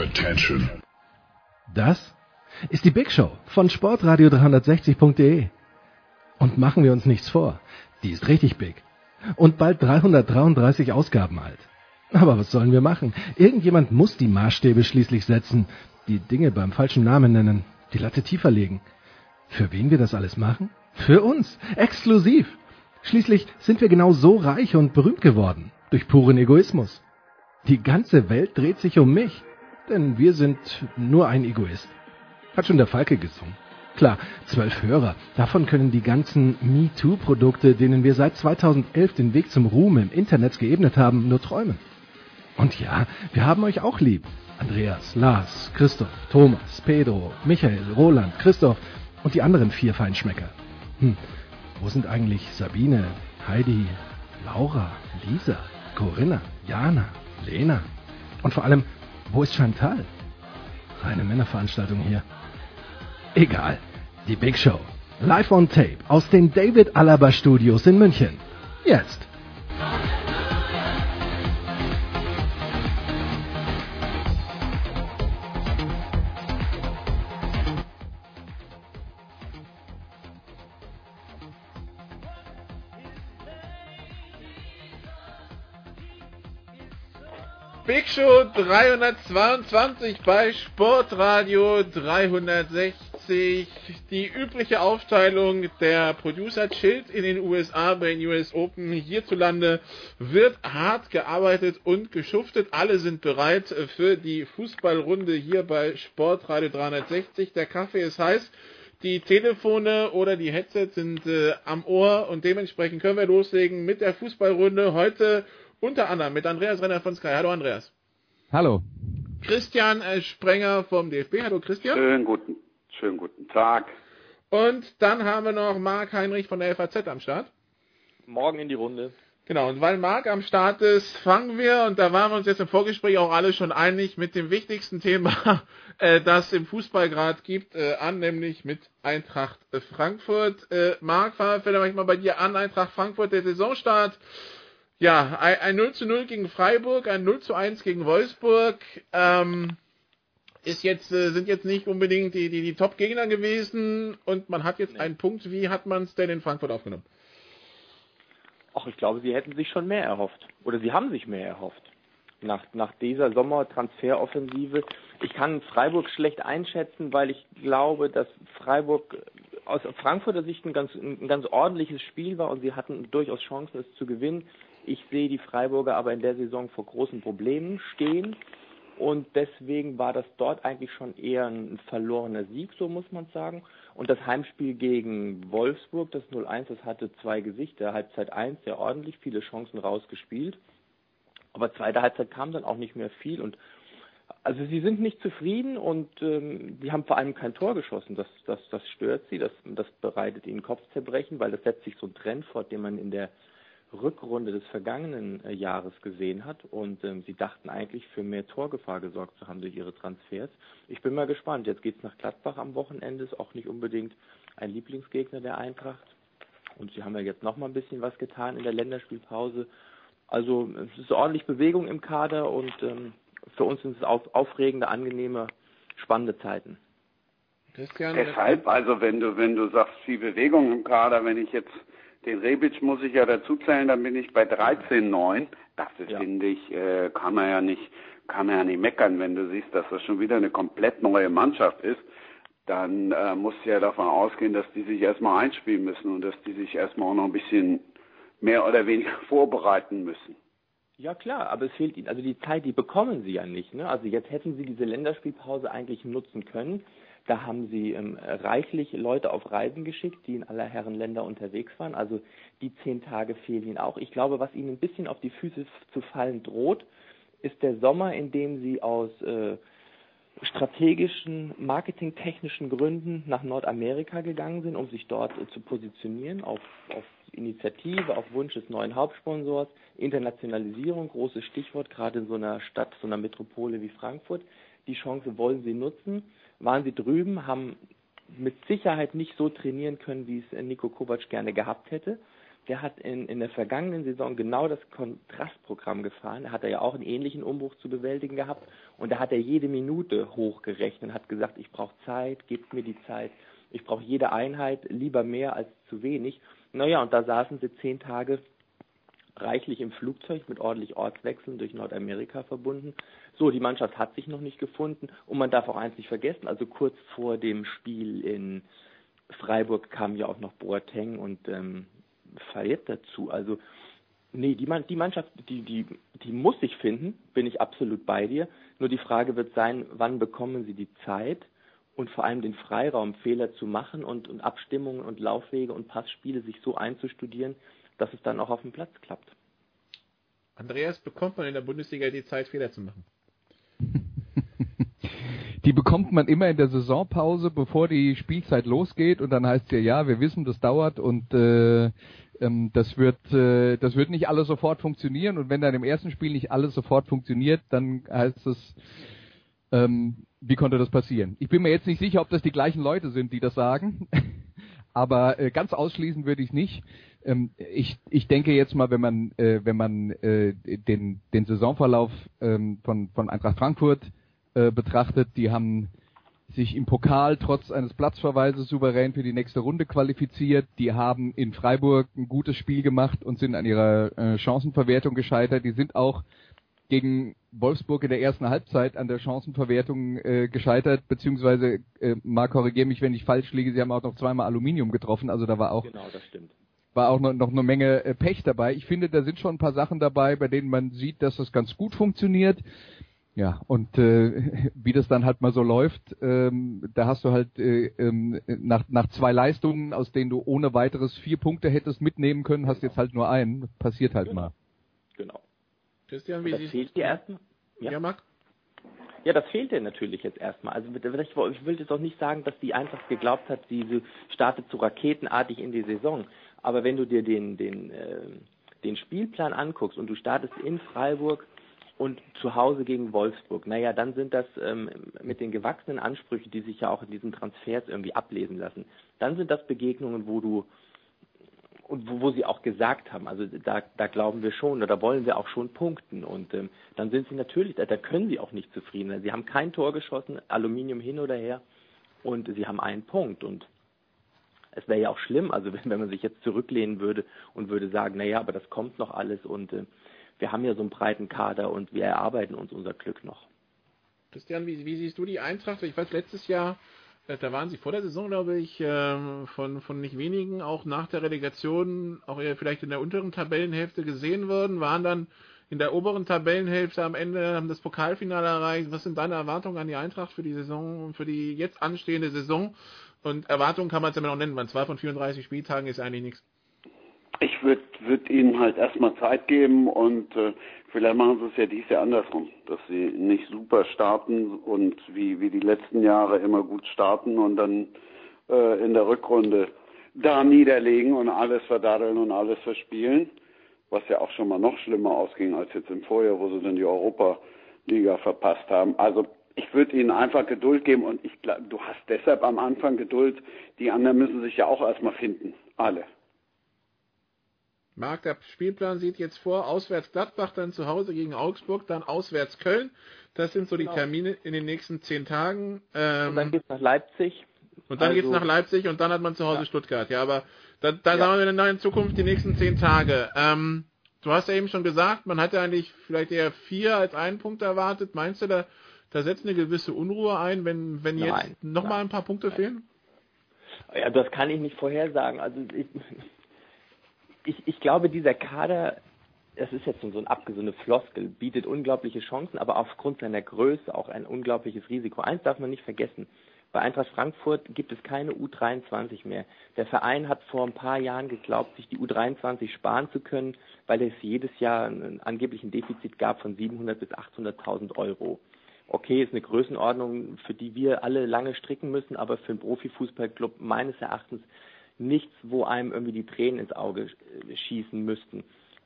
Attention. Das ist die Big Show von Sportradio 360.de. Und machen wir uns nichts vor, die ist richtig big. Und bald 333 Ausgaben alt. Aber was sollen wir machen? Irgendjemand muss die Maßstäbe schließlich setzen, die Dinge beim falschen Namen nennen, die Latte tiefer legen. Für wen wir das alles machen? Für uns, exklusiv. Schließlich sind wir genau so reich und berühmt geworden, durch puren Egoismus. Die ganze Welt dreht sich um mich, denn wir sind nur ein Egoist. Hat schon der Falke gesungen. Klar, zwölf Hörer. Davon können die ganzen MeToo-Produkte, denen wir seit 2011 den Weg zum Ruhm im Internet geebnet haben, nur träumen. Und ja, wir haben euch auch lieb. Andreas, Lars, Christoph, Thomas, Pedro, Michael, Roland, Christoph und die anderen vier Feinschmecker. Hm, wo sind eigentlich Sabine, Heidi, Laura, Lisa, Corinna, Jana, Lena? Und vor allem, wo ist Chantal? Reine Männerveranstaltung hier. Egal. Die Big Show. Live on Tape aus den David Alaba Studios in München. Jetzt. Show 322 bei Sportradio 360. Die übliche Aufteilung der Producer chillt in den USA bei den US Open. Hierzulande wird hart gearbeitet und geschuftet. Alle sind bereit für die Fußballrunde hier bei Sportradio 360. Der Kaffee ist heiß. Die Telefone oder die Headsets sind äh, am Ohr und dementsprechend können wir loslegen mit der Fußballrunde. Heute unter anderem mit Andreas Renner von Sky. Hallo Andreas. Hallo. Christian Sprenger vom DFB. Hallo Christian. Schönen guten, schönen guten Tag. Und dann haben wir noch Marc Heinrich von der FAZ am Start. Morgen in die Runde. Genau, und weil Marc am Start ist, fangen wir, und da waren wir uns jetzt im Vorgespräch auch alle schon einig, mit dem wichtigsten Thema, äh, das im Fußball gerade gibt, äh, an, nämlich mit Eintracht Frankfurt. Äh, Marc, fangen wir vielleicht mal bei dir an, Eintracht Frankfurt, der Saisonstart ja, ein, ein 0 zu 0 gegen Freiburg, ein 0 zu 1 gegen Wolfsburg. Ähm, ist jetzt, äh, sind jetzt nicht unbedingt die, die, die Top-Gegner gewesen und man hat jetzt nee. einen Punkt. Wie hat man es denn in Frankfurt aufgenommen? Ach, ich glaube, sie hätten sich schon mehr erhofft. Oder sie haben sich mehr erhofft. Nach, nach dieser Sommertransferoffensive. Ich kann Freiburg schlecht einschätzen, weil ich glaube, dass Freiburg aus Frankfurter Sicht ein ganz, ein ganz ordentliches Spiel war und sie hatten durchaus Chancen, es zu gewinnen. Ich sehe die Freiburger aber in der Saison vor großen Problemen stehen. Und deswegen war das dort eigentlich schon eher ein verlorener Sieg, so muss man sagen. Und das Heimspiel gegen Wolfsburg, das 0-1, das hatte zwei Gesichter. Halbzeit 1 sehr ordentlich, viele Chancen rausgespielt. Aber zweite Halbzeit kam dann auch nicht mehr viel. Und also sie sind nicht zufrieden und ähm, sie haben vor allem kein Tor geschossen. Das, das, das stört sie, das, das bereitet ihnen Kopfzerbrechen, weil das setzt sich so ein Trend fort, den man in der Rückrunde des vergangenen äh, Jahres gesehen hat und ähm, sie dachten eigentlich für mehr Torgefahr gesorgt zu haben durch ihre Transfers. Ich bin mal gespannt. Jetzt geht's nach Gladbach am Wochenende, ist auch nicht unbedingt ein Lieblingsgegner der Eintracht. Und sie haben ja jetzt noch mal ein bisschen was getan in der Länderspielpause. Also es ist ordentlich Bewegung im Kader und ähm, für uns sind es auf, aufregende, angenehme, spannende Zeiten. Deshalb, also wenn du, wenn du sagst, viel Bewegung im Kader, wenn ich jetzt den Rebic muss ich ja dazuzählen, dann bin ich bei 13,9. Das ist, ja. finde ich, äh, kann man ja nicht, kann man ja nicht meckern, wenn du siehst, dass das schon wieder eine komplett neue Mannschaft ist. Dann äh, musst du ja davon ausgehen, dass die sich erstmal einspielen müssen und dass die sich erstmal auch noch ein bisschen mehr oder weniger vorbereiten müssen. Ja klar, aber es fehlt ihnen, also die Zeit, die bekommen sie ja nicht. Ne? Also jetzt hätten sie diese Länderspielpause eigentlich nutzen können. Da haben sie ähm, reichlich Leute auf Reisen geschickt, die in aller Herren Länder unterwegs waren. Also die zehn Tage fehlen ihnen auch. Ich glaube, was ihnen ein bisschen auf die Füße zu fallen droht, ist der Sommer, in dem sie aus äh, strategischen, marketingtechnischen Gründen nach Nordamerika gegangen sind, um sich dort äh, zu positionieren, auf, auf Initiative, auf Wunsch des neuen Hauptsponsors. Internationalisierung, großes Stichwort, gerade in so einer Stadt, so einer Metropole wie Frankfurt. Die Chance wollen sie nutzen waren sie drüben, haben mit Sicherheit nicht so trainieren können, wie es Nico Kovac gerne gehabt hätte. der hat in, in der vergangenen Saison genau das Kontrastprogramm gefahren. Da hat er ja auch einen ähnlichen Umbruch zu bewältigen gehabt und da hat er jede Minute hochgerechnet, hat gesagt, ich brauche Zeit, gebt mir die Zeit, ich brauche jede Einheit, lieber mehr als zu wenig. Naja, und da saßen sie zehn Tage reichlich im Flugzeug mit ordentlich Ortswechseln durch Nordamerika verbunden. So, die Mannschaft hat sich noch nicht gefunden und man darf auch eins nicht vergessen, also kurz vor dem Spiel in Freiburg kam ja auch noch Boateng und ähm, Fayette dazu. Also nee, die, die Mannschaft, die, die, die muss sich finden, bin ich absolut bei dir. Nur die Frage wird sein, wann bekommen sie die Zeit und vor allem den Freiraum, Fehler zu machen und, und Abstimmungen und Laufwege und Passspiele sich so einzustudieren, dass es dann auch auf dem Platz klappt. Andreas, bekommt man in der Bundesliga die Zeit, Fehler zu machen? Die bekommt man immer in der Saisonpause, bevor die Spielzeit losgeht und dann heißt es ja, ja, wir wissen, das dauert und äh, ähm, das wird äh, das wird nicht alles sofort funktionieren und wenn dann im ersten Spiel nicht alles sofort funktioniert, dann heißt es ähm, wie konnte das passieren? Ich bin mir jetzt nicht sicher, ob das die gleichen Leute sind, die das sagen, aber äh, ganz ausschließen würde ich nicht. Ähm, ich, ich denke jetzt mal, wenn man, äh, wenn man äh, den, den Saisonverlauf ähm, von, von Eintracht Frankfurt äh, betrachtet, die haben sich im Pokal trotz eines Platzverweises souverän für die nächste Runde qualifiziert. Die haben in Freiburg ein gutes Spiel gemacht und sind an ihrer äh, Chancenverwertung gescheitert. Die sind auch gegen Wolfsburg in der ersten Halbzeit an der Chancenverwertung äh, gescheitert, beziehungsweise, äh, Marc, korrigiere mich, wenn ich falsch liege, sie haben auch noch zweimal Aluminium getroffen, also da war auch genau, das stimmt war auch noch, noch eine Menge äh, Pech dabei. Ich finde, da sind schon ein paar Sachen dabei, bei denen man sieht, dass das ganz gut funktioniert. Ja, und äh, wie das dann halt mal so läuft, ähm, da hast du halt äh, ähm, nach, nach zwei Leistungen, aus denen du ohne weiteres vier Punkte hättest mitnehmen können, hast jetzt halt nur einen. Passiert halt genau. mal. Genau. Christian, wie das fehlt dir erstmal? Ja, ja Marc? Ja, das fehlt dir natürlich jetzt erstmal. Also ich will jetzt auch nicht sagen, dass die Eintracht geglaubt hat, sie startet so raketenartig in die Saison. Aber wenn du dir den, den, äh, den Spielplan anguckst und du startest in Freiburg und zu Hause gegen Wolfsburg, naja, dann sind das ähm, mit den gewachsenen Ansprüchen, die sich ja auch in diesen Transfers irgendwie ablesen lassen, dann sind das Begegnungen, wo du und wo, wo sie auch gesagt haben, also da, da glauben wir schon oder wollen wir auch schon punkten und ähm, dann sind sie natürlich, da, da können sie auch nicht zufrieden sein. Sie haben kein Tor geschossen, Aluminium hin oder her und sie haben einen Punkt und es wäre ja auch schlimm, also wenn, wenn man sich jetzt zurücklehnen würde und würde sagen, naja, aber das kommt noch alles und äh, wir haben ja so einen breiten Kader und wir erarbeiten uns unser Glück noch. Christian, wie, wie siehst du die Eintracht? Ich weiß, letztes Jahr, äh, da waren sie vor der Saison, glaube ich, ähm, von, von nicht wenigen, auch nach der Relegation, auch eher vielleicht in der unteren Tabellenhälfte gesehen worden, waren dann in der oberen Tabellenhälfte am Ende, haben das Pokalfinale erreicht. Was sind deine Erwartungen an die Eintracht für die Saison, für die jetzt anstehende Saison? Und Erwartungen kann man es immer noch nennen. Man zwei von 34 Spieltagen ist eigentlich nichts. Ich würde würd ihnen halt erstmal Zeit geben und äh, vielleicht machen sie es ja dies Jahr andersrum, dass sie nicht super starten und wie, wie die letzten Jahre immer gut starten und dann äh, in der Rückrunde da niederlegen und alles verdaddeln und alles verspielen, was ja auch schon mal noch schlimmer ausging als jetzt im Vorjahr, wo sie dann die Europa-Liga verpasst haben. Also ich würde ihnen einfach Geduld geben und ich glaube, du hast deshalb am Anfang Geduld. Die anderen müssen sich ja auch erstmal finden. Alle. Marc, der Spielplan sieht jetzt vor, auswärts Gladbach, dann zu Hause gegen Augsburg, dann auswärts Köln. Das sind so die genau. Termine in den nächsten zehn Tagen. Ähm, und dann geht's nach Leipzig. Und dann also, geht's nach Leipzig und dann hat man zu Hause ja. Stuttgart. Ja, aber da, da ja. sagen wir dann in Zukunft die nächsten zehn Tage. Ähm, du hast ja eben schon gesagt, man hatte eigentlich vielleicht eher vier als einen Punkt erwartet. Meinst du, da da setzt eine gewisse Unruhe ein, wenn, wenn jetzt nochmal ein paar Punkte nein. fehlen? Ja, das kann ich nicht vorhersagen. Also ich, ich, ich glaube, dieser Kader, das ist jetzt so ein abgesonne Floskel, bietet unglaubliche Chancen, aber aufgrund seiner Größe auch ein unglaubliches Risiko. Eins darf man nicht vergessen. Bei Eintracht Frankfurt gibt es keine U23 mehr. Der Verein hat vor ein paar Jahren geglaubt, sich die U23 sparen zu können, weil es jedes Jahr einen angeblichen Defizit gab von 700 bis 800.000 Euro okay, ist eine Größenordnung, für die wir alle lange stricken müssen, aber für einen Profifußballclub meines Erachtens nichts, wo einem irgendwie die Tränen ins Auge schießen müssten.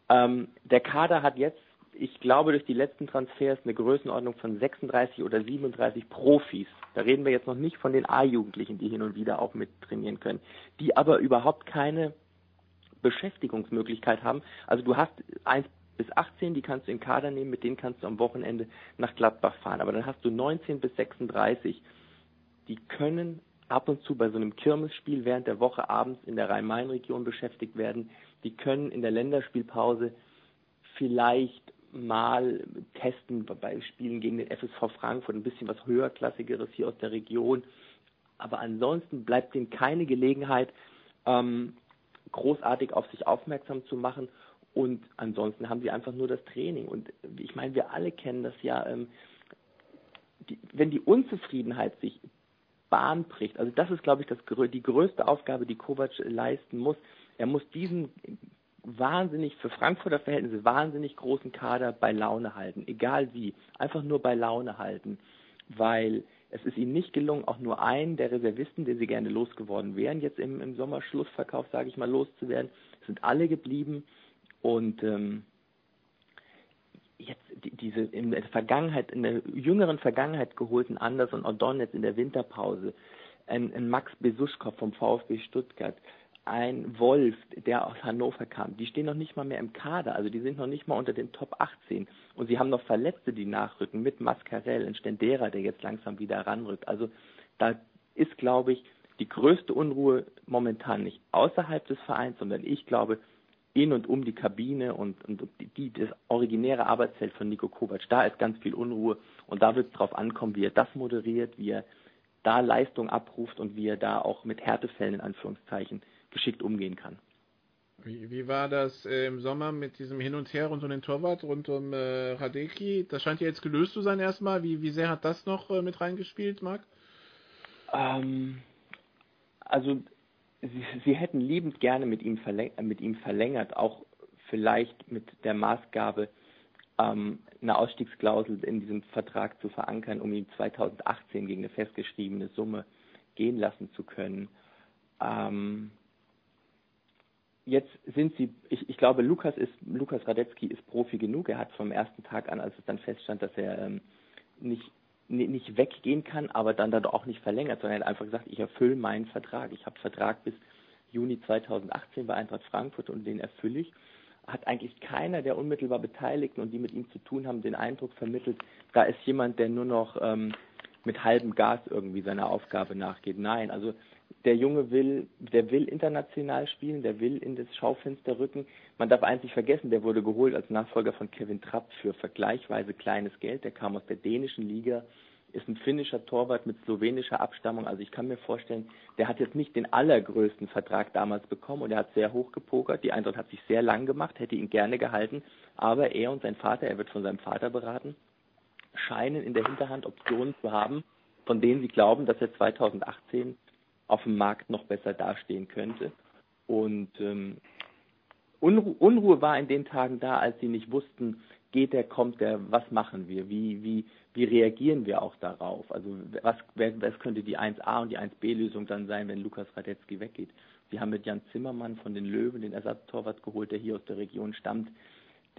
Ähm, der Kader hat jetzt, ich glaube, durch die letzten Transfers eine Größenordnung von 36 oder 37 Profis. Da reden wir jetzt noch nicht von den A-Jugendlichen, die hin und wieder auch mit trainieren können, die aber überhaupt keine Beschäftigungsmöglichkeit haben. Also du hast 1 bis 18, die kannst du in Kader nehmen, mit denen kannst du am Wochenende nach Gladbach fahren. Aber dann hast du 19 bis 36, die können ab und zu bei so einem Kirmesspiel während der Woche abends in der Rhein-Main-Region beschäftigt werden. Die können in der Länderspielpause vielleicht mal testen bei Spielen gegen den FSV Frankfurt ein bisschen was höherklassigeres hier aus der Region. Aber ansonsten bleibt denen keine Gelegenheit, ähm, großartig auf sich aufmerksam zu machen. Und ansonsten haben sie einfach nur das Training. Und ich meine, wir alle kennen das ja, ähm, die, wenn die Unzufriedenheit sich Bahn bricht, also das ist, glaube ich, das, die größte Aufgabe, die Kovac leisten muss. Er muss diesen wahnsinnig, für Frankfurter Verhältnisse wahnsinnig großen Kader bei Laune halten, egal wie, einfach nur bei Laune halten, weil es ist ihnen nicht gelungen, auch nur einen der Reservisten, den sie gerne losgeworden wären, jetzt im, im Sommerschlussverkauf, sage ich mal, loszuwerden. Es sind alle geblieben und ähm, jetzt die, diese in der Vergangenheit, in der jüngeren Vergangenheit geholten Anders und jetzt in der Winterpause, ein, ein Max Besuschkow vom VfB Stuttgart, ein Wolf, der aus Hannover kam, die stehen noch nicht mal mehr im Kader, also die sind noch nicht mal unter den Top 18. Und sie haben noch Verletzte, die nachrücken, mit Mascarell, ein Stendera, der jetzt langsam wieder ranrückt. Also da ist, glaube ich, die größte Unruhe momentan nicht außerhalb des Vereins, sondern ich glaube, in und um die Kabine und, und die, das originäre Arbeitsfeld von Nico Kovac, da ist ganz viel Unruhe und da wird es darauf ankommen, wie er das moderiert, wie er da Leistung abruft und wie er da auch mit Härtefällen in Anführungszeichen geschickt umgehen kann. Wie, wie war das äh, im Sommer mit diesem Hin und Her rund um den Torwart, rund um äh, Radeki? Das scheint ja jetzt gelöst zu sein erstmal. Wie, wie sehr hat das noch äh, mit reingespielt, Marc? Ähm, also sie, sie hätten liebend gerne mit ihm, mit ihm verlängert, auch vielleicht mit der Maßgabe, ähm, eine Ausstiegsklausel in diesem Vertrag zu verankern, um ihn 2018 gegen eine festgeschriebene Summe gehen lassen zu können. Ähm, jetzt sind sie, ich, ich, glaube, Lukas ist, Lukas Radetzky ist Profi genug. Er hat vom ersten Tag an, als es dann feststand, dass er ähm, nicht, nicht weggehen kann, aber dann dann auch nicht verlängert, sondern er hat einfach gesagt, ich erfülle meinen Vertrag. Ich habe Vertrag bis Juni 2018 bei Eintracht Frankfurt und den erfülle ich. Hat eigentlich keiner der unmittelbar Beteiligten und die mit ihm zu tun haben, den Eindruck vermittelt, da ist jemand, der nur noch ähm, mit halbem Gas irgendwie seiner Aufgabe nachgeht. Nein, also der Junge will, der will international spielen, der will in das Schaufenster rücken. Man darf eins nicht vergessen, der wurde geholt als Nachfolger von Kevin Trapp für vergleichsweise kleines Geld. Der kam aus der dänischen Liga, ist ein finnischer Torwart mit slowenischer Abstammung. Also ich kann mir vorstellen, der hat jetzt nicht den allergrößten Vertrag damals bekommen und er hat sehr hoch gepokert. Die Eintracht hat sich sehr lang gemacht, hätte ihn gerne gehalten, aber er und sein Vater, er wird von seinem Vater beraten, scheinen in der Hinterhand Optionen zu haben, von denen sie glauben, dass er 2018 auf dem Markt noch besser dastehen könnte. Und ähm, Unru Unruhe war in den Tagen da, als sie nicht wussten, geht der, kommt der, was machen wir, wie, wie, wie reagieren wir auch darauf? Also was, was könnte die 1a und die 1b-Lösung dann sein, wenn Lukas Radetzky weggeht? Sie haben mit Jan Zimmermann von den Löwen den Ersatztorwart geholt, der hier aus der Region stammt,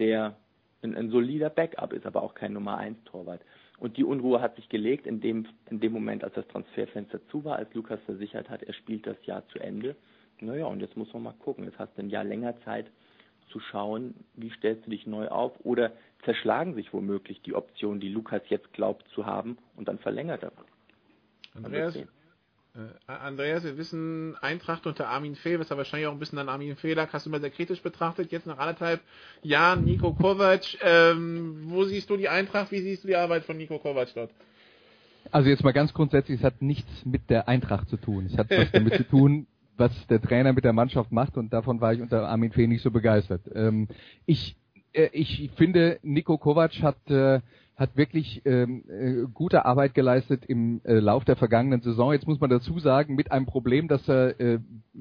der ein, ein solider Backup ist, aber auch kein Nummer 1 Torwart. Und die Unruhe hat sich gelegt in dem, in dem Moment, als das Transferfenster zu war, als Lukas versichert hat, er spielt das Jahr zu Ende. Naja, und jetzt muss man mal gucken. Jetzt hast du ein Jahr länger Zeit zu schauen, wie stellst du dich neu auf oder zerschlagen sich womöglich die Optionen, die Lukas jetzt glaubt zu haben und dann verlängert er. Andreas, Andreas, wir wissen, Eintracht unter Armin Fee, was er wahrscheinlich auch ein bisschen an Armin Fee lag, hast du immer sehr kritisch betrachtet. Jetzt nach anderthalb Jahren Nico Kovac. Ähm, wo siehst du die Eintracht? Wie siehst du die Arbeit von Nico Kovac dort? Also jetzt mal ganz grundsätzlich, es hat nichts mit der Eintracht zu tun. Es hat was damit zu tun, was der Trainer mit der Mannschaft macht und davon war ich unter Armin Fee nicht so begeistert. Ähm, ich, äh, ich finde, Nico Kovac hat äh, hat wirklich ähm, äh, gute Arbeit geleistet im äh, Lauf der vergangenen Saison. Jetzt muss man dazu sagen, mit einem Problem, das er äh,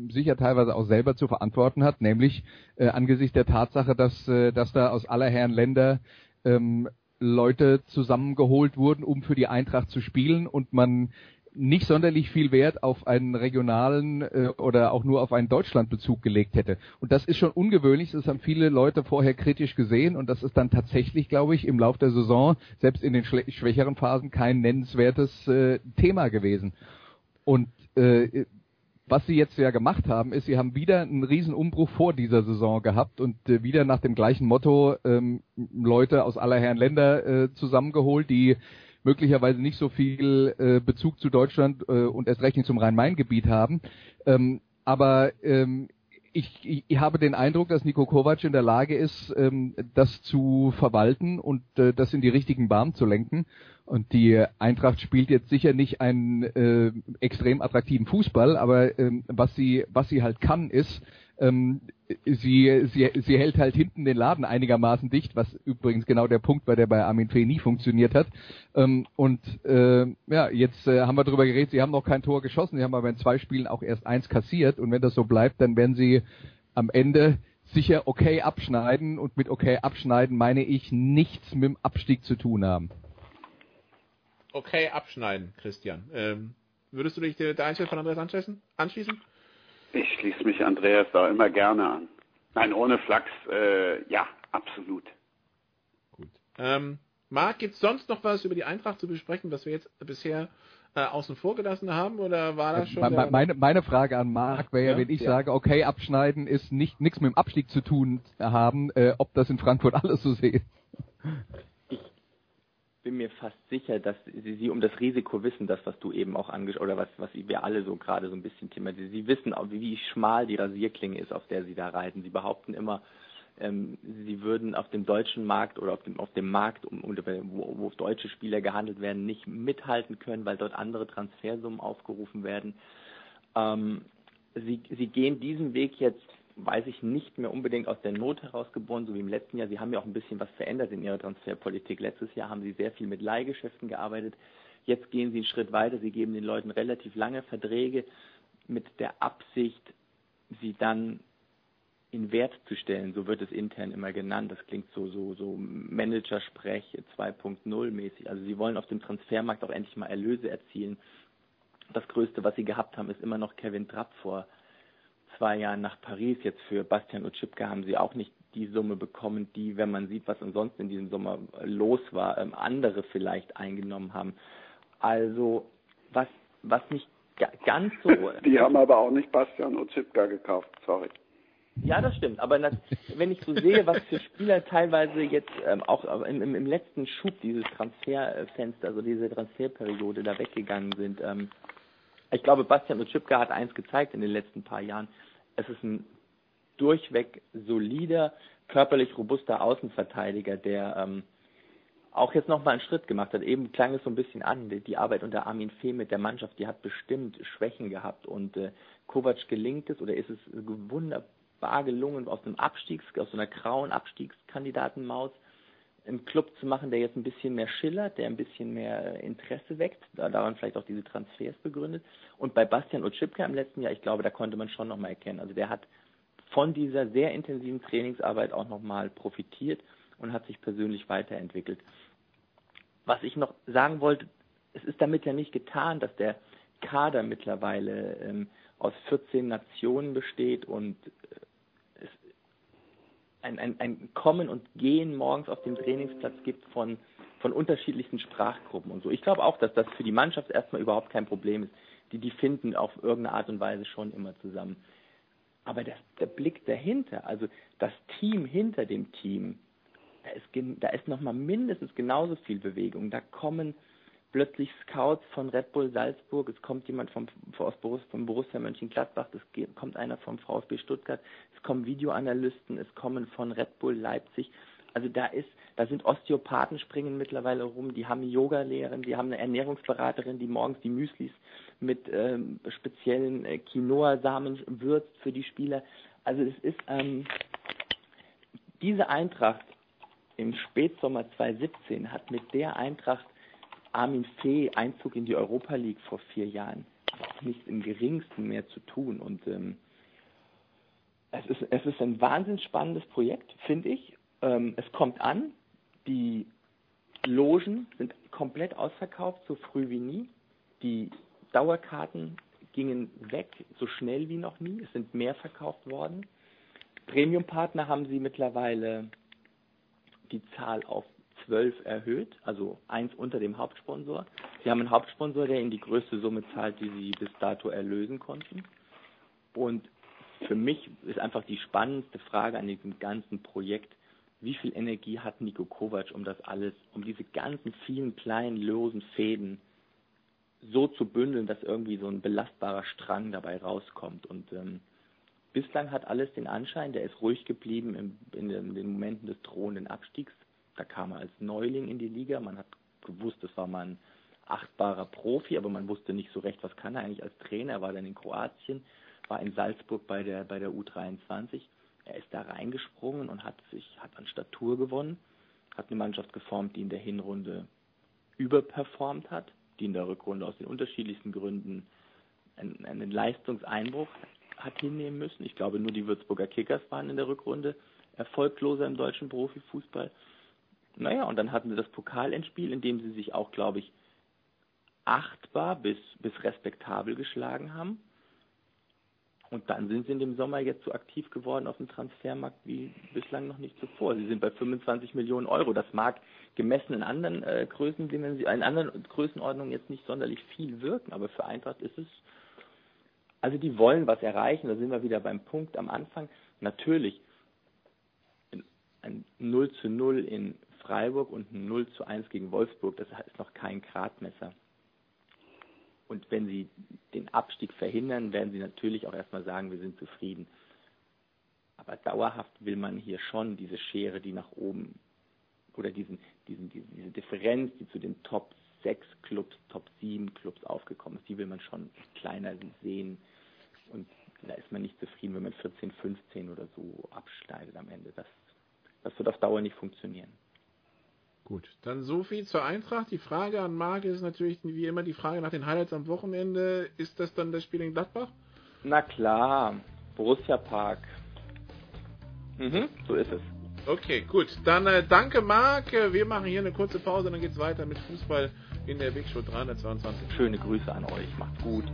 sicher teilweise auch selber zu verantworten hat, nämlich äh, angesichts der Tatsache, dass, äh, dass da aus aller Herren Länder ähm, Leute zusammengeholt wurden, um für die Eintracht zu spielen und man nicht sonderlich viel Wert auf einen regionalen äh, oder auch nur auf einen Deutschlandbezug gelegt hätte. Und das ist schon ungewöhnlich, das haben viele Leute vorher kritisch gesehen und das ist dann tatsächlich, glaube ich, im Lauf der Saison, selbst in den schwächeren Phasen, kein nennenswertes äh, Thema gewesen. Und äh, was sie jetzt ja gemacht haben, ist, sie haben wieder einen riesen Umbruch vor dieser Saison gehabt und äh, wieder nach dem gleichen Motto ähm, Leute aus aller Herren Länder äh, zusammengeholt, die möglicherweise nicht so viel äh, Bezug zu Deutschland äh, und erst recht nicht zum Rhein-Main-Gebiet haben. Ähm, aber ähm, ich, ich, ich habe den Eindruck, dass Nico Kovac in der Lage ist, ähm, das zu verwalten und äh, das in die richtigen Bahnen zu lenken. Und die Eintracht spielt jetzt sicher nicht einen äh, extrem attraktiven Fußball, aber ähm, was sie was sie halt kann, ist ähm, sie, sie, sie hält halt hinten den Laden einigermaßen dicht, was übrigens genau der Punkt war, der bei Armin Fee nie funktioniert hat. Ähm, und äh, ja, jetzt äh, haben wir darüber geredet, sie haben noch kein Tor geschossen, sie haben aber in zwei Spielen auch erst eins kassiert und wenn das so bleibt, dann werden sie am Ende sicher okay abschneiden und mit okay abschneiden meine ich nichts mit dem Abstieg zu tun haben. Okay abschneiden, Christian. Ähm, würdest du dich der Einstellung von Andreas anschließen? Ich schließe mich Andreas da immer gerne an. Nein, ohne Flachs, äh, ja, absolut. Gut. Ähm, Marc, gibt es sonst noch was über die Eintracht zu besprechen, was wir jetzt bisher äh, außen vor gelassen haben, oder war das schon? Meine, meine, meine Frage an Marc wäre ja, wenn ich ja. sage, okay, abschneiden ist nicht nichts mit dem Abstieg zu tun haben, äh, ob das in Frankfurt alles so sehen bin mir fast sicher, dass sie, sie um das Risiko wissen, das, was du eben auch angesprochen oder was, was wir alle so gerade so ein bisschen thematisieren. Sie wissen auch, wie schmal die Rasierklinge ist, auf der sie da reiten. Sie behaupten immer, ähm, sie würden auf dem deutschen Markt oder auf dem, auf dem Markt, um, wo, wo deutsche Spieler gehandelt werden, nicht mithalten können, weil dort andere Transfersummen aufgerufen werden. Ähm, sie, sie gehen diesen Weg jetzt weiß ich, nicht mehr unbedingt aus der Not herausgeboren, so wie im letzten Jahr. Sie haben ja auch ein bisschen was verändert in ihrer Transferpolitik. Letztes Jahr haben sie sehr viel mit Leihgeschäften gearbeitet. Jetzt gehen sie einen Schritt weiter. Sie geben den Leuten relativ lange Verträge mit der Absicht, sie dann in Wert zu stellen. So wird es intern immer genannt. Das klingt so, so, so Managersprech 2.0 mäßig. Also sie wollen auf dem Transfermarkt auch endlich mal Erlöse erzielen. Das Größte, was sie gehabt haben, ist immer noch Kevin Trapp vor zwei Jahren nach Paris. Jetzt für Bastian Utschipka haben sie auch nicht die Summe bekommen, die, wenn man sieht, was ansonsten in diesem Sommer los war, ähm, andere vielleicht eingenommen haben. Also was, was nicht ganz so. Die haben aber auch nicht Bastian Utschipka gekauft, sorry. Ja, das stimmt. Aber das, wenn ich so sehe, was für Spieler teilweise jetzt ähm, auch im, im, im, letzten Schub dieses Transferfenster, also diese Transferperiode da weggegangen sind, ähm, ich glaube, Bastian Utschipka hat eins gezeigt in den letzten paar Jahren es ist ein durchweg solider, körperlich robuster Außenverteidiger, der ähm, auch jetzt nochmal einen Schritt gemacht hat. Eben klang es so ein bisschen an, die, die Arbeit unter Armin Fee mit der Mannschaft, die hat bestimmt Schwächen gehabt und äh, Kovac gelingt es oder ist es wunderbar gelungen, aus einem Abstiegs, aus einer grauen Abstiegskandidatenmaus einen Club zu machen, der jetzt ein bisschen mehr schillert, der ein bisschen mehr Interesse weckt, da daran vielleicht auch diese Transfers begründet. Und bei Bastian Otschipka im letzten Jahr, ich glaube, da konnte man schon nochmal erkennen. Also der hat von dieser sehr intensiven Trainingsarbeit auch nochmal profitiert und hat sich persönlich weiterentwickelt. Was ich noch sagen wollte, es ist damit ja nicht getan, dass der Kader mittlerweile ähm, aus 14 Nationen besteht und ein, ein, ein Kommen und Gehen morgens auf dem Trainingsplatz gibt von, von unterschiedlichen Sprachgruppen und so. Ich glaube auch, dass das für die Mannschaft erstmal überhaupt kein Problem ist. Die, die finden auf irgendeine Art und Weise schon immer zusammen. Aber das, der Blick dahinter, also das Team hinter dem Team, da ist, da ist nochmal mindestens genauso viel Bewegung. Da kommen plötzlich Scouts von Red Bull Salzburg, es kommt jemand vom, vom Borussia Mönchengladbach, es kommt einer vom VfB Stuttgart, es kommen Videoanalysten, es kommen von Red Bull Leipzig. Also da ist, da sind Osteopathen springen mittlerweile rum, die haben Yoga-Lehrerin, die haben eine Ernährungsberaterin, die morgens die Müslis mit ähm, speziellen äh, Quinoa-Samen würzt für die Spieler. Also es ist ähm, diese Eintracht im Spätsommer 2017 hat mit der Eintracht Armin Fee Einzug in die Europa League vor vier Jahren auch nichts im geringsten mehr zu tun. Und ähm, es, ist, es ist ein wahnsinnig spannendes Projekt, finde ich. Ähm, es kommt an, die Logen sind komplett ausverkauft, so früh wie nie. Die Dauerkarten gingen weg, so schnell wie noch nie. Es sind mehr verkauft worden. Premium-Partner haben sie mittlerweile die Zahl auf 12 erhöht, also eins unter dem Hauptsponsor. Sie haben einen Hauptsponsor, der ihnen die größte Summe zahlt, die sie bis dato erlösen konnten. Und für mich ist einfach die spannendste Frage an diesem ganzen Projekt, wie viel Energie hat Nico Kovac, um das alles, um diese ganzen vielen kleinen, losen Fäden so zu bündeln, dass irgendwie so ein belastbarer Strang dabei rauskommt. Und ähm, bislang hat alles den Anschein, der ist ruhig geblieben in, den, in den Momenten des drohenden Abstiegs. Da kam er als Neuling in die Liga. Man hat gewusst, das war mal ein achtbarer Profi, aber man wusste nicht so recht, was kann er eigentlich als Trainer. Er war dann in Kroatien, war in Salzburg bei der, bei der U23. Er ist da reingesprungen und hat sich, hat an Statur gewonnen, hat eine Mannschaft geformt, die in der Hinrunde überperformt hat die in der Rückrunde aus den unterschiedlichsten Gründen einen, einen Leistungseinbruch hat hinnehmen müssen. Ich glaube, nur die Würzburger Kickers waren in der Rückrunde erfolgloser im deutschen Profifußball. Naja, und dann hatten sie das Pokalendspiel, in dem sie sich auch, glaube ich, achtbar bis, bis respektabel geschlagen haben. Und dann sind sie in dem Sommer jetzt so aktiv geworden auf dem Transfermarkt wie bislang noch nicht zuvor. Sie sind bei 25 Millionen Euro. Das mag gemessen in anderen äh, Größen, in anderen Größenordnungen jetzt nicht sonderlich viel wirken, aber für Eintracht ist es, also die wollen was erreichen, da sind wir wieder beim Punkt am Anfang. Natürlich, ein 0 zu 0 in Freiburg und ein 0 zu 1 gegen Wolfsburg, das ist noch kein Gradmesser. Und wenn sie den Abstieg verhindern, werden sie natürlich auch erstmal sagen, wir sind zufrieden. Aber dauerhaft will man hier schon diese Schere, die nach oben oder diesen, diesen, diese, diese Differenz, die zu den Top 6 Clubs, Top 7 Clubs aufgekommen ist, die will man schon kleiner sehen. Und da ist man nicht zufrieden, wenn man 14, 15 oder so abschneidet am Ende. Das, das wird auf Dauer nicht funktionieren. Gut, dann so viel zur Eintracht. Die Frage an Marc ist natürlich wie immer die Frage nach den Highlights am Wochenende. Ist das dann das Spiel in Gladbach? Na klar, Borussia Park. Mhm, so ist es. Okay, gut. Dann äh, danke, Marc. Wir machen hier eine kurze Pause, dann geht es weiter mit Fußball in der Big Show 322. Schöne Grüße an euch. Macht's gut.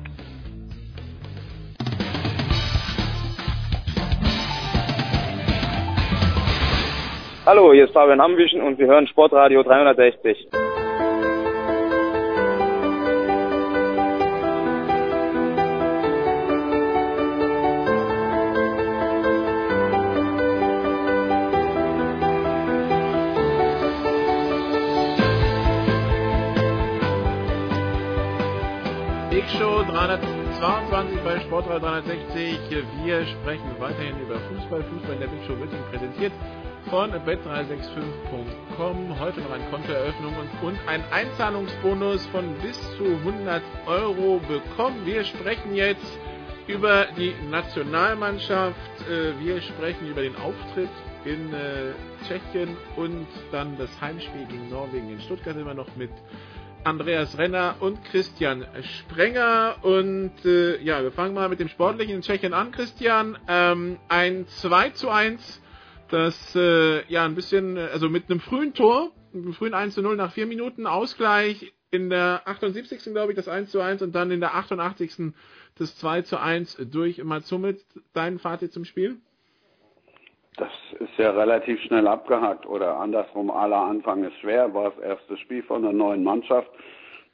Hallo, hier ist Fabian Ambischen und wir hören Sportradio 360. bei Sportradio 360. Wir sprechen weiterhin über Fußball. Fußball in der Big Show wird Ihnen präsentiert von bet365.com. Heute noch eine Kontoeröffnung und, ein Einzahlungsbonus von bis zu 100 Euro bekommen. Wir sprechen jetzt über die Nationalmannschaft. Äh, wir sprechen über den Auftritt in äh, Tschechien und dann das Heimspiel gegen Norwegen in Stuttgart immer noch mit Andreas Renner und Christian Sprenger. Und äh, ja, wir fangen mal mit dem Sportlichen in Tschechien an, Christian. Ähm, ein 2 zu 1, das äh, ja ein bisschen, also mit einem frühen Tor, einem frühen 1 zu 0 nach vier Minuten, Ausgleich in der 78. glaube ich das 1 zu 1 und dann in der 88. das 2 zu 1 durch Matsumit. Dein Fazit zum Spiel? Das ist ja relativ schnell abgehakt oder andersrum, aller Anfang ist schwer, war das erste Spiel von der neuen Mannschaft.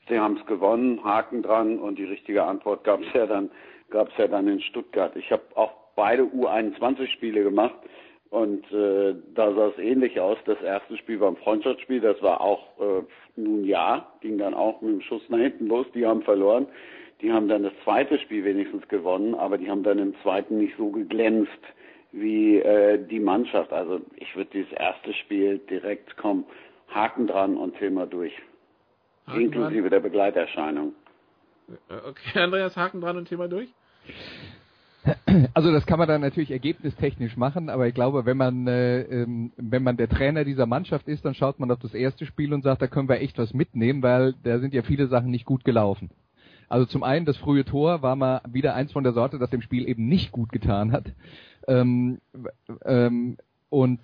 Sie haben es gewonnen, Haken dran und die richtige Antwort gab es ja dann, gab es ja dann in Stuttgart. Ich habe auch beide U21-Spiele gemacht und äh, da sah es ähnlich aus. Das erste Spiel war ein Freundschaftsspiel, das war auch äh, nun ja, ging dann auch mit dem Schuss nach hinten los, die haben verloren. Die haben dann das zweite Spiel wenigstens gewonnen, aber die haben dann im zweiten nicht so geglänzt wie äh, die Mannschaft. Also ich würde dieses erste Spiel direkt kommen, Haken dran und Thema durch. Haken Inklusive dran. der Begleiterscheinung. Äh, okay, Andreas, Haken dran und Thema durch? Also das kann man dann natürlich ergebnistechnisch machen, aber ich glaube, wenn man äh, ähm, wenn man der Trainer dieser Mannschaft ist, dann schaut man auf das erste Spiel und sagt, da können wir echt was mitnehmen, weil da sind ja viele Sachen nicht gut gelaufen. Also zum einen das frühe Tor war mal wieder eins von der Sorte, das dem Spiel eben nicht gut getan hat. Ähm, ähm, und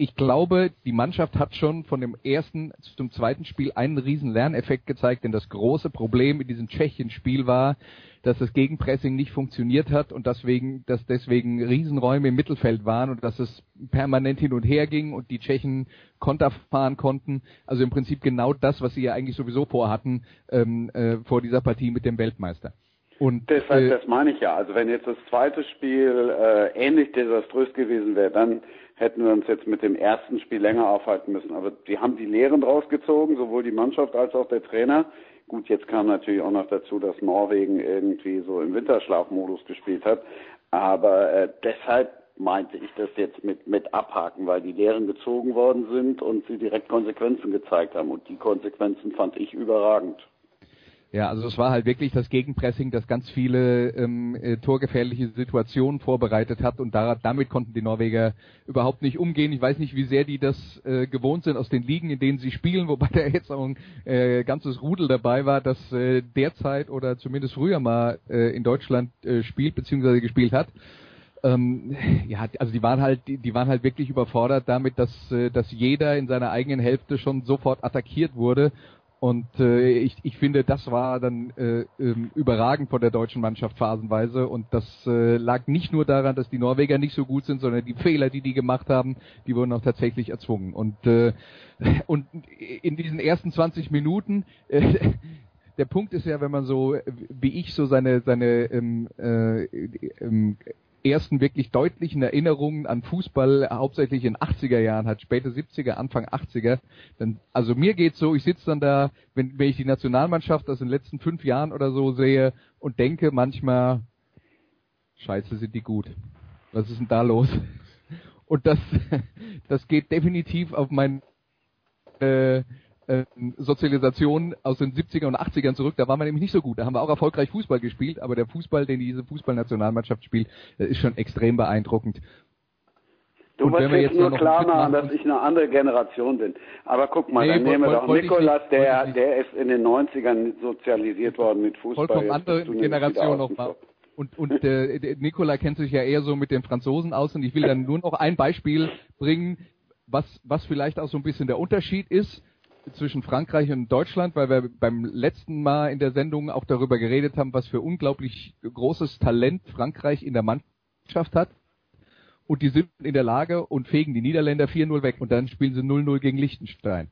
ich glaube, die Mannschaft hat schon von dem ersten zum zweiten Spiel einen riesen Lerneffekt gezeigt, denn das große Problem in diesem Tschechien-Spiel war, dass das Gegenpressing nicht funktioniert hat und deswegen, dass deswegen Riesenräume im Mittelfeld waren und dass es permanent hin und her ging und die Tschechen Konter fahren konnten. Also im Prinzip genau das, was sie ja eigentlich sowieso vorhatten ähm, äh, vor dieser Partie mit dem Weltmeister. Und deshalb, äh, das meine ich ja. Also wenn jetzt das zweite Spiel äh, ähnlich desaströs gewesen wäre, dann hätten wir uns jetzt mit dem ersten Spiel länger aufhalten müssen. Aber die haben die Lehren draus gezogen, sowohl die Mannschaft als auch der Trainer. Gut, jetzt kam natürlich auch noch dazu, dass Norwegen irgendwie so im Winterschlafmodus gespielt hat. Aber äh, deshalb meinte ich das jetzt mit, mit abhaken, weil die Lehren gezogen worden sind und sie direkt Konsequenzen gezeigt haben. Und die Konsequenzen fand ich überragend. Ja, also es war halt wirklich das Gegenpressing, das ganz viele ähm, äh, torgefährliche Situationen vorbereitet hat und da, damit konnten die Norweger überhaupt nicht umgehen. Ich weiß nicht, wie sehr die das äh, gewohnt sind aus den Ligen, in denen sie spielen, wobei da jetzt auch ein äh, ganzes Rudel dabei war, das äh, derzeit oder zumindest früher mal äh, in Deutschland äh, spielt bzw. gespielt hat. Ähm, ja, also die waren halt, die, die waren halt wirklich überfordert damit, dass, äh, dass jeder in seiner eigenen Hälfte schon sofort attackiert wurde und äh, ich, ich finde, das war dann äh, ähm, überragend von der deutschen Mannschaft phasenweise. Und das äh, lag nicht nur daran, dass die Norweger nicht so gut sind, sondern die Fehler, die die gemacht haben, die wurden auch tatsächlich erzwungen. Und, äh, und in diesen ersten 20 Minuten, äh, der Punkt ist ja, wenn man so, wie ich so seine, seine ähm, äh, ähm, ersten wirklich deutlichen Erinnerungen an Fußball hauptsächlich in 80er Jahren hat, späte 70er, Anfang 80er. Dann, also mir geht's so, ich sitze dann da, wenn, wenn ich die Nationalmannschaft aus den letzten fünf Jahren oder so sehe und denke manchmal, scheiße sind die gut. Was ist denn da los? Und das, das geht definitiv auf mein äh, äh, Sozialisation aus den 70er und 80ern zurück. Da war man nämlich nicht so gut. Da haben wir auch erfolgreich Fußball gespielt, aber der Fußball, den diese Fußballnationalmannschaft spielt, ist schon extrem beeindruckend. Du und musst jetzt nur klar machen, dass ich eine andere Generation bin. Aber guck mal, nee, dann nehmen wir doch Nikolas, der, der ist in den 90ern sozialisiert worden mit Fußball. Vollkommen andere Generation nochmal. Und, und äh, Nikola kennt sich ja eher so mit den Franzosen aus und ich will dann nur noch ein Beispiel bringen, was, was vielleicht auch so ein bisschen der Unterschied ist zwischen Frankreich und Deutschland, weil wir beim letzten Mal in der Sendung auch darüber geredet haben, was für unglaublich großes Talent Frankreich in der Mannschaft hat. Und die sind in der Lage und fegen die Niederländer 4-0 weg und dann spielen sie 0-0 gegen Liechtenstein.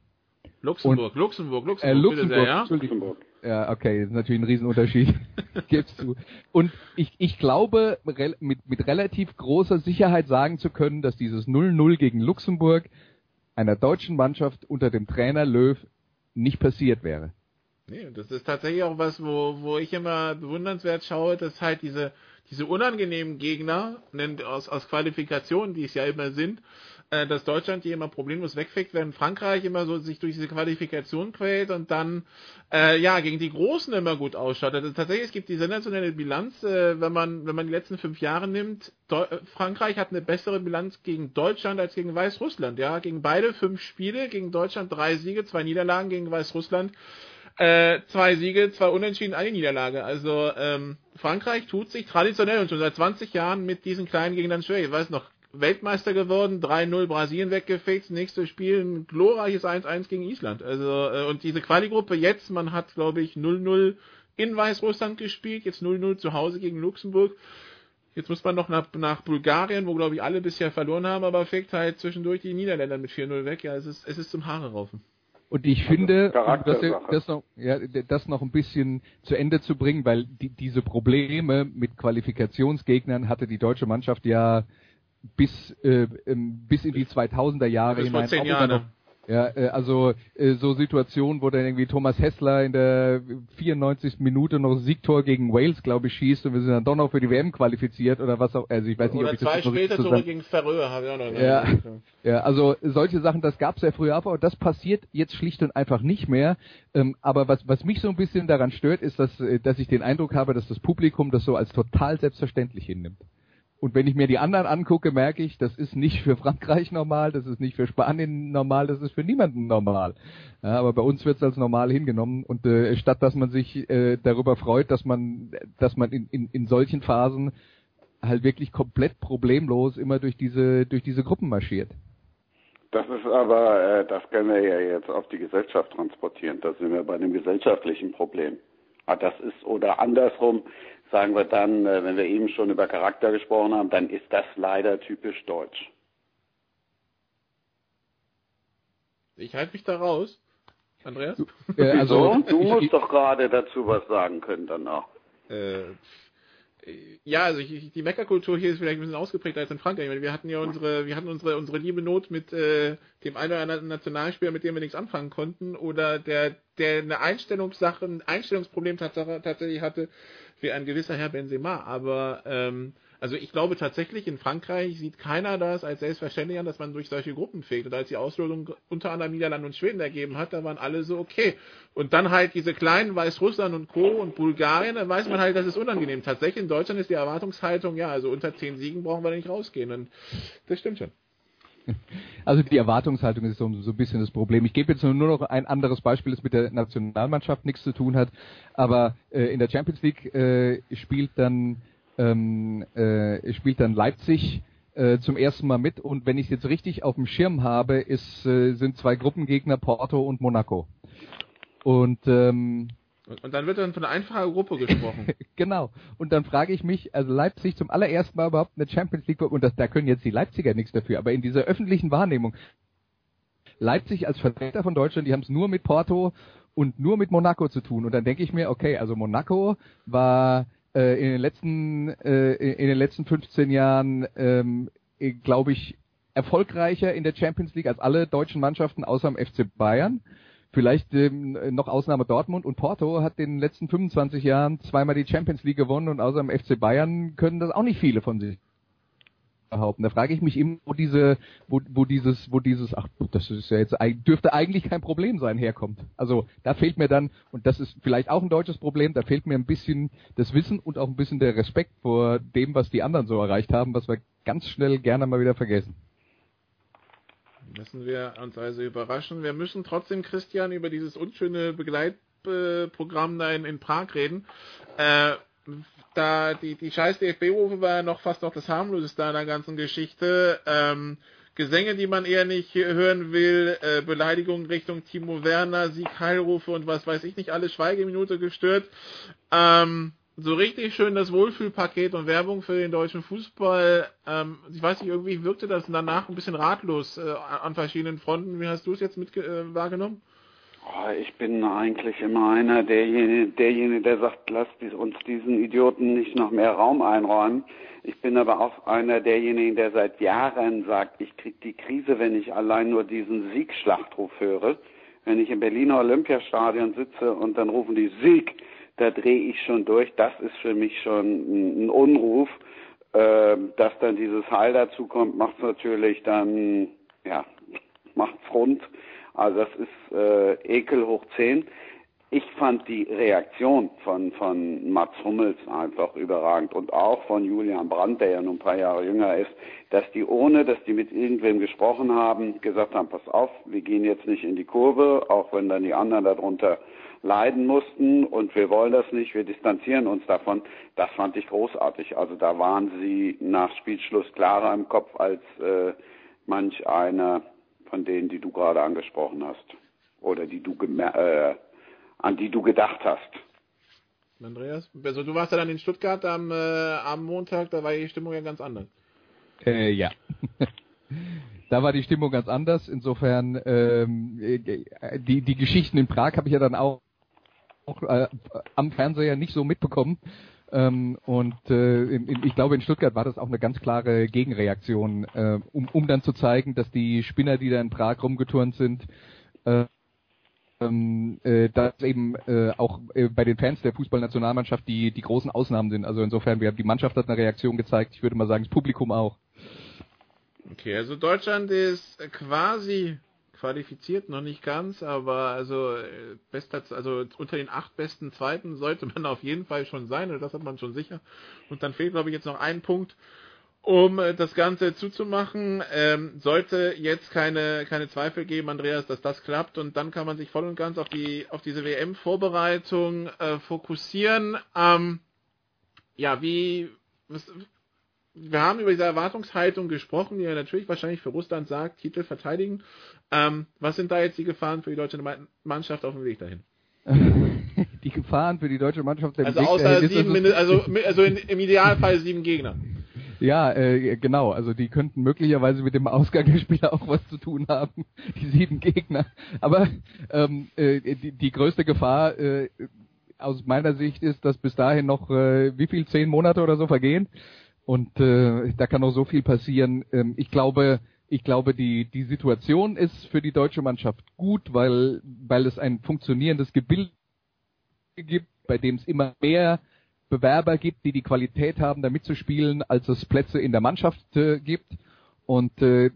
Luxemburg, und, Luxemburg, Luxemburg, äh, Luxemburg, sehr, ja? Luxemburg. Ja, okay, das ist natürlich ein Riesenunterschied. Gibst du. Und ich, ich glaube, mit, mit relativ großer Sicherheit sagen zu können, dass dieses 0-0 gegen Luxemburg einer deutschen Mannschaft unter dem Trainer Löw nicht passiert wäre. Nee, das ist tatsächlich auch was, wo, wo ich immer bewundernswert schaue, dass halt diese, diese unangenehmen Gegner aus, aus Qualifikationen, die es ja immer sind, äh, dass Deutschland die immer problemlos wegfegt, wenn Frankreich immer so sich durch diese Qualifikation quält und dann äh, ja gegen die Großen immer gut ausschaut. Also tatsächlich es gibt die sensationelle Bilanz, äh, wenn man wenn man die letzten fünf Jahre nimmt. Deu Frankreich hat eine bessere Bilanz gegen Deutschland als gegen Weißrussland. Ja, gegen beide fünf Spiele, gegen Deutschland drei Siege, zwei Niederlagen gegen Weißrussland. Äh, zwei Siege, zwei Unentschieden, eine Niederlage. Also ähm, Frankreich tut sich traditionell und schon seit 20 Jahren mit diesen kleinen Gegnern schwer. Ich weiß noch, Weltmeister geworden, 3-0 Brasilien weggefegt, nächstes Spiel ein glorreiches 1-1 gegen Island. Also äh, und diese Quali-Gruppe jetzt, man hat glaube ich 0-0 in Weißrussland gespielt, jetzt 0-0 zu Hause gegen Luxemburg. Jetzt muss man noch nach, nach Bulgarien, wo glaube ich alle bisher verloren haben, aber fegt halt zwischendurch die Niederländer mit 4-0 weg. Ja, es ist, es ist zum Haare raufen. Und ich finde, das, das, noch, ja, das noch ein bisschen zu Ende zu bringen, weil die, diese Probleme mit Qualifikationsgegnern hatte die deutsche Mannschaft ja bis, äh, ähm, bis in die 2000er Jahre hinein. Vor zehn Jahren. Noch, ja, äh, also äh, so Situationen, wo dann irgendwie Thomas Hessler in der 94. Minute noch Siegtor gegen Wales, glaube ich, schießt und wir sind dann doch noch für die WM qualifiziert oder was auch. Also ich weiß nicht, oder ob ich zwei das später Tore gegen Färöer habe ich auch noch. Ja, ja, also solche Sachen, das gab es ja früher auch, aber das passiert jetzt schlicht und einfach nicht mehr. Ähm, aber was was mich so ein bisschen daran stört, ist, dass äh, dass ich den Eindruck habe, dass das Publikum das so als total selbstverständlich hinnimmt. Und wenn ich mir die anderen angucke, merke ich, das ist nicht für Frankreich normal, das ist nicht für Spanien normal, das ist für niemanden normal. Ja, aber bei uns wird es als normal hingenommen und äh, statt dass man sich äh, darüber freut, dass man, dass man in, in, in solchen Phasen halt wirklich komplett problemlos immer durch diese durch diese Gruppen marschiert. Das ist aber, äh, das können wir ja jetzt auf die Gesellschaft transportieren. Da sind wir bei einem gesellschaftlichen Problem. Ah, das ist oder andersrum, sagen wir dann, äh, wenn wir eben schon über Charakter gesprochen haben, dann ist das leider typisch deutsch. Ich halte mich da raus. Andreas? Äh, also, du musst ich, doch gerade dazu was sagen können dann auch. äh, ja, also ich, die Meckerkultur hier ist vielleicht ein bisschen ausgeprägter als in Frankreich. Wir hatten ja unsere, wir hatten unsere, unsere liebe Not mit äh, dem einen oder anderen Nationalspieler, mit dem wir nichts anfangen konnten, oder der, der eine Einstellungssache, ein Einstellungsproblem tatsächlich hatte, wie ein gewisser Herr Benzema. Aber ähm, also ich glaube tatsächlich, in Frankreich sieht keiner das als selbstverständlich an, dass man durch solche Gruppen fegt. Und als die Auslosung unter anderem Niederlande und Schweden ergeben hat, da waren alle so okay. Und dann halt diese kleinen Weißrussland und Co. und Bulgarien, dann weiß man halt, das ist unangenehm. Tatsächlich in Deutschland ist die Erwartungshaltung, ja, also unter zehn Siegen brauchen wir nicht rausgehen. Und das stimmt schon. Also die Erwartungshaltung ist so, so ein bisschen das Problem. Ich gebe jetzt nur noch ein anderes Beispiel, das mit der Nationalmannschaft nichts zu tun hat. Aber äh, in der Champions League äh, spielt dann ähm, äh, spielt dann Leipzig äh, zum ersten Mal mit und wenn ich es jetzt richtig auf dem Schirm habe, ist, äh, sind zwei Gruppengegner Porto und Monaco. Und ähm, und dann wird dann von einer einfachen Gruppe gesprochen. genau. Und dann frage ich mich, also Leipzig zum allerersten Mal überhaupt eine Champions League, und das, da können jetzt die Leipziger nichts dafür, aber in dieser öffentlichen Wahrnehmung, Leipzig als Vertreter von Deutschland, die haben es nur mit Porto und nur mit Monaco zu tun. Und dann denke ich mir, okay, also Monaco war äh, in den letzten äh, in den letzten 15 Jahren, ähm, glaube ich, erfolgreicher in der Champions League als alle deutschen Mannschaften außer dem FC Bayern. Vielleicht ähm, noch Ausnahme Dortmund und Porto hat in den letzten 25 Jahren zweimal die Champions League gewonnen und außer dem FC Bayern können das auch nicht viele von sich behaupten. Da frage ich mich immer, wo diese, wo, wo dieses, wo dieses, ach, das ist ja jetzt, dürfte eigentlich kein Problem sein, herkommt. Also da fehlt mir dann, und das ist vielleicht auch ein deutsches Problem, da fehlt mir ein bisschen das Wissen und auch ein bisschen der Respekt vor dem, was die anderen so erreicht haben, was wir ganz schnell gerne mal wieder vergessen. Müssen wir uns also überraschen. Wir müssen trotzdem, Christian, über dieses unschöne Begleitprogramm da in, in Prag reden. Äh, da die, die scheiß DFB-Rufe war ja noch fast noch das harmloseste an der ganzen Geschichte. Ähm, Gesänge, die man eher nicht hören will, äh, Beleidigungen Richtung Timo Werner, Sieg-Heilrufe und was weiß ich nicht, alle Schweigeminute gestört. Ähm, so richtig schön das Wohlfühlpaket und Werbung für den deutschen Fußball. Ähm, ich weiß nicht, irgendwie wirkte das danach ein bisschen ratlos äh, an verschiedenen Fronten. Wie hast du es jetzt mit äh, wahrgenommen? Oh, ich bin eigentlich immer einer derjenige, derjenige, der sagt, lasst uns diesen Idioten nicht noch mehr Raum einräumen. Ich bin aber auch einer derjenigen, der seit Jahren sagt, ich krieg die Krise, wenn ich allein nur diesen Siegschlachtruf höre. Wenn ich im Berliner Olympiastadion sitze und dann rufen die Sieg, da drehe ich schon durch. Das ist für mich schon ein Unruf. Äh, dass dann dieses Heil dazu kommt, macht natürlich dann, ja, macht's rund. Also das ist äh, Ekel hoch 10. Ich fand die Reaktion von, von Mats Hummels einfach überragend und auch von Julian Brandt, der ja nun ein paar Jahre jünger ist, dass die ohne, dass die mit irgendwem gesprochen haben, gesagt haben, pass auf, wir gehen jetzt nicht in die Kurve, auch wenn dann die anderen darunter leiden mussten und wir wollen das nicht, wir distanzieren uns davon. Das fand ich großartig. Also da waren sie nach Spielschluss klarer im Kopf als äh, manch einer von denen, die du gerade angesprochen hast oder die du äh, an die du gedacht hast. Andreas, also du warst ja dann in Stuttgart am, äh, am Montag, da war die Stimmung ja ganz anders. Äh, ja. da war die Stimmung ganz anders. Insofern ähm, äh, die die Geschichten in Prag habe ich ja dann auch, auch äh, am Fernseher nicht so mitbekommen. Ähm, und äh, in, ich glaube, in Stuttgart war das auch eine ganz klare Gegenreaktion, äh, um, um dann zu zeigen, dass die Spinner, die da in Prag rumgeturnt sind, äh, ähm, äh, dass eben äh, auch äh, bei den Fans der Fußballnationalmannschaft die, die großen Ausnahmen sind. Also insofern, wir die Mannschaft hat eine Reaktion gezeigt, ich würde mal sagen, das Publikum auch. Okay, also Deutschland ist quasi qualifiziert, noch nicht ganz, aber also äh, bester, also unter den acht besten Zweiten sollte man auf jeden Fall schon sein, und das hat man schon sicher. Und dann fehlt, glaube ich, jetzt noch ein Punkt, um äh, das Ganze zuzumachen. Ähm, sollte jetzt keine, keine Zweifel geben, Andreas, dass das klappt und dann kann man sich voll und ganz auf die auf diese WM-Vorbereitung äh, fokussieren. Ähm, ja, wie was, wir haben über diese Erwartungshaltung gesprochen, die ja natürlich wahrscheinlich für Russland sagt, Titel verteidigen. Ähm, was sind da jetzt die Gefahren für die deutsche Mannschaft auf dem Weg dahin? die Gefahren für die deutsche Mannschaft also Weg außer dahin sieben, ist, also, also in, im Idealfall sieben Gegner. Ja, äh, genau. Also die könnten möglicherweise mit dem Ausgang der Spieler auch was zu tun haben, die sieben Gegner. Aber ähm, äh, die, die größte Gefahr äh, aus meiner Sicht ist, dass bis dahin noch äh, wie viel zehn Monate oder so vergehen und äh, da kann noch so viel passieren. Ähm, ich glaube, ich glaube, die die Situation ist für die deutsche Mannschaft gut, weil weil es ein funktionierendes Gebilde gibt, bei dem es immer mehr Bewerber gibt, die die Qualität haben, da mitzuspielen, als es Plätze in der Mannschaft äh, gibt. Und äh,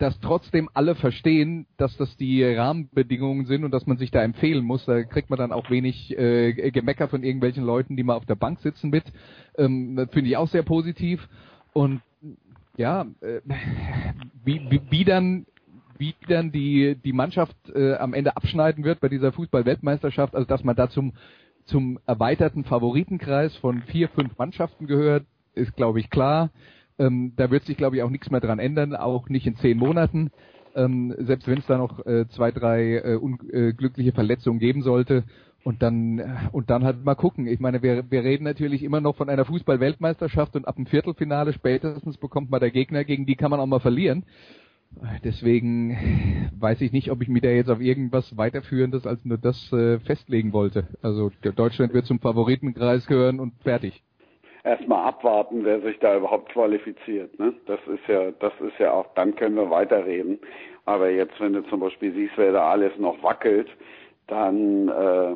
dass trotzdem alle verstehen, dass das die Rahmenbedingungen sind und dass man sich da empfehlen muss. Da kriegt man dann auch wenig äh, Gemecker von irgendwelchen Leuten, die mal auf der Bank sitzen mit. Ähm, das finde ich auch sehr positiv. Und ja, äh, wie, wie, wie dann wie dann die die Mannschaft äh, am Ende abschneiden wird bei dieser Fußball-Weltmeisterschaft, also dass man da zum zum erweiterten Favoritenkreis von vier, fünf Mannschaften gehört, ist glaube ich klar. Ähm, da wird sich, glaube ich, auch nichts mehr dran ändern, auch nicht in zehn Monaten. Ähm, selbst wenn es da noch äh, zwei, drei äh, unglückliche Verletzungen geben sollte. Und dann äh, und dann halt mal gucken. Ich meine, wir, wir reden natürlich immer noch von einer Fußball-Weltmeisterschaft und ab dem Viertelfinale spätestens bekommt man der Gegner, gegen die kann man auch mal verlieren. Deswegen weiß ich nicht, ob ich mich da jetzt auf irgendwas weiterführendes als nur das äh, festlegen wollte. Also Deutschland wird zum Favoritenkreis gehören und fertig erstmal abwarten, wer sich da überhaupt qualifiziert. Ne? Das ist ja, das ist ja auch, dann können wir weiterreden. Aber jetzt, wenn du zum Beispiel siehst, wer da alles noch wackelt, dann äh,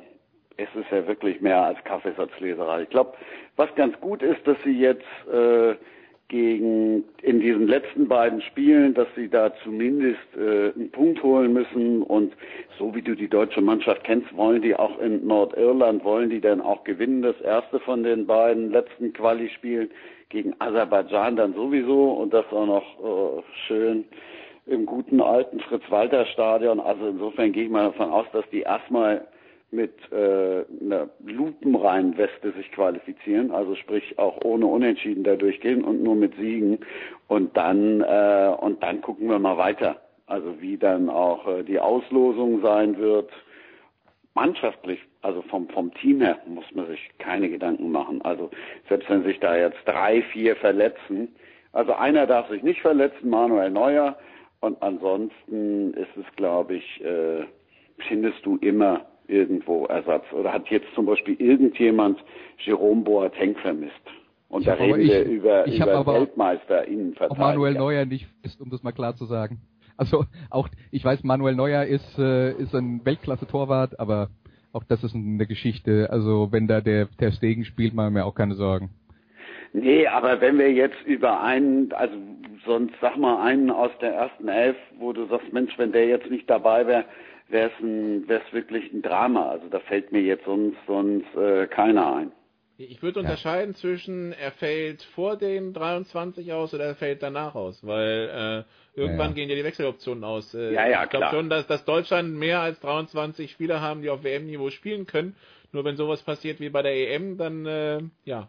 ist es ja wirklich mehr als Kaffeesatzleserei. Ich glaube, was ganz gut ist, dass sie jetzt äh, gegen in diesen letzten beiden Spielen, dass sie da zumindest äh, einen Punkt holen müssen und so wie du die deutsche Mannschaft kennst, wollen die auch in Nordirland, wollen die dann auch gewinnen, das erste von den beiden letzten Quali-Spielen gegen Aserbaidschan dann sowieso und das auch noch äh, schön im guten alten Fritz-Walter-Stadion. Also insofern gehe ich mal davon aus, dass die erstmal mit äh, einer lupenreinen Weste sich qualifizieren, also sprich auch ohne Unentschieden da durchgehen und nur mit Siegen und dann äh, und dann gucken wir mal weiter, also wie dann auch äh, die Auslosung sein wird. Mannschaftlich, also vom vom Team her muss man sich keine Gedanken machen. Also selbst wenn sich da jetzt drei, vier verletzen, also einer darf sich nicht verletzen, Manuel Neuer, und ansonsten ist es, glaube ich, äh, findest du immer irgendwo Ersatz? Oder hat jetzt zum Beispiel irgendjemand Jerome Boateng vermisst? Und ich da reden ich, wir über, ich über Weltmeister Innenverteidiger. Manuel Neuer nicht ist, um das mal klar zu sagen. Also auch, ich weiß, Manuel Neuer ist, äh, ist ein Weltklasse-Torwart, aber auch das ist eine Geschichte. Also wenn da der, der Stegen spielt, machen wir mir auch keine Sorgen. Nee, aber wenn wir jetzt über einen, also sonst sag mal einen aus der ersten Elf, wo du sagst, Mensch, wenn der jetzt nicht dabei wäre, wäre es wirklich ein Drama. Also da fällt mir jetzt sonst, sonst äh, keiner ein. Ich würde unterscheiden ja. zwischen, er fällt vor den 23 aus oder er fällt danach aus, weil äh, irgendwann ja, ja. gehen ja die Wechseloptionen aus. Äh, ja, ja, ich glaube schon, dass, dass Deutschland mehr als 23 Spieler haben, die auf WM-Niveau spielen können. Nur wenn sowas passiert wie bei der EM, dann äh, ja,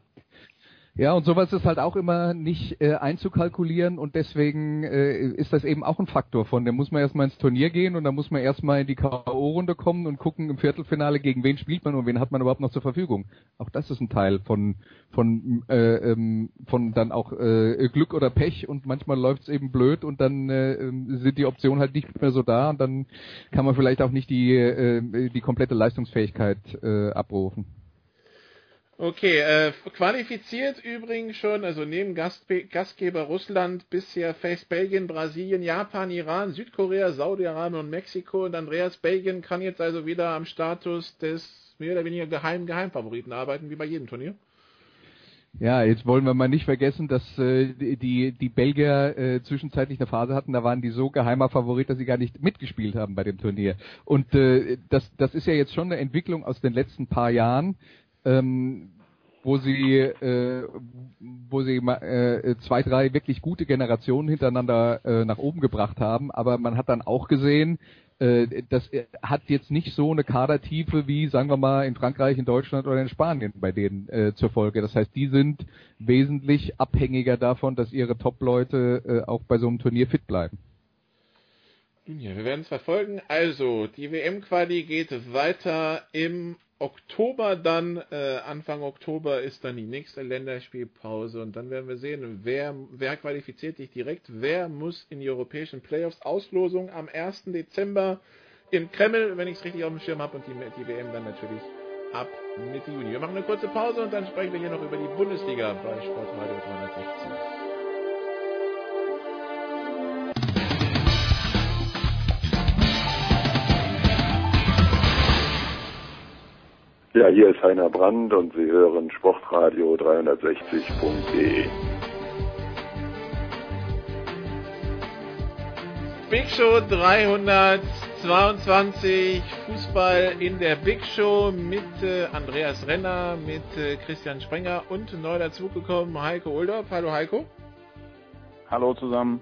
ja, und sowas ist halt auch immer nicht äh, einzukalkulieren und deswegen äh, ist das eben auch ein Faktor von, da muss man erstmal ins Turnier gehen und dann muss man erstmal in die K.O.-Runde kommen und gucken im Viertelfinale, gegen wen spielt man und wen hat man überhaupt noch zur Verfügung. Auch das ist ein Teil von von äh, ähm, von dann auch äh, Glück oder Pech und manchmal läuft's eben blöd und dann äh, ähm, sind die Optionen halt nicht mehr so da und dann kann man vielleicht auch nicht die äh, die komplette Leistungsfähigkeit äh, abrufen. Okay, äh, qualifiziert übrigens schon, also neben Gastbe Gastgeber Russland bisher face Belgien, Brasilien, Japan, Iran, Südkorea, Saudi-Arabien und Mexiko. Und Andreas Belgien kann jetzt also wieder am Status des mehr oder weniger geheimen Geheimfavoriten arbeiten, wie bei jedem Turnier. Ja, jetzt wollen wir mal nicht vergessen, dass äh, die die Belgier äh, zwischenzeitlich eine Phase hatten, da waren die so geheimer Favorit, dass sie gar nicht mitgespielt haben bei dem Turnier. Und äh, das das ist ja jetzt schon eine Entwicklung aus den letzten paar Jahren, ähm, wo sie, äh, wo sie äh, zwei, drei wirklich gute Generationen hintereinander äh, nach oben gebracht haben. Aber man hat dann auch gesehen, äh, das hat jetzt nicht so eine Kadertiefe wie, sagen wir mal, in Frankreich, in Deutschland oder in Spanien bei denen äh, zur Folge. Das heißt, die sind wesentlich abhängiger davon, dass ihre Top-Leute äh, auch bei so einem Turnier fit bleiben. Ja, wir werden es verfolgen. Also, die WM-Quali geht weiter im Oktober dann, äh, Anfang Oktober ist dann die nächste Länderspielpause und dann werden wir sehen, wer, wer qualifiziert sich direkt, wer muss in die europäischen Playoffs. Auslosung am 1. Dezember im Kreml, wenn ich es richtig auf dem Schirm habe und die, die WM dann natürlich ab Mitte Juni. Wir machen eine kurze Pause und dann sprechen wir hier noch über die Bundesliga bei Sportradio 360. Ja, hier ist Heiner Brand und Sie hören Sportradio 360.de. Big Show 322 Fußball in der Big Show mit äh, Andreas Renner, mit äh, Christian Sprenger und neu dazugekommen Heiko Uldorf. Hallo Heiko. Hallo zusammen.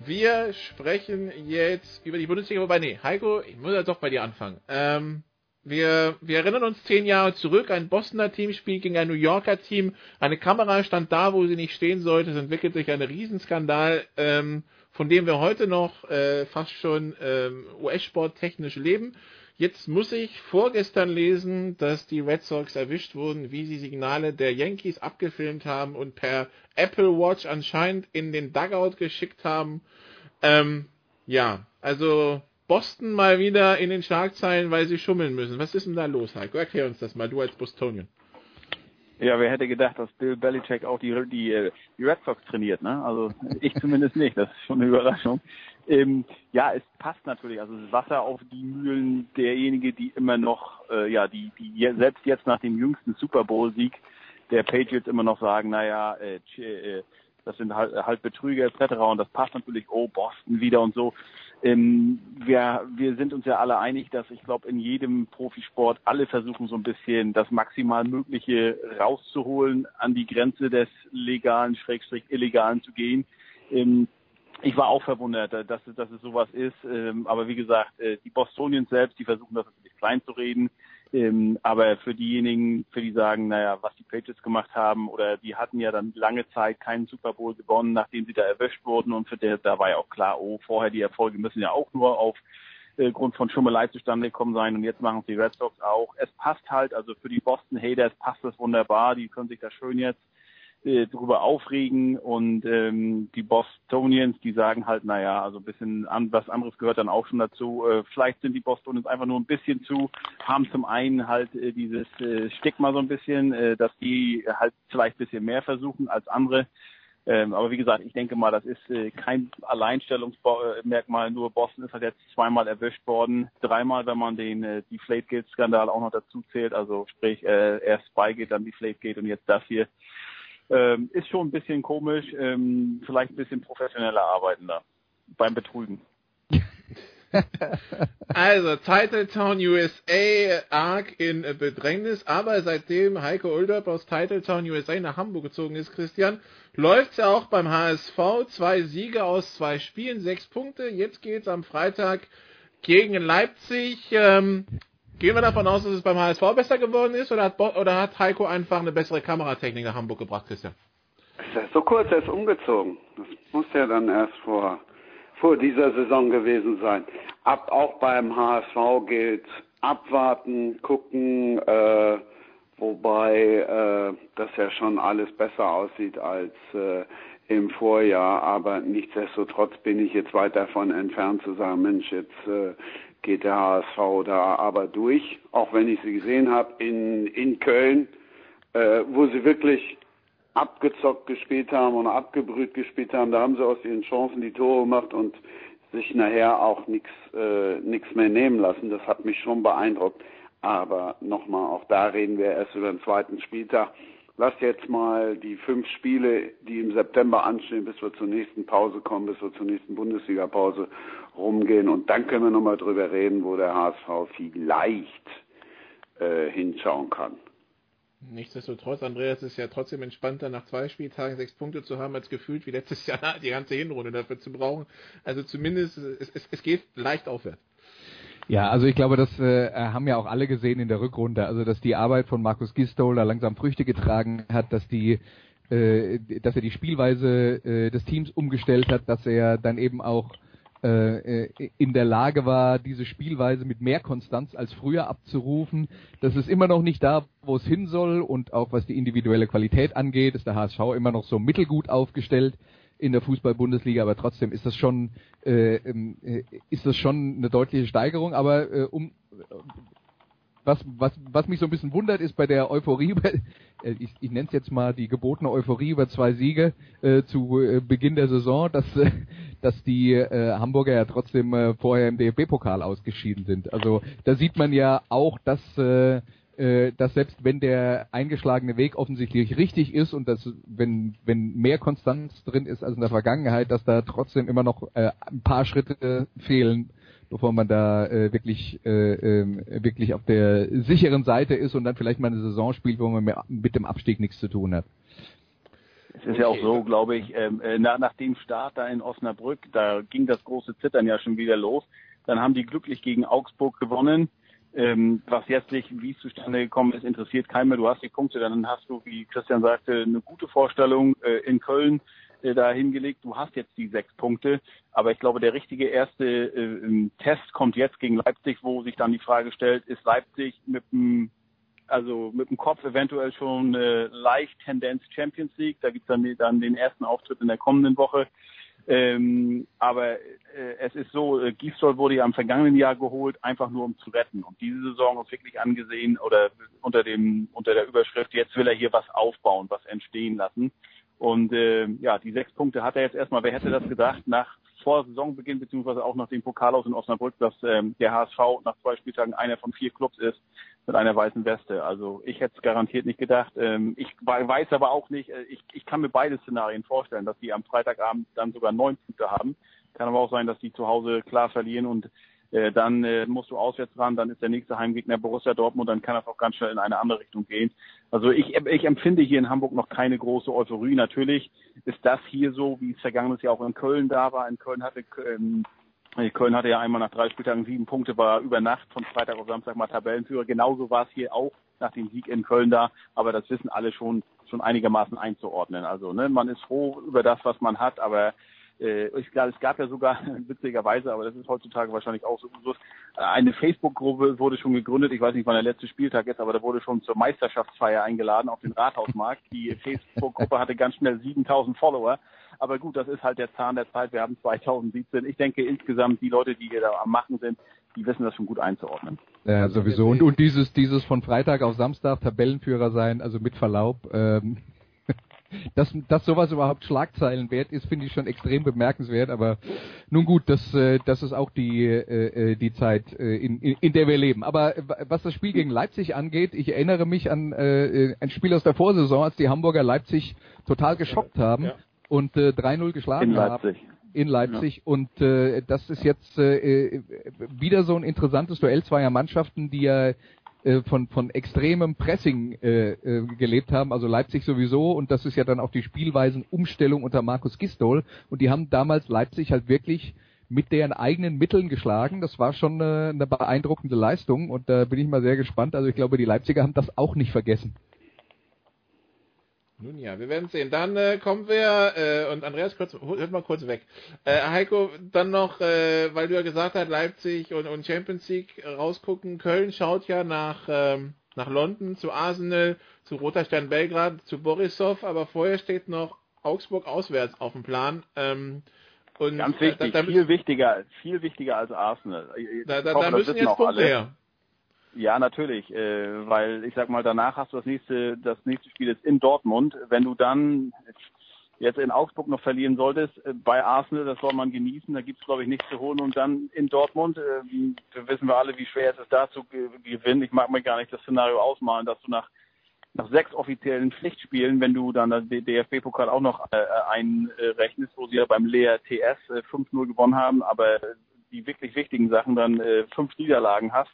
Wir sprechen jetzt über die Bundesliga, wobei, nee, Heiko, ich muss ja doch bei dir anfangen. Ähm, wir, wir erinnern uns zehn Jahre zurück, ein Bostoner Team spielt gegen ein New Yorker Team, eine Kamera stand da, wo sie nicht stehen sollte, es entwickelt sich ein Riesenskandal, ähm, von dem wir heute noch äh, fast schon ähm, US-Sport technisch leben. Jetzt muss ich vorgestern lesen, dass die Red Sox erwischt wurden, wie sie Signale der Yankees abgefilmt haben und per Apple Watch anscheinend in den Dugout geschickt haben. Ähm, ja, also Boston mal wieder in den Schlagzeilen, weil sie schummeln müssen. Was ist denn da los, Heiko? Erklär uns das mal, du als Bostonian. Ja, wer hätte gedacht, dass Bill Belichick auch die, die, äh, die Red Sox trainiert, ne? Also ich zumindest nicht, das ist schon eine Überraschung. Ähm, ja, es passt natürlich, also das Wasser auf die Mühlen derjenige, die immer noch, äh, ja, die, die selbst jetzt nach dem jüngsten Super Bowl-Sieg der Patriots immer noch sagen, naja, äh, äh, das sind halt, halt Betrüger etc. Und das passt natürlich, oh, Boston wieder und so. Ähm, wir, wir sind uns ja alle einig, dass ich glaube, in jedem Profisport alle versuchen so ein bisschen das maximal Mögliche rauszuholen, an die Grenze des legalen, Schrägstrich illegalen zu gehen. Ähm, ich war auch verwundert, dass, dass es sowas ist. Ähm, aber wie gesagt, äh, die Bostonians selbst, die versuchen das natürlich klein zu reden. Ähm, aber für diejenigen, für die sagen, naja, was die Patriots gemacht haben, oder die hatten ja dann lange Zeit keinen Super Bowl gewonnen, nachdem sie da erwischt wurden und für der, da war ja auch klar, oh, vorher die Erfolge müssen ja auch nur auf äh, von Schummelei zustande gekommen sein und jetzt machen es die Red Sox auch. Es passt halt, also für die Boston Haters passt das wunderbar, die können sich da schön jetzt äh, drüber aufregen und ähm, die Bostonians, die sagen halt, naja, also ein bisschen an, was anderes gehört dann auch schon dazu. Äh, vielleicht sind die Bostonians einfach nur ein bisschen zu, haben zum einen halt äh, dieses äh, Stigma so ein bisschen, äh, dass die halt vielleicht ein bisschen mehr versuchen als andere. Ähm, aber wie gesagt, ich denke mal, das ist äh, kein Alleinstellungsmerkmal. Nur Boston ist halt jetzt zweimal erwischt worden. Dreimal, wenn man den äh, die Flate-Gate-Skandal auch noch dazu zählt. Also sprich, äh, erst Spygate, dann die Flate-Gate und jetzt das hier. Ähm, ist schon ein bisschen komisch, ähm, vielleicht ein bisschen professioneller arbeiten da beim Betrügen. also, Titletown USA arg in Bedrängnis, aber seitdem Heiko Ulderb aus Titletown USA nach Hamburg gezogen ist, Christian, läuft es ja auch beim HSV. Zwei Siege aus zwei Spielen, sechs Punkte. Jetzt geht es am Freitag gegen Leipzig. Ähm, Gehen wir davon aus, dass es beim HSV besser geworden ist oder hat, Bo oder hat Heiko einfach eine bessere Kameratechnik nach Hamburg gebracht, Christian? So kurz, er ist umgezogen. Das muss ja dann erst vor, vor dieser Saison gewesen sein. Ab, auch beim HSV gilt abwarten, gucken, äh, wobei äh, das ja schon alles besser aussieht als äh, im Vorjahr, aber nichtsdestotrotz bin ich jetzt weit davon entfernt zu sagen, Mensch, jetzt äh, geht der HSV da aber durch, auch wenn ich sie gesehen habe in, in Köln, äh, wo sie wirklich abgezockt gespielt haben und abgebrüht gespielt haben. Da haben sie aus ihren Chancen die Tore gemacht und sich nachher auch nichts äh, nix mehr nehmen lassen. Das hat mich schon beeindruckt. Aber nochmal, auch da reden wir erst über den zweiten Spieltag. Lass jetzt mal die fünf Spiele, die im September anstehen, bis wir zur nächsten Pause kommen, bis wir zur nächsten Bundesliga-Pause rumgehen. Und dann können wir nochmal drüber reden, wo der HSV vielleicht äh, hinschauen kann. Nichtsdestotrotz, Andreas ist ja trotzdem entspannter, nach zwei Spieltagen sechs Punkte zu haben, als gefühlt wie letztes Jahr die ganze Hinrunde dafür zu brauchen. Also zumindest, es, es, es geht leicht aufwärts. Ja, also ich glaube, das äh, haben ja auch alle gesehen in der Rückrunde, also dass die Arbeit von Markus Gistol da langsam Früchte getragen hat, dass die äh, dass er die Spielweise äh, des Teams umgestellt hat, dass er dann eben auch in der Lage war, diese Spielweise mit mehr Konstanz als früher abzurufen. Das ist immer noch nicht da, wo es hin soll und auch was die individuelle Qualität angeht, ist der HSV immer noch so mittelgut aufgestellt in der Fußball-Bundesliga, aber trotzdem ist das schon äh, ähm, äh, ist das schon eine deutliche Steigerung. Aber äh, um was, was, was mich so ein bisschen wundert, ist bei der Euphorie, äh, ich, ich nenne es jetzt mal die gebotene Euphorie über zwei Siege äh, zu äh, Beginn der Saison, dass, äh, dass die äh, Hamburger ja trotzdem äh, vorher im DFB-Pokal ausgeschieden sind. Also da sieht man ja auch, dass äh, äh, dass selbst wenn der eingeschlagene Weg offensichtlich richtig ist und dass wenn wenn mehr Konstanz drin ist als in der Vergangenheit, dass da trotzdem immer noch äh, ein paar Schritte fehlen, bevor man da äh, wirklich äh, äh, wirklich auf der sicheren Seite ist und dann vielleicht mal eine Saison spielt, wo man mit dem Abstieg nichts zu tun hat. Es ist ja auch so, glaube ich, ähm, äh, nach, nach dem Start da in Osnabrück, da ging das große Zittern ja schon wieder los. Dann haben die glücklich gegen Augsburg gewonnen. Ähm, was jetzt nicht, wie es zustande gekommen ist, interessiert keinen mehr. Du hast die Punkte, dann hast du, wie Christian sagte, eine gute Vorstellung äh, in Köln äh, da hingelegt. Du hast jetzt die sechs Punkte, aber ich glaube, der richtige erste äh, Test kommt jetzt gegen Leipzig, wo sich dann die Frage stellt, ist Leipzig mit dem also mit dem Kopf eventuell schon äh, leicht Tendenz Champions League. Da gibt's dann, dann den ersten Auftritt in der kommenden Woche. Ähm, aber äh, es ist so, äh, Gisdol wurde ja im vergangenen Jahr geholt, einfach nur um zu retten. Und diese Saison ist wirklich angesehen oder unter dem unter der Überschrift, jetzt will er hier was aufbauen, was entstehen lassen. Und äh, ja, die sechs Punkte hat er jetzt erstmal, wer hätte das gedacht, nach vor Saisonbeginn beziehungsweise auch nach dem Pokal aus in Osnabrück, dass ähm, der HSV nach zwei Spieltagen einer von vier Clubs ist mit einer weißen Weste. Also ich hätte es garantiert nicht gedacht. Ähm, ich weiß aber auch nicht, äh, ich, ich kann mir beide Szenarien vorstellen, dass die am Freitagabend dann sogar neun Punkte haben. Kann aber auch sein, dass die zu Hause klar verlieren und äh, dann äh, musst du auswärts ran, dann ist der nächste Heimgegner Borussia Dortmund, dann kann das auch ganz schnell in eine andere Richtung gehen. Also ich, ich empfinde hier in Hamburg noch keine große Euphorie. Natürlich ist das hier so, wie es vergangenes Jahr auch in Köln da war. In Köln hatte ähm, Köln hatte ja einmal nach drei Spieltagen sieben Punkte, war über Nacht von Freitag auf Samstag mal Tabellenführer. Genauso war es hier auch nach dem Sieg in Köln da, aber das wissen alle schon schon einigermaßen einzuordnen. Also ne, man ist froh über das, was man hat, aber äh, ich glaube, es gab ja sogar witzigerweise, aber das ist heutzutage wahrscheinlich auch so Usus, eine Facebook-Gruppe wurde schon gegründet. Ich weiß nicht, wann der letzte Spieltag ist, aber da wurde schon zur Meisterschaftsfeier eingeladen auf den Rathausmarkt. Die Facebook-Gruppe hatte ganz schnell 7000 Follower. Aber gut, das ist halt der Zahn der Zeit. Wir haben 2017. Ich denke insgesamt die Leute, die hier da am Machen sind, die wissen das schon gut einzuordnen. Ja, sowieso. Und, und dieses, dieses von Freitag auf Samstag Tabellenführer sein, also mit Verlaub, ähm, dass, dass sowas überhaupt Schlagzeilen wert ist, finde ich schon extrem bemerkenswert. Aber nun gut, das, äh, das ist auch die, äh, äh die Zeit, äh, in, in, in der wir leben. Aber was das Spiel gegen Leipzig angeht, ich erinnere mich an äh, ein Spiel aus der Vorsaison, als die Hamburger Leipzig total geschockt haben ja. und äh, 3-0 geschlagen in Leipzig. haben in Leipzig ja. und äh, das ist jetzt äh, wieder so ein interessantes Duell zweier Mannschaften, die ja äh, von, von extremem Pressing äh, äh, gelebt haben, also Leipzig sowieso und das ist ja dann auch die Spielweisenumstellung unter Markus Gistol und die haben damals Leipzig halt wirklich mit deren eigenen Mitteln geschlagen. Das war schon eine, eine beeindruckende Leistung und da bin ich mal sehr gespannt. Also ich glaube, die Leipziger haben das auch nicht vergessen. Nun ja, wir werden sehen. Dann äh, kommen wir, äh, und Andreas, kurz, hört mal kurz weg. Äh, Heiko, dann noch, äh, weil du ja gesagt hast, Leipzig und, und Champions League rausgucken. Köln schaut ja nach, ähm, nach London, zu Arsenal, zu Roter Stern Belgrad, zu Borisov, aber vorher steht noch Augsburg auswärts auf dem Plan. Ähm, und Ganz wichtig, da, da, viel wichtiger, viel wichtiger als Arsenal. Da, da, hoffe, da müssen jetzt Punkte her. Ja, natürlich, äh, weil ich sag mal, danach hast du das nächste, das nächste Spiel ist in Dortmund. Wenn du dann jetzt in Augsburg noch verlieren solltest, äh, bei Arsenal, das soll man genießen, da gibt's glaube ich nichts zu holen und dann in Dortmund, äh, wissen wir alle, wie schwer es ist, da zu gewinnen. Ich mag mir gar nicht das Szenario ausmalen, dass du nach nach sechs offiziellen Pflichtspielen, wenn du dann das DFB-Pokal auch noch äh, einrechnest, wo sie ja beim Leer TS äh, 5-0 gewonnen haben, aber die wirklich wichtigen Sachen dann äh, fünf Niederlagen hast,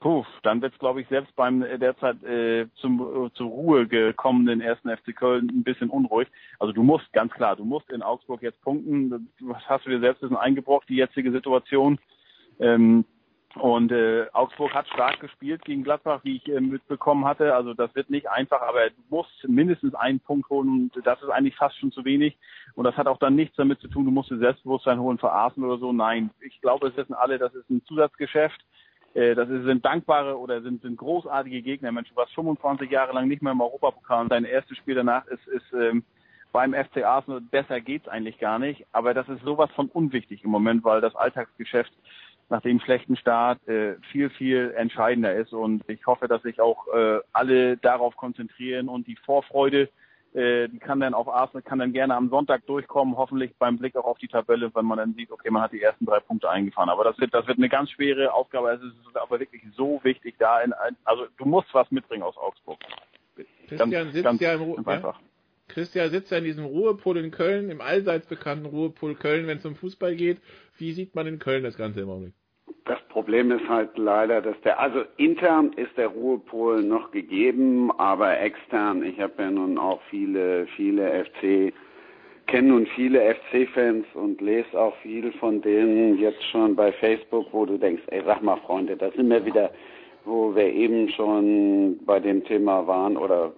Puh, dann wird es, glaube ich, selbst beim äh, derzeit äh, zum, äh, zur Ruhe gekommenen ersten FC Köln ein bisschen unruhig. Also du musst, ganz klar, du musst in Augsburg jetzt punkten. Du hast du dir selbst ein bisschen eingebrockt, die jetzige Situation. Ähm, und äh, Augsburg hat stark gespielt gegen Gladbach, wie ich äh, mitbekommen hatte. Also das wird nicht einfach, aber du musst mindestens einen Punkt holen und das ist eigentlich fast schon zu wenig. Und das hat auch dann nichts damit zu tun, du musst dir Selbstbewusstsein holen Arsenal oder so. Nein, ich glaube, es wissen alle, das ist ein Zusatzgeschäft. Äh, das sind dankbare oder sind, sind großartige Gegner. Mensch, du warst 25 Jahre lang nicht mehr im Europapokal und dein erstes Spiel danach ist, ist ähm, beim FC Arsenal. Besser geht's eigentlich gar nicht. Aber das ist sowas von unwichtig im Moment, weil das Alltagsgeschäft nach dem schlechten Start äh, viel, viel entscheidender ist. Und ich hoffe, dass sich auch äh, alle darauf konzentrieren und die Vorfreude, äh, die kann dann auf Arsenal, kann dann gerne am Sonntag durchkommen, hoffentlich beim Blick auch auf die Tabelle, wenn man dann sieht, okay, man hat die ersten drei Punkte eingefahren. Aber das wird, das wird eine ganz schwere Aufgabe. Es ist aber wirklich so wichtig, da in, also du musst was mitbringen aus Augsburg. Christian ganz, sitzt ganz, ja im Ruhe. Ja? Christian sitzt ja in diesem Ruhepool in Köln, im allseits bekannten Ruhepool Köln, wenn es um Fußball geht. Wie sieht man in Köln das Ganze im Augenblick? Das Problem ist halt leider, dass der, also intern ist der Ruhepol noch gegeben, aber extern, ich habe ja nun auch viele, viele FC, kenne nun viele FC-Fans und lese auch viel von denen jetzt schon bei Facebook, wo du denkst, ey, sag mal Freunde, da sind wir wieder, wo wir eben schon bei dem Thema waren oder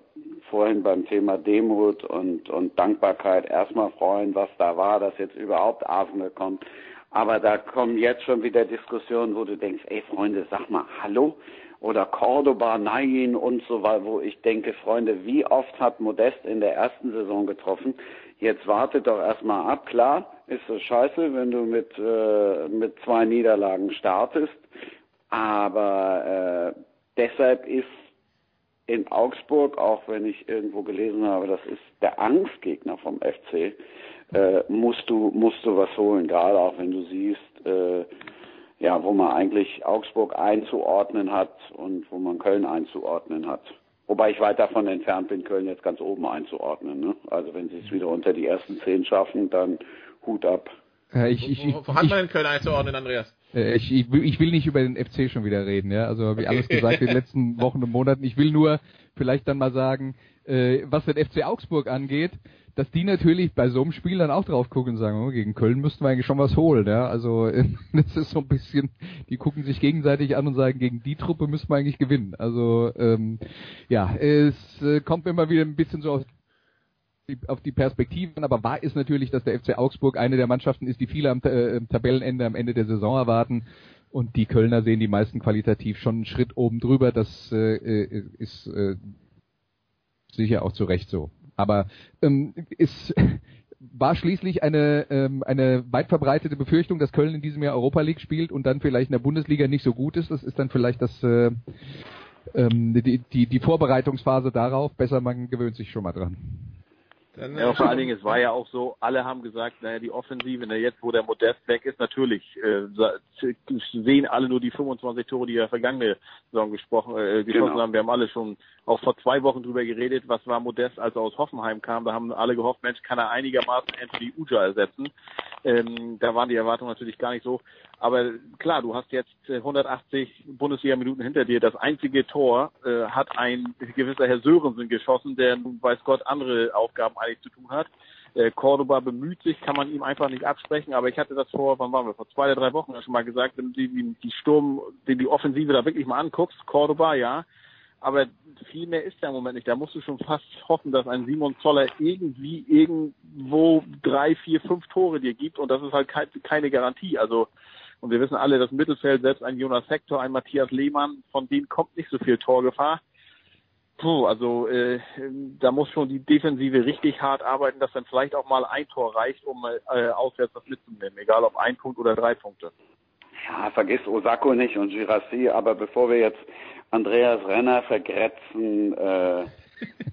vorhin beim Thema Demut und, und Dankbarkeit erstmal freuen, was da war, dass jetzt überhaupt Arsenal kommt. Aber da kommen jetzt schon wieder Diskussionen, wo du denkst, ey Freunde, sag mal Hallo oder Cordoba, nein und so weiter, wo ich denke, Freunde, wie oft hat Modest in der ersten Saison getroffen? Jetzt wartet doch erstmal ab. Klar, ist es scheiße, wenn du mit, äh, mit zwei Niederlagen startest, aber äh, deshalb ist in Augsburg, auch wenn ich irgendwo gelesen habe, das ist der Angstgegner vom FC, äh, musst du musst du was holen, gerade auch wenn du siehst, äh, ja, wo man eigentlich Augsburg einzuordnen hat und wo man Köln einzuordnen hat. Wobei ich weit davon entfernt bin, Köln jetzt ganz oben einzuordnen. Ne? Also wenn sie es wieder unter die ersten zehn schaffen, dann Hut ab. Ja, ich, ich, wo, wo hat man in Köln einzuordnen, Andreas? Äh, ich, ich, ich will nicht über den FC schon wieder reden, ja. Also habe ich alles gesagt in den letzten Wochen und Monaten. Ich will nur vielleicht dann mal sagen, äh, was den FC Augsburg angeht, dass die natürlich bei so einem Spiel dann auch drauf gucken und sagen, oh, gegen Köln müssten wir eigentlich schon was holen, ja. Also das ist so ein bisschen, die gucken sich gegenseitig an und sagen, gegen die Truppe müssen wir eigentlich gewinnen. Also ähm, ja, es äh, kommt immer wieder ein bisschen so auf auf die Perspektiven, aber wahr ist natürlich, dass der FC Augsburg eine der Mannschaften ist, die viele am äh, Tabellenende, am Ende der Saison erwarten. Und die Kölner sehen die meisten qualitativ schon einen Schritt oben drüber. Das äh, äh ist äh, sicher auch zu Recht so. Aber ähm, es war schließlich eine, ähm, eine weit verbreitete Befürchtung, dass Köln in diesem Jahr Europa League spielt und dann vielleicht in der Bundesliga nicht so gut ist. Das ist dann vielleicht das äh, ähm, die, die, die Vorbereitungsphase darauf. Besser, man gewöhnt sich schon mal dran. Dann, ja, vor allen Dingen, es war ja auch so, alle haben gesagt, naja, die Offensive, na jetzt, wo der Modest weg ist, natürlich äh, sehen alle nur die 25 Tore, die ja vergangene Saison gesprochen, äh, geschossen genau. haben. Wir haben alle schon auch vor zwei Wochen drüber geredet, was war Modest, als er aus Hoffenheim kam. Da haben alle gehofft, Mensch, kann er einigermaßen Anthony Uja ersetzen. Ähm, da waren die Erwartungen natürlich gar nicht so. Aber klar, du hast jetzt 180 äh, Bundesliga-Minuten hinter dir. Das einzige Tor äh, hat ein gewisser Herr Sörensen geschossen, der nun weiß Gott andere Aufgaben eigentlich zu tun hat. Äh, Cordoba bemüht sich, kann man ihm einfach nicht absprechen, aber ich hatte das vor, wann waren wir, vor zwei oder drei Wochen schon mal gesagt, wenn du die, die Sturm, die, die Offensive da wirklich mal anguckst, Cordoba, ja, aber viel mehr ist da im Moment nicht. Da musst du schon fast hoffen, dass ein Simon Zoller irgendwie irgendwo drei, vier, fünf Tore dir gibt und das ist halt keine Garantie. Also und wir wissen alle, das Mittelfeld, selbst ein Jonas Hector, ein Matthias Lehmann, von denen kommt nicht so viel Torgefahr. Puh, also äh, da muss schon die Defensive richtig hart arbeiten, dass dann vielleicht auch mal ein Tor reicht, um äh, auswärts das mitzunehmen, egal ob ein Punkt oder drei Punkte. Ja, vergiss Osako nicht und Girassi, aber bevor wir jetzt Andreas Renner vergrätzen, äh,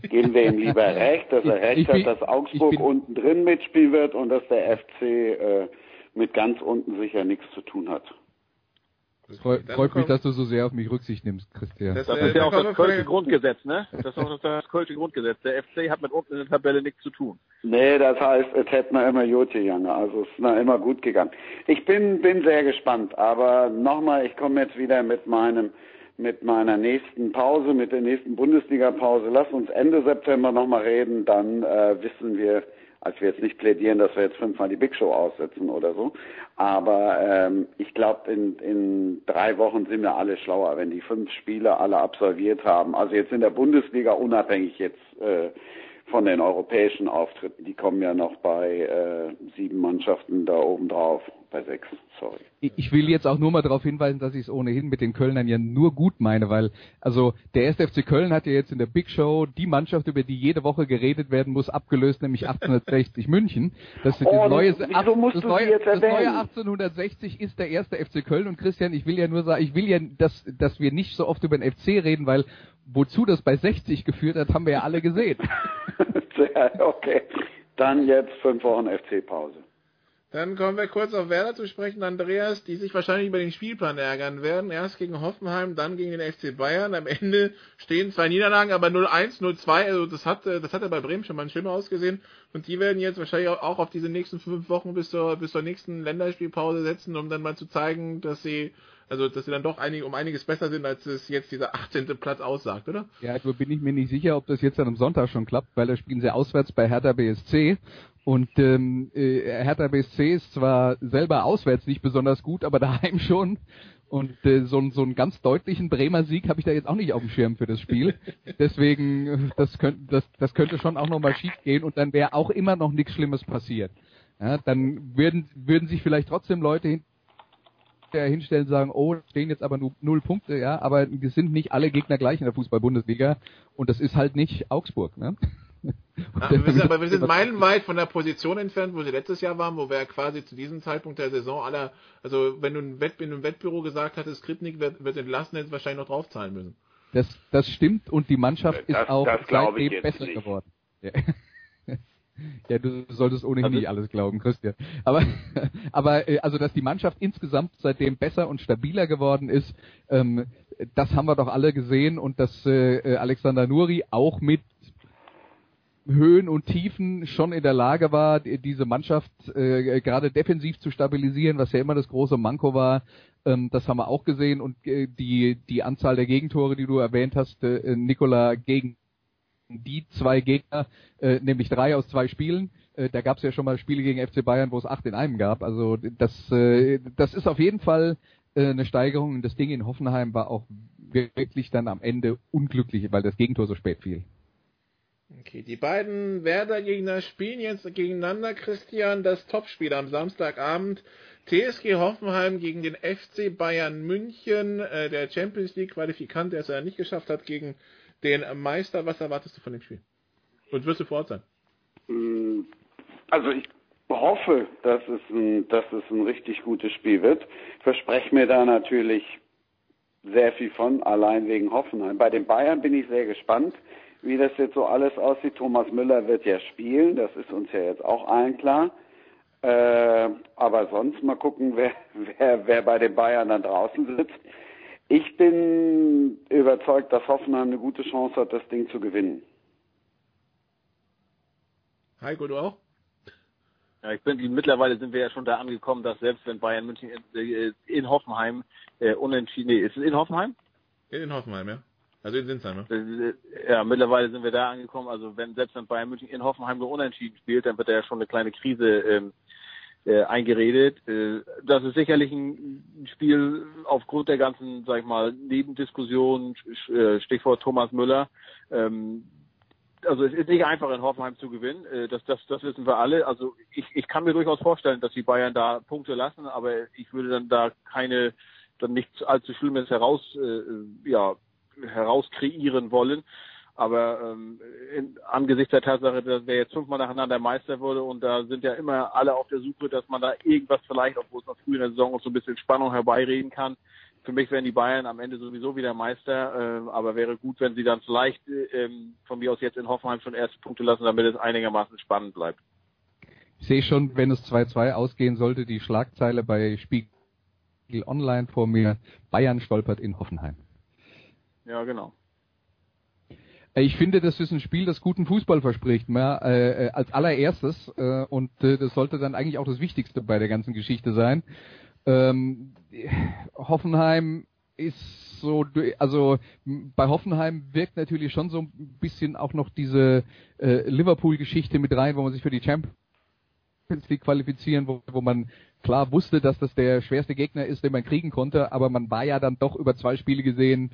geben wir ihm lieber recht, dass er recht bin, hat, dass Augsburg unten drin mitspielen wird und dass der FC äh, mit ganz unten sicher nichts zu tun hat. Freu, freut mich, dass du so sehr auf mich Rücksicht nimmst, Christian. Das, das ist ja auch das Kölsche Grundgesetz, ne? Das ist auch das Kölsche Grundgesetz. Der FC hat mit unten in der Tabelle nichts zu tun. Nee, das heißt, es hätte mir immer gut gegangen. Also es ist mir immer gut gegangen. Ich bin, bin sehr gespannt, aber nochmal, ich komme jetzt wieder mit meinem mit meiner nächsten Pause, mit der nächsten Bundesliga-Pause. Lass uns Ende September nochmal reden, dann äh, wissen wir, als wir jetzt nicht plädieren, dass wir jetzt fünfmal die Big Show aussetzen oder so. Aber ähm, ich glaube, in, in drei Wochen sind wir alle schlauer, wenn die fünf Spiele alle absolviert haben. Also jetzt in der Bundesliga, unabhängig jetzt äh, von den europäischen Auftritten, die kommen ja noch bei äh, sieben Mannschaften da oben drauf. Bei sechs. Sorry. Ich will jetzt auch nur mal darauf hinweisen, dass ich es ohnehin mit den Kölnern ja nur gut meine, weil also der 1. FC Köln hat ja jetzt in der Big Show die Mannschaft, über die jede Woche geredet werden muss, abgelöst, nämlich 1860 München. Das, oh, das, neue, das, neue, das neue 1860 ist der 1. FC Köln und Christian, ich will ja nur sagen, ich will ja, dass, dass wir nicht so oft über den FC reden, weil wozu das bei 60 geführt hat, haben wir ja alle gesehen. okay. Dann jetzt fünf Wochen FC-Pause. Dann kommen wir kurz auf Werder zu sprechen, Andreas, die sich wahrscheinlich über den Spielplan ärgern werden. Erst gegen Hoffenheim, dann gegen den FC Bayern. Am Ende stehen zwei Niederlagen, aber 0-1, 0-2. Also das hat, das hat ja bei Bremen schon mal schlimmer ausgesehen. Und die werden jetzt wahrscheinlich auch auf diese nächsten fünf Wochen bis zur, bis zur nächsten Länderspielpause setzen, um dann mal zu zeigen, dass sie also dass sie dann doch einig, um einiges besser sind, als es jetzt dieser 18. Platz aussagt, oder? Ja, nur bin ich mir nicht sicher, ob das jetzt dann am Sonntag schon klappt, weil da spielen sie auswärts bei Hertha BSC und ähm, äh, Hertha BSC ist zwar selber auswärts nicht besonders gut, aber daheim schon. Und äh, so, so einen ganz deutlichen Bremer Sieg habe ich da jetzt auch nicht auf dem Schirm für das Spiel. Deswegen, äh, das könnte, das, das könnte schon auch nochmal schief gehen und dann wäre auch immer noch nichts Schlimmes passiert. Ja, dann würden, würden sich vielleicht trotzdem Leute hin, hinstellen und sagen, oh, stehen jetzt aber nur null Punkte, ja, aber wir sind nicht alle Gegner gleich in der Fußball-Bundesliga und das ist halt nicht Augsburg, ne? Ah, wir sind, aber wir sind meilenweit von der Position entfernt, wo sie letztes Jahr waren, wo wir ja quasi zu diesem Zeitpunkt der Saison aller, also wenn du in einem Wettbüro gesagt hattest, Skripnik wird, wird entlassen, hättest du wahrscheinlich noch draufzahlen müssen. Das, das stimmt und die Mannschaft das, ist auch seitdem besser nicht. geworden. Ja. Ja, du solltest ohnehin also, nicht alles glauben, Christian. Aber, aber äh, also, dass die Mannschaft insgesamt seitdem besser und stabiler geworden ist, ähm, das haben wir doch alle gesehen und dass äh, Alexander Nuri auch mit Höhen und Tiefen schon in der Lage war, diese Mannschaft äh, gerade defensiv zu stabilisieren, was ja immer das große Manko war. Ähm, das haben wir auch gesehen und äh, die die Anzahl der Gegentore, die du erwähnt hast, äh, Nikola gegen die zwei Gegner, äh, nämlich drei aus zwei Spielen. Äh, da gab es ja schon mal Spiele gegen FC Bayern, wo es acht in einem gab. Also das äh, das ist auf jeden Fall äh, eine Steigerung. Und das Ding in Hoffenheim war auch wirklich dann am Ende unglücklich, weil das Gegentor so spät fiel. Okay, die beiden Werder-Gegner spielen jetzt gegeneinander, Christian, das Topspiel am Samstagabend. TSG Hoffenheim gegen den FC Bayern München, äh, der Champions League Qualifikant, der es ja nicht geschafft hat, gegen den Meister. Was erwartest du von dem Spiel? Und wirst du vor Ort sein? Mm, also ich hoffe, dass es ein, dass es ein richtig gutes Spiel wird. Verspreche mir da natürlich sehr viel von, allein wegen Hoffenheim. Bei den Bayern bin ich sehr gespannt wie das jetzt so alles aussieht. Thomas Müller wird ja spielen, das ist uns ja jetzt auch allen klar. Äh, aber sonst mal gucken, wer, wer, wer bei den Bayern dann draußen sitzt. Ich bin überzeugt, dass Hoffenheim eine gute Chance hat, das Ding zu gewinnen. Heiko, du auch? Ja, ich bin, mittlerweile sind wir ja schon da angekommen, dass selbst wenn Bayern München in, äh, in Hoffenheim äh, unentschieden, nee, ist es in Hoffenheim? In Hoffenheim, ja. Also in Sinsheim, ja? Äh, ja, mittlerweile sind wir da angekommen. Also wenn selbst wenn Bayern München in Hoffenheim nur unentschieden spielt, dann wird da ja schon eine kleine Krise ähm, äh, eingeredet. Äh, das ist sicherlich ein Spiel aufgrund der ganzen, sag ich mal, Nebendiskussionen, äh, Stichwort Thomas Müller. Ähm, also es ist nicht einfach in Hoffenheim zu gewinnen, äh, das, das, das wissen wir alle. Also ich, ich kann mir durchaus vorstellen, dass die Bayern da Punkte lassen, aber ich würde dann da keine dann nichts allzu Schlimmes heraus äh, ja, herauskreieren wollen. Aber ähm, in, angesichts der Tatsache, dass wir jetzt fünfmal nacheinander Meister wurde und da sind ja immer alle auf der Suche, dass man da irgendwas vielleicht, obwohl es noch früh in der Saison auch so ein bisschen Spannung herbeireden kann. Für mich wären die Bayern am Ende sowieso wieder Meister, äh, aber wäre gut, wenn sie dann vielleicht äh, von mir aus jetzt in Hoffenheim schon erste Punkte lassen, damit es einigermaßen spannend bleibt. Ich sehe schon, wenn es 2-2 ausgehen sollte, die Schlagzeile bei Spiegel Online vor mir. Bayern stolpert in Hoffenheim. Ja, genau. Ich finde, das ist ein Spiel, das guten Fußball verspricht, mehr, äh, äh, als allererstes. Äh, und äh, das sollte dann eigentlich auch das Wichtigste bei der ganzen Geschichte sein. Ähm, Hoffenheim ist so, also bei Hoffenheim wirkt natürlich schon so ein bisschen auch noch diese äh, Liverpool-Geschichte mit rein, wo man sich für die Champions League qualifizieren, wo, wo man klar wusste, dass das der schwerste Gegner ist, den man kriegen konnte, aber man war ja dann doch über zwei Spiele gesehen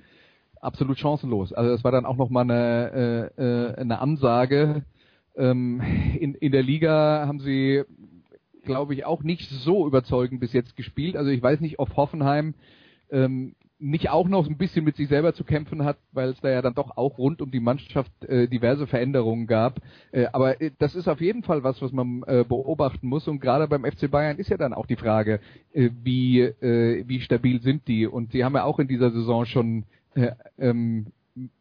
absolut chancenlos. Also das war dann auch nochmal eine, äh, äh, eine Ansage. Ähm, in, in der Liga haben sie, glaube ich, auch nicht so überzeugend bis jetzt gespielt. Also ich weiß nicht, ob Hoffenheim ähm, nicht auch noch ein bisschen mit sich selber zu kämpfen hat, weil es da ja dann doch auch rund um die Mannschaft äh, diverse Veränderungen gab. Äh, aber äh, das ist auf jeden Fall was, was man äh, beobachten muss. Und gerade beim FC Bayern ist ja dann auch die Frage, äh, wie, äh, wie stabil sind die? Und sie haben ja auch in dieser Saison schon äh, ähm,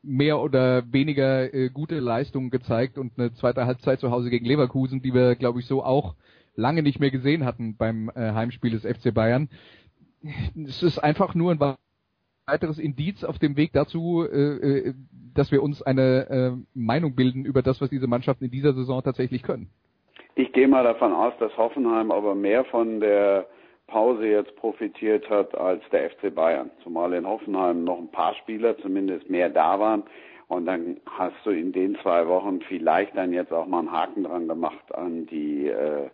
mehr oder weniger äh, gute Leistungen gezeigt und eine zweite Halbzeit zu Hause gegen Leverkusen, die wir, glaube ich, so auch lange nicht mehr gesehen hatten beim äh, Heimspiel des FC Bayern. Es ist einfach nur ein weiteres Indiz auf dem Weg dazu, äh, äh, dass wir uns eine äh, Meinung bilden über das, was diese Mannschaften in dieser Saison tatsächlich können. Ich gehe mal davon aus, dass Hoffenheim aber mehr von der Pause jetzt profitiert hat als der FC Bayern. Zumal in Hoffenheim noch ein paar Spieler zumindest mehr da waren. Und dann hast du in den zwei Wochen vielleicht dann jetzt auch mal einen Haken dran gemacht an die äh,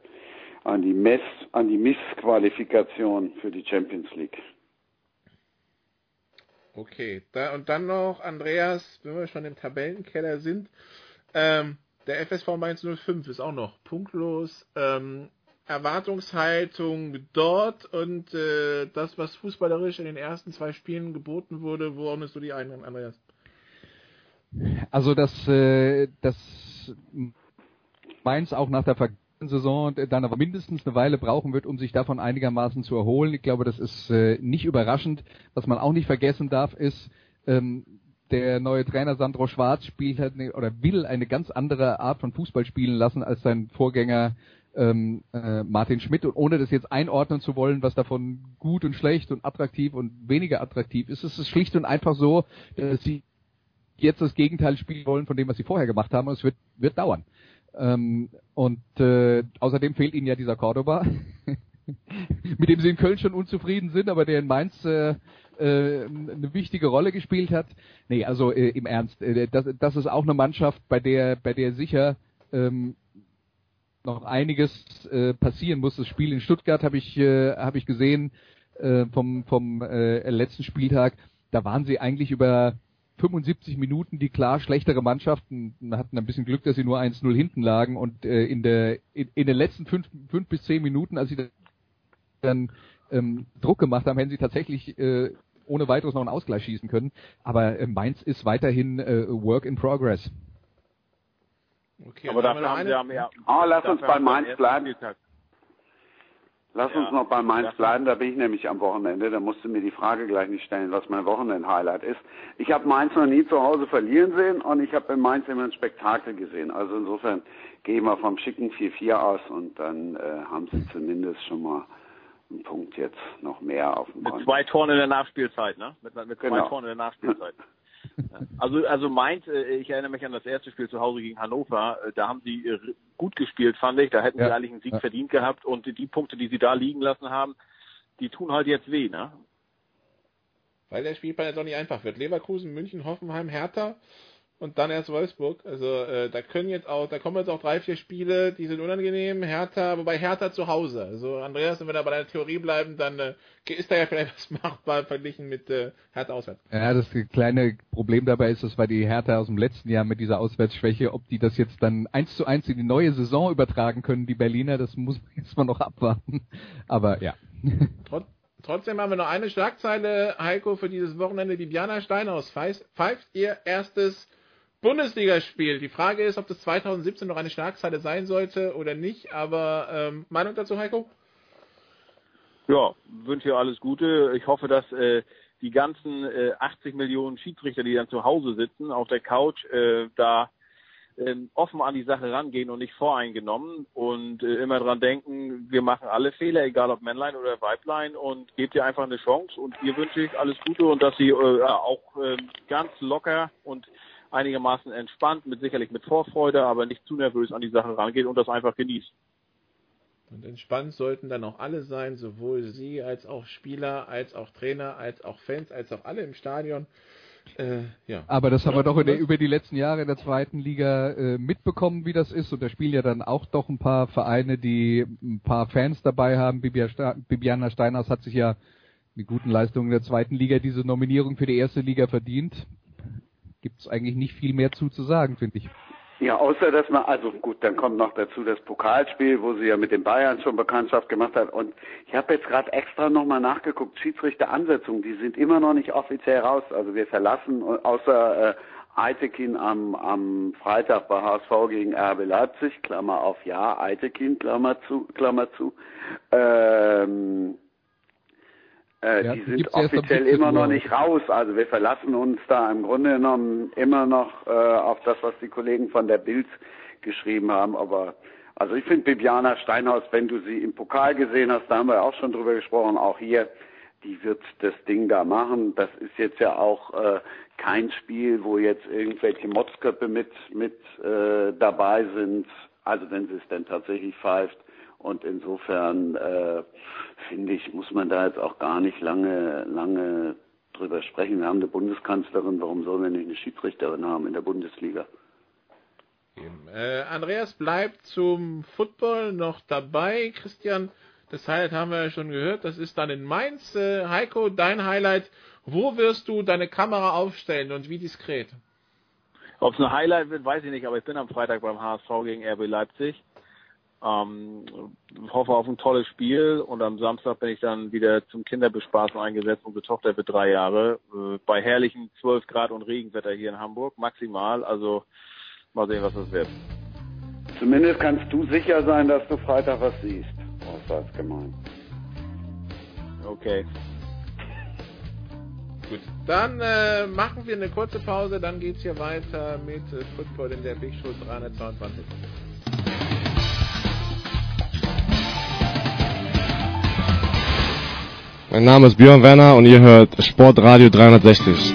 an die Mess, an die Missqualifikation für die Champions League. Okay, da, und dann noch, Andreas, wenn wir schon im Tabellenkeller sind, ähm, der FSV Mainz 05 ist auch noch punktlos. Ähm, Erwartungshaltung dort und äh, das, was fußballerisch in den ersten zwei Spielen geboten wurde, wo ordnest du die ein, Andreas? Also, dass, äh, dass Mainz auch nach der Ver Saison dann aber mindestens eine Weile brauchen wird, um sich davon einigermaßen zu erholen. Ich glaube, das ist äh, nicht überraschend. Was man auch nicht vergessen darf, ist, ähm, der neue Trainer Sandro Schwarz spielt halt eine, oder will eine ganz andere Art von Fußball spielen lassen als sein Vorgänger ähm, äh, Martin Schmidt. Und ohne das jetzt einordnen zu wollen, was davon gut und schlecht und attraktiv und weniger attraktiv ist, ist es schlicht und einfach so, dass sie jetzt das Gegenteil spielen wollen von dem, was sie vorher gemacht haben. Und es wird, wird dauern. Ähm, und äh, außerdem fehlt ihnen ja dieser Cordoba, mit dem sie in Köln schon unzufrieden sind, aber der in Mainz äh, äh, eine wichtige Rolle gespielt hat. Nee, also äh, im Ernst, äh, das, das ist auch eine Mannschaft, bei der, bei der sicher ähm, noch einiges äh, passieren muss. Das Spiel in Stuttgart habe ich, äh, hab ich gesehen äh, vom, vom äh, letzten Spieltag. Da waren sie eigentlich über 75 Minuten die klar schlechtere Mannschaften hatten ein bisschen Glück, dass sie nur 1-0 hinten lagen und äh, in der in, in, den letzten fünf, fünf bis zehn Minuten, als sie dann ähm, Druck gemacht haben, hätten sie tatsächlich äh, ohne weiteres noch einen Ausgleich schießen können. Aber äh, Mainz ist weiterhin äh, Work in Progress. Okay, aber dafür haben, haben wir ja. Oh, lass uns bei Mainz bleiben. Lass ja, uns noch bei Mainz bleiben, da bin ich nämlich am Wochenende. Da musst du mir die Frage gleich nicht stellen, was mein Wochenend-Highlight ist. Ich habe Mainz noch nie zu Hause verlieren sehen und ich habe in Mainz immer ein Spektakel gesehen. Also insofern gehen wir vom schicken 4-4 aus und dann äh, haben sie zumindest schon mal einen Punkt jetzt noch mehr auf dem Mit Konto. zwei Toren in der Nachspielzeit, ne? Mit, mit zwei genau. Toren in der Nachspielzeit. Also, also meint, äh, ich erinnere mich an das erste Spiel zu Hause gegen Hannover, äh, da haben sie äh, gut gespielt, fand ich. Da hätten ja. sie eigentlich einen Sieg ja. verdient gehabt und die Punkte, die sie da liegen lassen haben, die tun halt jetzt weh, ne? Weil der Spielplan ja doch nicht einfach wird. Leverkusen, München, Hoffenheim, Hertha und dann erst Wolfsburg. Also äh, da können jetzt auch, da kommen jetzt auch drei, vier Spiele, die sind unangenehm. Hertha, wobei Hertha zu Hause. Also Andreas, wenn wir da bei der Theorie bleiben, dann äh, ist da ja vielleicht was machbar verglichen mit äh, Hertha auswärts. Ja, das kleine Problem dabei ist, das war die Hertha aus dem letzten Jahr mit dieser Auswärtsschwäche. Ob die das jetzt dann eins zu eins in die neue Saison übertragen können, die Berliner, das muss man jetzt mal noch abwarten. Aber ja. Trotz Trotzdem haben wir noch eine Schlagzeile, Heiko, für dieses Wochenende. Bibiana Steinhaus pfeift ihr erstes Bundesligaspiel. Die Frage ist, ob das 2017 noch eine Schlagzeile sein sollte oder nicht. Aber ähm, Meinung dazu, Heiko? Ja, wünsche ihr alles Gute. Ich hoffe, dass äh, die ganzen äh, 80 Millionen Schiedsrichter, die dann zu Hause sitzen, auf der Couch, äh, da äh, offen an die Sache rangehen und nicht voreingenommen und äh, immer dran denken, wir machen alle Fehler, egal ob Männlein oder Weiblein und gebt ihr einfach eine Chance und ihr wünsche ich alles Gute und dass sie äh, auch äh, ganz locker und einigermaßen entspannt, mit sicherlich mit Vorfreude, aber nicht zu nervös an die Sache rangeht und das einfach genießt. Und entspannt sollten dann auch alle sein, sowohl Sie als auch Spieler, als auch Trainer, als auch Fans, als auch alle im Stadion. Äh, ja. Aber das haben wir doch der, über die letzten Jahre in der zweiten Liga äh, mitbekommen, wie das ist. Und da spielen ja dann auch doch ein paar Vereine, die ein paar Fans dabei haben. Bibiana Steinhaus hat sich ja mit guten Leistungen der zweiten Liga diese Nominierung für die erste Liga verdient gibt es eigentlich nicht viel mehr zu, zu sagen, finde ich. Ja, außer dass man, also gut, dann kommt noch dazu das Pokalspiel, wo sie ja mit den Bayern schon Bekanntschaft gemacht hat. Und ich habe jetzt gerade extra nochmal nachgeguckt, Schiedsrichteransetzungen, die sind immer noch nicht offiziell raus. Also wir verlassen, außer äh, Eitekin am, am Freitag bei HSV gegen RB Leipzig, Klammer auf ja, Eitekin, Klammer zu, Klammer zu. Ähm, äh, ja, die sind offiziell immer noch nicht raus. Also wir verlassen uns da im Grunde genommen immer noch äh, auf das, was die Kollegen von der Bild geschrieben haben. Aber also ich finde Bibiana Steinhaus, wenn du sie im Pokal gesehen hast, da haben wir auch schon drüber gesprochen, auch hier, die wird das Ding da machen. Das ist jetzt ja auch äh, kein Spiel, wo jetzt irgendwelche Motzköpfe mit mit äh, dabei sind. Also wenn sie es denn tatsächlich pfeift. Und insofern äh, finde ich, muss man da jetzt auch gar nicht lange, lange drüber sprechen. Wir haben eine Bundeskanzlerin, warum sollen wir nicht eine Schiedsrichterin haben in der Bundesliga? Äh, Andreas bleibt zum Football noch dabei. Christian, das Highlight haben wir ja schon gehört. Das ist dann in Mainz. Äh, Heiko, dein Highlight. Wo wirst du deine Kamera aufstellen und wie diskret? Ob es ein Highlight wird, weiß ich nicht, aber ich bin am Freitag beim HSV gegen RB Leipzig. Ähm, hoffe auf ein tolles Spiel und am Samstag bin ich dann wieder zum Kinderbespaßen eingesetzt. Unsere Tochter wird drei Jahre. Äh, bei herrlichen 12 Grad und Regenwetter hier in Hamburg, maximal. Also mal sehen, was das wird. Zumindest kannst du sicher sein, dass du Freitag was siehst. Außer als gemein. Okay. Gut, dann äh, machen wir eine kurze Pause, dann geht's hier weiter mit äh, Football in der Big Show 322. Mein Name ist Björn Werner und ihr hört Sportradio 360.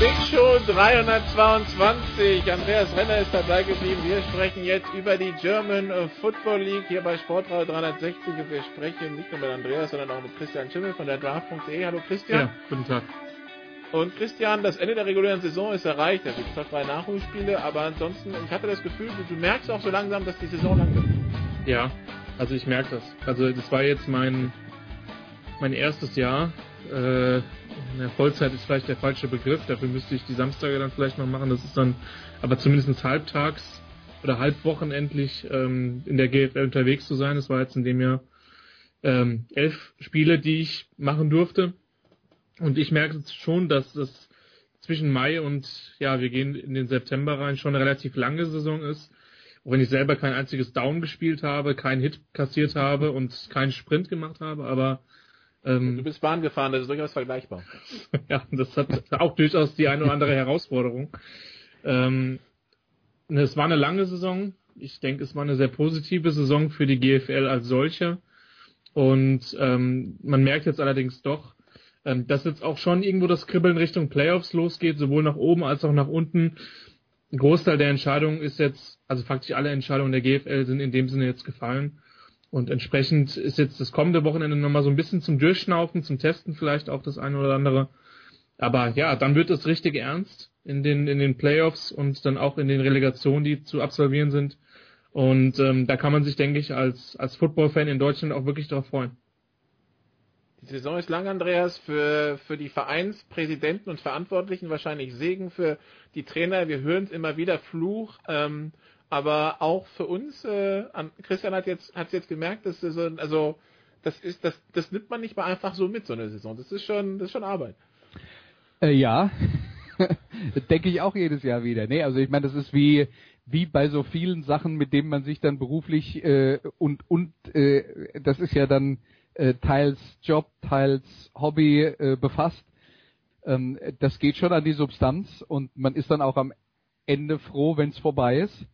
Big Show 322. Andreas Renner ist dabei geblieben. Wir sprechen jetzt über die German Football League hier bei Sportradio 360 und wir sprechen nicht nur mit Andreas, sondern auch mit Christian Schimmel von der Draft.de. Hallo Christian. Ja, guten Tag. Und Christian, das Ende der regulären Saison ist erreicht. Es gibt zwar drei Nachholspiele, aber ansonsten, ich hatte das Gefühl, du, du merkst auch so langsam, dass die Saison lang wird. Ja, also ich merke das. Also das war jetzt mein, mein erstes Jahr. Äh, Vollzeit ist vielleicht der falsche Begriff, dafür müsste ich die Samstage dann vielleicht noch machen. Das ist dann aber zumindest halbtags oder halbwochenendlich ähm, in der GFL unterwegs zu sein. Das war jetzt in dem Jahr ähm, elf Spiele, die ich machen durfte. Und ich merke schon, dass das zwischen Mai und ja, wir gehen in den September rein, schon eine relativ lange Saison ist. Auch wenn ich selber kein einziges Down gespielt habe, keinen Hit kassiert habe und keinen Sprint gemacht habe, aber ähm, du bist Bahn gefahren, das ist durchaus vergleichbar. ja, das hat auch durchaus die eine oder andere Herausforderung. Ähm, es war eine lange Saison. Ich denke, es war eine sehr positive Saison für die GFL als solche. Und ähm, man merkt jetzt allerdings doch, ähm, dass jetzt auch schon irgendwo das Kribbeln Richtung Playoffs losgeht, sowohl nach oben als auch nach unten. Ein Großteil der Entscheidungen ist jetzt, also faktisch alle Entscheidungen der GFL sind in dem Sinne jetzt gefallen. Und entsprechend ist jetzt das kommende Wochenende nochmal so ein bisschen zum Durchschnaufen, zum Testen vielleicht auch das eine oder andere. Aber ja, dann wird es richtig ernst in den, in den Playoffs und dann auch in den Relegationen, die zu absolvieren sind. Und ähm, da kann man sich, denke ich, als, als Football-Fan in Deutschland auch wirklich darauf freuen. Die Saison ist lang, Andreas, für, für die Vereinspräsidenten und Verantwortlichen wahrscheinlich Segen, für die Trainer, wir hören es immer wieder, Fluch. Ähm, aber auch für uns, äh, Christian hat jetzt hat jetzt gemerkt, dass so, also das ist das das nimmt man nicht mal einfach so mit so eine Saison. Das ist schon das ist schon Arbeit. Äh, ja, denke ich auch jedes Jahr wieder. Nee, also ich meine, das ist wie wie bei so vielen Sachen, mit denen man sich dann beruflich äh, und und äh, das ist ja dann äh, teils Job, teils Hobby äh, befasst. Ähm, das geht schon an die Substanz und man ist dann auch am Ende froh, wenn es vorbei ist.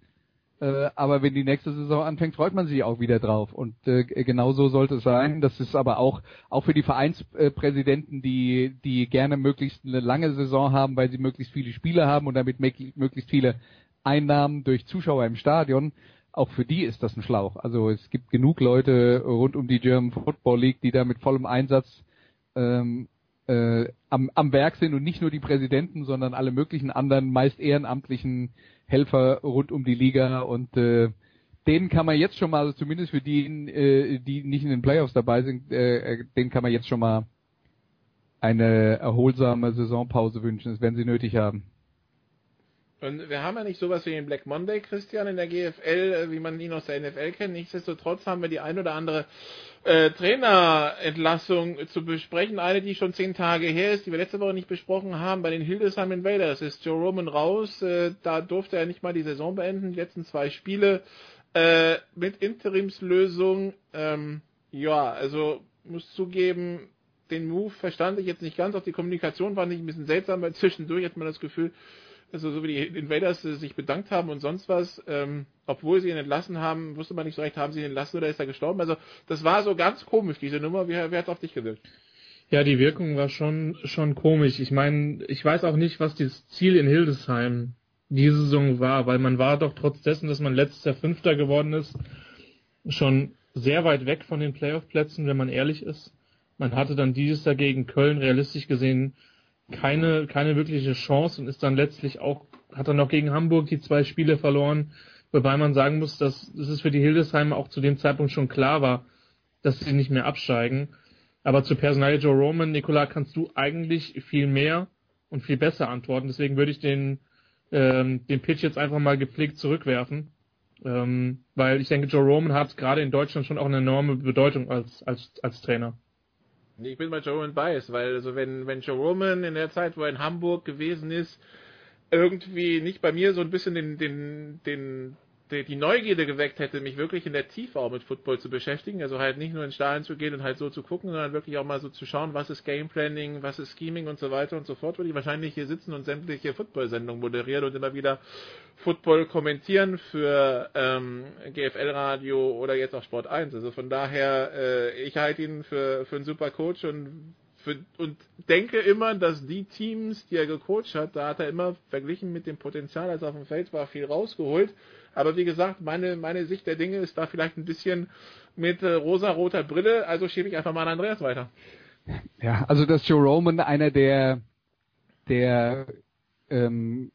Äh, aber wenn die nächste Saison anfängt, freut man sich auch wieder drauf. Und äh, genau so sollte es sein. Das ist aber auch auch für die Vereinspräsidenten, die die gerne möglichst eine lange Saison haben, weil sie möglichst viele Spiele haben und damit möglichst viele Einnahmen durch Zuschauer im Stadion. Auch für die ist das ein Schlauch. Also es gibt genug Leute rund um die German Football League, die da mit vollem Einsatz ähm, äh, am, am Werk sind und nicht nur die Präsidenten, sondern alle möglichen anderen, meist ehrenamtlichen Helfer rund um die Liga und äh, denen kann man jetzt schon mal, also zumindest für die, äh, die nicht in den Playoffs dabei sind, äh, denen kann man jetzt schon mal eine erholsame Saisonpause wünschen. Das werden sie nötig haben. Und wir haben ja nicht sowas wie den Black Monday, Christian, in der GFL, äh, wie man ihn aus der NFL kennt. Nichtsdestotrotz haben wir die ein oder andere äh, Trainerentlassung zu besprechen. Eine, die schon zehn Tage her ist, die wir letzte Woche nicht besprochen haben, bei den Hildesheim Invaders ist Joe Roman raus. Äh, da durfte er nicht mal die Saison beenden. Die letzten zwei Spiele äh, mit Interimslösung. Ähm, ja, also muss zugeben, den Move verstand ich jetzt nicht ganz. Auch die Kommunikation fand ich ein bisschen seltsam, weil zwischendurch hat man das Gefühl, also so wie die Invaders sich bedankt haben und sonst was, ähm, obwohl sie ihn entlassen haben, wusste man nicht so recht, haben sie ihn entlassen oder ist er gestorben. Also das war so ganz komisch, diese Nummer. Wie, wie hat auf dich gewirkt? Ja, die Wirkung war schon, schon komisch. Ich meine, ich weiß auch nicht, was das Ziel in Hildesheim diese Saison war, weil man war doch trotz dessen, dass man letztes Jahr Fünfter geworden ist, schon sehr weit weg von den Playoff-Plätzen, wenn man ehrlich ist. Man hatte dann dieses Jahr gegen Köln realistisch gesehen keine, keine wirkliche Chance und ist dann letztlich auch, hat dann noch gegen Hamburg die zwei Spiele verloren, wobei man sagen muss, dass, dass es für die Hildesheimer auch zu dem Zeitpunkt schon klar war, dass sie nicht mehr absteigen. Aber zu Personal Joe Roman, Nikola, kannst du eigentlich viel mehr und viel besser antworten. Deswegen würde ich den, ähm, den Pitch jetzt einfach mal gepflegt zurückwerfen. Ähm, weil ich denke, Joe Roman hat gerade in Deutschland schon auch eine enorme Bedeutung als, als, als Trainer. Ich bin bei Joe Roman Bias, weil also wenn, wenn Joe Roman in der Zeit, wo er in Hamburg gewesen ist, irgendwie nicht bei mir so ein bisschen den, den, den die, Neugierde geweckt hätte, mich wirklich in der Tiefe auch mit Football zu beschäftigen. Also halt nicht nur ins Stadion zu gehen und halt so zu gucken, sondern wirklich auch mal so zu schauen, was ist Gameplanning, was ist Scheming und so weiter und so fort, würde ich wahrscheinlich hier sitzen und sämtliche Football-Sendungen moderieren und immer wieder Football kommentieren für ähm, GFL-Radio oder jetzt auch Sport 1. Also von daher, äh, ich halte ihn für, für einen super Coach und und denke immer, dass die Teams, die er gecoacht hat, da hat er immer verglichen mit dem Potenzial, als er auf dem Feld war, viel rausgeholt. Aber wie gesagt, meine, meine Sicht der Dinge ist da vielleicht ein bisschen mit äh, rosa-roter Brille, also schiebe ich einfach mal an Andreas weiter. Ja, also dass Joe Roman einer der, der ähm,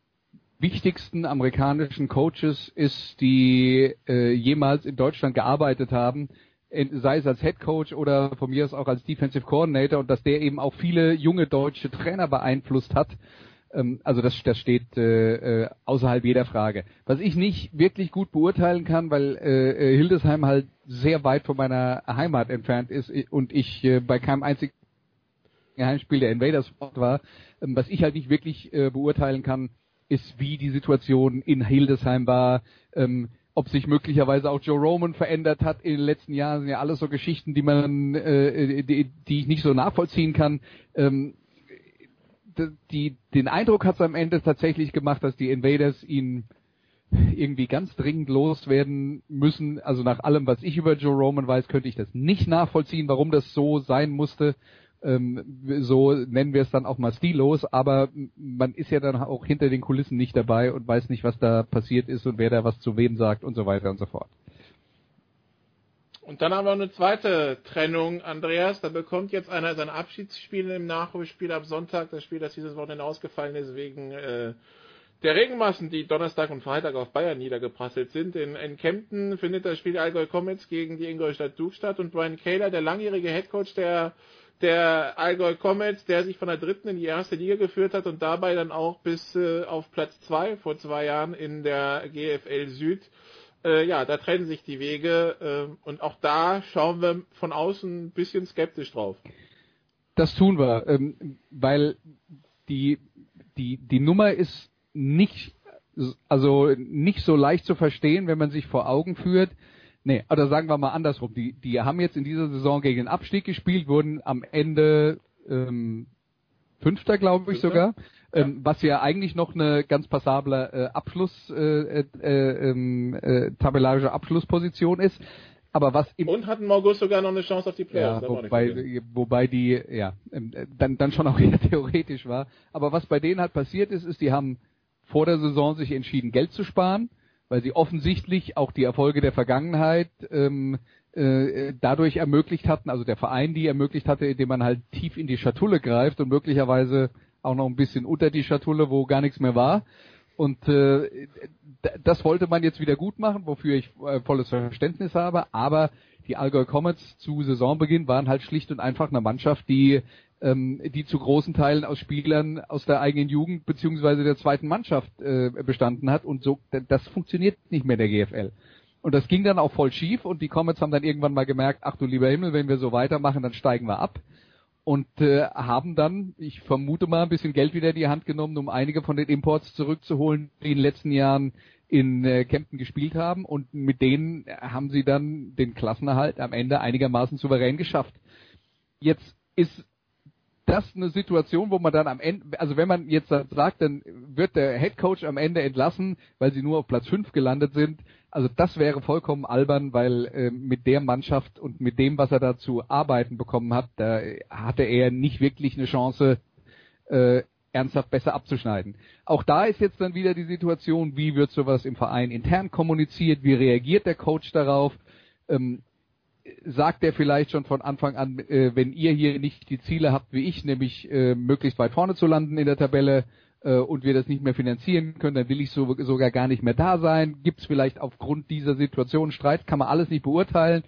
wichtigsten amerikanischen Coaches ist, die äh, jemals in Deutschland gearbeitet haben, sei es als Head Coach oder von mir aus auch als Defensive Coordinator und dass der eben auch viele junge deutsche Trainer beeinflusst hat ähm, also das, das steht äh, äh, außerhalb jeder Frage. Was ich nicht wirklich gut beurteilen kann, weil äh, äh, Hildesheim halt sehr weit von meiner Heimat entfernt ist und ich äh, bei keinem einzigen Heimspiel der Invaders war, ähm, was ich halt nicht wirklich äh, beurteilen kann, ist, wie die Situation in Hildesheim war, ähm, ob sich möglicherweise auch Joe Roman verändert hat in den letzten Jahren, sind ja alles so Geschichten, die man, äh, die, die ich nicht so nachvollziehen kann. Ähm, die, den Eindruck hat es am Ende tatsächlich gemacht, dass die Invaders ihn irgendwie ganz dringend loswerden müssen. Also nach allem, was ich über Joe Roman weiß, könnte ich das nicht nachvollziehen, warum das so sein musste. Ähm, so nennen wir es dann auch mal stillos, aber man ist ja dann auch hinter den Kulissen nicht dabei und weiß nicht, was da passiert ist und wer da was zu wem sagt und so weiter und so fort. Und dann haben wir eine zweite Trennung, Andreas. Da bekommt jetzt einer sein Abschiedsspiel im Nachholspiel ab Sonntag, das Spiel, das dieses Wochenende ausgefallen ist, wegen äh, der Regenmassen, die Donnerstag und Freitag auf Bayern niedergeprasselt sind. In, in Kempten findet das Spiel Allgäu Comets gegen die Ingolstadt Duke statt und Brian Kaler, der langjährige Headcoach der der Allgäu Comets, der sich von der dritten in die erste Liga geführt hat und dabei dann auch bis äh, auf Platz zwei vor zwei Jahren in der GFL Süd äh, ja, da trennen sich die Wege äh, und auch da schauen wir von außen ein bisschen skeptisch drauf. Das tun wir, ähm, weil die, die, die Nummer ist nicht, also nicht so leicht zu verstehen, wenn man sich vor Augen führt. Nee, oder sagen wir mal andersrum. Die, die haben jetzt in dieser Saison gegen den Abstieg gespielt, wurden am Ende ähm, Fünfter, glaube ich sogar ähm, was ja eigentlich noch eine ganz passable äh, Abschluss, äh, äh, ähm, äh, tabellarische Abschlussposition ist. Aber was im und hatten im August sogar noch eine Chance auf die Playoffs. Ja, wobei, wobei die ja ähm, dann dann schon auch eher theoretisch war. Aber was bei denen halt passiert ist, ist, die haben vor der Saison sich entschieden, Geld zu sparen, weil sie offensichtlich auch die Erfolge der Vergangenheit ähm, äh, dadurch ermöglicht hatten, also der Verein die ermöglicht hatte, indem man halt tief in die Schatulle greift und möglicherweise auch noch ein bisschen unter die Schatulle, wo gar nichts mehr war. Und äh, das wollte man jetzt wieder gut machen, wofür ich äh, volles Verständnis habe. Aber die Allgäu Comets zu Saisonbeginn waren halt schlicht und einfach eine Mannschaft, die ähm, die zu großen Teilen aus Spielern aus der eigenen Jugend beziehungsweise der zweiten Mannschaft äh, bestanden hat und so das funktioniert nicht mehr der GFL. Und das ging dann auch voll schief und die Comets haben dann irgendwann mal gemerkt, ach du lieber Himmel, wenn wir so weitermachen, dann steigen wir ab. Und äh, haben dann, ich vermute mal, ein bisschen Geld wieder in die Hand genommen, um einige von den Imports zurückzuholen, die in den letzten Jahren in äh, Kempten gespielt haben. Und mit denen haben sie dann den Klassenerhalt am Ende einigermaßen souverän geschafft. Jetzt ist das eine Situation, wo man dann am Ende, also wenn man jetzt sagt, dann wird der Head Coach am Ende entlassen, weil sie nur auf Platz 5 gelandet sind. Also das wäre vollkommen albern, weil äh, mit der Mannschaft und mit dem, was er da zu arbeiten bekommen hat, da hatte er nicht wirklich eine Chance, äh, ernsthaft besser abzuschneiden. Auch da ist jetzt dann wieder die Situation, wie wird sowas im Verein intern kommuniziert, wie reagiert der Coach darauf? Ähm, sagt er vielleicht schon von Anfang an, äh, wenn ihr hier nicht die Ziele habt wie ich, nämlich äh, möglichst weit vorne zu landen in der Tabelle äh, und wir das nicht mehr finanzieren können, dann will ich so, sogar gar nicht mehr da sein. Gibt es vielleicht aufgrund dieser Situation Streit? Kann man alles nicht beurteilen.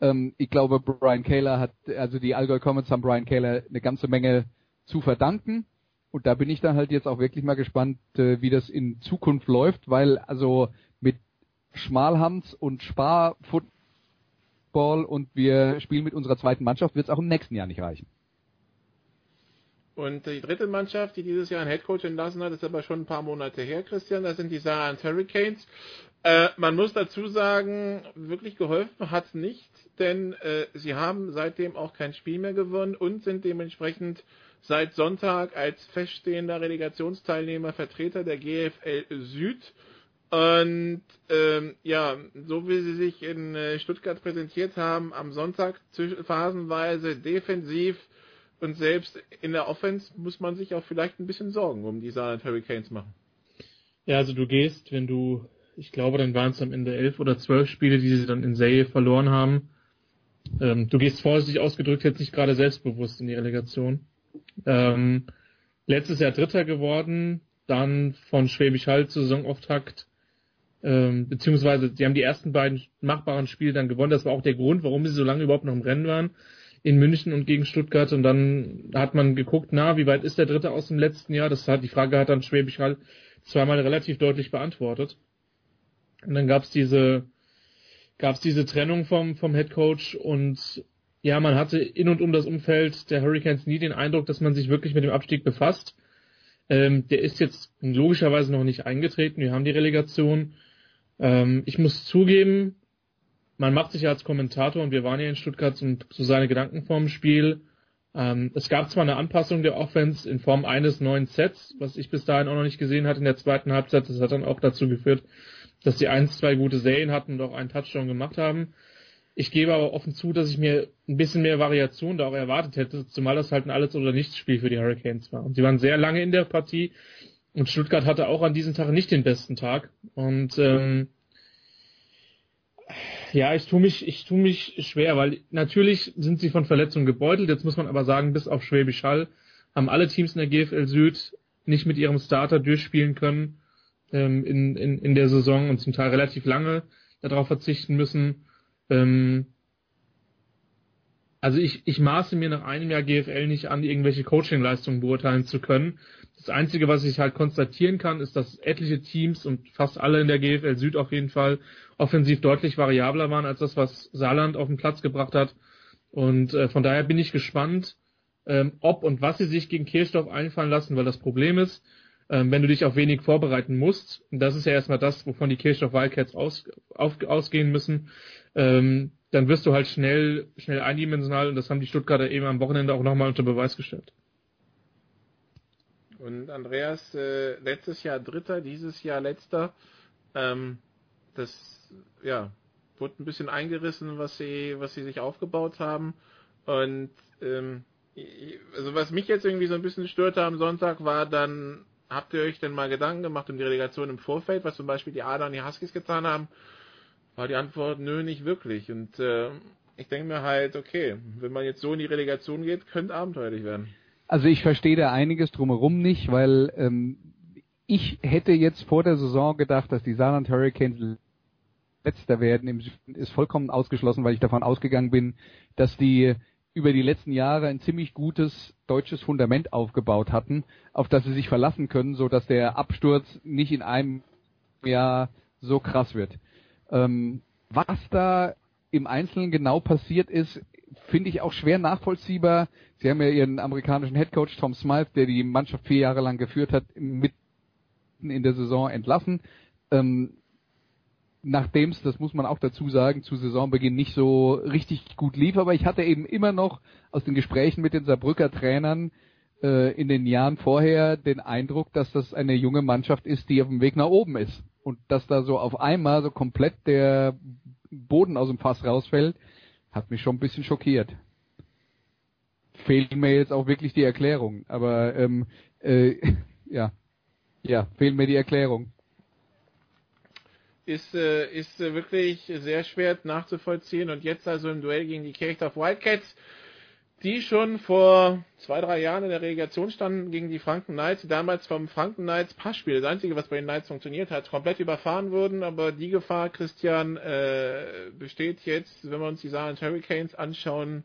Ähm, ich glaube, Brian Kaler hat, also die Allgäu Comets haben Brian Kaler eine ganze Menge zu verdanken. Und da bin ich dann halt jetzt auch wirklich mal gespannt, äh, wie das in Zukunft läuft, weil also mit Schmalhans und Sparfoot Football und wir spielen mit unserer zweiten Mannschaft, wird es auch im nächsten Jahr nicht reichen. Und die dritte Mannschaft, die dieses Jahr einen Headcoach entlassen hat, ist aber schon ein paar Monate her, Christian. Das sind die Saarland Hurricanes. Äh, man muss dazu sagen, wirklich geholfen hat nicht, denn äh, sie haben seitdem auch kein Spiel mehr gewonnen und sind dementsprechend seit Sonntag als feststehender Relegationsteilnehmer Vertreter der GFL Süd und ähm, ja, so wie sie sich in äh, Stuttgart präsentiert haben, am Sonntag phasenweise defensiv und selbst in der Offense muss man sich auch vielleicht ein bisschen Sorgen um die Saarland Hurricanes machen. Ja, also du gehst, wenn du, ich glaube, dann waren es am Ende elf oder zwölf Spiele, die sie dann in Serie verloren haben. Ähm, du gehst vorsichtig ausgedrückt jetzt nicht gerade selbstbewusst in die Relegation. Ähm, letztes Jahr Dritter geworden, dann von Schwäbisch Hall zu Saisonauftakt ähm, beziehungsweise sie haben die ersten beiden machbaren Spiele dann gewonnen. Das war auch der Grund, warum sie so lange überhaupt noch im Rennen waren in München und gegen Stuttgart. Und dann hat man geguckt, na, wie weit ist der Dritte aus dem letzten Jahr? Das hat die Frage hat dann Schwäbisch Hall zweimal relativ deutlich beantwortet. Und dann gab's diese gab's diese Trennung vom vom Head Coach und ja, man hatte in und um das Umfeld der Hurricanes nie den Eindruck, dass man sich wirklich mit dem Abstieg befasst. Ähm, der ist jetzt logischerweise noch nicht eingetreten. Wir haben die Relegation. Ähm, ich muss zugeben, man macht sich ja als Kommentator und wir waren ja in Stuttgart so, so seine Gedanken vorm Spiel. Ähm, es gab zwar eine Anpassung der Offense in Form eines neuen Sets, was ich bis dahin auch noch nicht gesehen hatte in der zweiten Halbzeit. Das hat dann auch dazu geführt, dass sie eins, zwei gute Serien hatten und auch einen Touchdown gemacht haben. Ich gebe aber offen zu, dass ich mir ein bisschen mehr Variation da auch erwartet hätte, zumal das halt ein Alles- oder Nichts-Spiel für die Hurricanes war. Und sie waren sehr lange in der Partie und Stuttgart hatte auch an diesem Tag nicht den besten Tag. Und ähm, ja, ich tue mich, ich tue mich schwer, weil natürlich sind sie von Verletzungen gebeutelt. Jetzt muss man aber sagen, bis auf Schwäbisch Hall haben alle Teams in der GFL Süd nicht mit ihrem Starter durchspielen können ähm, in, in, in der Saison und zum Teil relativ lange darauf verzichten müssen. Ähm, also ich, ich maße mir nach einem Jahr GFL nicht an, irgendwelche Coachingleistungen beurteilen zu können. Das Einzige, was ich halt konstatieren kann, ist, dass etliche Teams und fast alle in der GFL Süd auf jeden Fall offensiv deutlich variabler waren als das, was Saarland auf den Platz gebracht hat. Und äh, von daher bin ich gespannt, ähm, ob und was sie sich gegen Kirchdorf einfallen lassen, weil das Problem ist, ähm, wenn du dich auf wenig vorbereiten musst, und das ist ja erstmal das, wovon die Kirchdorf Wildcats aus, auf, ausgehen müssen, ähm, dann wirst du halt schnell, schnell eindimensional und das haben die Stuttgarter eben am Wochenende auch nochmal unter Beweis gestellt. Und Andreas, äh, letztes Jahr Dritter, dieses Jahr Letzter. Ähm, das, ja, wurde ein bisschen eingerissen, was sie, was sie sich aufgebaut haben. Und ähm, also was mich jetzt irgendwie so ein bisschen störte am Sonntag war dann, habt ihr euch denn mal Gedanken gemacht um die Relegation im Vorfeld, was zum Beispiel die Adler und die Huskies getan haben? war die Antwort, nö, nicht wirklich. Und äh, ich denke mir halt, okay, wenn man jetzt so in die Relegation geht, könnte abenteuerlich werden. Also ich verstehe da einiges drumherum nicht, weil ähm, ich hätte jetzt vor der Saison gedacht, dass die Saarland Hurricanes letzter werden im Süden, ist vollkommen ausgeschlossen, weil ich davon ausgegangen bin, dass die über die letzten Jahre ein ziemlich gutes deutsches Fundament aufgebaut hatten, auf das sie sich verlassen können, so dass der Absturz nicht in einem Jahr so krass wird. Ähm, was da im Einzelnen genau passiert ist, finde ich auch schwer nachvollziehbar. Sie haben ja ihren amerikanischen Headcoach Tom Smythe, der die Mannschaft vier Jahre lang geführt hat, mitten in der Saison entlassen. Ähm, nachdem es, das muss man auch dazu sagen, zu Saisonbeginn nicht so richtig gut lief, aber ich hatte eben immer noch aus den Gesprächen mit den Saarbrücker Trainern äh, in den Jahren vorher den Eindruck, dass das eine junge Mannschaft ist, die auf dem Weg nach oben ist. Und dass da so auf einmal so komplett der Boden aus dem Fass rausfällt, hat mich schon ein bisschen schockiert. Fehlt mir jetzt auch wirklich die Erklärung, aber ähm, äh, ja, ja, fehlt mir die Erklärung ist, äh, ist äh, wirklich sehr schwer nachzuvollziehen. Und jetzt also im Duell gegen die Kirchdorf Wildcats, die schon vor zwei, drei Jahren in der Relegation standen gegen die Franken Knights, die damals vom Franken Knights Passspiel, das einzige, was bei den Knights funktioniert hat, komplett überfahren wurden. Aber die Gefahr, Christian, äh, besteht jetzt, wenn wir uns die Saarland Hurricanes anschauen,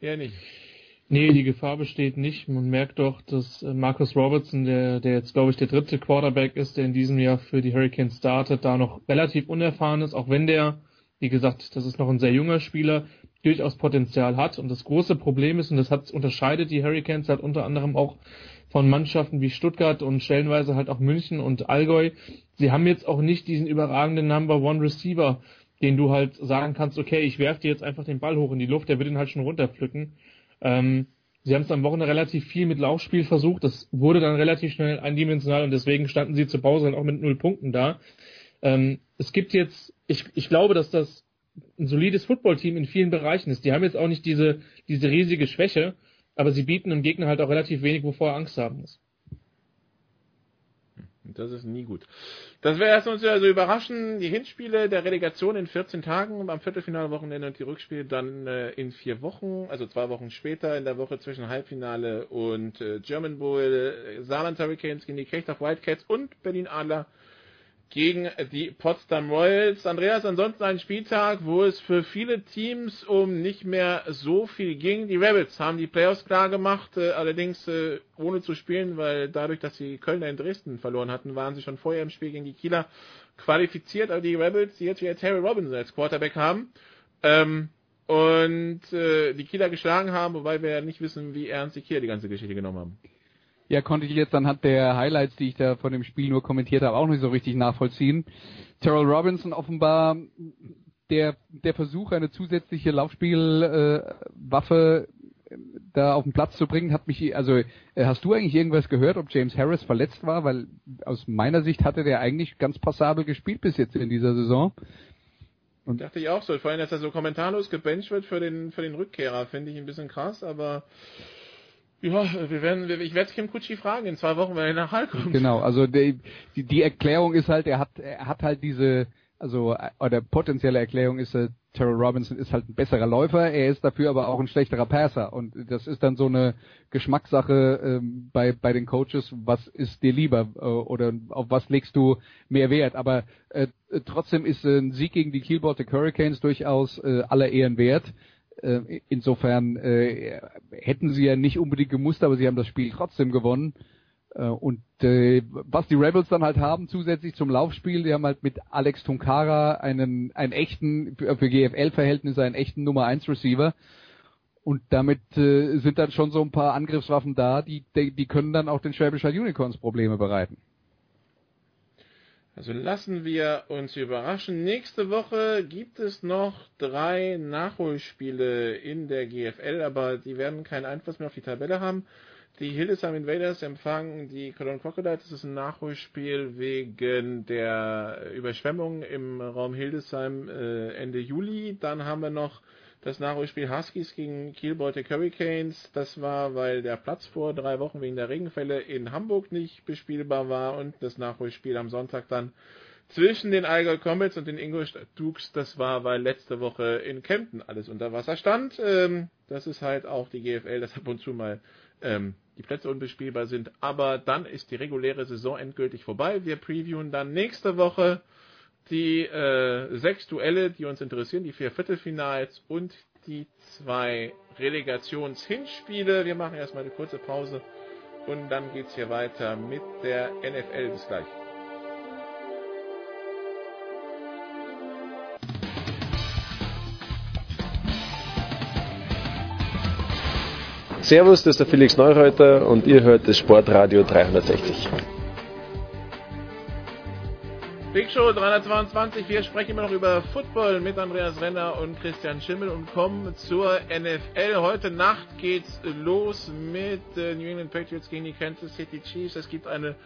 ja nicht. Nee, die Gefahr besteht nicht. Man merkt doch, dass äh, Marcus Robertson, der, der jetzt, glaube ich, der dritte Quarterback ist, der in diesem Jahr für die Hurricanes startet, da noch relativ unerfahren ist, auch wenn der, wie gesagt, das ist noch ein sehr junger Spieler, durchaus Potenzial hat. Und das große Problem ist, und das hat, unterscheidet die Hurricanes halt unter anderem auch von Mannschaften wie Stuttgart und stellenweise halt auch München und Allgäu. Sie haben jetzt auch nicht diesen überragenden Number One Receiver, den du halt sagen kannst, okay, ich werf dir jetzt einfach den Ball hoch in die Luft, der wird ihn halt schon runterpflücken. Ähm, sie haben es am Wochenende relativ viel mit Laufspiel versucht. Das wurde dann relativ schnell eindimensional und deswegen standen sie zur Pause dann auch mit null Punkten da. Ähm, es gibt jetzt, ich, ich glaube, dass das ein solides Footballteam in vielen Bereichen ist. Die haben jetzt auch nicht diese, diese riesige Schwäche, aber sie bieten dem Gegner halt auch relativ wenig, wovor er Angst haben muss. Das ist nie gut. Das wäre erst uns also überraschen. Die Hinspiele der Relegation in 14 Tagen am Viertelfinalwochenende und die Rückspiele dann äh, in vier Wochen, also zwei Wochen später in der Woche zwischen Halbfinale und äh, German Bowl, äh, Saarland Hurricanes gegen die Kirchdorf Wildcats und Berlin Adler gegen die Potsdam Royals. Andreas, ansonsten ein Spieltag, wo es für viele Teams um nicht mehr so viel ging. Die Rebels haben die Playoffs klar gemacht, äh, allerdings äh, ohne zu spielen, weil dadurch, dass sie Kölner in Dresden verloren hatten, waren sie schon vorher im Spiel gegen die Kieler qualifiziert. Aber die Rebels, die jetzt wieder Terry Robinson als Quarterback haben, ähm, und äh, die Kieler geschlagen haben, wobei wir ja nicht wissen, wie ernst die Kieler die ganze Geschichte genommen haben. Ja, konnte ich jetzt anhand der Highlights, die ich da von dem Spiel nur kommentiert habe, auch nicht so richtig nachvollziehen. Terrell Robinson offenbar der, der Versuch, eine zusätzliche Laufspielwaffe äh, da auf den Platz zu bringen, hat mich, also äh, hast du eigentlich irgendwas gehört, ob James Harris verletzt war? Weil aus meiner Sicht hatte der eigentlich ganz passabel gespielt bis jetzt in dieser Saison. Und dachte ich auch so. Vor allem, dass er so kommentarlos gebencht wird für den, für den Rückkehrer, finde ich ein bisschen krass, aber ja, wir werden, ich werde Kim Kutschi fragen in zwei Wochen, wenn er nach Hall kommt. Genau, also die, die, die Erklärung ist halt, er hat, er hat halt diese, also oder potenzielle Erklärung ist, äh, Terrell Robinson ist halt ein besserer Läufer, er ist dafür aber auch ein schlechterer Passer und das ist dann so eine Geschmackssache ähm, bei bei den Coaches, was ist dir lieber äh, oder auf was legst du mehr Wert? Aber äh, trotzdem ist äh, ein Sieg gegen die Kiel Baltic Hurricanes durchaus äh, aller Ehren wert. Äh, insofern äh, hätten sie ja nicht unbedingt gemusst, aber sie haben das Spiel trotzdem gewonnen. Äh, und äh, was die Rebels dann halt haben, zusätzlich zum Laufspiel, die haben halt mit Alex Tunkara einen, einen echten, für, GFL-Verhältnisse einen echten Nummer 1 Receiver. Und damit äh, sind dann schon so ein paar Angriffswaffen da, die, die, die können dann auch den Schwäbischer Unicorns Probleme bereiten. Also lassen wir uns überraschen. Nächste Woche gibt es noch drei Nachholspiele in der GFL, aber die werden keinen Einfluss mehr auf die Tabelle haben. Die Hildesheim Invaders empfangen die Cologne Crocodiles. Das ist ein Nachholspiel wegen der Überschwemmung im Raum Hildesheim äh, Ende Juli. Dann haben wir noch das Nachholspiel Huskies gegen Kiel Baltic Hurricanes, das war, weil der Platz vor drei Wochen wegen der Regenfälle in Hamburg nicht bespielbar war und das Nachholspiel am Sonntag dann zwischen den Allgäu Comets und den Ingolstadt Dukes. Das war, weil letzte Woche in Kempten alles unter Wasser stand. Ähm, das ist halt auch die GFL, dass ab und zu mal ähm, die Plätze unbespielbar sind. Aber dann ist die reguläre Saison endgültig vorbei. Wir previewen dann nächste Woche die äh, sechs Duelle, die uns interessieren, die vier Viertelfinals und die zwei Relegationshinspiele. Wir machen erstmal eine kurze Pause und dann geht's hier weiter mit der NFL. Bis gleich. Servus, das ist der Felix Neureuter und ihr hört das Sportradio 360. Big Show 322, wir sprechen immer noch über Football mit Andreas Renner und Christian Schimmel und kommen zur NFL. Heute Nacht geht's los mit äh, New England Patriots gegen die Kansas City Chiefs. Es gibt eine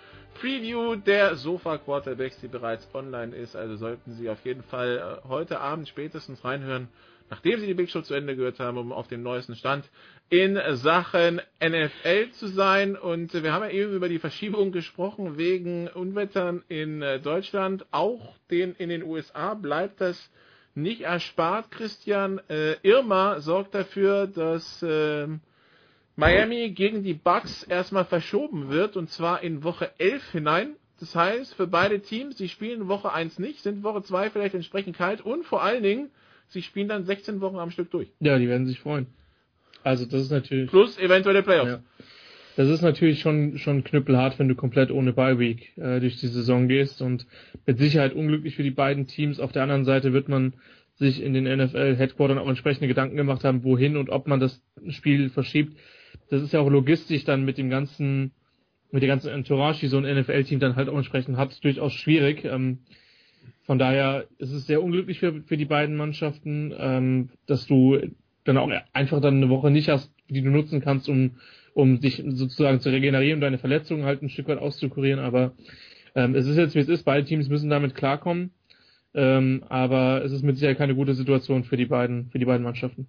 Preview der Sofa Quarterbacks, die bereits online ist. Also sollten Sie auf jeden Fall äh, heute Abend spätestens reinhören nachdem sie die Big Show zu Ende gehört haben, um auf dem neuesten Stand in Sachen NFL zu sein. Und wir haben ja eben über die Verschiebung gesprochen wegen Unwettern in äh, Deutschland. Auch den in den USA bleibt das nicht erspart, Christian. Äh, Irma sorgt dafür, dass äh, Miami gegen die Bucks erstmal verschoben wird und zwar in Woche 11 hinein. Das heißt, für beide Teams, die spielen Woche 1 nicht, sind Woche 2 vielleicht entsprechend kalt und vor allen Dingen sie spielen dann 16 Wochen am Stück durch. Ja, die werden sich freuen. Also das ist natürlich. Plus eventuelle Playoffs. Ja. Das ist natürlich schon schon knüppelhart, wenn du komplett ohne Bye Week äh, durch die Saison gehst und mit Sicherheit unglücklich für die beiden Teams. Auf der anderen Seite wird man sich in den NFL Headquartern auch entsprechende Gedanken gemacht haben, wohin und ob man das Spiel verschiebt. Das ist ja auch logistisch dann mit dem ganzen mit der ganzen Entourage, die so ein NFL-Team dann halt auch entsprechend hat, durchaus schwierig. Ähm, von daher ist es sehr unglücklich für, für die beiden Mannschaften, ähm, dass du dann auch einfach dann eine Woche nicht hast, die du nutzen kannst, um, um dich sozusagen zu regenerieren, deine Verletzungen halt ein Stück weit auszukurieren. Aber ähm, es ist jetzt, wie es ist. Beide Teams müssen damit klarkommen. Ähm, aber es ist mit Sicherheit keine gute Situation für die beiden, für die beiden Mannschaften.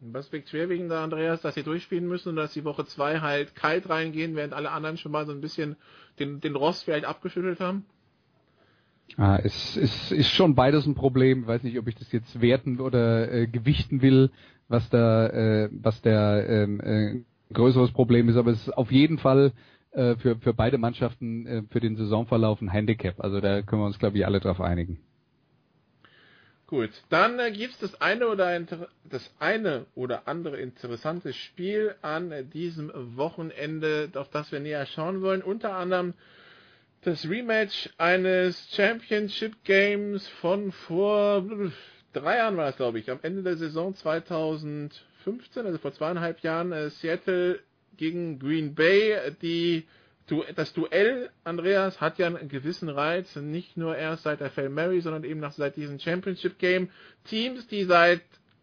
Was wiegt schwerwiegender, Andreas, dass sie durchspielen müssen und dass die Woche zwei halt kalt reingehen, während alle anderen schon mal so ein bisschen den, den Rost vielleicht abgeschüttelt haben? Ah, es, es ist schon beides ein Problem. Ich weiß nicht, ob ich das jetzt werten oder äh, gewichten will, was da, äh, was der ähm, äh, größeres Problem ist, aber es ist auf jeden Fall äh, für, für beide Mannschaften äh, für den Saisonverlauf ein Handicap. Also da können wir uns, glaube ich, alle drauf einigen. Gut, dann äh, gibt es das eine oder das eine oder andere interessante Spiel an diesem Wochenende, auf das wir näher schauen wollen. Unter anderem das Rematch eines Championship Games von vor drei Jahren war es, glaube ich, am Ende der Saison 2015, also vor zweieinhalb Jahren, äh, Seattle gegen Green Bay. Die, das Duell, Andreas, hat ja einen gewissen Reiz, nicht nur erst seit der Fail Mary, sondern eben nach seit diesem Championship Game. Teams, die seit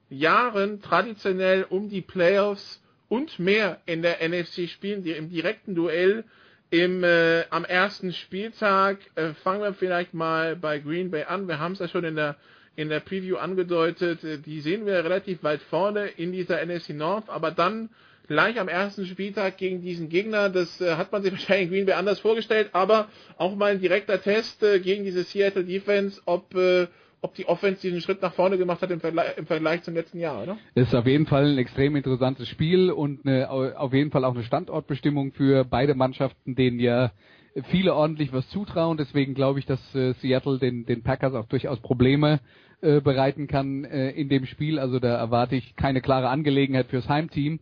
Jahren traditionell um die Playoffs und mehr in der NFC spielen, die im direkten Duell im, äh, am ersten Spieltag äh, fangen wir vielleicht mal bei Green Bay an. Wir haben es ja schon in der in der Preview angedeutet. Äh, die sehen wir relativ weit vorne in dieser NFC North, aber dann gleich am ersten Spieltag gegen diesen Gegner, das äh, hat man sich wahrscheinlich in Green Bay anders vorgestellt, aber auch mal ein direkter Test äh, gegen diese Seattle Defense, ob äh, ob die Offense diesen Schritt nach vorne gemacht hat im Vergleich, im Vergleich zum letzten Jahr, oder? Ist auf jeden Fall ein extrem interessantes Spiel und eine, auf jeden Fall auch eine Standortbestimmung für beide Mannschaften, denen ja viele ordentlich was zutrauen. Deswegen glaube ich, dass äh, Seattle den, den Packers auch durchaus Probleme äh, bereiten kann äh, in dem Spiel. Also da erwarte ich keine klare Angelegenheit fürs Heimteam.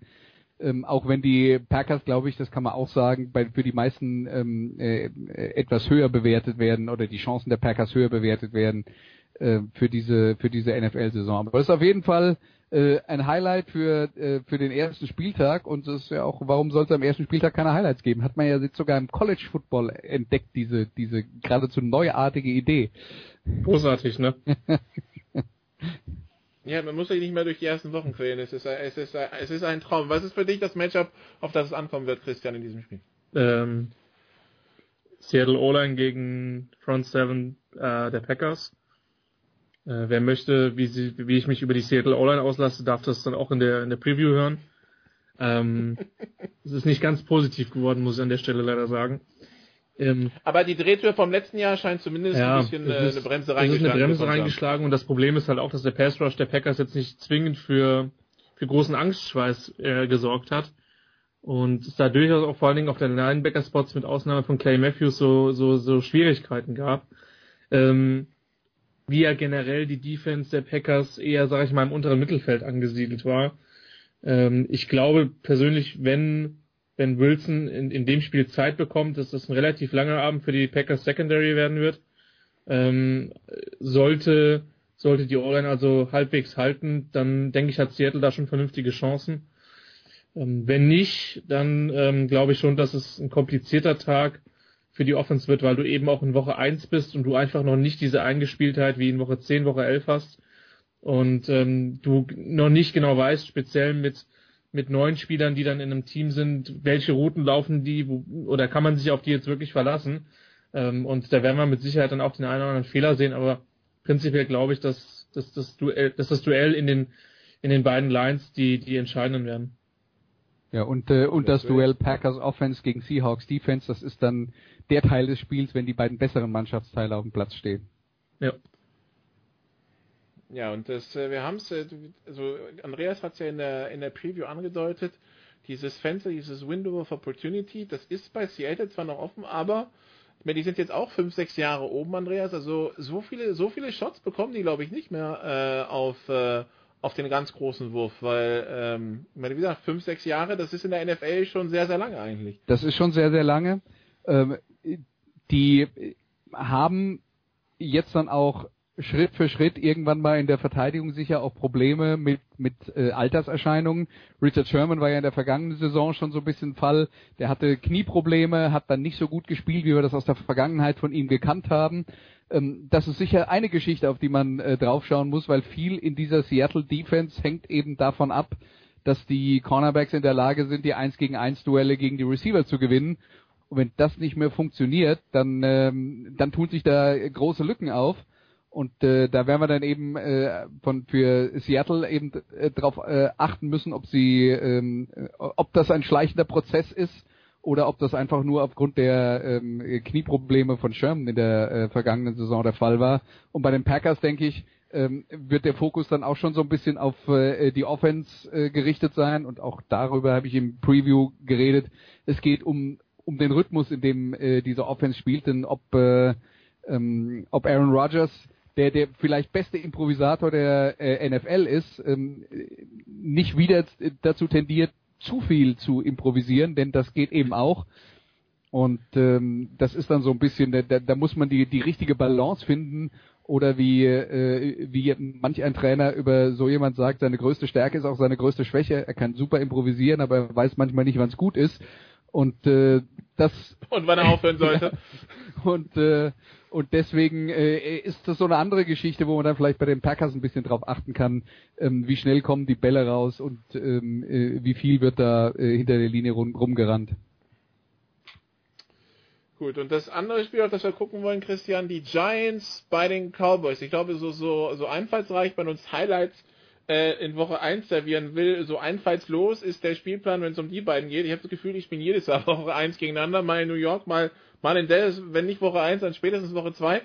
Ähm, auch wenn die Packers, glaube ich, das kann man auch sagen, bei, für die meisten ähm, äh, etwas höher bewertet werden oder die Chancen der Packers höher bewertet werden äh, für diese für diese NFL-Saison. Aber es ist auf jeden Fall äh, ein Highlight für äh, für den ersten Spieltag und es ist ja auch, warum sollte es am ersten Spieltag keine Highlights geben? Hat man ja jetzt sogar im College Football entdeckt diese diese geradezu neuartige Idee. Großartig, ne? Ja, man muss sich nicht mehr durch die ersten Wochen quälen. Es ist, es, ist, es ist ein Traum. Was ist für dich das Matchup, auf das es ankommen wird, Christian, in diesem Spiel? Ähm, Seattle O-Line gegen Front Seven äh, der Packers. Äh, wer möchte, wie, sie, wie ich mich über die Seattle O-Line auslasse, darf das dann auch in der, in der Preview hören. Ähm, es ist nicht ganz positiv geworden, muss ich an der Stelle leider sagen. Ähm, Aber die Drehtür vom letzten Jahr scheint zumindest ja, ein bisschen äh, ist, eine Bremse reingeschlagen. Es ist eine Bremse reingeschlagen und das Problem ist halt auch, dass der Pass Rush der Packers jetzt nicht zwingend für, für großen Angstschweiß äh, gesorgt hat. Und es da durchaus auch vor allen Dingen auf den Linebacker-Spots mit Ausnahme von Clay Matthews so, so, so Schwierigkeiten gab. Ähm, wie ja generell die Defense der Packers eher, sage ich mal, im unteren Mittelfeld angesiedelt war. Ähm, ich glaube persönlich, wenn wenn Wilson in, in dem Spiel Zeit bekommt, dass das ein relativ langer Abend für die Packers Secondary werden wird. Ähm, sollte sollte die O-Line also halbwegs halten, dann denke ich, hat Seattle da schon vernünftige Chancen. Ähm, wenn nicht, dann ähm, glaube ich schon, dass es ein komplizierter Tag für die Offense wird, weil du eben auch in Woche 1 bist und du einfach noch nicht diese Eingespieltheit wie in Woche 10, Woche 11 hast und ähm, du noch nicht genau weißt, speziell mit mit neun Spielern, die dann in einem Team sind, welche Routen laufen die, wo, oder kann man sich auf die jetzt wirklich verlassen? Ähm, und da werden wir mit Sicherheit dann auch den einen oder anderen Fehler sehen, aber prinzipiell glaube ich, dass, dass, das Duell, dass das Duell in den, in den beiden Lines die, die entscheidenden werden. Ja, und, äh, und das Duell Packers Offense gegen Seahawks Defense, das ist dann der Teil des Spiels, wenn die beiden besseren Mannschaftsteile auf dem Platz stehen. Ja. Ja, und das, äh, wir haben es, äh, also Andreas hat es ja in der, in der Preview angedeutet, dieses Fenster, dieses Window of Opportunity, das ist bei Seattle zwar noch offen, aber ich meine, die sind jetzt auch fünf, sechs Jahre oben, Andreas, also so viele, so viele Shots bekommen die, glaube ich, nicht mehr äh, auf, äh, auf den ganz großen Wurf, weil, ähm, ich meine, wie gesagt, fünf, sechs Jahre, das ist in der NFL schon sehr, sehr lange eigentlich. Das ist schon sehr, sehr lange. Ähm, die haben jetzt dann auch Schritt für Schritt irgendwann mal in der Verteidigung sicher auch Probleme mit, mit äh, Alterserscheinungen. Richard Sherman war ja in der vergangenen Saison schon so ein bisschen Fall. Der hatte Knieprobleme, hat dann nicht so gut gespielt, wie wir das aus der Vergangenheit von ihm gekannt haben. Ähm, das ist sicher eine Geschichte, auf die man äh, draufschauen muss, weil viel in dieser Seattle Defense hängt eben davon ab, dass die Cornerbacks in der Lage sind, die 1 gegen 1 Duelle gegen die Receiver zu gewinnen. Und wenn das nicht mehr funktioniert, dann, ähm, dann tun sich da große Lücken auf. Und äh, da werden wir dann eben äh, von für Seattle eben äh, darauf äh, achten müssen, ob sie, ähm, äh, ob das ein schleichender Prozess ist oder ob das einfach nur aufgrund der ähm, Knieprobleme von Sherman in der äh, vergangenen Saison der Fall war. Und bei den Packers denke ich, ähm, wird der Fokus dann auch schon so ein bisschen auf äh, die Offense äh, gerichtet sein und auch darüber habe ich im Preview geredet. Es geht um um den Rhythmus, in dem äh, diese Offense spielt, denn ob äh, ähm, ob Aaron Rodgers der der vielleicht beste Improvisator der äh, NFL ist, ähm, nicht wieder dazu tendiert, zu viel zu improvisieren, denn das geht eben auch. Und ähm, das ist dann so ein bisschen, da, da muss man die, die richtige Balance finden. Oder wie, äh, wie manch ein Trainer über so jemand sagt, seine größte Stärke ist auch seine größte Schwäche. Er kann super improvisieren, aber er weiß manchmal nicht, wann es gut ist. Und äh, das. Und wann er aufhören sollte. und äh, und deswegen äh, ist das so eine andere Geschichte, wo man dann vielleicht bei den Packers ein bisschen drauf achten kann, ähm, wie schnell kommen die Bälle raus und ähm, äh, wie viel wird da äh, hinter der Linie rum, rumgerannt. Gut, und das andere Spiel, auf das wir gucken wollen, Christian, die Giants bei den Cowboys. Ich glaube, so, so, so einfallsreich man uns Highlights äh, in Woche 1 servieren will, so einfallslos ist der Spielplan, wenn es um die beiden geht. Ich habe das Gefühl, ich bin jedes Jahr Woche 1 gegeneinander, mal in New York, mal mal in Dallas, wenn nicht Woche 1, dann spätestens Woche 2.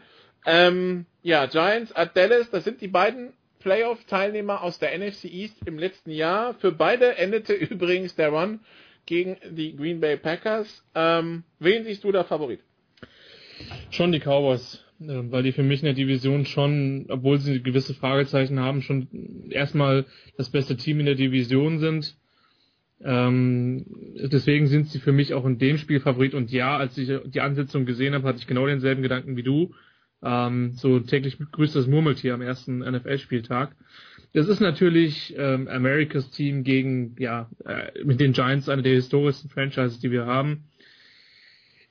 Ähm, ja, Giants at Dallas, das sind die beiden Playoff-Teilnehmer aus der NFC East im letzten Jahr. Für beide endete übrigens der Run gegen die Green Bay Packers. Ähm, wen siehst du da Favorit? Schon die Cowboys, weil die für mich in der Division schon, obwohl sie gewisse Fragezeichen haben, schon erstmal das beste Team in der Division sind. Ähm, deswegen sind sie für mich auch in dem Spiel Favorit. Und ja, als ich die Ansetzung gesehen habe, hatte ich genau denselben Gedanken wie du. Ähm, so täglich grüßt das Murmeltier am ersten NFL-Spieltag. Das ist natürlich ähm, Americas Team gegen, ja, äh, mit den Giants eine der historischsten Franchises, die wir haben.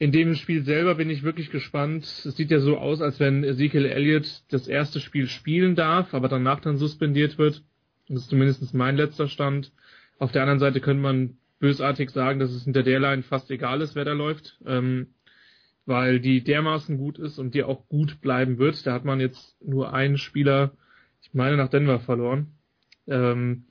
In dem Spiel selber bin ich wirklich gespannt. Es sieht ja so aus, als wenn Ezekiel Elliott das erste Spiel spielen darf, aber danach dann suspendiert wird. Das ist zumindest mein letzter Stand. Auf der anderen Seite könnte man bösartig sagen, dass es hinter der Line fast egal ist, wer da läuft, ähm, weil die dermaßen gut ist und die auch gut bleiben wird. Da hat man jetzt nur einen Spieler, ich meine, nach Denver verloren. Ähm,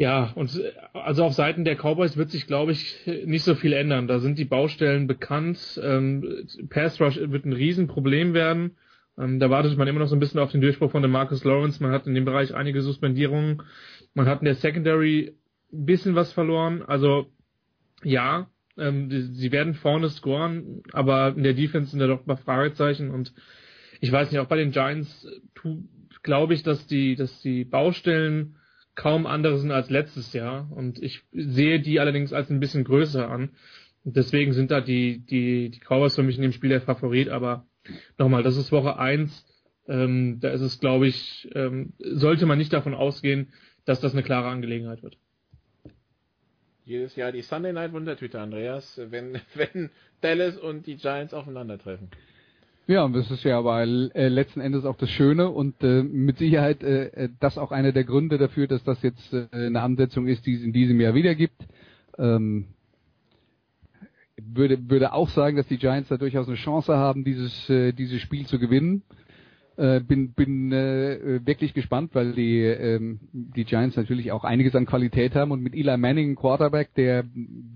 Ja, und also auf Seiten der Cowboys wird sich, glaube ich, nicht so viel ändern. Da sind die Baustellen bekannt. Ähm, Pass Rush wird ein Riesenproblem werden. Ähm, da wartet man immer noch so ein bisschen auf den Durchbruch von dem Marcus Lawrence. Man hat in dem Bereich einige Suspendierungen. Man hat in der Secondary ein bisschen was verloren. Also ja, ähm, die, sie werden vorne scoren, aber in der Defense sind da doch ein paar Fragezeichen und ich weiß nicht, auch bei den Giants glaube ich, dass die, dass die Baustellen kaum andere sind als letztes Jahr und ich sehe die allerdings als ein bisschen größer an. Deswegen sind da die, die, die Cowboys für mich in dem Spiel der Favorit, aber nochmal, das ist Woche eins. Ähm, da ist es, glaube ich, ähm, sollte man nicht davon ausgehen, dass das eine klare Angelegenheit wird jedes Jahr die Sunday Night Wundertüte, Andreas, wenn, wenn Dallas und die Giants aufeinandertreffen. Ja, und das ist ja aber äh, letzten Endes auch das Schöne und äh, mit Sicherheit äh, äh, das auch einer der Gründe dafür, dass das jetzt äh, eine Ansetzung ist, die es in diesem Jahr wieder gibt. Ähm, würde, würde auch sagen, dass die Giants da durchaus eine Chance haben, dieses, äh, dieses Spiel zu gewinnen. Äh, bin bin äh, wirklich gespannt, weil die ähm, die Giants natürlich auch einiges an Qualität haben und mit Eli Manning, Quarterback, der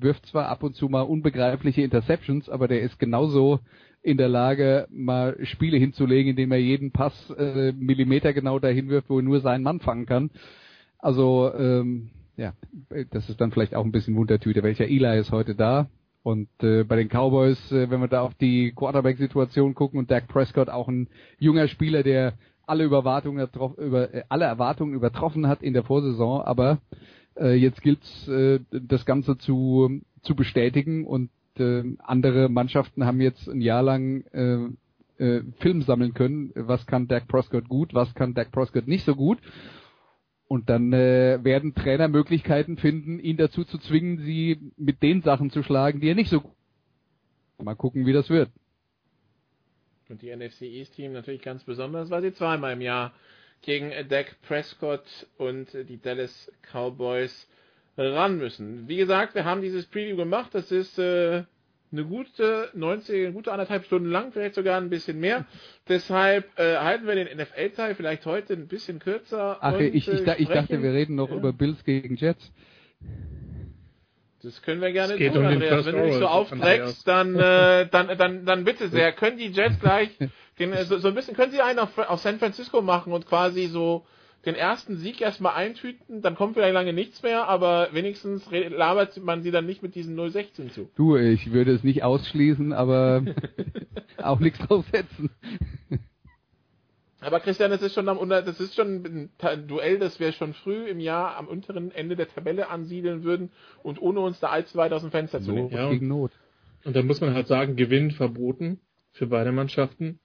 wirft zwar ab und zu mal unbegreifliche Interceptions, aber der ist genauso in der Lage, mal Spiele hinzulegen, indem er jeden Pass äh, Millimeter genau dahin wirft, wo er nur seinen Mann fangen kann. Also ähm, ja, das ist dann vielleicht auch ein bisschen Wundertüte. Welcher Eli ist heute da? Und äh, bei den Cowboys, äh, wenn wir da auf die Quarterback-Situation gucken und Dak Prescott auch ein junger Spieler, der alle Überwartungen über äh, alle Erwartungen übertroffen hat in der Vorsaison, aber äh, jetzt gilt's äh, das Ganze zu zu bestätigen und äh, andere Mannschaften haben jetzt ein Jahr lang äh, äh, Film sammeln können, was kann Dak Prescott gut, was kann Dak Prescott nicht so gut und dann äh, werden Trainer Möglichkeiten finden, ihn dazu zu zwingen, sie mit den Sachen zu schlagen, die er nicht so gut. Mal gucken, wie das wird. Und die NFC East Team natürlich ganz besonders, weil sie zweimal im Jahr gegen Dak Prescott und die Dallas Cowboys ran müssen. Wie gesagt, wir haben dieses Preview gemacht. Das ist äh, eine gute 90, eine gute anderthalb Stunden lang, vielleicht sogar ein bisschen mehr. Deshalb äh, halten wir den NFL-Teil vielleicht heute ein bisschen kürzer. Ach, und, ich, ich, äh, ich dachte, wir reden noch ja. über Bills gegen Jets. Das können wir gerne tun, um Andreas. Wenn du dich so aufträgst, dann, äh, dann, dann, dann bitte sehr. Können die Jets gleich den, so, so ein bisschen, können sie einen auf, auf San Francisco machen und quasi so den ersten Sieg erstmal eintüten, dann kommt vielleicht lange nichts mehr, aber wenigstens labert man sie dann nicht mit diesen 016 zu. Du, ich würde es nicht ausschließen, aber auch nichts draufsetzen. Aber Christian, das ist schon am das ist schon ein Duell, das wir schon früh im Jahr am unteren Ende der Tabelle ansiedeln würden und ohne uns da allzu weit aus dem Fenster zu lehnen. Ja, gegen Not. Und dann muss man halt sagen, Gewinn verboten für beide Mannschaften.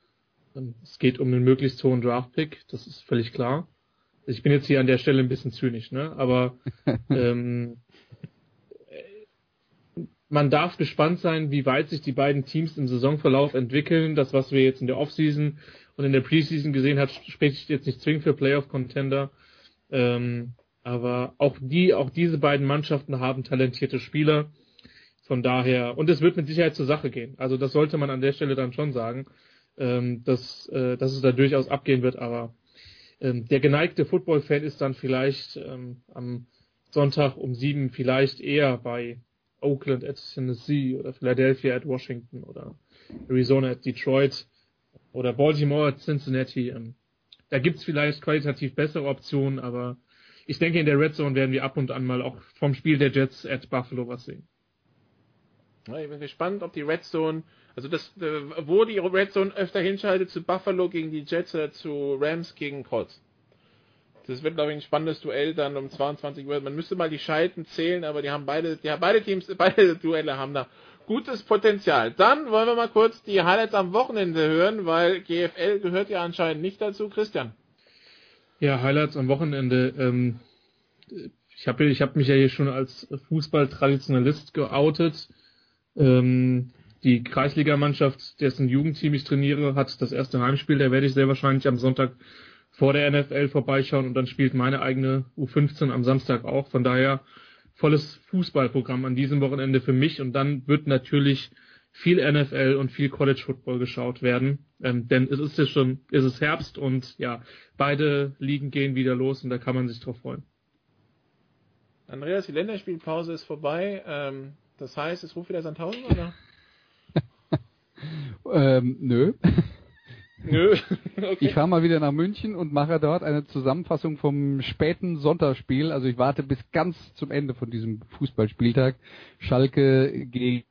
Es geht um einen möglichst hohen Draftpick, das ist völlig klar ich bin jetzt hier an der Stelle ein bisschen zynisch, ne? Aber ähm, man darf gespannt sein, wie weit sich die beiden Teams im Saisonverlauf entwickeln. Das, was wir jetzt in der Offseason und in der Preseason gesehen hat, spricht jetzt nicht zwingend für Playoff-Contender. Ähm, aber auch die, auch diese beiden Mannschaften haben talentierte Spieler. Von daher, und es wird mit Sicherheit zur Sache gehen. Also das sollte man an der Stelle dann schon sagen, ähm, dass, äh, dass es da durchaus abgehen wird, aber ähm, der geneigte Football-Fan ist dann vielleicht ähm, am Sonntag um sieben vielleicht eher bei Oakland at Tennessee oder Philadelphia at Washington oder Arizona at Detroit oder Baltimore at Cincinnati. Ähm, da gibt's vielleicht qualitativ bessere Optionen, aber ich denke, in der Red Zone werden wir ab und an mal auch vom Spiel der Jets at Buffalo was sehen. Ich bin gespannt, ob die Red Zone also das, äh, wo die Red Zone öfter hinschaltet, zu Buffalo gegen die Jets oder zu Rams gegen Colts. Das wird, glaube ich, ein spannendes Duell dann um 22 Uhr. Man müsste mal die Schalten zählen, aber die haben beide, die beide Teams, beide Duelle haben da gutes Potenzial. Dann wollen wir mal kurz die Highlights am Wochenende hören, weil GFL gehört ja anscheinend nicht dazu. Christian. Ja, Highlights am Wochenende. Ähm, ich habe ich hab mich ja hier schon als Fußball-Traditionalist geoutet. Ähm, die Kreisligamannschaft, dessen Jugendteam ich trainiere, hat das erste Heimspiel. Da werde ich sehr wahrscheinlich am Sonntag vor der NFL vorbeischauen und dann spielt meine eigene U15 am Samstag auch. Von daher volles Fußballprogramm an diesem Wochenende für mich und dann wird natürlich viel NFL und viel College Football geschaut werden, ähm, denn es ist ja schon, es ist Herbst und ja, beide Ligen gehen wieder los und da kann man sich drauf freuen. Andreas, die Länderspielpause ist vorbei. Ähm, das heißt, es ruft wieder Sandhausen, oder? Ähm, nö. Nö. okay. Ich fahre mal wieder nach München und mache dort eine Zusammenfassung vom späten Sonntagsspiel. Also ich warte bis ganz zum Ende von diesem Fußballspieltag. Schalke gegen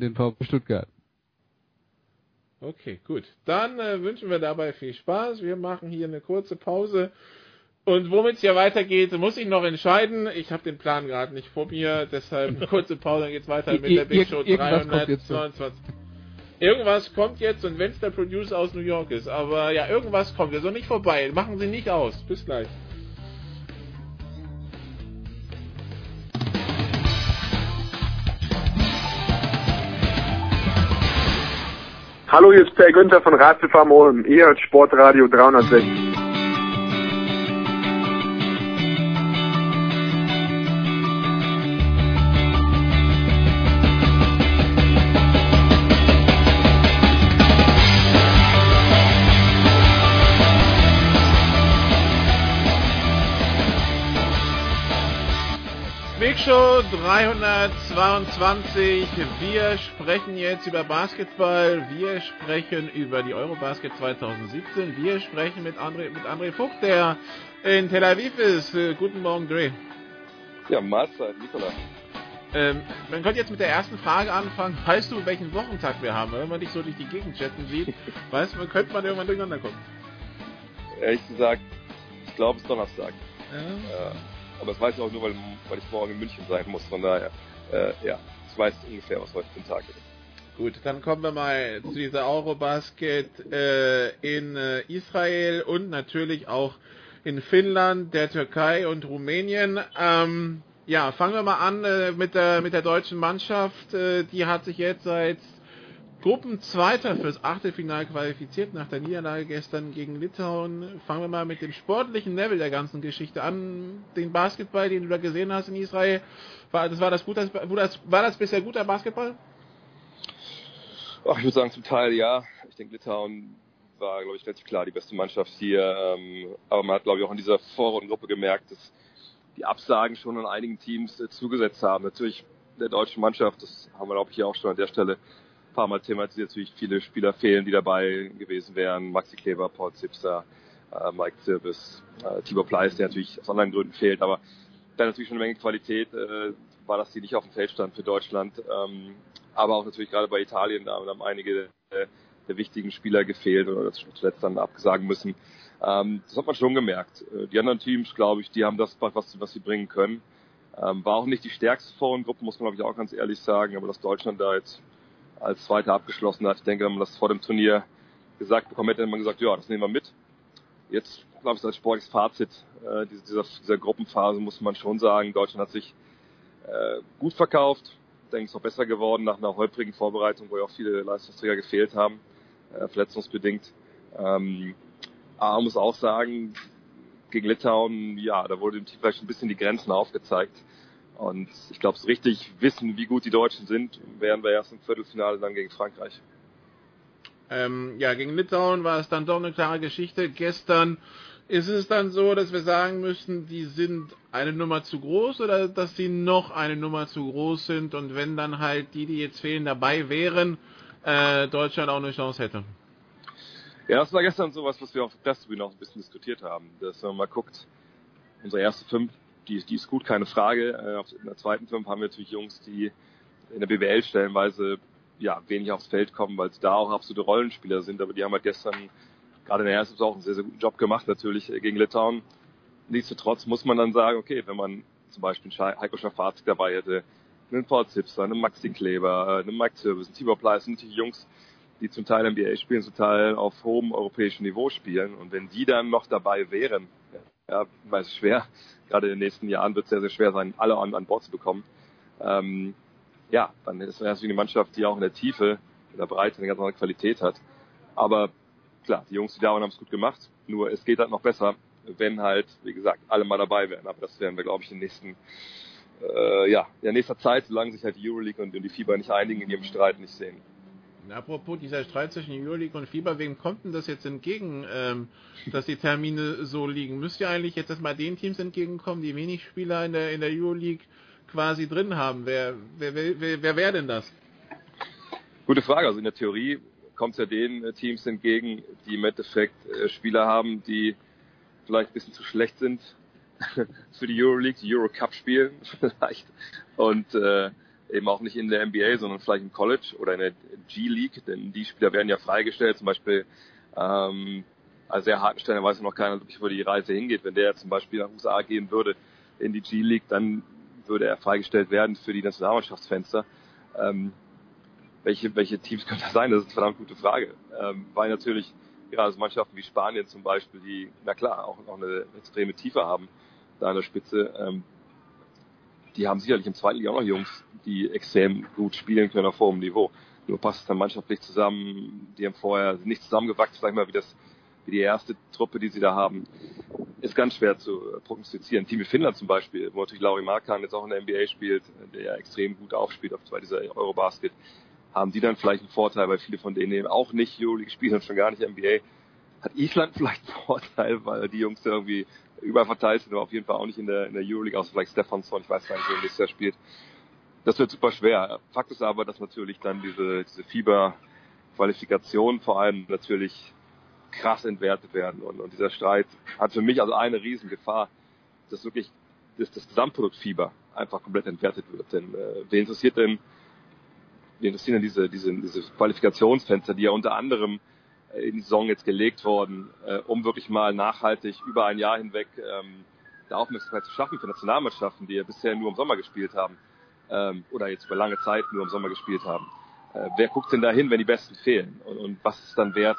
den VfB Stuttgart. Okay, gut. Dann äh, wünschen wir dabei viel Spaß. Wir machen hier eine kurze Pause. Und womit es hier weitergeht, muss ich noch entscheiden. Ich habe den Plan gerade nicht vor mir, deshalb eine kurze Pause, dann geht's weiter mit der Big Show 329. Irgendwas kommt jetzt und wenn es der Producer aus New York ist, aber ja, irgendwas kommt. Soll nicht vorbei. Machen Sie nicht aus. Bis gleich. Hallo, hier ist Per Günther von Ulm. Ihr hört Sportradio 360. 322. Wir sprechen jetzt über Basketball. Wir sprechen über die Eurobasket 2017. Wir sprechen mit André, mit André Vogt, der in Tel Aviv ist. Äh, guten Morgen, Dre. Ja, Mahlzeit, Nikola. Ähm, man könnte jetzt mit der ersten Frage anfangen. Weißt du, welchen Wochentag wir haben? Wenn man dich so durch die Gegend chatten sieht, weißt du, könnte man irgendwann durcheinander kommen. Ehrlich gesagt, ich glaube, es ist Donnerstag. Ja. Äh, aber das weiß ich auch nur, weil, weil ich morgen in München sein muss. Von daher, äh, ja, ich weiß ungefähr, was heute für ein Tag ist. Gut, dann kommen wir mal zu dieser Eurobasket äh, in äh, Israel und natürlich auch in Finnland, der Türkei und Rumänien. Ähm, ja, fangen wir mal an äh, mit der mit der deutschen Mannschaft. Äh, die hat sich jetzt seit Gruppenzweiter fürs Achtelfinale qualifiziert nach der Niederlage gestern gegen Litauen. Fangen wir mal mit dem sportlichen Level der ganzen Geschichte an. Den Basketball, den du da gesehen hast in Israel, war das, war das, gut, war das, bisher guter Basketball? Ach, ich würde sagen zum Teil ja. Ich denke, Litauen war, glaube ich, relativ klar die beste Mannschaft hier. Ähm, aber man hat, glaube ich, auch in dieser Vorrundengruppe gemerkt, dass die Absagen schon an einigen Teams äh, zugesetzt haben. Natürlich der deutschen Mannschaft, das haben wir, glaube ich, hier auch schon an der Stelle paar Mal thematisiert, natürlich viele Spieler fehlen, die dabei gewesen wären. Maxi Kleber, Paul Zipser, äh, Mike Zirbis, äh, Tibor Pleiss, der natürlich aus anderen Gründen fehlt, aber da natürlich schon eine Menge Qualität äh, war, dass die nicht auf dem Feld stand für Deutschland. Ähm, aber auch natürlich gerade bei Italien, da haben einige äh, der wichtigen Spieler gefehlt oder zuletzt dann abgesagen müssen. Ähm, das hat man schon gemerkt. Äh, die anderen Teams, glaube ich, die haben das, was, was sie bringen können. Ähm, war auch nicht die stärkste Vorrundengruppe, muss man glaube ich auch ganz ehrlich sagen, aber dass Deutschland da jetzt als Zweiter abgeschlossen hat. Ich denke, wenn man das vor dem Turnier gesagt bekommen hätte, hätte man gesagt, ja, das nehmen wir mit. Jetzt, glaube ich, als sportliches Fazit äh, dieser, dieser Gruppenphase muss man schon sagen, Deutschland hat sich äh, gut verkauft. Ich denke, es ist auch besser geworden nach einer holprigen Vorbereitung, wo ja auch viele Leistungsträger gefehlt haben, äh, verletzungsbedingt. Ähm, aber man muss auch sagen, gegen Litauen, ja, da wurde dem Team vielleicht ein bisschen die Grenzen aufgezeigt. Und ich glaube, so richtig wissen, wie gut die Deutschen sind, wären wir erst im Viertelfinale dann gegen Frankreich. Ähm, ja, gegen Litauen war es dann doch eine klare Geschichte. Gestern ist es dann so, dass wir sagen müssen, die sind eine Nummer zu groß oder dass sie noch eine Nummer zu groß sind und wenn dann halt die, die jetzt fehlen, dabei wären, äh, Deutschland auch eine Chance hätte. Ja, das war gestern sowas, was wir auf der Pressetribüne auch ein bisschen diskutiert haben. Dass wenn man mal guckt, unsere erste fünf die, die ist gut, keine Frage. Äh, in der zweiten Fünf haben wir natürlich Jungs, die in der BWL stellenweise ja, wenig aufs Feld kommen, weil sie da auch absolute Rollenspieler sind. Aber die haben halt gestern gerade in der ersten auch einen sehr, sehr guten Job gemacht, natürlich äh, gegen Litauen. Nichtsdestotrotz muss man dann sagen, okay, wenn man zum Beispiel Heiko Schafazik dabei hätte, einen Paul Zipser, einen Maxi Kleber, äh, einen Mike Service, einen Tibor Pleiss, sind natürlich Jungs, die zum Teil NBA spielen, zum Teil auf hohem europäischen Niveau spielen. Und wenn die dann noch dabei wären, ja, weil es schwer, gerade in den nächsten Jahren wird es sehr, sehr schwer sein, alle an, an Bord zu bekommen. Ähm, ja, dann ist es natürlich eine Mannschaft, die auch in der Tiefe, in der Breite eine ganz andere Qualität hat. Aber klar, die Jungs, die da waren, haben es gut gemacht. Nur es geht halt noch besser, wenn halt, wie gesagt, alle mal dabei wären. Aber das werden wir, glaube ich, in nächsten, äh, ja, in der nächsten Zeit, solange sich halt die Euroleague und die FIBA nicht einigen in ihrem Streit, nicht sehen. Apropos dieser Streit zwischen Euroleague und Fieber, wem kommt denn das jetzt entgegen, ähm, dass die Termine so liegen? Müsst ihr eigentlich jetzt erstmal den Teams entgegenkommen, die wenig Spieler in der, in der Euroleague quasi drin haben? Wer, wer, wer, wer wäre denn das? Gute Frage. Also in der Theorie kommt es ja den äh, Teams entgegen, die im Endeffekt äh, Spieler haben, die vielleicht ein bisschen zu schlecht sind für die Euroleague, die Eurocup spielen vielleicht und äh, eben auch nicht in der NBA, sondern vielleicht im College oder in der G-League, denn die Spieler werden ja freigestellt, zum Beispiel ähm, als sehr harten Stellen weiß noch keiner, wo die Reise hingeht. Wenn der zum Beispiel nach USA gehen würde in die G-League, dann würde er freigestellt werden für die Nationalmannschaftsfenster. Ähm, welche, welche Teams können das sein? Das ist eine verdammt gute Frage. Ähm, weil natürlich gerade so Mannschaften wie Spanien zum Beispiel, die, na klar, auch, auch eine extreme Tiefe haben, da an der Spitze, ähm, die haben sicherlich im zweiten Liga auch noch Jungs, die extrem gut spielen können auf hohem Niveau. Nur passt es dann mannschaftlich zusammen. Die haben vorher nicht zusammengewachsen, sag ich mal, wie das, wie die erste Truppe, die sie da haben. Ist ganz schwer zu prognostizieren. Team wie Finnland zum Beispiel, wo natürlich Lauri Markan jetzt auch in der NBA spielt, der extrem gut aufspielt auf zwei dieser Eurobasket, haben die dann vielleicht einen Vorteil, weil viele von denen eben auch nicht Euroleague spielen und schon gar nicht NBA. Hat Island vielleicht einen Vorteil, weil die Jungs irgendwie überall verteilt sind, aber auf jeden Fall auch nicht in der, in der Euroleague, außer vielleicht Stefansson, ich weiß gar nicht, wer nächstes Jahr spielt. Das wird super schwer. Fakt ist aber, dass natürlich dann diese, diese Fieber-Qualifikation vor allem natürlich krass entwertet werden. Und, und dieser Streit hat für mich also eine Riesengefahr, dass wirklich dass das Gesamtprodukt Fieber einfach komplett entwertet wird. Denn äh, wer interessiert denn, wer interessieren denn diese, diese, diese Qualifikationsfenster, die ja unter anderem in die Saison jetzt gelegt worden, äh, um wirklich mal nachhaltig über ein Jahr hinweg ähm, der Aufmerksamkeit zu schaffen für Nationalmannschaften, die ja bisher nur im Sommer gespielt haben ähm, oder jetzt über lange Zeit nur im Sommer gespielt haben. Äh, wer guckt denn da hin, wenn die Besten fehlen? Und, und was ist dann wert,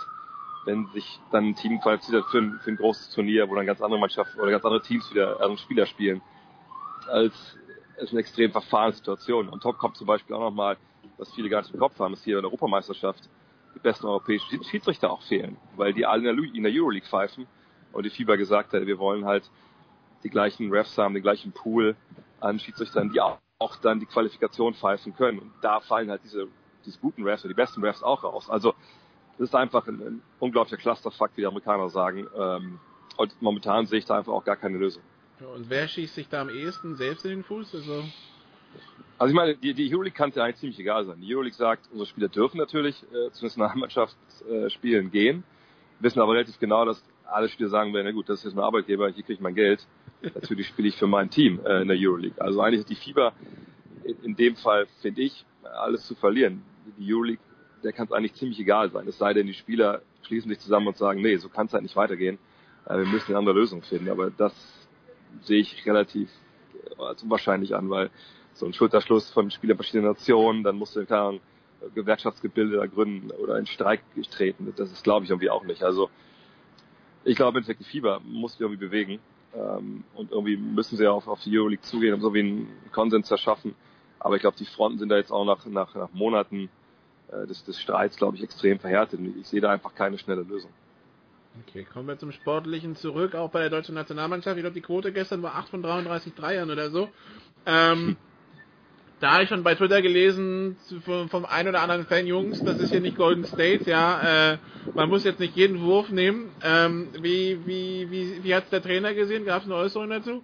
wenn sich dann ein Team qualifiziert für ein, für ein großes Turnier, wo dann ganz andere Mannschaften oder ganz andere Teams wieder also Spieler spielen, als, als eine extrem verfahrene Situation. Und top kommt zum Beispiel auch nochmal, was viele gar nicht im Kopf haben, ist hier in der Europameisterschaft die besten europäischen Schiedsrichter auch fehlen, weil die alle in der Euroleague pfeifen und die FIBA gesagt hat, wir wollen halt die gleichen Refs haben, den gleichen Pool an Schiedsrichtern, die auch, dann die Qualifikation pfeifen können. Und da fallen halt diese, diese guten Refs oder die besten Refs auch raus. Also das ist einfach ein, ein unglaublicher Clusterfuck, wie die Amerikaner sagen. Ähm, und momentan sehe ich da einfach auch gar keine Lösung. Und wer schießt sich da am ehesten selbst in den Fuß? Also also ich meine, die, die Euroleague kann es ja eigentlich ziemlich egal sein. Die Euroleague sagt, unsere Spieler dürfen natürlich äh, zu Nationalmannschaftsspielen äh, gehen, wissen aber relativ genau, dass alle Spieler sagen werden, na gut, das ist jetzt mein Arbeitgeber, hier kriege ich mein Geld. Natürlich spiele ich für mein Team äh, in der Euroleague. Also eigentlich ist die Fieber in, in dem Fall, finde ich, alles zu verlieren. Die Euroleague, der kann es eigentlich ziemlich egal sein. Es sei denn, die Spieler schließen sich zusammen und sagen, nee, so kann es halt nicht weitergehen. Äh, wir müssen eine andere Lösung finden. Aber das sehe ich relativ äh, als unwahrscheinlich an, weil so ein Schulterschluss von Spielern verschiedener Nationen, dann musst du keine Gewerkschaftsgebilde da gründen oder in Streik treten. Das ist, glaube ich, irgendwie auch nicht. Also ich glaube, im Endeffekt die Fieber muss irgendwie bewegen. Ähm, und irgendwie müssen sie auf, auf die Euroleague zugehen, um so wie einen Konsens zu schaffen. Aber ich glaube, die Fronten sind da jetzt auch nach, nach, nach Monaten äh, des, des Streits, glaube ich, extrem verhärtet. Und ich sehe da einfach keine schnelle Lösung. Okay, kommen wir zum Sportlichen zurück, auch bei der deutschen Nationalmannschaft. Ich glaube, die Quote gestern war 8 von 33 Dreiern oder so. Ähm, da habe ich schon bei Twitter gelesen vom, vom ein oder anderen Fan, Jungs, das ist hier nicht Golden State, ja, äh, man muss jetzt nicht jeden Wurf nehmen. Ähm, wie wie, wie, wie hat es der Trainer gesehen? Gab es eine Äußerung dazu?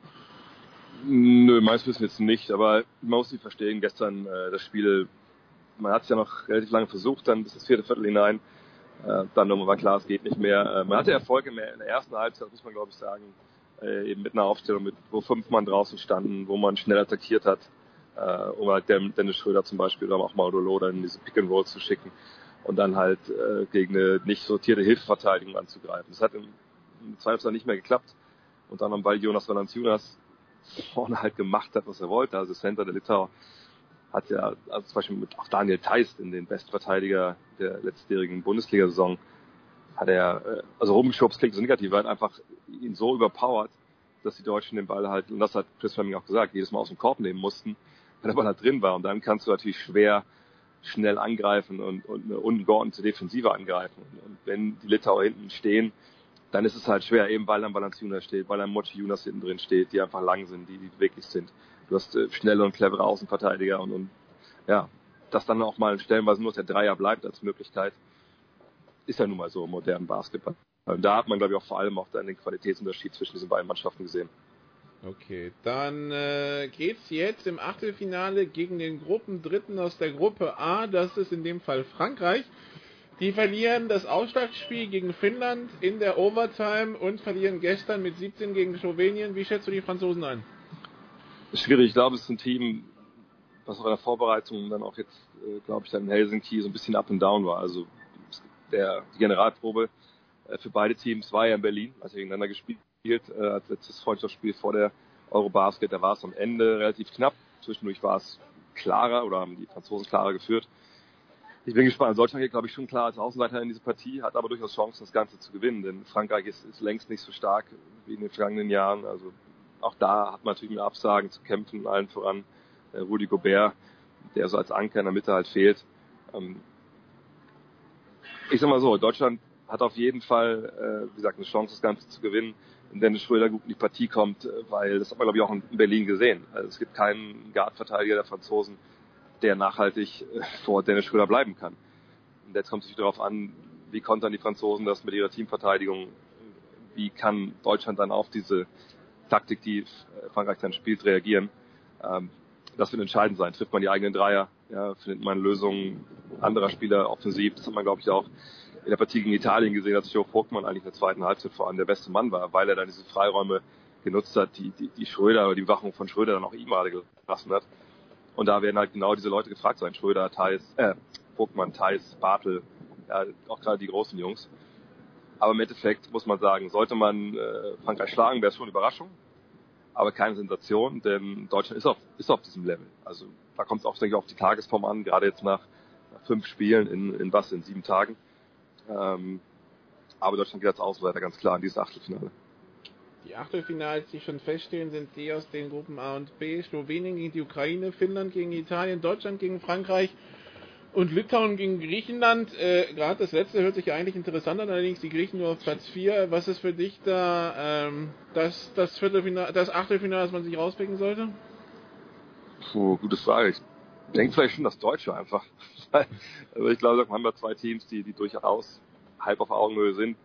Nö, meist wissen jetzt nicht, aber man muss nicht verstehen, gestern äh, das Spiel, man hat es ja noch relativ lange versucht, dann bis das vierte Viertel hinein, äh, dann war klar, es geht nicht mehr. Äh, man hatte Erfolg in der, in der ersten Halbzeit, muss man glaube ich sagen, äh, eben mit einer Aufstellung, mit, wo fünf Mann draußen standen, wo man schnell attackiert hat äh, um halt Dennis Schröder zum Beispiel oder auch Maudolo dann in diese Pick and Roll zu schicken und dann halt äh, gegen eine nicht sortierte Hilfsverteidigung anzugreifen. Das hat im, im Zweifelsfall nicht mehr geklappt. Und dann, weil Jonas Valanciunas vorne halt gemacht hat, was er wollte. Also Center der Litauer hat ja, also zum Beispiel mit auch Daniel Theist in den Bestverteidiger der letztjährigen Bundesliga-Saison, hat er, äh, also rumgeschubst klingt so negativ, er hat einfach ihn so überpowert, dass die Deutschen den Ball halt, und das hat Chris Fleming auch gesagt, jedes Mal aus dem Korb nehmen mussten wenn der Ball da drin war. Und dann kannst du natürlich schwer schnell angreifen und, und eine ungeordnete Defensive angreifen. Und wenn die Litauer hinten stehen, dann ist es halt schwer, eben weil ein Balanciunas steht, weil ein Mochi Jonas hinten drin steht, die einfach lang sind, die, die beweglich sind. Du hast äh, schnelle und clevere Außenverteidiger und, und ja, dass dann auch mal stellenweise nur der Dreier bleibt als Möglichkeit, ist ja nun mal so im modernen Basketball. Und da hat man, glaube ich, auch vor allem auch dann den Qualitätsunterschied zwischen diesen beiden Mannschaften gesehen. Okay, dann äh, geht's jetzt im Achtelfinale gegen den Gruppendritten aus der Gruppe A. Das ist in dem Fall Frankreich. Die verlieren das Ausschlagspiel gegen Finnland in der Overtime und verlieren gestern mit 17 gegen Slowenien. Wie schätzt du die Franzosen ein? Schwierig. Ich glaube, es ist ein Team, was auch in der Vorbereitung dann auch jetzt, äh, glaube ich, dann in Helsinki so ein bisschen up and down war. Also der, die Generalprobe äh, für beide Teams war ja in Berlin, als wir gegeneinander gespielt äh, als letztes Freundschaftsspiel vor der Eurobasket. Da war es am Ende relativ knapp. Zwischendurch war es klarer oder haben die Franzosen klarer geführt. Ich bin gespannt. Deutschland geht, glaube ich, schon klar als Außenseiter in diese Partie, hat aber durchaus Chancen, das Ganze zu gewinnen, denn Frankreich ist, ist längst nicht so stark wie in den vergangenen Jahren. Also auch da hat man natürlich mit Absagen zu kämpfen, allen voran äh, Rudi Gobert, der so als Anker in der Mitte halt fehlt. Ähm, ich sag mal so, Deutschland hat auf jeden Fall, äh, wie gesagt, eine Chance, das Ganze zu gewinnen, Dennis Schröder gut in die Partie kommt, äh, weil das hat man, glaube ich, auch in Berlin gesehen. Also es gibt keinen Guardverteidiger der Franzosen, der nachhaltig äh, vor Dennis Schröder bleiben kann. Und jetzt kommt es sich darauf an, wie kontern die Franzosen das mit ihrer Teamverteidigung, wie kann Deutschland dann auf diese Taktik, die äh, Frankreich dann spielt, reagieren. Ähm, das wird entscheidend sein. Trifft man die eigenen Dreier, ja, findet man Lösungen anderer Spieler offensiv. Das hat man, glaube ich, auch in der Partie gegen Italien gesehen, dass Joe Vogtmann eigentlich in der zweiten Halbzeit vor allem der beste Mann war, weil er dann diese Freiräume genutzt hat, die, die, die Schröder oder die Wachung von Schröder dann auch ihm gerade gelassen hat. Und da werden halt genau diese Leute gefragt sein. Schröder, Thais, äh, Vogtmann, Thais, Bartel, ja, auch gerade die großen Jungs. Aber im Endeffekt muss man sagen, sollte man äh, Frankreich schlagen, wäre es schon eine Überraschung aber keine Sensation, denn Deutschland ist auf, ist auf diesem Level. Also da kommt es auch, denke ich, auf die Tagesform an, gerade jetzt nach, nach fünf Spielen in, in was, in sieben Tagen. Ähm, aber Deutschland geht als Außenseiter ganz klar in dieses Achtelfinale. Die Achtelfinals, die schon feststehen, sind die aus den Gruppen A und B. Slowenien gegen die Ukraine, Finnland gegen Italien, Deutschland gegen Frankreich und Litauen gegen Griechenland, äh, gerade das letzte hört sich ja eigentlich interessant an, allerdings die Griechen nur auf Platz 4. Was ist für dich da ähm, das, das Viertelfinale, das Achtelfinale, das man sich rauspicken sollte? Puh, gute Frage. Ich denke vielleicht schon das Deutsche einfach. also ich glaube, da haben wir zwei Teams, die, die durchaus halb auf Augenhöhe sind.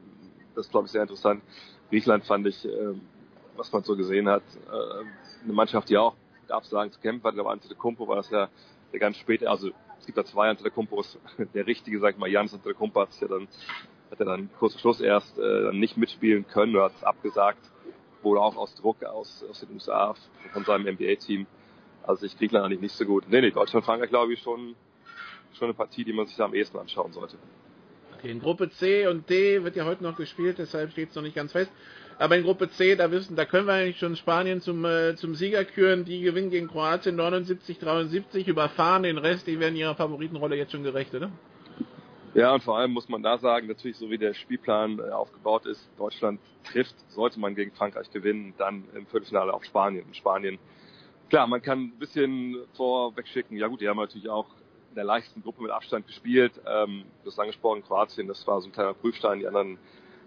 Das ist, glaube ich, sehr interessant. Griechenland fand ich, äh, was man so gesehen hat, äh, eine Mannschaft, die auch mit Absagen zu kämpfen hat. Ich glaube, Antetokounmpo war das ja der ganz spät, also es gibt da zwei Antetokounmpos. Der richtige, sag ich mal, Janis Antetokounmpo hat ja dann, hat er dann kurz vor Schluss erst äh, nicht mitspielen können oder hat es abgesagt. Wohl auch aus Druck aus, aus den USA von seinem NBA-Team. Also ich Griechenland eigentlich nicht so gut. Nee, nee, Deutschland, Frankreich glaube ich schon, schon eine Partie, die man sich da am ehesten anschauen sollte. Okay, in Gruppe C und D wird ja heute noch gespielt, deshalb steht es noch nicht ganz fest. Aber in Gruppe C, da wissen, da können wir eigentlich schon Spanien zum, äh, zum Sieger küren. Die gewinnen gegen Kroatien 79, 73, überfahren den Rest, die werden ihrer Favoritenrolle jetzt schon gerecht, oder? Ja, und vor allem muss man da sagen, natürlich so wie der Spielplan äh, aufgebaut ist, Deutschland trifft, sollte man gegen Frankreich gewinnen, dann im Viertelfinale auf Spanien. Und Spanien, klar, man kann ein bisschen vorweg schicken, ja gut, die haben natürlich auch in der leichten Gruppe mit Abstand gespielt. Ähm, das angesprochen, Kroatien, das war so ein kleiner Prüfstein, die anderen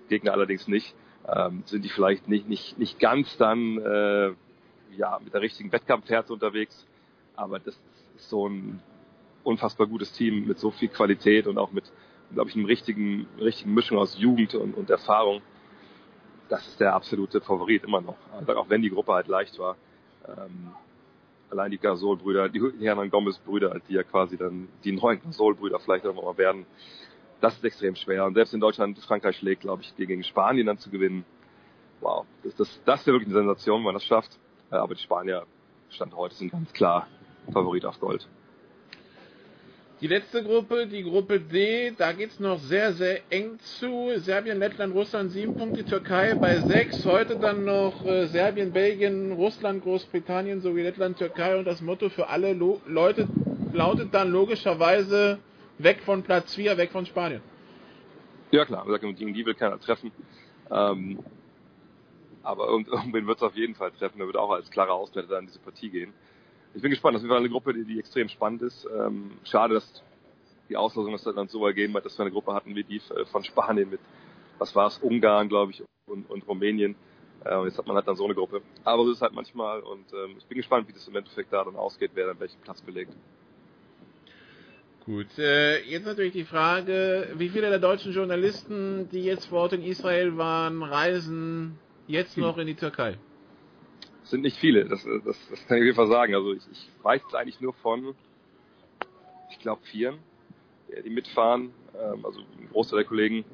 Gegner allerdings nicht ähm, sind die vielleicht nicht, nicht, nicht ganz dann äh, ja, mit der richtigen Wettkampfherze unterwegs. Aber das ist so ein unfassbar gutes Team mit so viel Qualität und auch mit, glaube ich, einem richtigen, richtigen Mischung aus Jugend und, und Erfahrung. Das ist der absolute Favorit immer noch. Also auch wenn die Gruppe halt leicht war. Ähm, allein die Gasol-Brüder, die Hernan Gomez-Brüder, die ja quasi dann die neuen Gasol-Brüder vielleicht auch mal werden, das ist extrem schwer. Und selbst in Deutschland, Frankreich schlägt, glaube ich, gegen Spanien dann zu gewinnen. Wow, das, das, das wäre wirklich eine Sensation, wenn man das schafft. Äh, aber die Spanier, Stand heute, sind ganz klar Favorit auf Gold. Die letzte Gruppe, die Gruppe D, da geht es noch sehr, sehr eng zu. Serbien, Lettland, Russland sieben Punkte, Türkei bei sechs. Heute dann noch äh, Serbien, Belgien, Russland, Großbritannien sowie Lettland, Türkei. Und das Motto für alle Lo Leute lautet dann logischerweise weg von Platz 4, weg von Spanien. Ja klar, gegen die will keiner treffen. Ähm, aber irgendwen wird es auf jeden Fall treffen. Der wird auch als klarer Ausländer in diese Partie gehen. Ich bin gespannt. Das ist eine Gruppe, die, die extrem spannend ist. Ähm, schade, dass die Auslosung das dann so ergeben hat, dass wir eine Gruppe hatten wie die äh, von Spanien mit, was war es, Ungarn, glaube ich, und, und Rumänien. Äh, und jetzt hat man halt dann so eine Gruppe. Aber so ist es halt manchmal. Und ähm, ich bin gespannt, wie das im Endeffekt da dann ausgeht, wer dann welchen Platz belegt. Gut, äh, jetzt natürlich die Frage, wie viele der deutschen Journalisten, die jetzt vor Ort in Israel waren, reisen jetzt hm. noch in die Türkei? Sind nicht viele, das, das, das kann ich auf jeden Fall sagen. Also ich, ich weiß eigentlich nur von, ich glaube, vieren, die mitfahren. Ähm, also ein Großteil der Kollegen,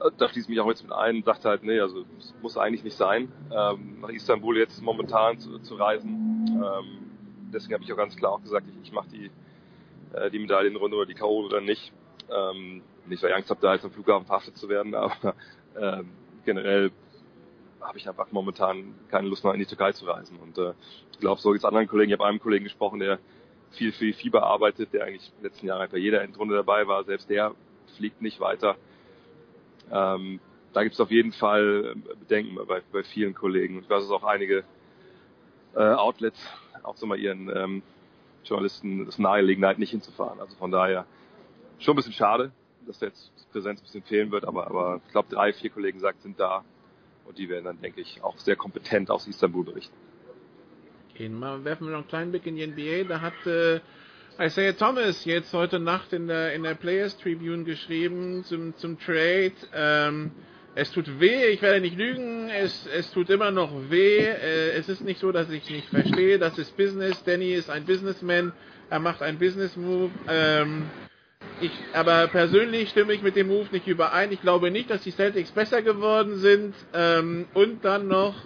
äh, da schließt mich auch jetzt mit ein, sagt halt, nee, also es muss eigentlich nicht sein, ähm, nach Istanbul jetzt momentan zu, zu reisen. Ähm, deswegen habe ich auch ganz klar auch gesagt, ich, ich mache die äh, die Medaillenrunde oder die K.O. oder nicht. Nicht, weil ich Angst habe, da jetzt am Flughafen verhaftet zu werden, aber äh, generell habe ich einfach momentan keine Lust mehr in die Türkei zu reisen. Und äh, ich glaube, so es anderen Kollegen. Ich habe einem Kollegen gesprochen, der viel für Fieber arbeitet, der eigentlich in den letzten Jahren bei jeder Endrunde dabei war. Selbst der fliegt nicht weiter. Ähm, da gibt es auf jeden Fall Bedenken bei, bei vielen Kollegen. Ich weiß, dass auch einige äh, Outlets auch so mal ihren ähm, Journalisten das nahelegen, halt nicht hinzufahren. Also von daher schon ein bisschen schade, dass jetzt Präsenz ein bisschen fehlen wird, aber, aber ich glaube, drei, vier Kollegen sagt, sind da und die werden dann, denke ich, auch sehr kompetent aus Istanbul berichten. Okay, mal werfen wir noch einen kleinen Blick in die NBA. Da hat äh, Isaiah Thomas jetzt heute Nacht in der, in der Players Tribune geschrieben zum, zum Trade. Ähm, es tut weh, ich werde nicht lügen, es, es tut immer noch weh. Äh, es ist nicht so, dass ich nicht verstehe, das ist Business. Danny ist ein Businessman, er macht einen Business Move. Ähm, ich, aber persönlich stimme ich mit dem Move nicht überein. Ich glaube nicht, dass die Celtics besser geworden sind. Ähm, und dann noch,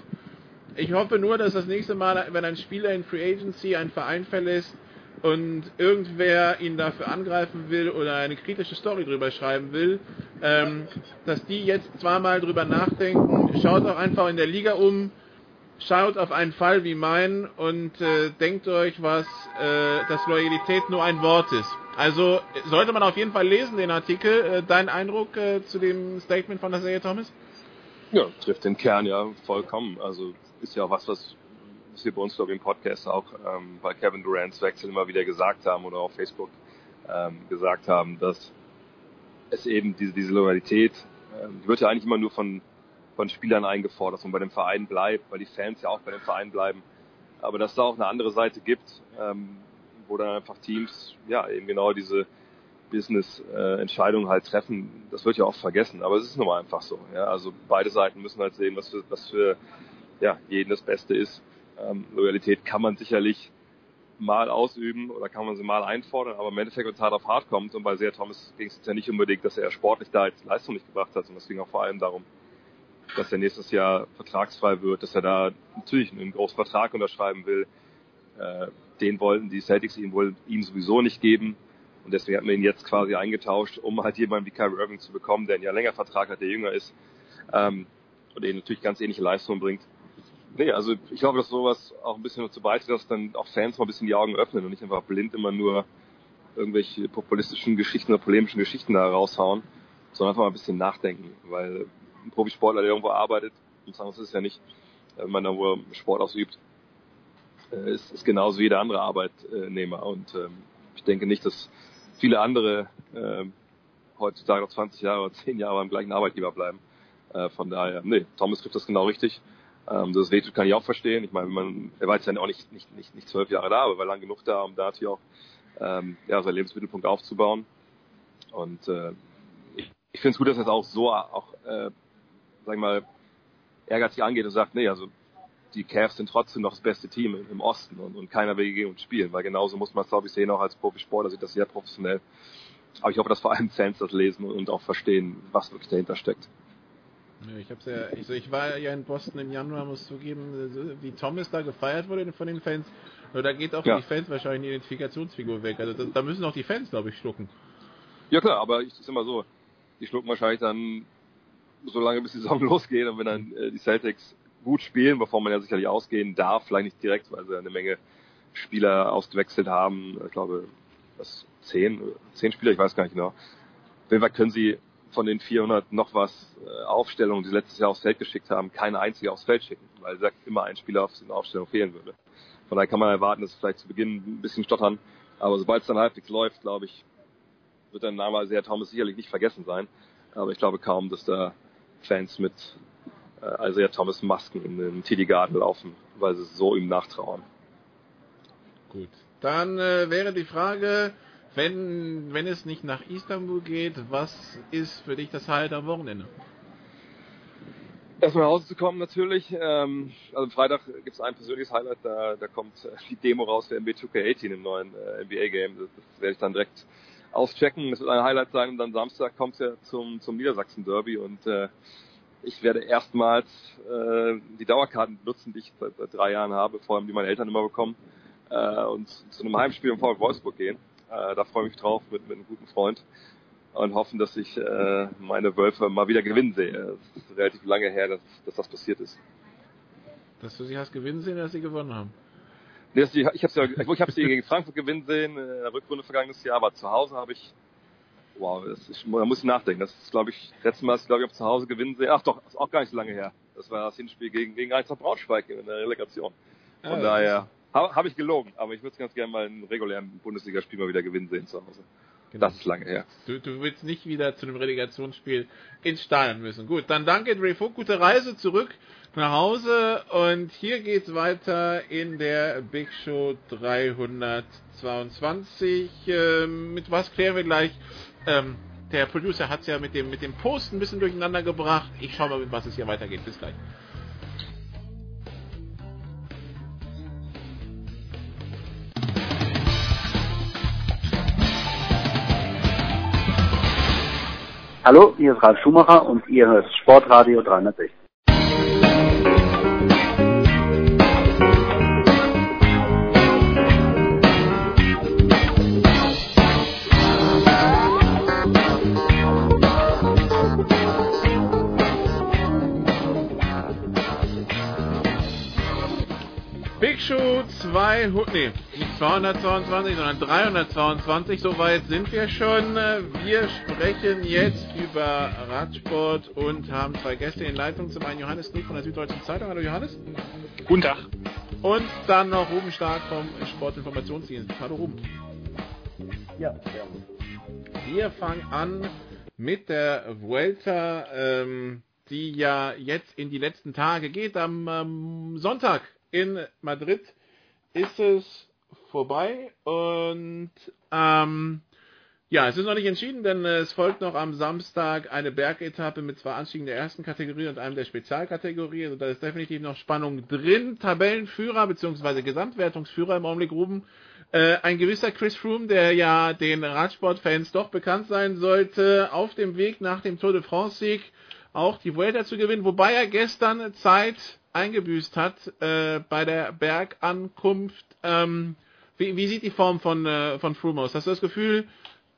ich hoffe nur, dass das nächste Mal, wenn ein Spieler in Free Agency ein Verein verlässt, und irgendwer ihn dafür angreifen will oder eine kritische Story drüber schreiben will, ähm, dass die jetzt zweimal drüber nachdenken, schaut auch einfach in der Liga um, schaut auf einen Fall wie meinen und äh, denkt euch, was, äh, dass Loyalität nur ein Wort ist. Also sollte man auf jeden Fall lesen, den Artikel. Äh, dein Eindruck äh, zu dem Statement von Isaiah Thomas? Ja, trifft den Kern ja vollkommen. Also ist ja auch was, was wir bei uns, glaube ich, im Podcast auch ähm, bei Kevin Durant's Wechsel immer wieder gesagt haben oder auf Facebook ähm, gesagt haben, dass es eben diese, diese Loyalität, ähm, die wird ja eigentlich immer nur von, von Spielern eingefordert, dass man bei dem Verein bleibt, weil die Fans ja auch bei dem Verein bleiben. Aber dass da auch eine andere Seite gibt, ähm, wo dann einfach Teams ja eben genau diese Business-Entscheidungen äh, halt treffen, das wird ja auch vergessen. Aber es ist nun mal einfach so. Ja? Also beide Seiten müssen halt sehen, was für, was für ja, jeden das Beste ist. Ähm, Loyalität kann man sicherlich mal ausüben oder kann man sie mal einfordern, aber im Endeffekt, wenn es hart auf hart kommt, und bei Sehr Thomas ging es ja nicht unbedingt, dass er sportlich da jetzt Leistung nicht gebracht hat, sondern es ging auch vor allem darum, dass er nächstes Jahr vertragsfrei wird, dass er da natürlich einen großen Vertrag unterschreiben will. Äh, den wollten die Celtics ihm wohl ihm sowieso nicht geben. Und deswegen hat man ihn jetzt quasi eingetauscht, um halt jemanden wie Kyrie Irving zu bekommen, der ein Jahr länger Vertrag hat, der jünger ist ähm, und den natürlich ganz ähnliche Leistungen bringt. Nee, also ich glaube, dass sowas auch ein bisschen dazu beiträgt, dass dann auch Fans mal ein bisschen die Augen öffnen und nicht einfach blind immer nur irgendwelche populistischen Geschichten oder polemischen Geschichten da raushauen, sondern einfach mal ein bisschen nachdenken, weil ein Profisportler, der irgendwo arbeitet, und sagen, das ist ja nicht, wenn man da wo Sport ausübt, äh, ist, ist genauso wie jeder andere Arbeitnehmer und ähm, ich denke nicht, dass viele andere äh, heutzutage noch 20 Jahre oder 10 Jahre beim gleichen Arbeitgeber bleiben. Äh, von daher, nee, Thomas trifft das genau richtig. Ähm, das Veto kann ich auch verstehen. Ich meine, man, er war jetzt ja auch nicht, nicht, nicht, nicht zwölf Jahre da, aber war lang genug da, um da natürlich auch ähm, ja, seinen Lebensmittelpunkt aufzubauen. Und äh, ich, ich finde es gut, dass er es auch so auch, äh, sag ich mal, ehrgeizig angeht und sagt, nee, also die Cavs sind trotzdem noch das beste Team im, im Osten und, und keiner will gegen uns spielen, weil genauso muss man es, glaube ich, sehen, auch als Profisportler sieht das sehr professionell. Aber ich hoffe, dass vor allem Fans das lesen und auch verstehen, was wirklich dahinter steckt. Ich hab's ja, ich, ich war ja in Boston im Januar, muss zugeben, wie Thomas da gefeiert wurde von den Fans. Nur da geht auch ja. die Fans wahrscheinlich eine Identifikationsfigur weg. Also da, da müssen auch die Fans, glaube ich, schlucken. Ja klar, aber ich ist immer so, die schlucken wahrscheinlich dann so lange bis die Saison losgeht und wenn dann äh, die Celtics gut spielen, bevor man ja sicherlich ausgehen darf, vielleicht nicht direkt, weil sie eine Menge Spieler ausgewechselt haben. Ich glaube, was zehn, zehn Spieler, ich weiß gar nicht genau. Auf jeden Fall können sie von den 400 noch was äh, Aufstellungen, die sie letztes Jahr aufs Feld geschickt haben, keine einzige aufs Feld schicken, weil sagt immer ein Spieler auf diese Aufstellung fehlen würde. Von daher kann man erwarten, dass vielleicht zu Beginn ein bisschen stottern, aber sobald es dann halbwegs läuft, glaube ich, wird der Name Isaiah Thomas sicherlich nicht vergessen sein. Aber ich glaube kaum, dass da Fans mit äh, Isaiah Thomas Masken in den TD Garden laufen, weil sie so ihm nachtrauern. Gut. Dann äh, wäre die Frage, wenn, wenn es nicht nach Istanbul geht, was ist für dich das Highlight am Wochenende? Erstmal nach Hause zu kommen natürlich. Ähm, also am Freitag gibt es ein persönliches Highlight, da, da kommt äh, die Demo raus für NBA 2K18 im neuen äh, NBA-Game. Das, das werde ich dann direkt auschecken. Das wird ein Highlight sein und dann Samstag kommt es ja zum, zum Niedersachsen-Derby und äh, ich werde erstmals äh, die Dauerkarten benutzen, die ich seit, seit drei Jahren habe, vor allem die meine Eltern immer bekommen, äh, und zu einem Heimspiel im VfL Wolfsburg gehen. Äh, da freue ich mich drauf mit, mit einem guten Freund und hoffen, dass ich äh, meine Wölfe mal wieder gewinnen sehe. Es ist relativ lange her, dass, dass das passiert ist. Dass du sie hast gewinnen sehen, dass sie gewonnen haben? Nee, ich habe ja, ich hab sie gegen Frankfurt gewinnen sehen, in der Rückrunde vergangenes Jahr, aber zu Hause habe ich, wow, das ist, da muss ich nachdenken. Das ist, glaube ich, letztes Mal, glaube ich, auf zu Hause gewinnen sehen. Ach doch, ist auch gar nicht so lange her. Das war das Hinspiel gegen, gegen Eintracht Braunschweig in der Relegation. Von ah, daher habe hab ich gelogen, aber ich würde ganz gerne mal ein regulären Bundesligaspiel mal wieder gewinnen sehen zu Hause. Genau. Das ist lange her. Du, du willst nicht wieder zu einem Relegationsspiel ins Stadion müssen. Gut, dann danke Dre Vogt, gute Reise zurück nach Hause und hier geht's weiter in der Big Show 322. Ähm, mit was klären wir gleich? Ähm, der Producer hat's ja mit dem, mit dem Post ein bisschen durcheinander gebracht. Ich schau mal, mit was es hier weitergeht. Bis gleich. Hallo, hier ist Ralf Schumacher und ihr hört Sportradio 360. 200, nee, nicht 222, sondern 322, soweit sind wir schon. Wir sprechen jetzt über Radsport und haben zwei Gäste in Leitung. Zum einen Johannes Kniep von der Süddeutschen Zeitung. Hallo Johannes. Guten Tag. Und dann noch Ruben Stark vom Sportinformationsdienst. Hallo Ruben. Ja. Wir fangen an mit der Vuelta, ähm, die ja jetzt in die letzten Tage geht. Am ähm, Sonntag in Madrid ist es vorbei und ähm, ja, es ist noch nicht entschieden, denn es folgt noch am Samstag eine Bergetappe mit zwei Anstiegen der ersten Kategorie und einem der Spezialkategorie. Also da ist definitiv noch Spannung drin. Tabellenführer bzw. Gesamtwertungsführer im Augenblick Ruben. Äh, ein gewisser Chris Froome, der ja den Radsportfans doch bekannt sein sollte, auf dem Weg nach dem Tour de France Sieg auch die Vuelta zu gewinnen, wobei er gestern Zeit eingebüßt hat äh, bei der Bergankunft. Ähm, wie, wie, sieht die Form von, äh, von Froome aus? Hast du das Gefühl,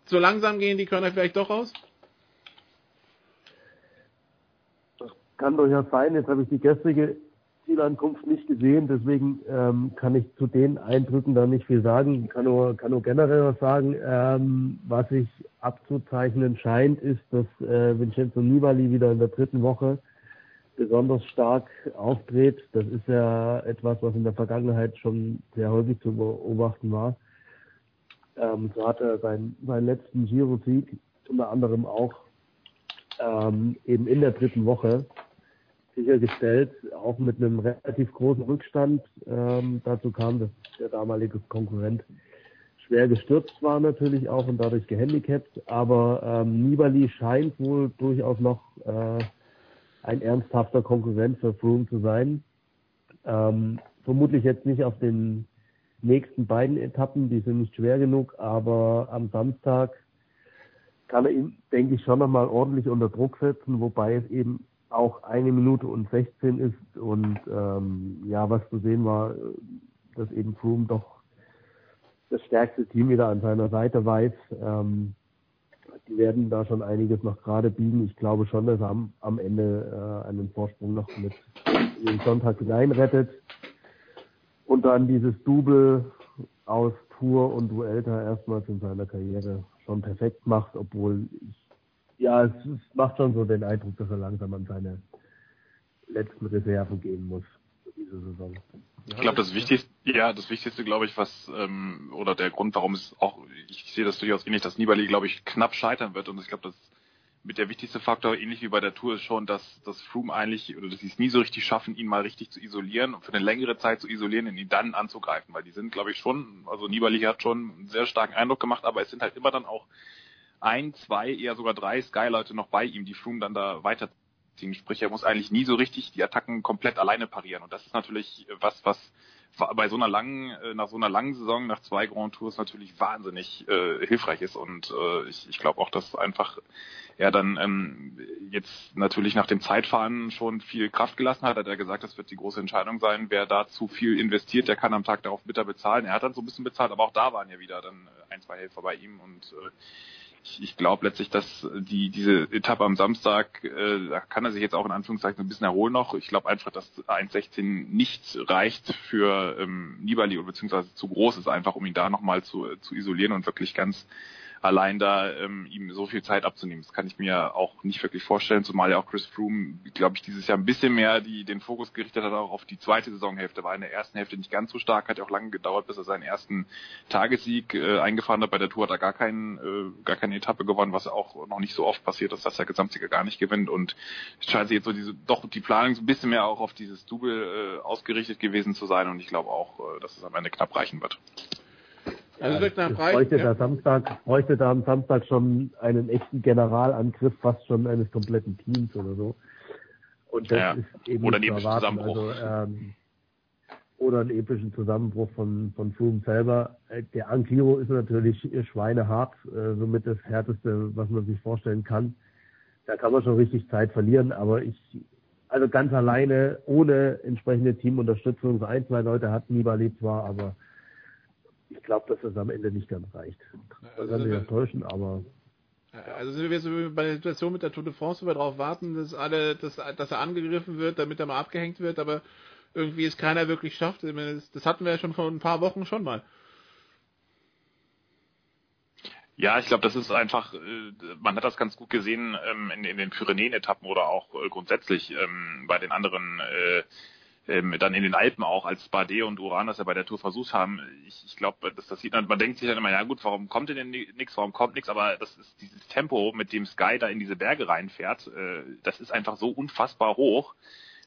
so langsam gehen die Körner vielleicht doch raus? Das kann durchaus sein. Jetzt habe ich die gestrige Zielankunft nicht gesehen, deswegen ähm, kann ich zu den Eindrücken da nicht viel sagen. Kann nur, kann nur generell was sagen. Ähm, was sich abzuzeichnen scheint, ist, dass äh, Vincenzo Nibali wieder in der dritten Woche besonders stark auftritt. Das ist ja etwas, was in der Vergangenheit schon sehr häufig zu beobachten war. Ähm, so hat er seinen, seinen letzten Giro-Sieg unter anderem auch ähm, eben in der dritten Woche sichergestellt, auch mit einem relativ großen Rückstand. Ähm, dazu kam, dass der damalige Konkurrent schwer gestürzt war natürlich auch und dadurch gehandicapt. Aber ähm, Nibali scheint wohl durchaus noch äh, ein ernsthafter Konkurrent für Froome zu sein. Ähm, vermutlich jetzt nicht auf den nächsten beiden Etappen, die sind nicht schwer genug, aber am Samstag kann er ihn, denke ich, schon nochmal ordentlich unter Druck setzen, wobei es eben auch eine Minute und 16 ist und ähm, ja, was zu sehen war, dass eben Froome doch das stärkste Team wieder an seiner Seite weiß. Ähm, die werden da schon einiges noch gerade biegen. Ich glaube schon, dass er am, am Ende äh, einen Vorsprung noch mit den Sonntag hineinrettet. Und dann dieses Double aus Tour und Vuelta erstmals in seiner Karriere schon perfekt macht, obwohl ich, ja, es, es macht schon so den Eindruck, dass er langsam an seine letzten Reserven gehen muss für diese Saison. Ich glaube, das Wichtigste, ja, das Wichtigste, glaube ich, was ähm, oder der Grund, warum es auch, ich sehe das durchaus ähnlich, dass Nibali, glaube ich, knapp scheitern wird. Und ich glaube, das mit der wichtigste Faktor, ähnlich wie bei der Tour, ist schon, dass das Froome eigentlich, oder dass sie es nie so richtig schaffen, ihn mal richtig zu isolieren und für eine längere Zeit zu isolieren und ihn dann anzugreifen, weil die sind, glaube ich, schon, also Nibali hat schon einen sehr starken Eindruck gemacht, aber es sind halt immer dann auch ein, zwei, eher sogar drei Sky-Leute noch bei ihm, die Froome dann da weiterziehen. Sprich, er muss eigentlich nie so richtig die Attacken komplett alleine parieren. Und das ist natürlich was, was bei so einer langen, äh, nach so einer langen Saison, nach zwei Grand Tours natürlich wahnsinnig äh, hilfreich ist. Und äh, ich, ich glaube auch, dass einfach er dann ähm, jetzt natürlich nach dem Zeitfahren schon viel Kraft gelassen hat, hat er gesagt, das wird die große Entscheidung sein. Wer da zu viel investiert, der kann am Tag darauf bitter bezahlen. Er hat dann so ein bisschen bezahlt, aber auch da waren ja wieder dann ein, zwei Helfer bei ihm und äh, ich, ich glaube letztlich, dass die diese Etappe am Samstag, äh, da kann er sich jetzt auch in Anführungszeichen ein bisschen erholen noch. Ich glaube einfach, dass 1,16 nicht reicht für ähm, Nibali oder beziehungsweise zu groß ist einfach, um ihn da nochmal zu, zu isolieren und wirklich ganz allein da ähm, ihm so viel Zeit abzunehmen. Das kann ich mir auch nicht wirklich vorstellen, zumal ja auch Chris Froome, glaube ich, dieses Jahr ein bisschen mehr die, den Fokus gerichtet hat auch auf die zweite Saisonhälfte. War in der ersten Hälfte nicht ganz so stark, hat ja auch lange gedauert, bis er seinen ersten Tagessieg äh, eingefahren hat. Bei der Tour hat er gar, keinen, äh, gar keine Etappe gewonnen, was auch noch nicht so oft passiert ist, dass der Gesamtsieger gar nicht gewinnt. Und es scheint sich jetzt so diese, doch die Planung so ein bisschen mehr auch auf dieses Double äh, ausgerichtet gewesen zu sein. Und ich glaube auch, äh, dass es am Ende knapp reichen wird. Also ja, nach bräuchte, ja. da Samstag, bräuchte da am Samstag schon einen echten Generalangriff, fast schon eines kompletten Teams oder so. Und das ja. ist eben oder einen epischen Zusammenbruch. Also, ähm, oder einen epischen Zusammenbruch von, von Froome selber. Äh, der Ankiro ist natürlich schweinehart, äh, somit das härteste, was man sich vorstellen kann. Da kann man schon richtig Zeit verlieren, aber ich, also ganz alleine, ohne entsprechende Teamunterstützung, so ein, zwei Leute hat Nibali zwar, aber ich glaube, dass es am Ende nicht ganz reicht. Das kann mich enttäuschen, aber. Also sind wir so bei der Situation mit der Tour de France, wo wir darauf warten, dass alle, dass, dass er angegriffen wird, damit er mal abgehängt wird, aber irgendwie es keiner wirklich schafft. Das hatten wir ja schon vor ein paar Wochen schon mal. Ja, ich glaube, das ist einfach, äh, man hat das ganz gut gesehen ähm, in, in den Pyrenäen-Etappen oder auch äh, grundsätzlich ähm, bei den anderen äh, ähm, dann in den Alpen auch, als Bardet und Uran das ja bei der Tour versucht haben. Ich, ich glaube, das, das sieht man, man denkt sich dann immer, ja gut, warum kommt denn nichts, warum kommt nichts, aber das ist dieses Tempo, mit dem Sky da in diese Berge reinfährt, äh, das ist einfach so unfassbar hoch.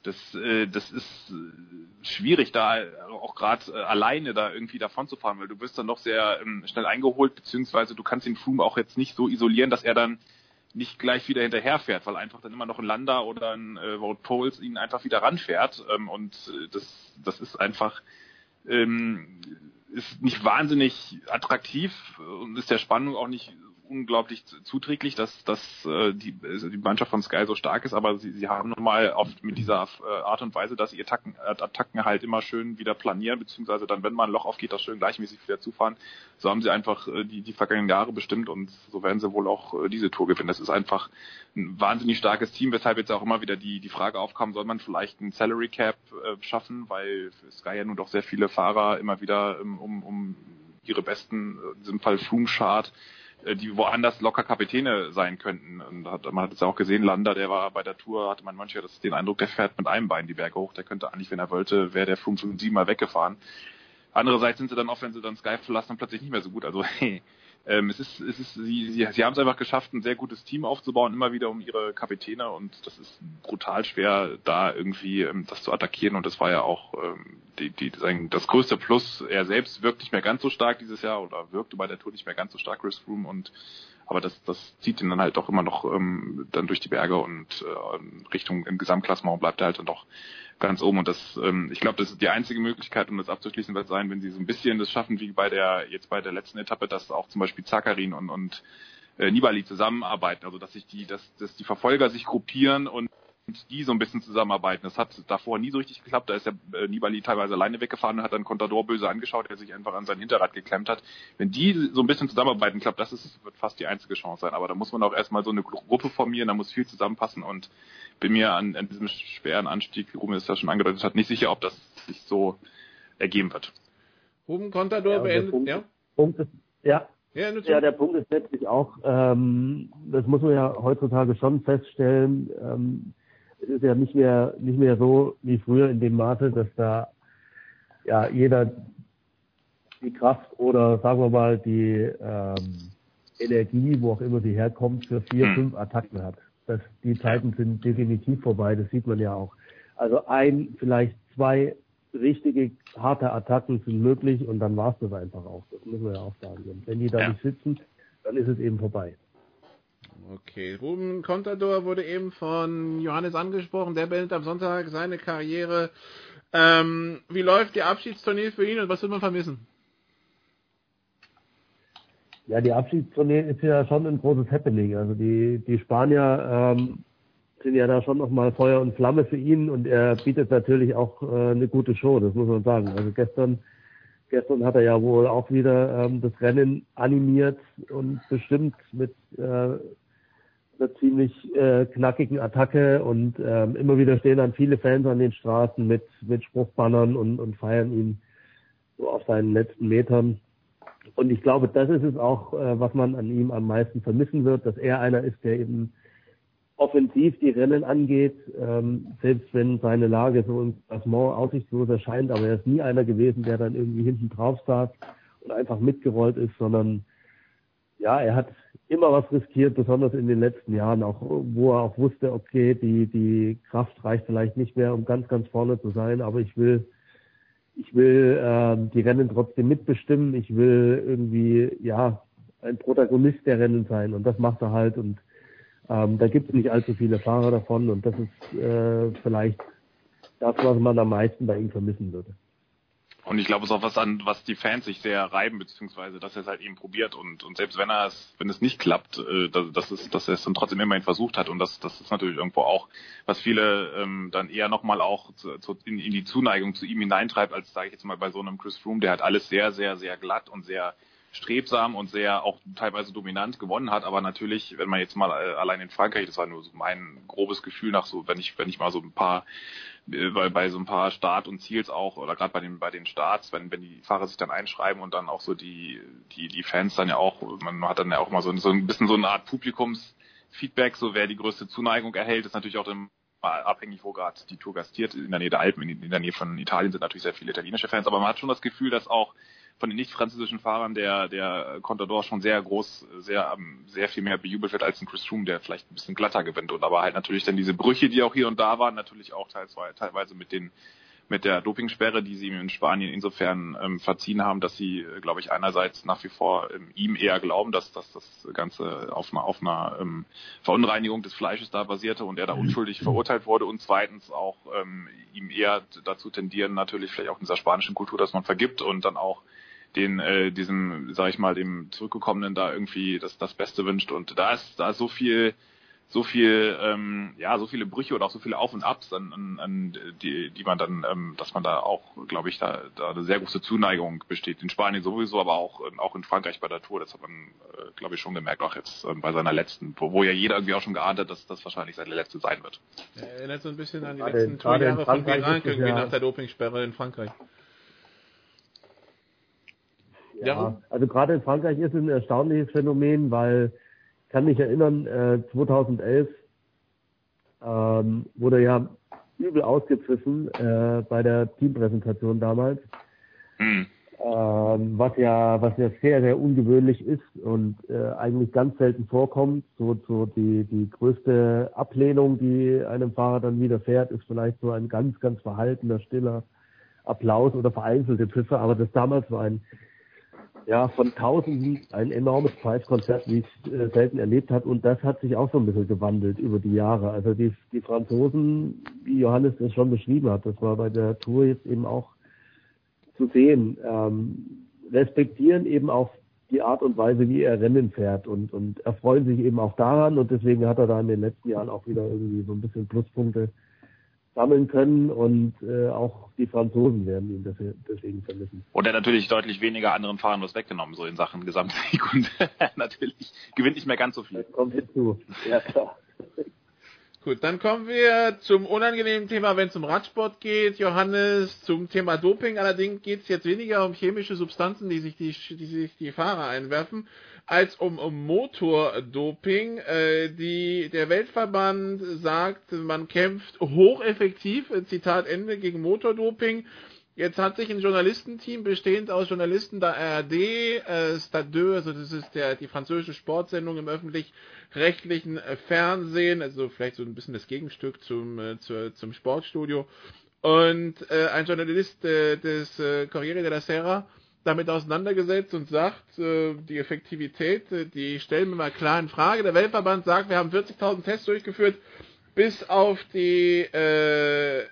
Das, äh, das ist äh, schwierig, da auch gerade äh, alleine da irgendwie davon zu fahren, weil du wirst dann noch sehr ähm, schnell eingeholt, beziehungsweise du kannst den Froome auch jetzt nicht so isolieren, dass er dann nicht gleich wieder hinterherfährt, weil einfach dann immer noch ein Landa oder ein äh, Wout Poles ihn einfach wieder ranfährt. Ähm, und äh, das, das ist einfach ähm, ist nicht wahnsinnig attraktiv und ist der Spannung auch nicht unglaublich zuträglich, dass, dass äh, die, also die Mannschaft von Sky so stark ist, aber sie, sie haben nochmal oft mit dieser äh, Art und Weise, dass sie Attacken, äh, Attacken halt immer schön wieder planieren, beziehungsweise dann, wenn mal ein Loch aufgeht, das schön gleichmäßig wieder zufahren. So haben sie einfach äh, die, die vergangenen Jahre bestimmt und so werden sie wohl auch äh, diese Tour gewinnen. Das ist einfach ein wahnsinnig starkes Team, weshalb jetzt auch immer wieder die, die Frage aufkam, soll man vielleicht ein Salary Cap äh, schaffen, weil Sky ja nun doch sehr viele Fahrer immer wieder ähm, um, um ihre besten, in diesem Fall Flumschart, äh, die woanders locker Kapitäne sein könnten. Und hat, man hat es ja auch gesehen, Landa, der war bei der Tour, hatte man manchmal den Eindruck, der fährt mit einem Bein die Berge hoch. Der könnte eigentlich, wenn er wollte, wäre der 557 mal weggefahren. Andererseits sind sie dann auch, wenn sie dann Sky verlassen, plötzlich nicht mehr so gut. Also hey, ähm, es ist, es ist, sie, sie, sie haben es einfach geschafft, ein sehr gutes Team aufzubauen, immer wieder um ihre Kapitäne. Und das ist brutal schwer, da irgendwie ähm, das zu attackieren. Und das war ja auch ähm, die, die, sagen, das größte Plus. Er selbst wirkt nicht mehr ganz so stark dieses Jahr oder wirkte bei der Tour nicht mehr ganz so stark, Chris Froome. Und aber das, das zieht ihn dann halt doch immer noch ähm, dann durch die Berge und äh, Richtung im Gesamtklassement bleibt er halt dann doch ganz oben. Und das, ähm, ich glaube, das ist die einzige Möglichkeit, um das abzuschließen, wird sein, wenn sie so ein bisschen das schaffen, wie bei der, jetzt bei der letzten Etappe, dass auch zum Beispiel Zakarin und, und äh, Nibali zusammenarbeiten. Also dass sich die, dass, dass die Verfolger sich gruppieren und die so ein bisschen zusammenarbeiten. Das hat davor nie so richtig geklappt. Da ist der äh, Nibali teilweise alleine weggefahren und hat dann Contador böse angeschaut, der sich einfach an sein Hinterrad geklemmt hat. Wenn die so ein bisschen zusammenarbeiten, klappt das ist, wird fast die einzige Chance sein. Aber da muss man auch erstmal so eine Gruppe formieren, da muss viel zusammenpassen und bin mir an, an diesem schweren Anstieg, wie Ruben es ja schon angedeutet hat, nicht sicher, ob das sich so ergeben wird. Ruben Contador ja, beendet, Punkt, ja? Punkt ist, ja. Ja, ja, der Punkt ist letztlich auch, ähm, das muss man ja heutzutage schon feststellen, ähm, ist ja nicht mehr, nicht mehr so wie früher in dem Maße, dass da ja jeder die Kraft oder sagen wir mal die, ähm, Energie, wo auch immer sie herkommt, für vier, hm. fünf Attacken hat. Das, die Zeiten sind definitiv vorbei, das sieht man ja auch. Also ein, vielleicht zwei richtige harte Attacken sind möglich und dann war es das einfach auch. Das müssen wir ja auch sagen. Und wenn die da ja. nicht sitzen, dann ist es eben vorbei. Okay, Ruben Contador wurde eben von Johannes angesprochen. Der beendet am Sonntag seine Karriere. Ähm, wie läuft die Abschiedstournee für ihn und was wird man vermissen? Ja, die Abschiedstournee ist ja schon ein großes Happening. Also die, die Spanier ähm, sind ja da schon nochmal Feuer und Flamme für ihn und er bietet natürlich auch äh, eine gute Show, das muss man sagen. Also gestern, gestern hat er ja wohl auch wieder ähm, das Rennen animiert und bestimmt mit äh, einer ziemlich äh, knackigen Attacke und ähm, immer wieder stehen dann viele Fans an den Straßen mit, mit Spruchbannern und, und feiern ihn so auf seinen letzten Metern. Und ich glaube, das ist es auch, äh, was man an ihm am meisten vermissen wird, dass er einer ist, der eben offensiv die Rennen angeht, ähm, selbst wenn seine Lage so im Klassement aussichtslos erscheint, aber er ist nie einer gewesen, der dann irgendwie hinten drauf saß und einfach mitgerollt ist, sondern ja, er hat immer was riskiert, besonders in den letzten Jahren, auch wo er auch wusste, okay, die, die Kraft reicht vielleicht nicht mehr, um ganz, ganz vorne zu sein, aber ich will ich will äh, die Rennen trotzdem mitbestimmen. Ich will irgendwie ja ein Protagonist der Rennen sein und das macht er halt und ähm, da gibt es nicht allzu viele Fahrer davon und das ist äh, vielleicht das, was man am meisten bei ihm vermissen würde. Und ich glaube, es ist auch was an, was die Fans sich sehr reiben, beziehungsweise, dass er es halt eben probiert. Und, und selbst wenn er es, wenn es nicht klappt, äh, dass, dass, es, dass er es dann trotzdem immerhin versucht hat. Und das, das ist natürlich irgendwo auch, was viele ähm, dann eher nochmal auch zu, zu, in, in die Zuneigung zu ihm hineintreibt, als sage ich jetzt mal bei so einem Chris Froome, der hat alles sehr, sehr, sehr glatt und sehr strebsam und sehr auch teilweise dominant gewonnen hat, aber natürlich, wenn man jetzt mal äh, allein in Frankreich, das war nur so mein grobes Gefühl nach so, wenn ich, wenn ich mal so ein paar äh, bei, so ein paar Start und Ziels auch oder gerade bei den bei den Starts, wenn wenn die Fahrer sich dann einschreiben und dann auch so die die die Fans dann ja auch, man hat dann ja auch mal so, so ein bisschen so eine Art Publikumsfeedback, so wer die größte Zuneigung erhält, ist natürlich auch dann abhängig, wo gerade die Tour gastiert. In der Nähe der Alpen, in der Nähe von Italien sind natürlich sehr viele italienische Fans, aber man hat schon das Gefühl, dass auch von den nicht-französischen Fahrern der, der Contador schon sehr groß, sehr, ähm, sehr viel mehr bejubelt wird als ein Chris Froome, der vielleicht ein bisschen glatter gewinnt. Und aber halt natürlich dann diese Brüche, die auch hier und da waren, natürlich auch teilweise, teilweise mit den mit der Dopingsperre, die sie ihm in Spanien insofern ähm, verziehen haben, dass sie, äh, glaube ich, einerseits nach wie vor ähm, ihm eher glauben, dass, dass das Ganze auf einer, auf einer ähm, Verunreinigung des Fleisches da basierte und er da unschuldig verurteilt wurde und zweitens auch ähm, ihm eher dazu tendieren, natürlich vielleicht auch in dieser spanischen Kultur, dass man vergibt und dann auch den äh, diesem, sag ich mal, dem Zurückgekommenen da irgendwie das, das Beste wünscht. Und da ist da ist so viel, so viel, ähm, ja, so viele Brüche oder auch so viele Auf und Abs, an, an, an die, die man dann, ähm, dass man da auch, glaube ich, da, da eine sehr große Zuneigung besteht. In Spanien sowieso, aber auch, ähm, auch in Frankreich bei der Tour. Das hat man, äh, glaube ich, schon gemerkt, auch jetzt ähm, bei seiner letzten, wo, wo ja jeder irgendwie auch schon geahnt hat, dass das wahrscheinlich seine letzte sein wird. Er erinnert so ein bisschen an die letzten Tourjahre von Virank irgendwie ja. nach der Dopingsperre in Frankreich. Ja, also gerade in Frankreich ist es ein erstaunliches Phänomen, weil ich kann mich erinnern, äh, 2011 ähm, wurde ja übel ausgepfiffen äh, bei der Teampräsentation damals. Mhm. Ähm, was ja was ja sehr sehr ungewöhnlich ist und äh, eigentlich ganz selten vorkommt so so die die größte Ablehnung die einem Fahrer dann widerfährt ist vielleicht so ein ganz ganz verhaltener stiller Applaus oder vereinzelte Pfiffe aber das damals war ein ja, von Tausenden ein enormes Preiskonzert, wie es äh, selten erlebt hat. Und das hat sich auch so ein bisschen gewandelt über die Jahre. Also die, die Franzosen, wie Johannes das schon beschrieben hat, das war bei der Tour jetzt eben auch zu sehen, ähm, respektieren eben auch die Art und Weise, wie er Rennen fährt und, und erfreuen sich eben auch daran. Und deswegen hat er da in den letzten Jahren auch wieder irgendwie so ein bisschen Pluspunkte sammeln können und äh, auch die Franzosen werden ihn dafür, deswegen vermissen. Und er natürlich deutlich weniger anderen Fahrern was weggenommen, so in Sachen Gesamtsieg und natürlich gewinnt nicht mehr ganz so viel. Das kommt hinzu, ja klar. Gut, dann kommen wir zum unangenehmen Thema, wenn es um Radsport geht. Johannes, zum Thema Doping. Allerdings geht es jetzt weniger um chemische Substanzen, die sich die, die sich die Fahrer einwerfen, als um, um Motordoping. Äh, die, der Weltverband sagt, man kämpft hocheffektiv, Zitat Ende, gegen Motordoping. Jetzt hat sich ein Journalistenteam bestehend aus Journalisten der ARD, äh, Stade 2, also das ist der, die französische Sportsendung im öffentlich-rechtlichen Fernsehen, also vielleicht so ein bisschen das Gegenstück zum, äh, zu, zum Sportstudio. Und äh, ein Journalist äh, des äh, Corriere della Sera damit auseinandergesetzt und sagt, äh, die Effektivität, äh, die stellen wir mal klar in Frage. Der Weltverband sagt, wir haben 40.000 Tests durchgeführt, bis auf die äh,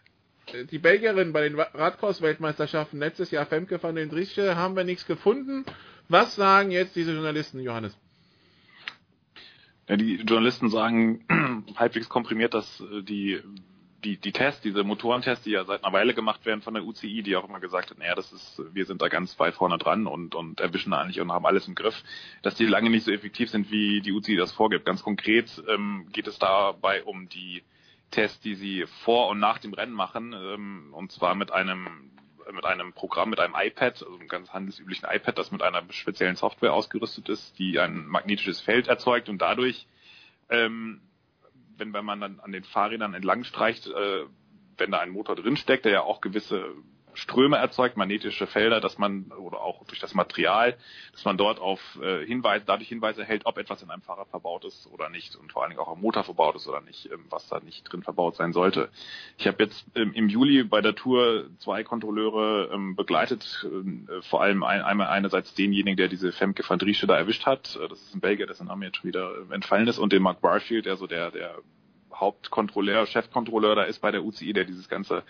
die Belgierin bei den Radcross-Weltmeisterschaften letztes Jahr, Femke van den Driesche, haben wir nichts gefunden. Was sagen jetzt diese Journalisten, Johannes? Ja, die Journalisten sagen halbwegs komprimiert, dass äh, die die, die Tests, diese Motorentests, die ja seit einer Weile gemacht werden von der UCI, die auch immer gesagt hat, naja, das ist, wir sind da ganz weit vorne dran und, und erwischen eigentlich und haben alles im Griff, dass die lange nicht so effektiv sind, wie die UCI das vorgibt. Ganz konkret ähm, geht es dabei um die Tests, die sie vor und nach dem Rennen machen, ähm, und zwar mit einem mit einem Programm, mit einem iPad, also einem ganz handelsüblichen iPad, das mit einer speziellen Software ausgerüstet ist, die ein magnetisches Feld erzeugt und dadurch, ähm, wenn, wenn man dann an den Fahrrädern entlang streicht, äh, wenn da ein Motor drinsteckt, der ja auch gewisse Ströme erzeugt, magnetische Felder, dass man oder auch durch das Material, dass man dort auf äh, Hinweise, dadurch Hinweise erhält, ob etwas in einem Fahrrad verbaut ist oder nicht und vor allen Dingen auch am Motor verbaut ist oder nicht, ähm, was da nicht drin verbaut sein sollte. Ich habe jetzt ähm, im Juli bei der Tour zwei Kontrolleure ähm, begleitet, äh, vor allem ein, einmal einerseits denjenigen, der diese Femke van Driesche da erwischt hat, äh, das ist ein Belgier, dessen Name jetzt schon wieder äh, entfallen ist, und den Mark Barfield, der so der der Hauptkontrolleur, Chefkontrolleur da ist bei der UCI, der dieses ganze,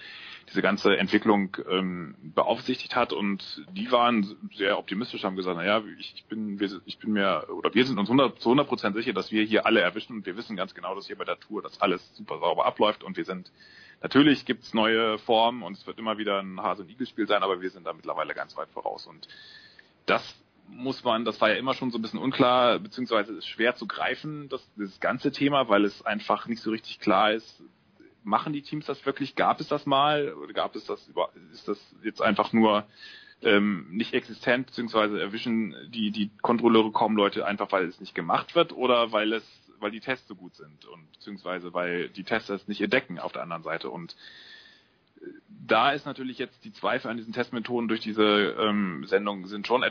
diese ganze Entwicklung ähm, beaufsichtigt hat. Und die waren sehr optimistisch, haben gesagt, naja, ich, ich bin, wir, ich bin mir, oder wir sind uns 100, zu 100 Prozent sicher, dass wir hier alle erwischen. Und wir wissen ganz genau, dass hier bei der Tour das alles super sauber abläuft. Und wir sind, natürlich gibt's neue Formen und es wird immer wieder ein Hase- und Igel-Spiel sein, aber wir sind da mittlerweile ganz weit voraus. Und das muss man, das war ja immer schon so ein bisschen unklar, beziehungsweise ist schwer zu greifen, das, das ganze Thema, weil es einfach nicht so richtig klar ist, machen die Teams das wirklich? Gab es das mal? Oder gab es das ist das jetzt einfach nur ähm, nicht existent, beziehungsweise erwischen die, die Kontrolleure kaum Leute einfach, weil es nicht gemacht wird oder weil es, weil die Tests so gut sind und beziehungsweise weil die Tests das nicht entdecken auf der anderen Seite und äh, da ist natürlich jetzt die Zweifel an diesen Testmethoden durch diese ähm, Sendung sind schon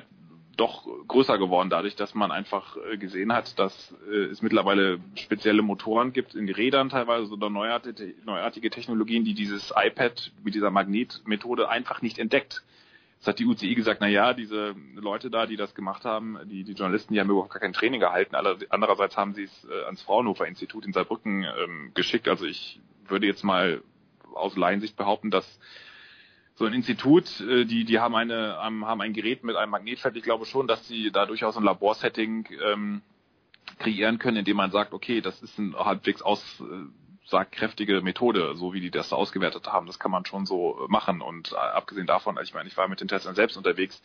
doch größer geworden, dadurch, dass man einfach äh, gesehen hat, dass äh, es mittlerweile spezielle Motoren gibt in Rädern teilweise oder neuartige, Technologien, die dieses iPad mit dieser Magnetmethode einfach nicht entdeckt. Jetzt hat die UCI gesagt, na ja, diese Leute da, die das gemacht haben, die, die Journalisten, die haben überhaupt gar kein Training gehalten. Andererseits haben sie es äh, ans Fraunhofer Institut in Saarbrücken ähm, geschickt. Also ich würde jetzt mal aus Laiensicht behaupten, dass so ein Institut, äh, die, die haben eine, haben ein Gerät mit einem Magnetfeld. Ich glaube schon, dass sie da durchaus ein Laborsetting ähm, kreieren können, indem man sagt, okay, das ist ein halbwegs aussagkräftige Methode, so wie die das ausgewertet haben. Das kann man schon so machen. Und äh, abgesehen davon, ich meine, ich war mit den Testern selbst unterwegs,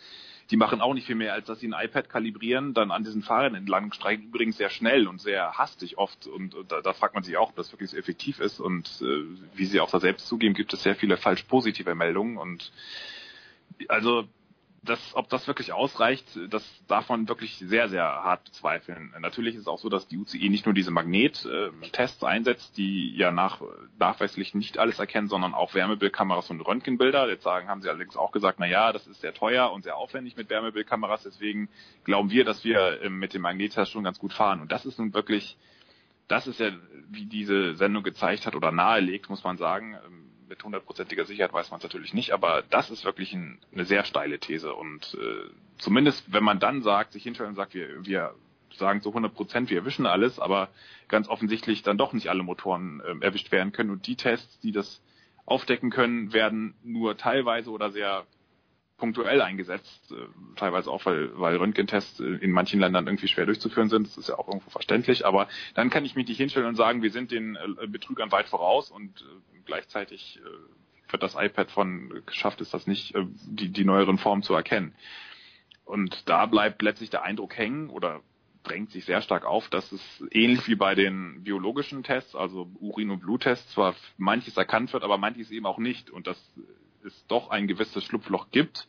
die machen auch nicht viel mehr, als dass sie ein iPad kalibrieren, dann an diesen Fahrern entlang streichen, übrigens sehr schnell und sehr hastig oft. Und, und da, da, fragt man sich auch, ob das wirklich so effektiv ist. Und äh, wie sie auch da selbst zugeben, gibt es sehr viele falsch positive Meldungen. Und also das, ob das wirklich ausreicht, das darf wirklich sehr, sehr hart bezweifeln. Natürlich ist es auch so, dass die UCI nicht nur diese Magnettests einsetzt, die ja nach, nachweislich nicht alles erkennen, sondern auch Wärmebildkameras und Röntgenbilder. Jetzt sagen, haben sie allerdings auch gesagt, na ja, das ist sehr teuer und sehr aufwendig mit Wärmebildkameras, deswegen glauben wir, dass wir ähm, mit dem Magnettest schon ganz gut fahren. Und das ist nun wirklich, das ist ja, wie diese Sendung gezeigt hat oder nahelegt, muss man sagen, ähm, mit hundertprozentiger Sicherheit weiß man es natürlich nicht, aber das ist wirklich ein, eine sehr steile These und äh, zumindest wenn man dann sagt, sich hinstellt und sagt, wir, wir sagen zu 100 Prozent, wir erwischen alles, aber ganz offensichtlich dann doch nicht alle Motoren äh, erwischt werden können und die Tests, die das aufdecken können, werden nur teilweise oder sehr punktuell eingesetzt, äh, teilweise auch, weil, weil Röntgentests in manchen Ländern irgendwie schwer durchzuführen sind. Das ist ja auch irgendwo verständlich. Aber dann kann ich mich nicht hinstellen und sagen, wir sind den äh, Betrügern weit voraus und äh, gleichzeitig wird das iPad von geschafft ist, das nicht, die, die neueren Formen zu erkennen. Und da bleibt letztlich der Eindruck hängen oder drängt sich sehr stark auf, dass es ähnlich wie bei den biologischen Tests, also Urin- und Bluttests, zwar manches erkannt wird, aber manches eben auch nicht. Und das es doch ein gewisses Schlupfloch gibt.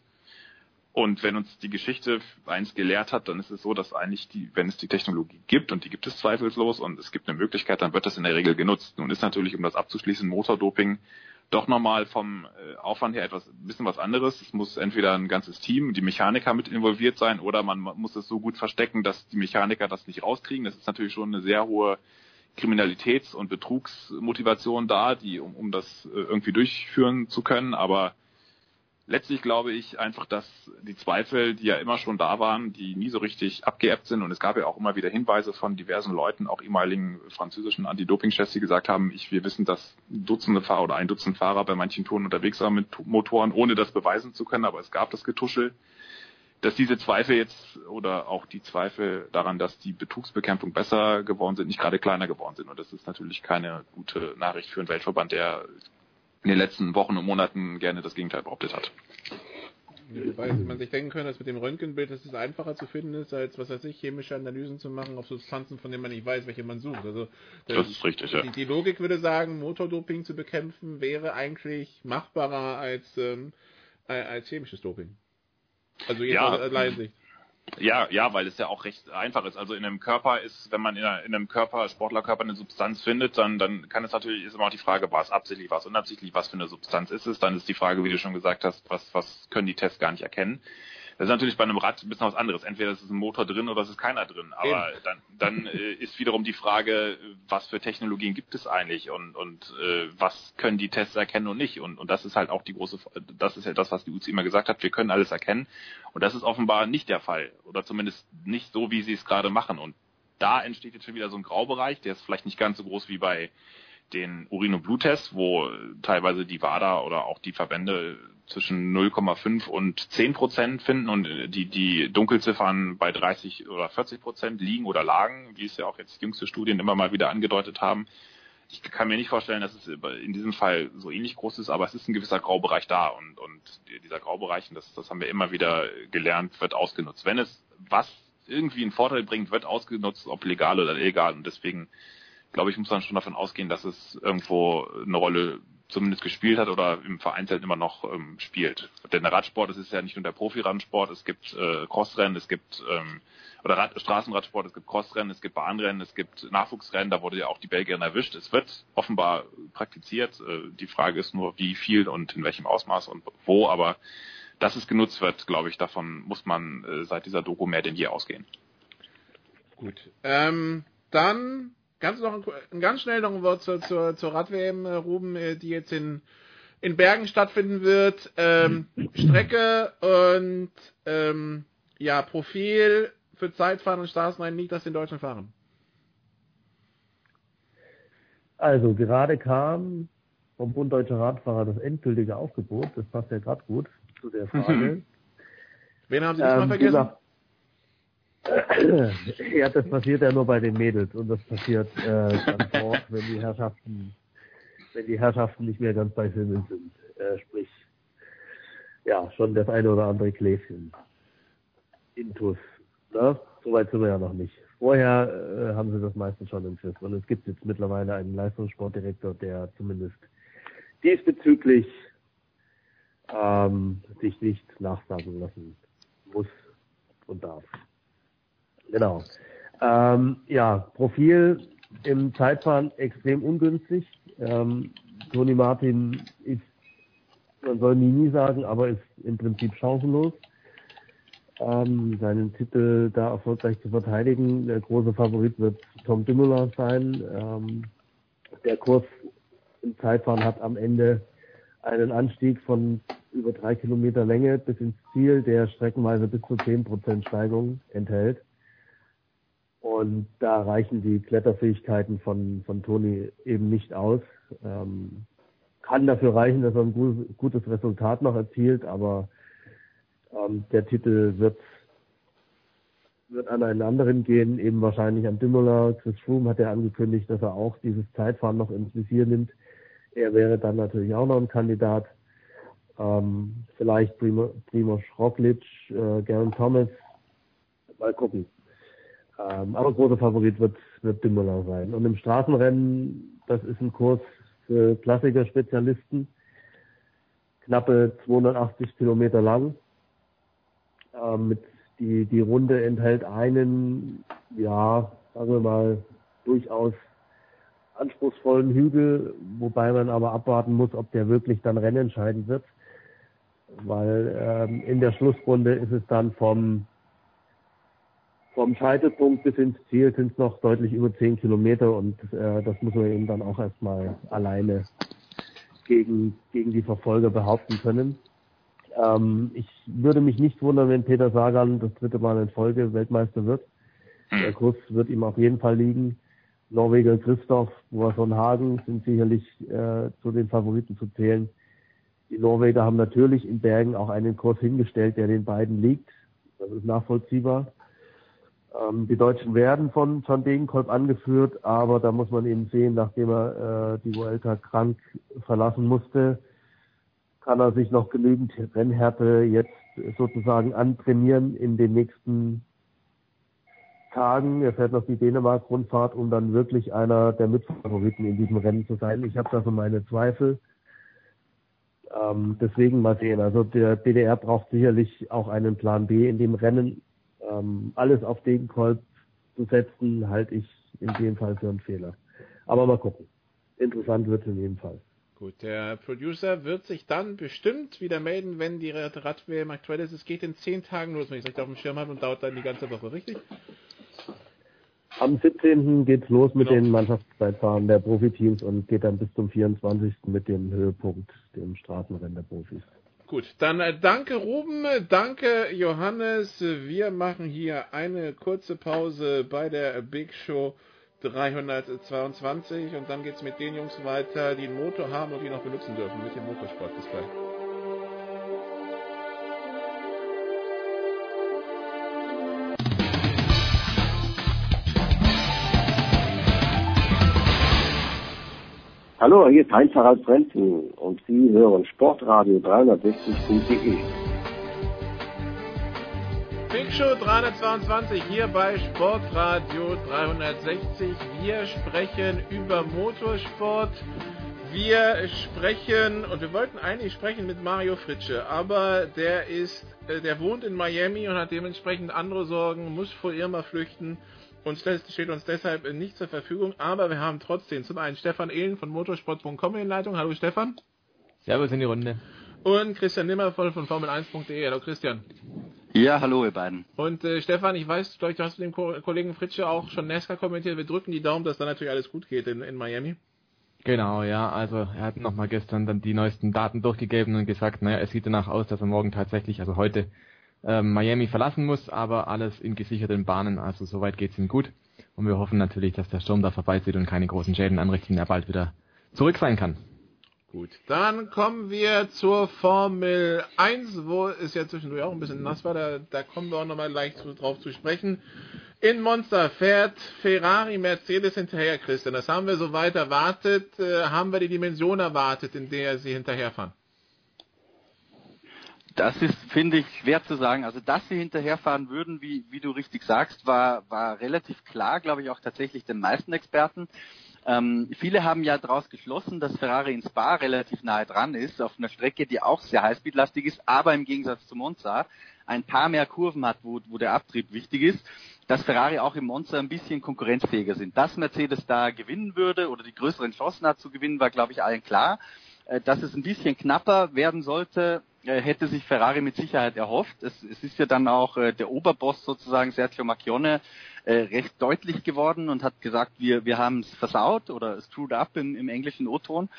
Und wenn uns die Geschichte eins gelehrt hat, dann ist es so, dass eigentlich die, wenn es die Technologie gibt, und die gibt es zweifellos, und es gibt eine Möglichkeit, dann wird das in der Regel genutzt. Nun ist natürlich, um das abzuschließen, Motordoping doch nochmal vom äh, Aufwand her etwas ein bisschen was anderes. Es muss entweder ein ganzes Team, die Mechaniker mit involviert sein, oder man muss es so gut verstecken, dass die Mechaniker das nicht rauskriegen. Das ist natürlich schon eine sehr hohe Kriminalitäts- und Betrugsmotivation da, die um, um das äh, irgendwie durchführen zu können. Aber letztlich glaube ich einfach, dass die Zweifel, die ja immer schon da waren, die nie so richtig abgeebbt sind und es gab ja auch immer wieder Hinweise von diversen Leuten, auch ehemaligen französischen Anti-Doping-Chefs, die gesagt haben, ich, wir wissen, dass Dutzende Fahrer oder ein Dutzend Fahrer bei manchen Touren unterwegs waren mit Motoren, ohne das beweisen zu können, aber es gab das Getuschel. Dass diese Zweifel jetzt oder auch die Zweifel daran, dass die Betrugsbekämpfung besser geworden sind, nicht gerade kleiner geworden sind. Und das ist natürlich keine gute Nachricht für einen Weltverband, der in den letzten Wochen und Monaten gerne das Gegenteil behauptet hat. Wobei man sich denken könnte, dass mit dem Röntgenbild dass es einfacher zu finden ist, als was weiß ich, chemische Analysen zu machen auf Substanzen, von denen man nicht weiß, welche man sucht. Also das ist richtig, ja. Die, die, Logik würde sagen, Motordoping zu bekämpfen wäre eigentlich machbarer als ähm, als chemisches Doping. Also jetzt ja, aus Laiensicht. Ja, ja, weil es ja auch recht einfach ist. Also in einem Körper ist, wenn man in, einem Körper, Sportlerkörper eine Substanz findet, dann, dann kann es natürlich, ist immer auch die Frage, war es absichtlich, war es unabsichtlich, was für eine Substanz ist es? Dann ist die Frage, wie du schon gesagt hast, was, was können die Tests gar nicht erkennen? Das ist natürlich bei einem Rad ein bisschen was anderes. Entweder ist es ein Motor drin oder es ist keiner drin. Aber Eben. dann, dann äh, ist wiederum die Frage, was für Technologien gibt es eigentlich und, und äh, was können die Tests erkennen und nicht. Und, und das ist halt auch die große, das ist ja das, was die UCI immer gesagt hat, wir können alles erkennen. Und das ist offenbar nicht der Fall. Oder zumindest nicht so, wie sie es gerade machen. Und da entsteht jetzt schon wieder so ein Graubereich, der ist vielleicht nicht ganz so groß wie bei den Urin- und Bluttest, wo teilweise die WADA oder auch die Verbände zwischen 0,5 und 10 Prozent finden und die, die Dunkelziffern bei 30 oder 40 Prozent liegen oder lagen, wie es ja auch jetzt jüngste Studien immer mal wieder angedeutet haben. Ich kann mir nicht vorstellen, dass es in diesem Fall so ähnlich groß ist, aber es ist ein gewisser Graubereich da und, und dieser Graubereich, und das, das haben wir immer wieder gelernt, wird ausgenutzt. Wenn es was irgendwie einen Vorteil bringt, wird ausgenutzt, ob legal oder illegal und deswegen glaube ich, muss man schon davon ausgehen, dass es irgendwo eine Rolle zumindest gespielt hat oder im Vereinzelt immer noch ähm, spielt. Denn der Radsport, es ist ja nicht nur der Profi-Radsport, es gibt äh, Crossrennen, es gibt ähm, oder Rad Straßenradsport, es gibt Crossrennen, es gibt Bahnrennen, es gibt Nachwuchsrennen, da wurde ja auch die Belgierin erwischt. Es wird offenbar praktiziert. Äh, die Frage ist nur, wie viel und in welchem Ausmaß und wo, aber dass es genutzt wird, glaube ich, davon muss man äh, seit dieser Doku mehr denn je ausgehen. Gut. Ähm, dann Ganz noch ein, ganz schnell noch ein Wort zur, zur, zur Rad-WM, äh, Ruben, äh, die jetzt in, in Bergen stattfinden wird. Ähm, Strecke und ähm, ja, Profil für Zeitfahren und Straßenrennen nicht, dass in Deutschland fahren. Also gerade kam vom Bund Deutscher Radfahrer das endgültige Aufgebot. Das passt ja gerade gut zu der Frage. Mhm. Wen haben Sie das ähm, mal vergessen? Ja, das passiert ja nur bei den Mädels und das passiert äh, ganz oft, wenn die Herrschaften, wenn die Herrschaften nicht mehr ganz bei Sinnen sind. Äh, sprich, ja, schon das eine oder andere Gläschen. Intus. Ne? Soweit sind wir ja noch nicht. Vorher äh, haben sie das meistens schon im Griff. Und es gibt jetzt mittlerweile einen Leistungssportdirektor, der zumindest diesbezüglich ähm, sich nicht nachsagen lassen muss und darf. Genau. Ähm, ja, Profil im Zeitfahren extrem ungünstig. Ähm, Toni Martin ist, man soll nie nie sagen, aber ist im Prinzip chancenlos. Ähm, seinen Titel da erfolgreich zu verteidigen. Der große Favorit wird Tom Dumoulin sein. Ähm, der Kurs im Zeitfahren hat am Ende einen Anstieg von über drei Kilometer Länge bis ins Ziel, der streckenweise bis zu zehn Prozent Steigung enthält. Und da reichen die Kletterfähigkeiten von, von Toni eben nicht aus. Ähm, kann dafür reichen, dass er ein gut, gutes Resultat noch erzielt, aber ähm, der Titel wird, wird an einen anderen gehen, eben wahrscheinlich an Dümmler. Chris Froome hat ja angekündigt, dass er auch dieses Zeitfahren noch ins Visier nimmt. Er wäre dann natürlich auch noch ein Kandidat. Ähm, vielleicht Primo, Primoz Roglic, äh, Garen Thomas. Mal gucken. Ähm, aber großer Favorit wird, wird Dumoulin sein. Und im Straßenrennen, das ist ein Kurs für Klassiker-Spezialisten. Knappe 280 Kilometer lang. Ähm, mit die, die Runde enthält einen, ja, sagen wir mal, durchaus anspruchsvollen Hügel, wobei man aber abwarten muss, ob der wirklich dann rennentscheidend wird. Weil ähm, in der Schlussrunde ist es dann vom, vom Scheitelpunkt bis ins Ziel sind es noch deutlich über zehn Kilometer und äh, das muss man eben dann auch erstmal alleine gegen, gegen die Verfolger behaupten können. Ähm, ich würde mich nicht wundern, wenn Peter Sagan das dritte Mal in Folge Weltmeister wird. Hm. Der Kurs wird ihm auf jeden Fall liegen. Norweger Christoph von Hagen sind sicherlich äh, zu den Favoriten zu zählen. Die Norweger haben natürlich in Bergen auch einen Kurs hingestellt, der den beiden liegt. Das ist nachvollziehbar. Ähm, die Deutschen werden von Van Degenkolb angeführt, aber da muss man eben sehen, nachdem er äh, die Vuelta krank verlassen musste, kann er sich noch genügend Rennhärte jetzt sozusagen antrainieren in den nächsten Tagen. Er fährt noch die Dänemark-Rundfahrt, um dann wirklich einer der Mitfavoriten in diesem Rennen zu sein. Ich habe da so meine Zweifel. Ähm, deswegen mal sehen. Also der DDR braucht sicherlich auch einen Plan B in dem Rennen. Ähm, alles auf Degenkolb zu setzen, halte ich in dem Fall für einen Fehler. Aber mal gucken. Interessant wird es in jedem Fall. Gut, der Producer wird sich dann bestimmt wieder melden, wenn die Rad-WM aktuell ist. Es geht in zehn Tagen los, wenn ich es richtig auf dem Schirm habe und dauert dann die ganze Woche, richtig? Am 17. geht's los mit genau. den Mannschaftszeitfahren der Profiteams und geht dann bis zum 24. mit dem Höhepunkt, dem Straßenrennen der Profis. Gut, dann äh, danke Ruben, danke Johannes. Wir machen hier eine kurze Pause bei der Big Show 322 und dann geht's mit den Jungs weiter, die einen Motor haben und die noch benutzen dürfen mit dem Motorsport. Bis gleich. Hallo, hier ist Heinz-Harald Frenzen und Sie hören Sportradio 360.de. Big Show 322 hier bei Sportradio 360. Wir sprechen über Motorsport. Wir sprechen, und wir wollten eigentlich sprechen mit Mario Fritsche, aber der ist, äh, der wohnt in Miami und hat dementsprechend andere Sorgen, muss vor Irma flüchten und steht uns deshalb nicht zur Verfügung. Aber wir haben trotzdem zum einen Stefan Ehlen von motorsport.com in Leitung. Hallo Stefan. Servus in die Runde. Und Christian Nimmervoll von Formel1.de. Hallo Christian. Ja, hallo ihr beiden. Und äh, Stefan, ich weiß, du hast mit dem Ko Kollegen Fritsche auch schon NASCAR kommentiert. Wir drücken die Daumen, dass da natürlich alles gut geht in, in Miami. Genau, ja. Also er hat nochmal gestern dann die neuesten Daten durchgegeben und gesagt, naja, es sieht danach aus, dass er morgen tatsächlich, also heute, ähm, Miami verlassen muss, aber alles in gesicherten Bahnen, also soweit geht's ihm gut. Und wir hoffen natürlich, dass der Sturm da vorbeizieht und keine großen Schäden anrichtet und er bald wieder zurück sein kann. Gut, dann kommen wir zur Formel 1, wo es ja zwischendurch auch ein bisschen nass war, da, da kommen wir auch nochmal gleich zu, drauf zu sprechen. In Monster fährt Ferrari Mercedes hinterher, Christian. Das haben wir so weit erwartet. Äh, haben wir die Dimension erwartet, in der sie hinterherfahren? Das ist, finde ich, schwer zu sagen. Also, dass sie hinterherfahren würden, wie, wie du richtig sagst, war, war relativ klar, glaube ich, auch tatsächlich den meisten Experten. Ähm, viele haben ja daraus geschlossen, dass Ferrari ins Spa relativ nahe dran ist, auf einer Strecke, die auch sehr highspeedlastig ist, aber im Gegensatz zu Monza ein paar mehr Kurven hat, wo, wo der Abtrieb wichtig ist, dass Ferrari auch im Monza ein bisschen konkurrenzfähiger sind. Dass Mercedes da gewinnen würde oder die größeren Chancen hat zu gewinnen, war, glaube ich, allen klar. Äh, dass es ein bisschen knapper werden sollte, äh, hätte sich Ferrari mit Sicherheit erhofft. Es, es ist ja dann auch äh, der Oberboss sozusagen, Sergio Macchione, recht deutlich geworden und hat gesagt, wir, wir haben es versaut oder screwed up im, im englischen O-Ton.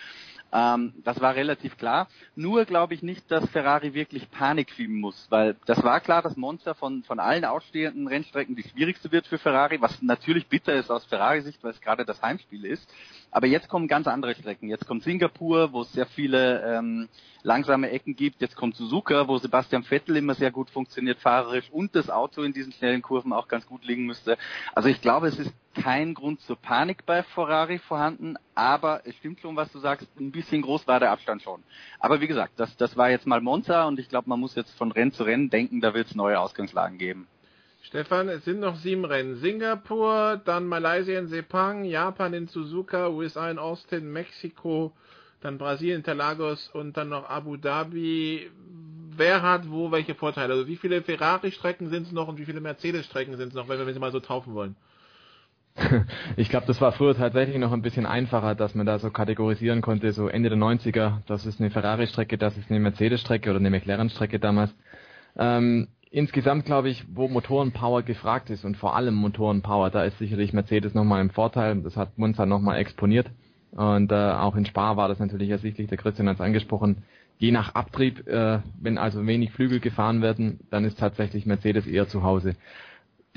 Ähm, das war relativ klar. Nur glaube ich nicht, dass Ferrari wirklich Panik schieben muss, weil das war klar, dass Monster von, von allen ausstehenden Rennstrecken die schwierigste wird für Ferrari, was natürlich bitter ist aus Ferrari-Sicht, weil es gerade das Heimspiel ist. Aber jetzt kommen ganz andere Strecken. Jetzt kommt Singapur, wo es sehr viele ähm, langsame Ecken gibt. Jetzt kommt Suzuka, wo Sebastian Vettel immer sehr gut funktioniert fahrerisch und das Auto in diesen schnellen Kurven auch ganz gut liegen müsste. Also ich glaube, es ist kein Grund zur Panik bei Ferrari vorhanden, aber es stimmt schon, was du sagst, ein bisschen groß war der Abstand schon. Aber wie gesagt, das, das war jetzt mal Monza und ich glaube, man muss jetzt von Rennen zu Rennen denken, da wird es neue Ausgangslagen geben. Stefan, es sind noch sieben Rennen. Singapur, dann Malaysia in Sepang, Japan in Suzuka, USA in Austin, Mexiko, dann Brasilien, Interlagos und dann noch Abu Dhabi. Wer hat wo welche Vorteile? Also wie viele Ferrari-Strecken sind es noch und wie viele Mercedes-Strecken sind es noch, wenn wir sie mal so taufen wollen? Ich glaube, das war früher tatsächlich noch ein bisschen einfacher, dass man da so kategorisieren konnte, so Ende der 90er, das ist eine Ferrari-Strecke, das ist eine Mercedes-Strecke oder eine McLaren-Strecke damals. Ähm, insgesamt glaube ich, wo Motorenpower gefragt ist und vor allem Motorenpower, da ist sicherlich Mercedes nochmal im Vorteil. Das hat Monza nochmal exponiert. Und äh, auch in Spa war das natürlich ersichtlich, der Christian hat es angesprochen, je nach Abtrieb, äh, wenn also wenig Flügel gefahren werden, dann ist tatsächlich Mercedes eher zu Hause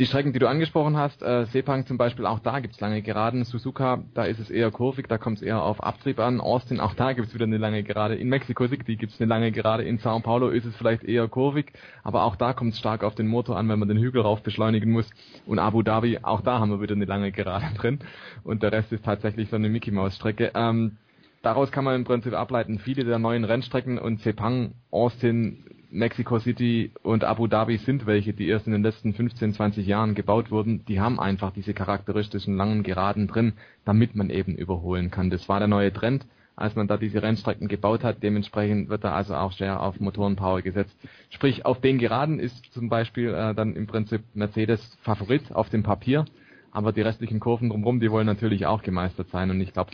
die Strecken, die du angesprochen hast, äh, Sepang zum Beispiel, auch da gibt's lange Geraden. Suzuka, da ist es eher kurvig, da kommt es eher auf Abtrieb an. Austin, auch da gibt's wieder eine lange Gerade. In Mexico City gibt's eine lange Gerade. In Sao Paulo ist es vielleicht eher kurvig, aber auch da kommt es stark auf den Motor an, wenn man den Hügel rauf beschleunigen muss. Und Abu Dhabi, auch da haben wir wieder eine lange Gerade drin. Und der Rest ist tatsächlich so eine Mickey Maus Strecke. Ähm, daraus kann man im Prinzip ableiten, viele der neuen Rennstrecken und Sepang, Austin, Mexico City und Abu Dhabi sind welche, die erst in den letzten 15, 20 Jahren gebaut wurden. Die haben einfach diese charakteristischen langen Geraden drin, damit man eben überholen kann. Das war der neue Trend, als man da diese Rennstrecken gebaut hat. Dementsprechend wird da also auch sehr auf Motorenpower gesetzt. Sprich, auf den Geraden ist zum Beispiel äh, dann im Prinzip Mercedes Favorit auf dem Papier. Aber die restlichen Kurven drumherum, die wollen natürlich auch gemeistert sein. Und ich glaube,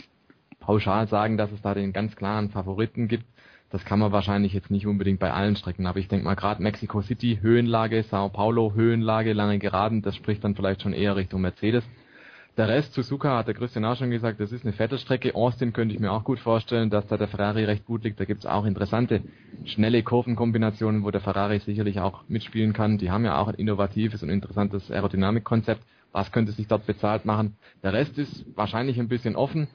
pauschal sagen, dass es da den ganz klaren Favoriten gibt, das kann man wahrscheinlich jetzt nicht unbedingt bei allen Strecken, aber ich denke mal gerade Mexico City, Höhenlage, Sao Paulo, Höhenlage, lange Geraden, das spricht dann vielleicht schon eher Richtung Mercedes. Der Rest, Suzuka, hat der Christian auch schon gesagt, das ist eine fette Strecke. Austin könnte ich mir auch gut vorstellen, dass da der Ferrari recht gut liegt. Da gibt's auch interessante, schnelle Kurvenkombinationen, wo der Ferrari sicherlich auch mitspielen kann. Die haben ja auch ein innovatives und interessantes Aerodynamikkonzept. Was könnte sich dort bezahlt machen? Der Rest ist wahrscheinlich ein bisschen offen.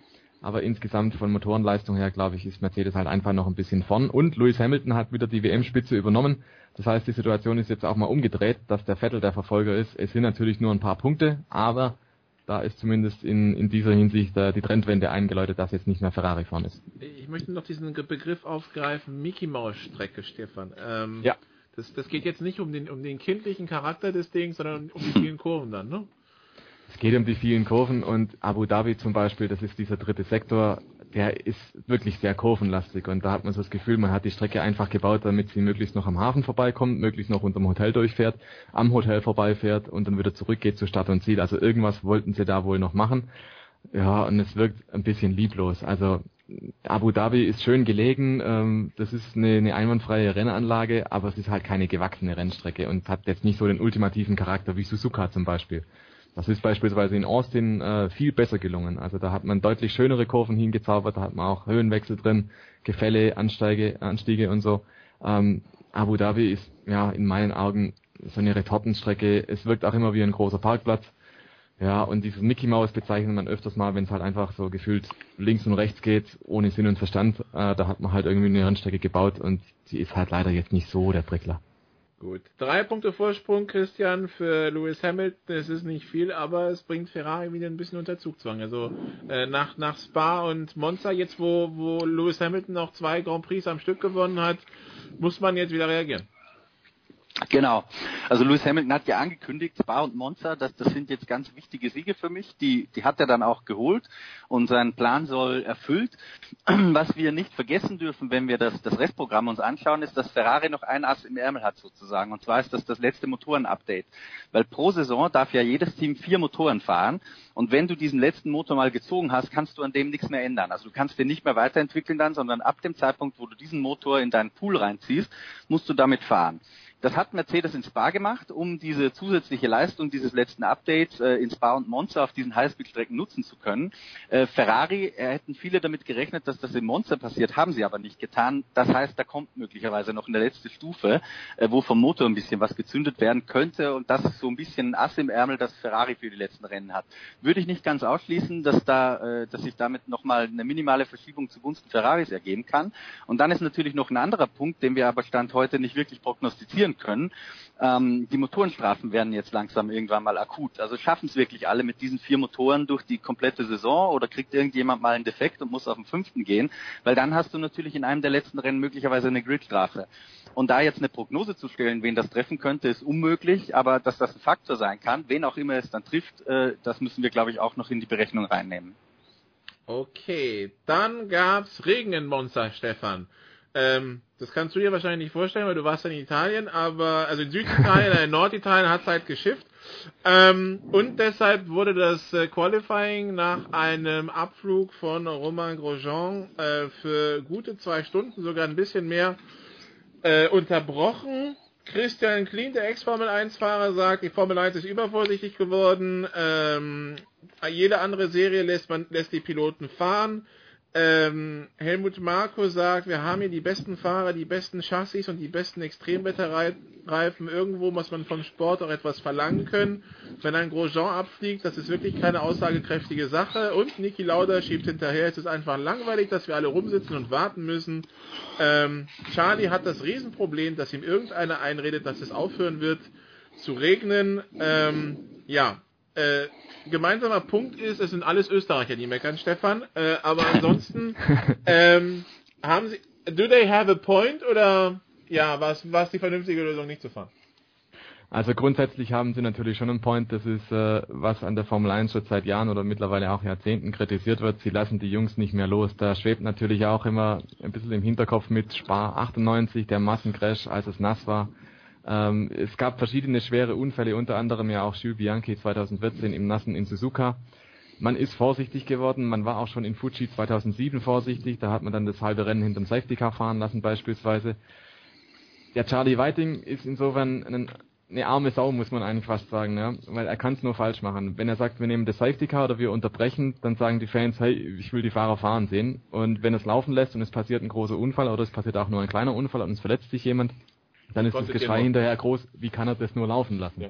Aber insgesamt von Motorenleistung her, glaube ich, ist Mercedes halt einfach noch ein bisschen vorn. Und Lewis Hamilton hat wieder die WM-Spitze übernommen. Das heißt, die Situation ist jetzt auch mal umgedreht, dass der Vettel der Verfolger ist. Es sind natürlich nur ein paar Punkte, aber da ist zumindest in, in dieser Hinsicht äh, die Trendwende eingeläutet, dass jetzt nicht mehr Ferrari vorn ist. Ich möchte noch diesen Begriff aufgreifen, Mickey Maus Strecke, Stefan. Ähm, ja. Das, das geht jetzt nicht um den, um den kindlichen Charakter des Dings, sondern um die vielen Kurven dann, ne? Es geht um die vielen Kurven und Abu Dhabi zum Beispiel, das ist dieser dritte Sektor, der ist wirklich sehr kurvenlastig und da hat man so das Gefühl, man hat die Strecke einfach gebaut, damit sie möglichst noch am Hafen vorbeikommt, möglichst noch unterm Hotel durchfährt, am Hotel vorbeifährt und dann wieder zurückgeht zu Stadt und Ziel. Also irgendwas wollten sie da wohl noch machen. Ja, und es wirkt ein bisschen lieblos. Also Abu Dhabi ist schön gelegen, ähm, das ist eine, eine einwandfreie Rennanlage, aber es ist halt keine gewachsene Rennstrecke und hat jetzt nicht so den ultimativen Charakter wie Suzuka zum Beispiel. Das ist beispielsweise in Austin äh, viel besser gelungen. Also da hat man deutlich schönere Kurven hingezaubert, da hat man auch Höhenwechsel drin, Gefälle, Ansteige, Anstiege und so. Ähm, Abu Dhabi ist ja in meinen Augen so eine Retortenstrecke. Es wirkt auch immer wie ein großer Parkplatz. Ja, und dieses Mickey Mouse bezeichnet man öfters mal, wenn es halt einfach so gefühlt links und rechts geht, ohne Sinn und Verstand. Äh, da hat man halt irgendwie eine Rennstrecke gebaut und die ist halt leider jetzt nicht so der Trickler. Gut. Drei Punkte Vorsprung, Christian, für Lewis Hamilton. Es ist nicht viel, aber es bringt Ferrari wieder ein bisschen unter Zugzwang. Also äh, nach, nach Spa und Monza, jetzt wo, wo Lewis Hamilton noch zwei Grand Prix am Stück gewonnen hat, muss man jetzt wieder reagieren. Genau. Also Lewis Hamilton hat ja angekündigt, Spa und Monza, das, das sind jetzt ganz wichtige Siege für mich. Die, die hat er dann auch geholt und sein Plan soll erfüllt. Was wir nicht vergessen dürfen, wenn wir das, das Restprogramm uns anschauen, ist, dass Ferrari noch ein Ass im Ärmel hat sozusagen. Und zwar ist das das letzte Motoren-Update. Weil pro Saison darf ja jedes Team vier Motoren fahren. Und wenn du diesen letzten Motor mal gezogen hast, kannst du an dem nichts mehr ändern. Also du kannst den nicht mehr weiterentwickeln dann, sondern ab dem Zeitpunkt, wo du diesen Motor in deinen Pool reinziehst, musst du damit fahren. Das hat Mercedes in Spa gemacht, um diese zusätzliche Leistung dieses letzten Updates äh, in Spa und Monza auf diesen Highspeed-Strecken nutzen zu können. Äh, Ferrari äh, hätten viele damit gerechnet, dass das in Monza passiert, haben sie aber nicht getan. Das heißt, da kommt möglicherweise noch eine letzte Stufe, äh, wo vom Motor ein bisschen was gezündet werden könnte und das ist so ein bisschen ein Ass im Ärmel, das Ferrari für die letzten Rennen hat. Würde ich nicht ganz ausschließen, dass da, äh, dass sich damit nochmal eine minimale Verschiebung zugunsten Ferraris ergeben kann. Und dann ist natürlich noch ein anderer Punkt, den wir aber Stand heute nicht wirklich prognostizieren können. Ähm, die Motorenstrafen werden jetzt langsam irgendwann mal akut. Also schaffen es wirklich alle mit diesen vier Motoren durch die komplette Saison oder kriegt irgendjemand mal einen Defekt und muss auf den fünften gehen? Weil dann hast du natürlich in einem der letzten Rennen möglicherweise eine Gridstrafe. Und da jetzt eine Prognose zu stellen, wen das treffen könnte, ist unmöglich, aber dass das ein Faktor sein kann, wen auch immer es dann trifft, äh, das müssen wir, glaube ich, auch noch in die Berechnung reinnehmen. Okay, dann gab's Regen in Monza, Stefan. Ähm, das kannst du dir wahrscheinlich nicht vorstellen, weil du warst in Italien, aber also in Süditalien, in Norditalien hat es halt geschifft. Ähm, und deshalb wurde das äh, Qualifying nach einem Abflug von Romain Grosjean äh, für gute zwei Stunden, sogar ein bisschen mehr, äh, unterbrochen. Christian Klien, der Ex-Formel 1-Fahrer, sagt, die Formel 1 ist übervorsichtig geworden. Ähm, jede andere Serie lässt man lässt die Piloten fahren. Ähm, Helmut Marko sagt, wir haben hier die besten Fahrer, die besten Chassis und die besten Extremwetterreifen. Irgendwo muss man vom Sport auch etwas verlangen können. Wenn ein Grosjean abfliegt, das ist wirklich keine aussagekräftige Sache. Und Niki Lauda schiebt hinterher, es ist einfach langweilig, dass wir alle rumsitzen und warten müssen. Ähm, Charlie hat das Riesenproblem, dass ihm irgendeiner einredet, dass es aufhören wird zu regnen. Ähm, ja, äh, gemeinsamer Punkt ist, es sind alles Österreicher, die meckern, Stefan. Äh, aber ansonsten ähm, haben sie, do they have a point oder ja, was was die vernünftige Lösung, nicht zu fahren? Also grundsätzlich haben sie natürlich schon einen Point, das ist, äh, was an der Formel 1 schon seit Jahren oder mittlerweile auch Jahrzehnten kritisiert wird. Sie lassen die Jungs nicht mehr los. Da schwebt natürlich auch immer ein bisschen im Hinterkopf mit Spar 98, der Massencrash, als es nass war. Ähm, es gab verschiedene schwere Unfälle, unter anderem ja auch Jules Bianchi 2014 im Nassen in Suzuka. Man ist vorsichtig geworden, man war auch schon in Fuji 2007 vorsichtig, da hat man dann das halbe Rennen hinterm Safety Car fahren lassen beispielsweise. Der Charlie Whiting ist insofern ein, eine arme Sau, muss man eigentlich fast sagen, ja? weil er kann es nur falsch machen. Wenn er sagt, wir nehmen das Safety Car oder wir unterbrechen, dann sagen die Fans, hey, ich will die Fahrer fahren sehen. Und wenn es laufen lässt und es passiert ein großer Unfall oder es passiert auch nur ein kleiner Unfall und es verletzt sich jemand, dann ist das Geschrei hinterher groß, wie kann er das nur laufen lassen? Ja.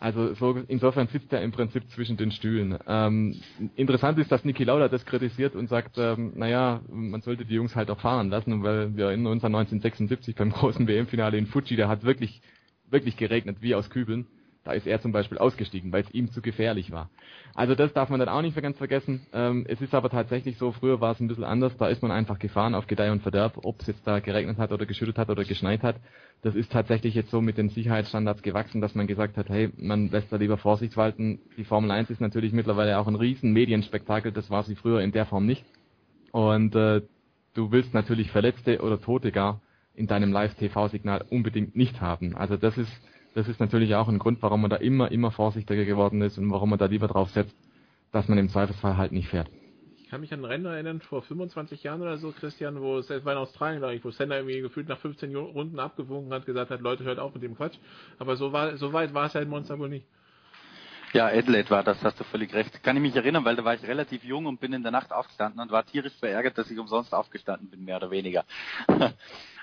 Also so, insofern sitzt er im Prinzip zwischen den Stühlen. Ähm, interessant ist, dass Niki Lauda das kritisiert und sagt, ähm, naja, man sollte die Jungs halt auch fahren lassen, weil wir in uns 1976 beim großen WM-Finale in Fuji, da hat wirklich, wirklich geregnet, wie aus Kübeln. Da ist er zum Beispiel ausgestiegen, weil es ihm zu gefährlich war. Also das darf man dann auch nicht ganz vergessen. Ähm, es ist aber tatsächlich so, früher war es ein bisschen anders, da ist man einfach gefahren auf Gedeih und Verderb, ob es jetzt da geregnet hat oder geschüttet hat oder geschneit hat. Das ist tatsächlich jetzt so mit den Sicherheitsstandards gewachsen, dass man gesagt hat, hey, man lässt da lieber Vorsicht walten. Die Formel 1 ist natürlich mittlerweile auch ein riesen Medienspektakel, das war sie früher in der Form nicht. Und äh, du willst natürlich Verletzte oder Tote gar in deinem Live-TV-Signal unbedingt nicht haben. Also das ist das ist natürlich auch ein Grund, warum man da immer, immer vorsichtiger geworden ist und warum man da lieber drauf setzt, dass man im Zweifelsfall halt nicht fährt. Ich kann mich an Rennen erinnern, vor 25 Jahren oder so, Christian, wo es war in Australien, glaube ich, wo Senna irgendwie gefühlt nach 15 Runden abgewogen hat, gesagt hat, Leute, hört auf mit dem Quatsch. Aber so, war, so weit war es in Monster wohl nicht. Ja, Adelaide war das, hast du völlig recht. Kann ich mich erinnern, weil da war ich relativ jung und bin in der Nacht aufgestanden und war tierisch verärgert, dass ich umsonst aufgestanden bin, mehr oder weniger.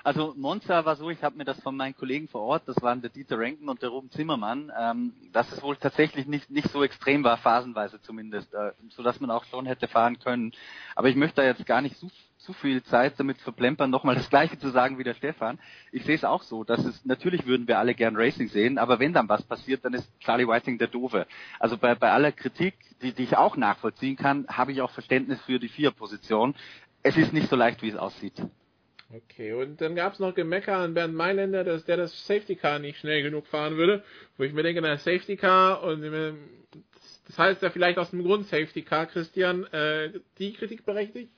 Also Monza war so, ich habe mir das von meinen Kollegen vor Ort, das waren der Dieter Renken und der Ruben Zimmermann, ähm, dass es wohl tatsächlich nicht, nicht so extrem war, phasenweise zumindest, äh, so dass man auch schon hätte fahren können. Aber ich möchte da jetzt gar nicht so, zu viel Zeit damit verplempern, nochmal das gleiche zu sagen wie der Stefan. Ich sehe es auch so, dass es, natürlich würden wir alle gern Racing sehen, aber wenn dann was passiert, dann ist Charlie Whiting der Doofe. Also bei, bei aller Kritik, die, die ich auch nachvollziehen kann, habe ich auch Verständnis für die Vier-Position. Es ist nicht so leicht, wie es aussieht. Okay, und dann gab es noch Gemecker an Bernd Mailänder, dass der das Safety Car nicht schnell genug fahren würde. Wo ich mir denke, na, Safety Car und das heißt ja vielleicht aus dem Grund Safety Car, Christian, äh, die Kritik berechtigt?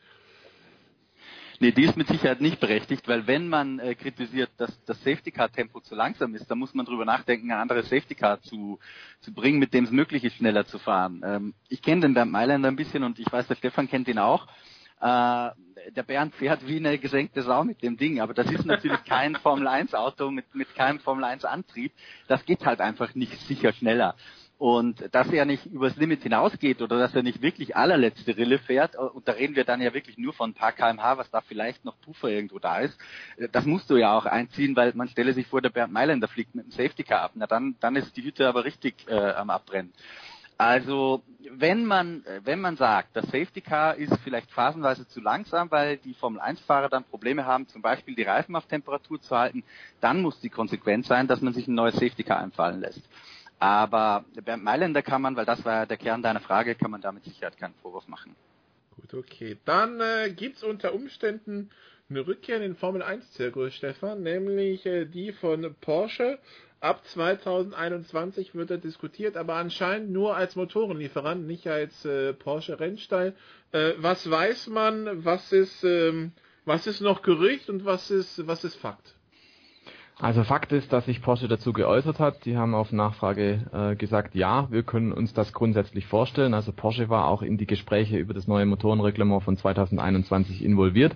Nee, die ist mit Sicherheit nicht berechtigt, weil wenn man äh, kritisiert, dass das Safety Car Tempo zu langsam ist, dann muss man drüber nachdenken, ein anderes Safety Car zu, zu bringen, mit dem es möglich ist, schneller zu fahren. Ähm, ich kenne den Bernd Mailänder ein bisschen und ich weiß, der Stefan kennt ihn auch. Äh, der Bernd fährt wie eine gesenkte Sau mit dem Ding, aber das ist natürlich kein Formel 1 Auto mit, mit keinem Formel 1 Antrieb. Das geht halt einfach nicht sicher schneller. Und dass er nicht übers Limit hinausgeht oder dass er nicht wirklich allerletzte Rille fährt, und da reden wir dann ja wirklich nur von ein paar kmh, was da vielleicht noch Puffer irgendwo da ist, das musst du ja auch einziehen, weil man stelle sich vor, der Bernd Mailänder fliegt mit dem Safety Car ab. Na dann, dann ist die Hütte aber richtig äh, am Abbrennen. Also wenn man wenn man sagt, das Safety Car ist vielleicht phasenweise zu langsam, weil die Formel 1 Fahrer dann Probleme haben, zum Beispiel die Reifen auf Temperatur zu halten, dann muss die Konsequenz sein, dass man sich ein neues Safety Car einfallen lässt. Aber beim Mailänder kann man, weil das war der Kern deiner Frage, kann man damit Sicherheit keinen Vorwurf machen. Gut, okay. Dann äh, gibt unter Umständen eine Rückkehr in den Formel 1 Zirkus, Stefan, nämlich äh, die von Porsche ab 2021 wird er diskutiert, aber anscheinend nur als Motorenlieferant, nicht als äh, Porsche Rennstall. Äh, was weiß man? Was ist ähm, was ist noch Gerücht und was ist was ist Fakt? Also Fakt ist, dass sich Porsche dazu geäußert hat. Die haben auf Nachfrage äh, gesagt, ja, wir können uns das grundsätzlich vorstellen. Also Porsche war auch in die Gespräche über das neue Motorenreglement von 2021 involviert.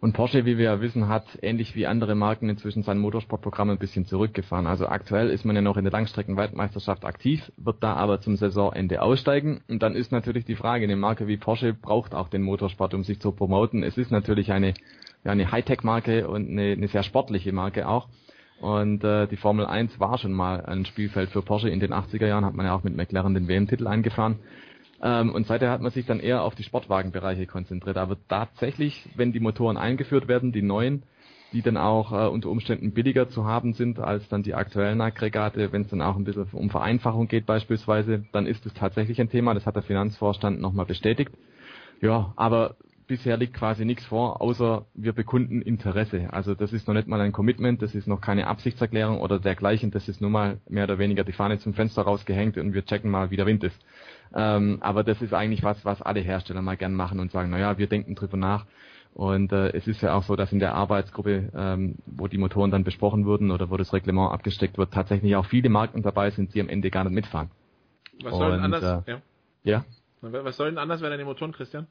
Und Porsche, wie wir ja wissen, hat ähnlich wie andere Marken inzwischen sein Motorsportprogramm ein bisschen zurückgefahren. Also aktuell ist man ja noch in der Langstreckenweltmeisterschaft aktiv, wird da aber zum Saisonende aussteigen. Und dann ist natürlich die Frage, eine Marke wie Porsche braucht auch den Motorsport, um sich zu promoten. Es ist natürlich eine, ja, eine Hightech-Marke und eine, eine sehr sportliche Marke auch. Und äh, die Formel 1 war schon mal ein Spielfeld für Porsche. In den 80er Jahren hat man ja auch mit McLaren den WM-Titel eingefahren. Ähm, und seither hat man sich dann eher auf die Sportwagenbereiche konzentriert. Aber tatsächlich, wenn die Motoren eingeführt werden, die neuen, die dann auch äh, unter Umständen billiger zu haben sind als dann die aktuellen Aggregate, wenn es dann auch ein bisschen um Vereinfachung geht beispielsweise, dann ist es tatsächlich ein Thema. Das hat der Finanzvorstand nochmal bestätigt. Ja, aber bisher liegt quasi nichts vor, außer wir bekunden Interesse. Also das ist noch nicht mal ein Commitment, das ist noch keine Absichtserklärung oder dergleichen, das ist nur mal mehr oder weniger die Fahne zum Fenster rausgehängt und wir checken mal, wie der Wind ist. Ähm, aber das ist eigentlich was, was alle Hersteller mal gern machen und sagen, naja, wir denken drüber nach. Und äh, es ist ja auch so, dass in der Arbeitsgruppe, ähm, wo die Motoren dann besprochen wurden oder wo das Reglement abgesteckt wird, tatsächlich auch viele Marken dabei sind, die am Ende gar nicht mitfahren. Was soll denn anders? Äh, ja. ja. Was soll denn anders werden an den Motoren, Christian?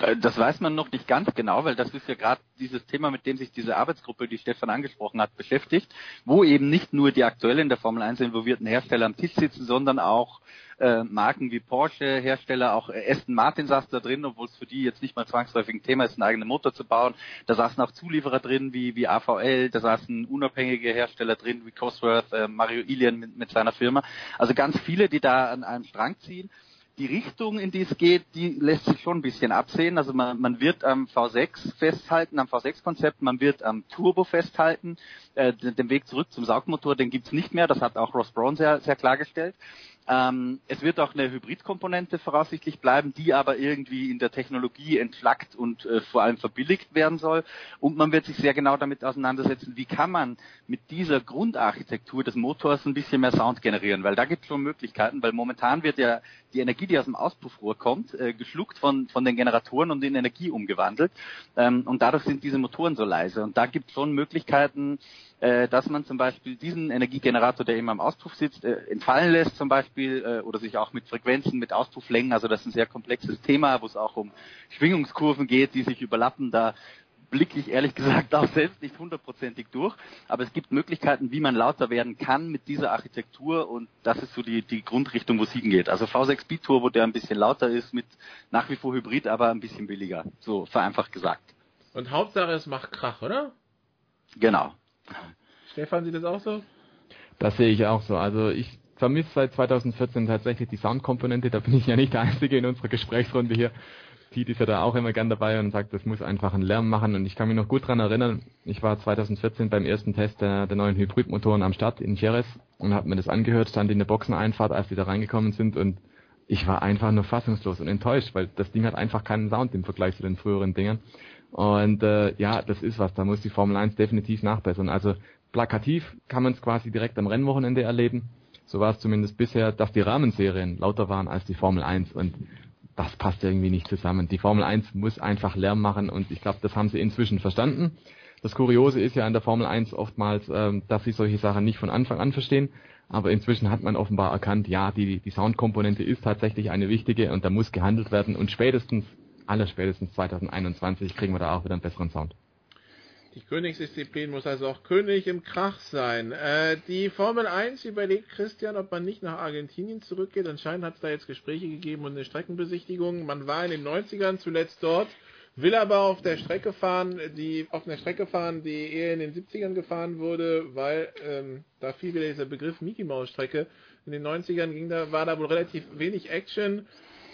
Äh, das weiß man noch nicht ganz genau, weil das ist ja gerade dieses Thema, mit dem sich diese Arbeitsgruppe, die Stefan angesprochen hat, beschäftigt, wo eben nicht nur die aktuell in der Formel 1 involvierten Hersteller am Tisch sitzen, sondern auch äh, Marken wie Porsche, Hersteller, auch äh, Aston Martin saß da drin, obwohl es für die jetzt nicht mal zwangsläufig ein Thema ist, einen eigenen Motor zu bauen. Da saßen auch Zulieferer drin wie, wie AVL, da saßen unabhängige Hersteller drin wie Cosworth, äh, Mario Ilian mit, mit seiner Firma. Also ganz viele, die da an einem Strang ziehen die Richtung, in die es geht, die lässt sich schon ein bisschen absehen. Also man, man wird am V6 festhalten, am V6-Konzept, man wird am Turbo festhalten. Äh, den Weg zurück zum Saugmotor, den gibt's nicht mehr. Das hat auch Ross Brown sehr, sehr klargestellt. Ähm, es wird auch eine Hybridkomponente voraussichtlich bleiben, die aber irgendwie in der Technologie entschlackt und äh, vor allem verbilligt werden soll. Und man wird sich sehr genau damit auseinandersetzen, wie kann man mit dieser Grundarchitektur des Motors ein bisschen mehr Sound generieren, weil da gibt es schon Möglichkeiten, weil momentan wird ja die Energie, die aus dem Auspuffrohr kommt, äh, geschluckt von, von den Generatoren und in Energie umgewandelt. Ähm, und dadurch sind diese Motoren so leise. Und da gibt es schon Möglichkeiten, äh, dass man zum Beispiel diesen Energiegenerator, der eben am Auspuff sitzt, äh, entfallen lässt zum Beispiel äh, oder sich auch mit Frequenzen, mit Auspufflängen, also das ist ein sehr komplexes Thema, wo es auch um Schwingungskurven geht, die sich überlappen, da blicke ich ehrlich gesagt auch selbst nicht hundertprozentig durch, aber es gibt Möglichkeiten, wie man lauter werden kann mit dieser Architektur und das ist so die, die Grundrichtung, wo es hingeht. Also V6 Biturbo, der ein bisschen lauter ist, mit nach wie vor Hybrid, aber ein bisschen billiger, so vereinfacht gesagt. Und Hauptsache es macht Krach, oder? Genau. Stefan, sieht das auch so? Das sehe ich auch so. Also ich vermisse seit 2014 tatsächlich die Soundkomponente. Da bin ich ja nicht der Einzige in unserer Gesprächsrunde hier. Pete ist ja da auch immer gern dabei und sagt, das muss einfach einen Lärm machen. Und ich kann mich noch gut dran erinnern, ich war 2014 beim ersten Test der, der neuen Hybridmotoren am Start in Jerez und habe mir das angehört, stand in der Boxeneinfahrt, als die da reingekommen sind und ich war einfach nur fassungslos und enttäuscht, weil das Ding hat einfach keinen Sound im Vergleich zu den früheren Dingern. Und äh, ja, das ist was, da muss die Formel 1 definitiv nachbessern. Also plakativ kann man es quasi direkt am Rennwochenende erleben. So war es zumindest bisher, dass die Rahmenserien lauter waren als die Formel 1 und das passt irgendwie nicht zusammen. Die Formel 1 muss einfach Lärm machen und ich glaube, das haben sie inzwischen verstanden. Das Kuriose ist ja an der Formel 1 oftmals, ähm, dass sie solche Sachen nicht von Anfang an verstehen, aber inzwischen hat man offenbar erkannt, ja, die, die Soundkomponente ist tatsächlich eine wichtige und da muss gehandelt werden und spätestens aller spätestens 2021 kriegen wir da auch wieder einen besseren Sound. Die Königsdisziplin muss also auch König im Krach sein. Äh, die Formel 1 überlegt Christian, ob man nicht nach Argentinien zurückgeht. Anscheinend hat es da jetzt Gespräche gegeben und eine Streckenbesichtigung. Man war in den 90ern zuletzt dort, will aber auf der Strecke fahren, die auf einer Strecke fahren, die eher in den 70ern gefahren wurde, weil ähm, da fiel wieder dieser Begriff Mickey Mouse Strecke. In den 90ern ging da, war da wohl relativ wenig Action.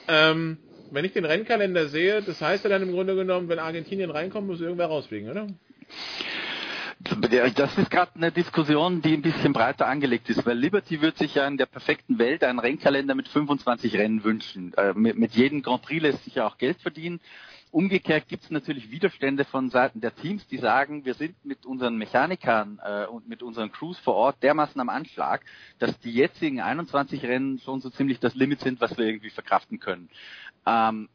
Ähm, wenn ich den Rennkalender sehe, das heißt ja dann im Grunde genommen, wenn Argentinien reinkommt, muss irgendwer rausfliegen, oder? Das ist gerade eine Diskussion, die ein bisschen breiter angelegt ist, weil Liberty wird sich ja in der perfekten Welt einen Rennkalender mit 25 Rennen wünschen. Äh, mit, mit jedem Grand Prix lässt sich ja auch Geld verdienen. Umgekehrt gibt es natürlich Widerstände von Seiten der Teams, die sagen, wir sind mit unseren Mechanikern äh, und mit unseren Crews vor Ort dermaßen am Anschlag, dass die jetzigen 21 Rennen schon so ziemlich das Limit sind, was wir irgendwie verkraften können. Ähm,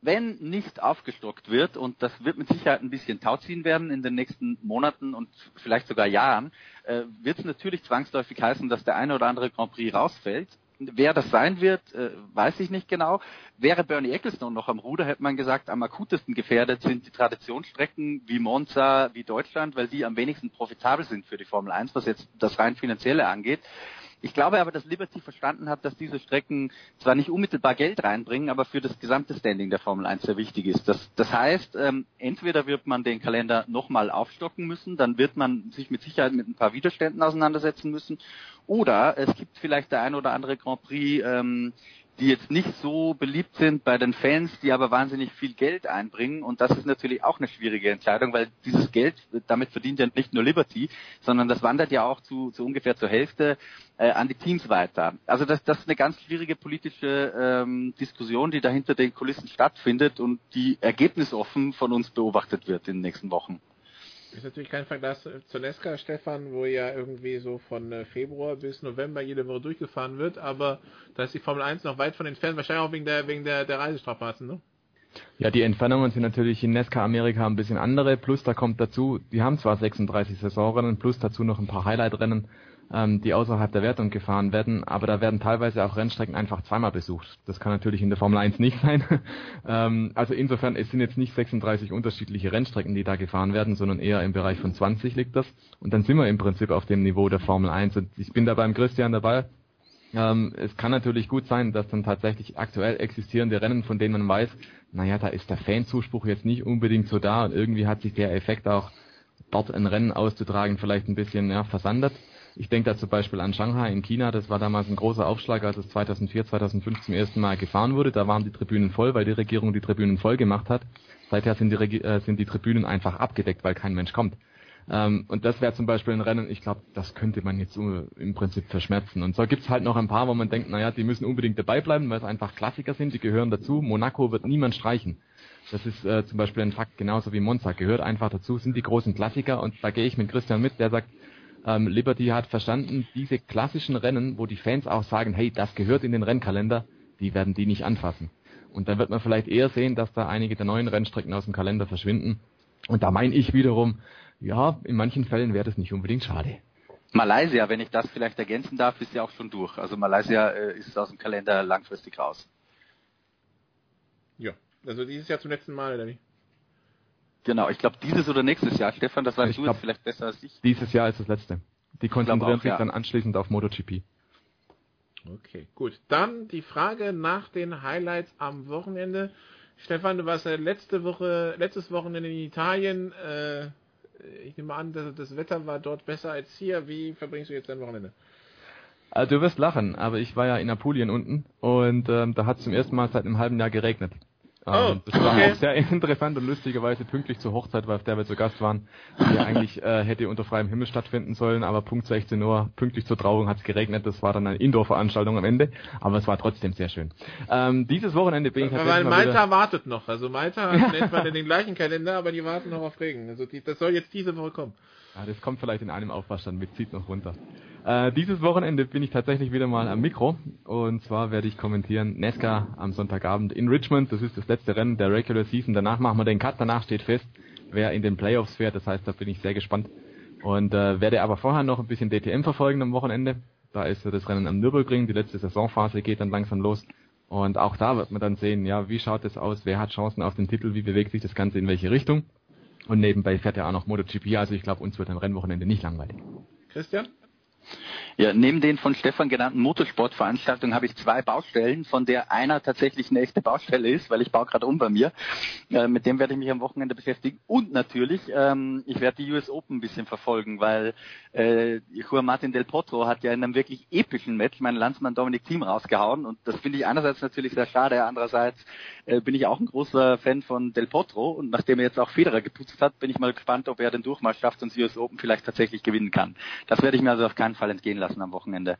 wenn nicht aufgestockt wird, und das wird mit Sicherheit ein bisschen tauziehen werden in den nächsten Monaten und vielleicht sogar Jahren, äh, wird es natürlich zwangsläufig heißen, dass der eine oder andere Grand Prix rausfällt. Wer das sein wird, äh, weiß ich nicht genau. Wäre Bernie Ecclestone noch am Ruder, hätte man gesagt, am akutesten gefährdet sind die Traditionsstrecken wie Monza, wie Deutschland, weil die am wenigsten profitabel sind für die Formel 1, was jetzt das rein finanzielle angeht. Ich glaube aber, dass Liberty verstanden hat, dass diese Strecken zwar nicht unmittelbar Geld reinbringen, aber für das gesamte Standing der Formel 1 sehr wichtig ist. Das, das heißt, ähm, entweder wird man den Kalender nochmal aufstocken müssen, dann wird man sich mit Sicherheit mit ein paar Widerständen auseinandersetzen müssen, oder es gibt vielleicht der ein oder andere Grand Prix, ähm, die jetzt nicht so beliebt sind bei den Fans, die aber wahnsinnig viel Geld einbringen. Und das ist natürlich auch eine schwierige Entscheidung, weil dieses Geld, damit verdient ja nicht nur Liberty, sondern das wandert ja auch zu, zu ungefähr zur Hälfte äh, an die Teams weiter. Also das, das ist eine ganz schwierige politische ähm, Diskussion, die da hinter den Kulissen stattfindet und die ergebnisoffen von uns beobachtet wird in den nächsten Wochen. Ist natürlich kein Vergleich zu Nesca, Stefan, wo ja irgendwie so von äh, Februar bis November jede Woche durchgefahren wird, aber da ist die Formel 1 noch weit von entfernt, wahrscheinlich auch wegen der, wegen der, der Reisestrapazen, ne? Ja, die Entfernungen sind natürlich in Nesca Amerika ein bisschen andere, plus da kommt dazu, die haben zwar 36 Saisonrennen, plus dazu noch ein paar Highlight-Rennen, ähm, die außerhalb der Wertung gefahren werden, aber da werden teilweise auch Rennstrecken einfach zweimal besucht. Das kann natürlich in der Formel 1 nicht sein. ähm, also insofern, es sind jetzt nicht 36 unterschiedliche Rennstrecken, die da gefahren werden, sondern eher im Bereich von 20 liegt das. Und dann sind wir im Prinzip auf dem Niveau der Formel 1. Und ich bin da beim Christian dabei. Ähm, es kann natürlich gut sein, dass dann tatsächlich aktuell existierende Rennen, von denen man weiß, naja, da ist der Fanzuspruch jetzt nicht unbedingt so da und irgendwie hat sich der Effekt auch dort ein Rennen auszutragen vielleicht ein bisschen ja, versandet. Ich denke da zum Beispiel an Shanghai in China, das war damals ein großer Aufschlag, als es 2004, 2005 zum ersten Mal gefahren wurde. Da waren die Tribünen voll, weil die Regierung die Tribünen voll gemacht hat. Seither sind die, äh, sind die Tribünen einfach abgedeckt, weil kein Mensch kommt. Ähm, und das wäre zum Beispiel ein Rennen, ich glaube, das könnte man jetzt im Prinzip verschmerzen. Und so gibt's halt noch ein paar, wo man denkt, naja, die müssen unbedingt dabei bleiben, weil es einfach Klassiker sind, die gehören dazu. Monaco wird niemand streichen. Das ist äh, zum Beispiel ein Fakt, genauso wie Monza, gehört einfach dazu, sind die großen Klassiker und da gehe ich mit Christian mit, der sagt, ähm, Liberty hat verstanden, diese klassischen Rennen, wo die Fans auch sagen, hey, das gehört in den Rennkalender, die werden die nicht anfassen. Und dann wird man vielleicht eher sehen, dass da einige der neuen Rennstrecken aus dem Kalender verschwinden. Und da meine ich wiederum, ja, in manchen Fällen wäre das nicht unbedingt schade. Malaysia, wenn ich das vielleicht ergänzen darf, ist ja auch schon durch. Also Malaysia äh, ist aus dem Kalender langfristig raus. Ja, also dieses Jahr zum letzten Mal, oder wie? Genau, ich glaube dieses oder nächstes Jahr. Stefan, das weißt ich du glaub, jetzt vielleicht besser als ich. Dieses Jahr ist das letzte. Die konzentrieren auch, sich ja. dann anschließend auf MotoGP. Okay, gut. Dann die Frage nach den Highlights am Wochenende. Stefan, du warst ja letzte Woche, letztes Wochenende in Italien. Äh, ich nehme an, dass das Wetter war dort besser als hier. Wie verbringst du jetzt dein Wochenende? Also du wirst lachen, aber ich war ja in Apulien unten und ähm, da hat es zum ersten Mal seit einem halben Jahr geregnet. Oh, ähm, das war okay. auch sehr interessant und lustigerweise pünktlich zur Hochzeit, weil auf der wir zu Gast waren, die ja eigentlich äh, hätte unter freiem Himmel stattfinden sollen, aber Punkt 16 Uhr, pünktlich zur Trauung hat es geregnet. Das war dann eine Indoor-Veranstaltung am Ende, aber es war trotzdem sehr schön. Ähm, dieses Wochenende bin ich tatsächlich Weil Malta wartet noch, also Malta nennt man den gleichen Kalender, aber die warten noch auf Regen. Also die, das soll jetzt diese Woche kommen. Ja, das kommt vielleicht in einem Aufwasch dann mit, zieht noch runter. Äh, dieses Wochenende bin ich tatsächlich wieder mal am Mikro und zwar werde ich kommentieren Nesca am Sonntagabend in Richmond. Das ist das letzte Rennen der Regular Season. Danach machen wir den Cut, danach steht fest, wer in den Playoffs fährt. Das heißt, da bin ich sehr gespannt und äh, werde aber vorher noch ein bisschen DTM verfolgen am Wochenende. Da ist das Rennen am Nürburgring, die letzte Saisonphase geht dann langsam los. Und auch da wird man dann sehen, ja, wie schaut es aus, wer hat Chancen auf den Titel, wie bewegt sich das Ganze in welche Richtung. Und nebenbei fährt er auch noch MotoGP, also ich glaube, uns wird ein Rennwochenende nicht langweilig. Christian? Ja, neben den von Stefan genannten Motorsportveranstaltungen habe ich zwei Baustellen, von der einer tatsächlich eine echte Baustelle ist, weil ich baue gerade um bei mir. Äh, mit dem werde ich mich am Wochenende beschäftigen. Und natürlich, ähm, ich werde die US Open ein bisschen verfolgen, weil äh, Juan Martin Del Potro hat ja in einem wirklich epischen Match meinen Landsmann Dominik Thiem rausgehauen. Und das finde ich einerseits natürlich sehr schade, andererseits äh, bin ich auch ein großer Fan von Del Potro. Und nachdem er jetzt auch Federer geputzt hat, bin ich mal gespannt, ob er den Durchmarsch schafft und die US Open vielleicht tatsächlich gewinnen kann. Das werde ich mir also auf keinen Fall entgehen lassen am Wochenende.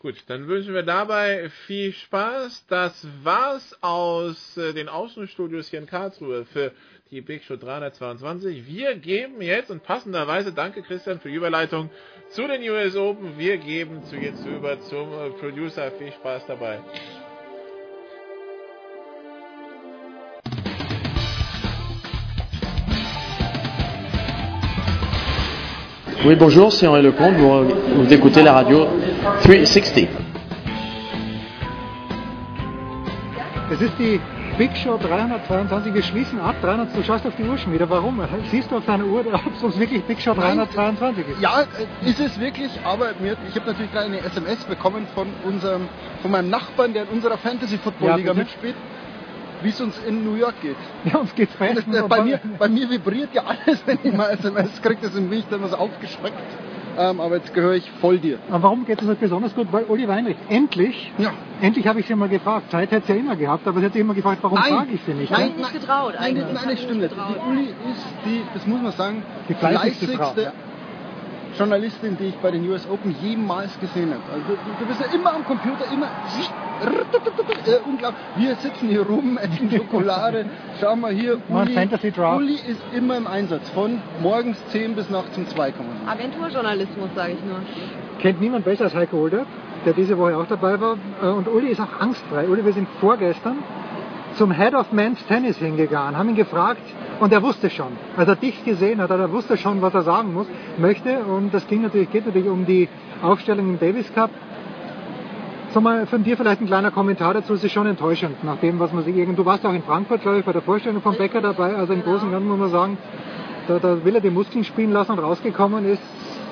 Gut, dann wünschen wir dabei viel Spaß. Das war's aus äh, den Außenstudios hier in Karlsruhe für die Big Show 322. Wir geben jetzt und passenderweise, danke Christian für die Überleitung zu den US Open. Wir geben zu jetzt über zum äh, Producer. Viel Spaß dabei. Oui, bonjour, c'est Henri Lecomte. Vous, vous écoutez la radio 360. Es ist die Big Show 322. Wir schließen ab. 300, du schaust auf die Uhr schon wieder. Warum? Siehst du auf deiner Uhr, ob es wirklich Big Show 322 ist? Ja, ist es wirklich, aber mir, ich habe natürlich gerade eine SMS bekommen von unserem, von meinem Nachbarn, der in unserer Fantasy Football Ja, Liga bitte. mitspielt, wie es uns in New York geht. Ja, uns geht's Das, bestens. das, bei, mir, bei mir vibriert ja alles, wenn ich mal SMS kriege, deswegen bin ich da immer so aufgeschreckt. Ähm, aber jetzt gehöre ich voll dir. Aber warum geht es halt besonders gut? Weil Uli Weinrich, endlich, endlich habe ich sie mal gefragt. Zeit hätte sie ja immer gehabt, aber sie hat sich immer gefragt, warum Nein. frage ich sie nicht? Nein, ja? nicht getraut Nein, nein, nein, das stimmt nicht. Die Uli ist die, das muss man sagen, Die fleißigste ja. Journalistin, die ich bei den US Open jemals gesehen habe. Also du, du bist ja immer am Computer, immer äh, unglaublich. Wir sitzen hier rum, essen Schokolade. Schau mal hier, Uli, Fantasy Draft. Uli ist immer im Einsatz, von morgens 10 bis nachts um 2 kann man. Agenturjournalismus, sage ich nur. Kennt niemand besser als Heiko Older, der diese Woche auch dabei war. Äh, Und Uli ist auch angstfrei. Uli, wir sind vorgestern zum Head of Men's Tennis hingegangen, haben ihn gefragt und er wusste schon. Als er dich gesehen hat, er wusste schon, was er sagen muss, möchte. Und das ging natürlich, geht natürlich um die Aufstellung im Davis Cup. Sag mal, von dir vielleicht ein kleiner Kommentar dazu, es ist schon enttäuschend, nach dem, was man sich irgend... Du warst auch in Frankfurt, glaube ich, bei der Vorstellung von Becker dabei, also im Großen und Ganzen muss man sagen, da, da will er die Muskeln spielen lassen und rausgekommen ist,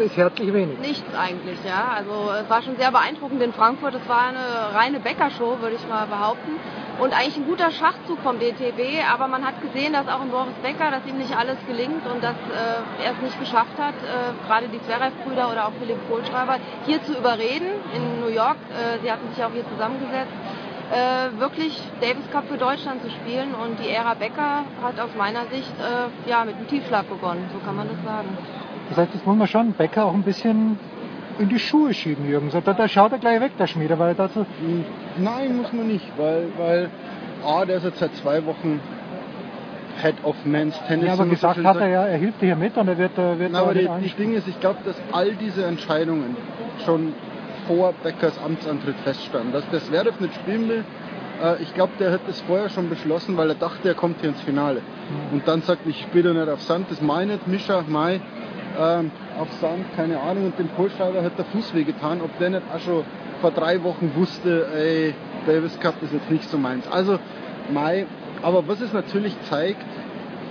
ist herzlich wenig. Nichts eigentlich, ja. Also es war schon sehr beeindruckend in Frankfurt. Es war eine reine Bäckershow, würde ich mal behaupten. Und eigentlich ein guter Schachzug vom DTB, aber man hat gesehen, dass auch in Boris Becker, dass ihm nicht alles gelingt und dass äh, er es nicht geschafft hat, äh, gerade die Zverev-Brüder oder auch Philipp Kohlschreiber, hier zu überreden in New York. Äh, sie hatten sich auch hier zusammengesetzt. Äh, wirklich Davis Cup für Deutschland zu spielen und die Ära Becker hat aus meiner Sicht äh, ja, mit einem Tiefschlag begonnen, so kann man das sagen. Das heißt, das muss man schon Becker auch ein bisschen in die Schuhe schieben, Jürgen. Da, da schaut er gleich weg, der Schmieder, weil dazu... Nein, muss man nicht, weil, weil A, der ist jetzt seit zwei Wochen Head of Men's Tennis. Ja, aber gesagt hat er ja, er hilft dir hier mit und er wird, äh, wird da aber die, die Ding ist, ich glaube, dass all diese Entscheidungen schon vor Beckers Amtsantritt feststanden. Dass der Zverev nicht spielen will, äh, ich glaube, der hat das vorher schon beschlossen, weil er dachte, er kommt hier ins Finale. Und dann sagt, ich spiele nicht auf Sand, das meine Mischa, Mai, ähm, auf Sand, keine Ahnung. Und dem Kohlschreiber hat der Fuß wehgetan, ob der nicht auch schon vor drei Wochen wusste, ey, Davis Cup ist jetzt nicht so meins. Also, Mai, aber was es natürlich zeigt,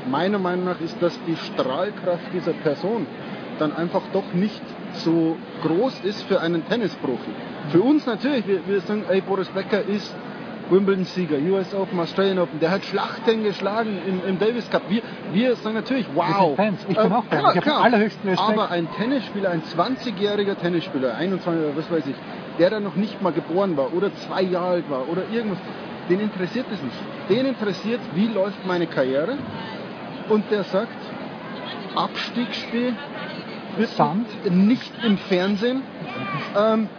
meiner Meinung nach ist, dass die Strahlkraft dieser Person dann einfach doch nicht so groß ist für einen Tennisprofi. Für uns natürlich, wir, wir sagen, ey, Boris Becker ist Wimbledon-Sieger, US Open, Australian Open, der hat Schlachten geschlagen im, im Davis Cup. Wir, wir sagen natürlich, wow. Fans. Ich bin auch Fan. klar, Ich hab klar. allerhöchsten Respekt. Aber ein Tennisspieler, ein 20-jähriger Tennisspieler, 21 oder was weiß ich, der da noch nicht mal geboren war oder zwei Jahre alt war oder irgendwas, den interessiert es nicht. Den interessiert, wie läuft meine Karriere und der sagt, Abstiegsspiel wird nicht im Fernsehen. Ähm,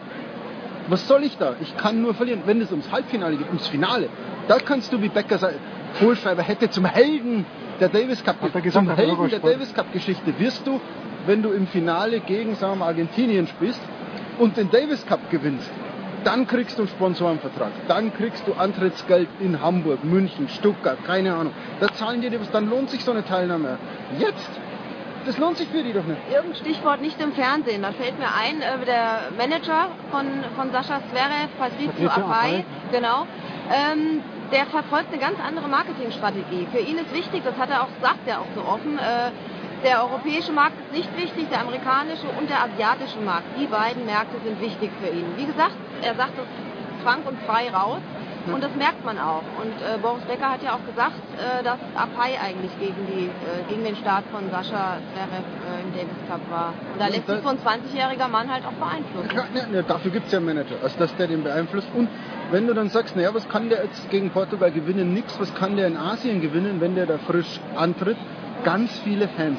was soll ich da? Ich kann nur verlieren. Wenn es ums Halbfinale geht, ums Finale, da kannst du wie Becker sagen, Kohlschreiber hätte zum Helden der Davis Cup, gesagt, zum Helden der. Davis Cup Geschichte wirst du, wenn du im Finale gegen sagen wir mal, Argentinien spielst und den Davis Cup gewinnst. Dann kriegst du einen Sponsorenvertrag. Dann kriegst du Antrittsgeld in Hamburg, München, Stuttgart, keine Ahnung. Da zahlen die dir was, dann lohnt sich so eine Teilnahme. Jetzt, das lohnt sich für die doch nicht. Irgendein Stichwort nicht im Fernsehen. Da fällt mir ein, äh, der Manager von, von Sascha Zverev, Apai, Apai. genau, ähm, der verfolgt eine ganz andere Marketingstrategie. Für ihn ist wichtig, das hat er auch, sagt er auch so offen, äh, der europäische Markt ist nicht wichtig, der amerikanische und der asiatische Markt. Die beiden Märkte sind wichtig für ihn. Wie gesagt, er sagt das frank und frei raus. Und das merkt man auch. Und äh, Boris Becker hat ja auch gesagt, äh, dass Apai eigentlich gegen, die, äh, gegen den Start von Sascha Zverev äh, im Davis Cup war. Und da lässt sich so ein 20-jähriger Mann halt auch beeinflussen. Klar, ne, ne, dafür gibt es ja einen Manager, also dass der den beeinflusst. Und wenn du dann sagst, naja, was kann der jetzt gegen Portugal gewinnen? Nix, was kann der in Asien gewinnen, wenn der da frisch antritt? Ganz viele Fans.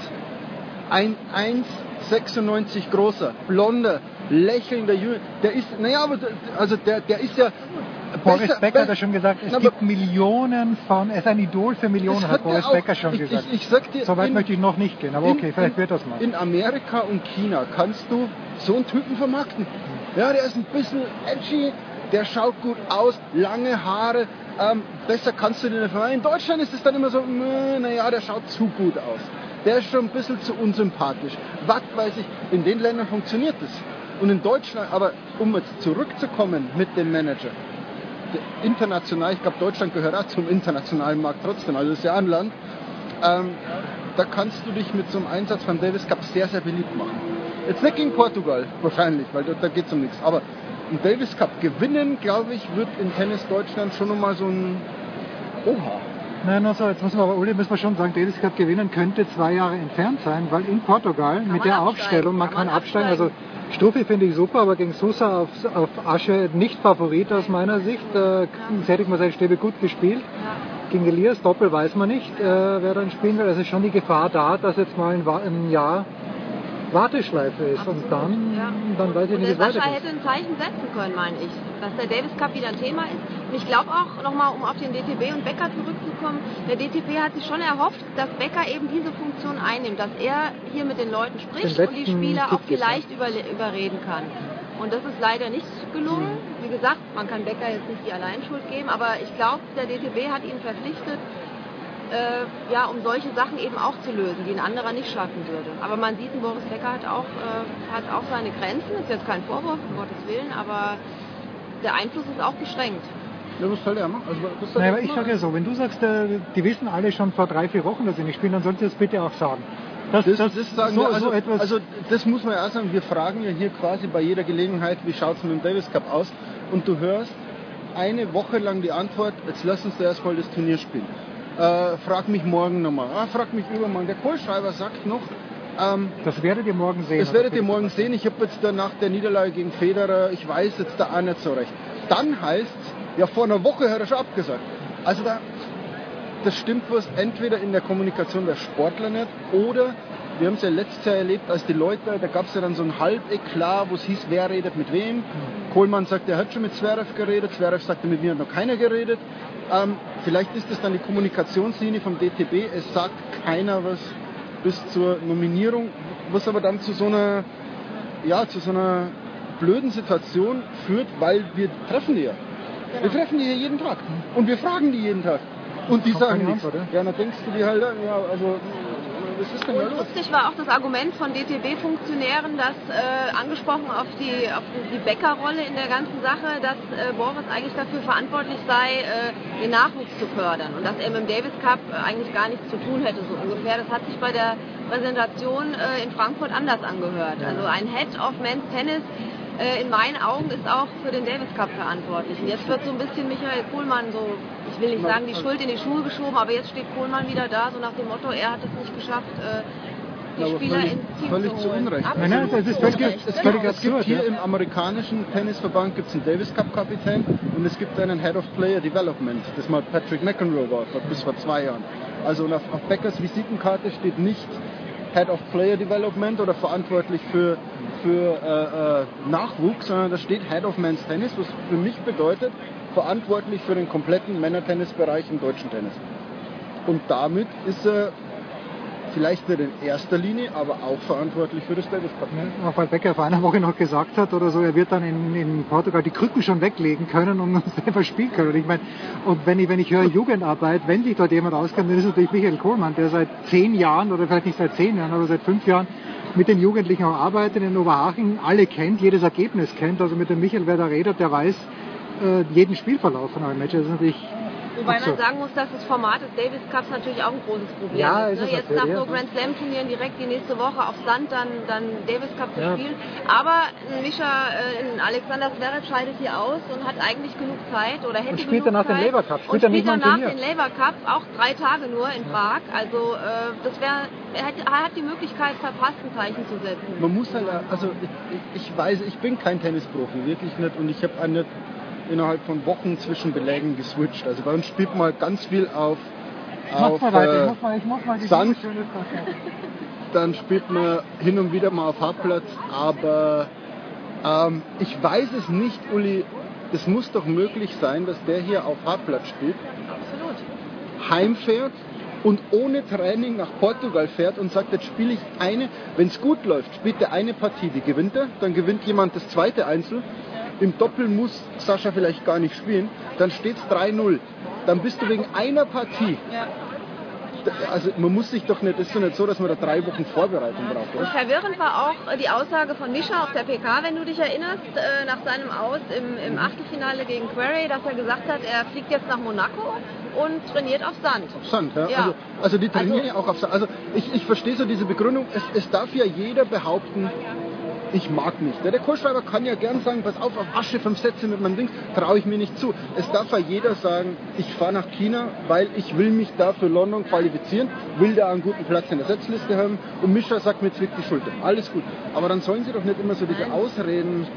Ein 1,96 großer, blonder, lächelnder Junge, der ist, naja, aber also der, der ist ja. Boris besser- Becker hat ja schon gesagt, es Na, gibt Millionen von, er ist ein Idol für Millionen, hat hat Boris auch. Becker schon Ich- gesagt. ich- ich sag dir, so weit in- möchte ich noch nicht gehen, aber in- okay, vielleicht in, wird das mal. In Amerika und China kannst du so einen Typen vermarkten. Ja, der ist ein bisschen edgy, der schaut gut aus, lange Haare. Ähm, besser kannst du den nicht vermarkten. In Deutschland ist es dann immer so, naja, der schaut zu gut aus. der ist schon ein bisschen zu unsympathisch. Was weiß ich, in den Ländern funktioniert das. Und in Deutschland, aber um jetzt zurückzukommen mit dem Manager, international, ich glaube Deutschland gehört auch zum internationalen Markt trotzdem, also ist ja ein Land, ähm, da kannst du dich mit so einem Einsatz von Davis Cup sehr, sehr beliebt machen. Jetzt nicht gegen Portugal wahrscheinlich, weil da, da geht es um nichts, aber ein Davis Cup gewinnen, glaube ich, wird in Tennis Deutschland schon nochmal so ein Oha. Nein, also jetzt muss man aber, Uli, muss man schon sagen, Davis Cup gewinnen könnte zwei Jahre entfernt sein, weil in Portugal kann mit der absteigen. Aufstellung, man kann, kann absteigen. absteigen. Also Stuffi finde ich super, aber gegen Sousa auf, auf Asche nicht Favorit aus meiner Sicht. Äh, hätte ich mal seine Stäbe gut gespielt. Gegen Elias Doppel weiß man nicht, äh, wer dann spielen will. Also ist schon die Gefahr da, dass jetzt mal ein, ein Jahr Warteschleife ist. Absolut, und dann, ja. dann weiß ich und nicht, wie Sascha hätte ein Zeichen setzen können, meine ich. Dass der Davis Cup wieder ein Thema ist. Und ich glaube auch, nochmal, um auf den DTB und Becker zurückzukommen, der DTB hat sich schon erhofft, dass Becker eben diese Funktion einnimmt, dass er hier mit den Leuten spricht den und die Spieler auch vielleicht über, überreden kann. Und das ist leider nicht gelungen. Mhm. Wie gesagt, man kann Becker jetzt nicht die Alleinschuld geben, aber ich glaube, der DTB hat ihn verpflichtet, äh, ja, um solche Sachen eben auch zu lösen, die ein anderer nicht schaffen würde. Aber man sieht, Boris Becker hat auch, äh, hat auch seine Grenzen, ist jetzt kein Vorwurf, um Gottes Willen, aber der Einfluss ist auch beschränkt. Ja, was soll der machen? Also, was soll naja, aber ich sage ja so, wenn du sagst, äh, die wissen alle schon vor drei, vier Wochen, dass sie nicht spielen, dann solltest du das bitte auch sagen. Das, das, das, das sagen so, wir, also, so also das muss man ja auch sagen, wir fragen ja hier quasi bei jeder Gelegenheit, wie schaut es mit dem Davis Cup aus? Und du hörst eine Woche lang die Antwort, jetzt lass uns da erstmal das Turnier spielen. Äh, frag mich morgen nochmal. Ah, frag mich übermorgen. Der Kohlschreiber sagt noch, ähm, das werdet ihr morgen sehen. Das werdet ihr morgen sehen. Ich habe jetzt da nach der Niederlage gegen Federer, ich weiß jetzt da auch nicht so recht. Dann heißt ja vor einer Woche hat er schon abgesagt. Also da, das stimmt was entweder in der Kommunikation der Sportler nicht oder wir haben es ja letztes Jahr erlebt, als die Leute, da gab es ja dann so ein Halbeklar, wo es hieß, wer redet mit wem. Kohlmann sagt, er hat schon mit Zverev geredet, Zverev sagte, mit mir hat noch keiner geredet. Ähm, vielleicht ist es dann die Kommunikationslinie vom DTB, es sagt keiner was bis zur Nominierung, was aber dann zu so einer, ja, zu so einer blöden Situation führt, weil wir treffen die ja. Genau. Wir treffen die hier jeden Tag und wir fragen die jeden Tag. Und die sagen nichts. Ja, dann denkst du dir halt, ja, also Und lustig war auch das Argument von DTB-Funktionären, dass äh, angesprochen auf die, auf die Bäckerrolle in der ganzen Sache, dass äh, Boris eigentlich dafür verantwortlich sei, äh, den Nachwuchs zu fördern und dass er mit dem Davis Cup äh, eigentlich gar nichts zu tun hätte, so ungefähr. Das hat sich bei der Präsentation äh, in Frankfurt anders angehört. Also ein Head of Men's Tennis äh, in meinen Augen ist auch für den Davis Cup verantwortlich. Und jetzt wird so ein bisschen Michael Kohlmann so, ich will nicht sagen, die Schuld in die Schuhe geschoben, aber jetzt steht Kohlmann wieder da, so nach dem Motto, er hat es nicht geschafft, äh, die aber Spieler völlig, ins Team völlig zu, zu Unrecht. Nein, nein, das ist es gibt, es gibt, es gibt hier im amerikanischen Tennisverband gibt's einen Davis Cup Kapitän und es gibt einen Head of Player Development, das mal Patrick McEnroe war, bis vor zwei Jahren. Also auf, auf Beckers Visitenkarte steht nicht Head of Player Development oder verantwortlich für für äh, äh, Nachwuchs, sondern da steht Head of Men's Tennis, was für mich bedeutet, verantwortlich für den kompletten Männertennisbereich im deutschen Tennis. Und damit ist er vielleicht nicht in erster Linie, aber auch verantwortlich für das Davis. Ja, auch weil Becker vor einer Woche noch gesagt hat oder so, er wird dann in, in Portugal die Krücken schon weglegen können und einfach spielen können. Und ich meine, und wenn ich, wenn ich höre Jugendarbeit, wenn sich dort jemand auskennt, dann ist es natürlich Michael Kohlmann, der seit zehn Jahren oder vielleicht nicht seit zehn Jahren, aber seit fünf Jahren mit den Jugendlichen auch arbeitet in Oberhaching, alle kennt, jedes Ergebnis kennt. Also mit dem Michael, wer da redet, der weiß äh, jeden Spielverlauf von einem Match. Das ist natürlich Wobei man sagen muss, dass das Format des Davis Cups natürlich auch ein großes Problem ja, ist. Ne? Jetzt nach so Grand Slam Turnieren direkt die nächste Woche auf Sand dann, dann Davis Cup zu ja. spielen. Aber Mischa, äh, Alexander Zverev scheidet hier aus und hat eigentlich genug Zeit oder hätte und spielt genug danach Zeit. den Labour Cup. Spielt und spielt danach den Labour Cup, auch drei Tage nur in Prag. Also äh, das wäre, er, er, hat die Möglichkeit verpasst, ein Zeichen zu setzen. Man muss halt, also ich, ich weiß, ich bin kein Tennisprofi, wirklich nicht. Und ich habe auch nicht innerhalb von Wochen zwischen Belägen geswitcht. Also bei uns spielt man ganz viel auf, auf äh, Sand. Dann spielt man hin und wieder mal auf Hartplatz. Aber ähm, ich weiß es nicht, Uli. Es muss doch möglich sein, dass der hier auf Hartplatz spielt. Absolut. Heimfährt und ohne Training nach Portugal fährt und sagt, jetzt spiele ich eine, wenn es gut läuft, spielt er eine Partie, die gewinnt er, dann gewinnt jemand das zweite Einzel im Doppel muss Sascha vielleicht gar nicht spielen, dann steht es 3-0. Dann bist du wegen einer Partie ja. also man muss sich doch nicht, ist doch nicht so, dass man da drei Wochen Vorbereitung braucht. Oder? Und verwirrend war auch die Aussage von Mischa auf der PK, wenn du dich erinnerst, äh, nach seinem Aus im, im Achtelfinale gegen Query, dass er gesagt hat, er fliegt jetzt nach Monaco und trainiert auf Sand. Auf Sand, ja. ja. Also, also die trainieren also, ja auch auf Sand. Also ich, ich verstehe so diese Begründung, es, es darf ja jeder behaupten, ich mag nicht. Der Kursschreiber kann ja gern sagen, pass auf, auf Asche fünf Sätze mit meinem Ding, traue ich mir nicht zu. Es darf ja jeder sagen, ich fahre nach China, weil ich will mich da für London qualifizieren, will da einen guten Platz in der Setzliste haben und Mischa sagt mir zwickt die Schulter. Alles gut. Aber dann sollen sie doch nicht immer so diese Ausreden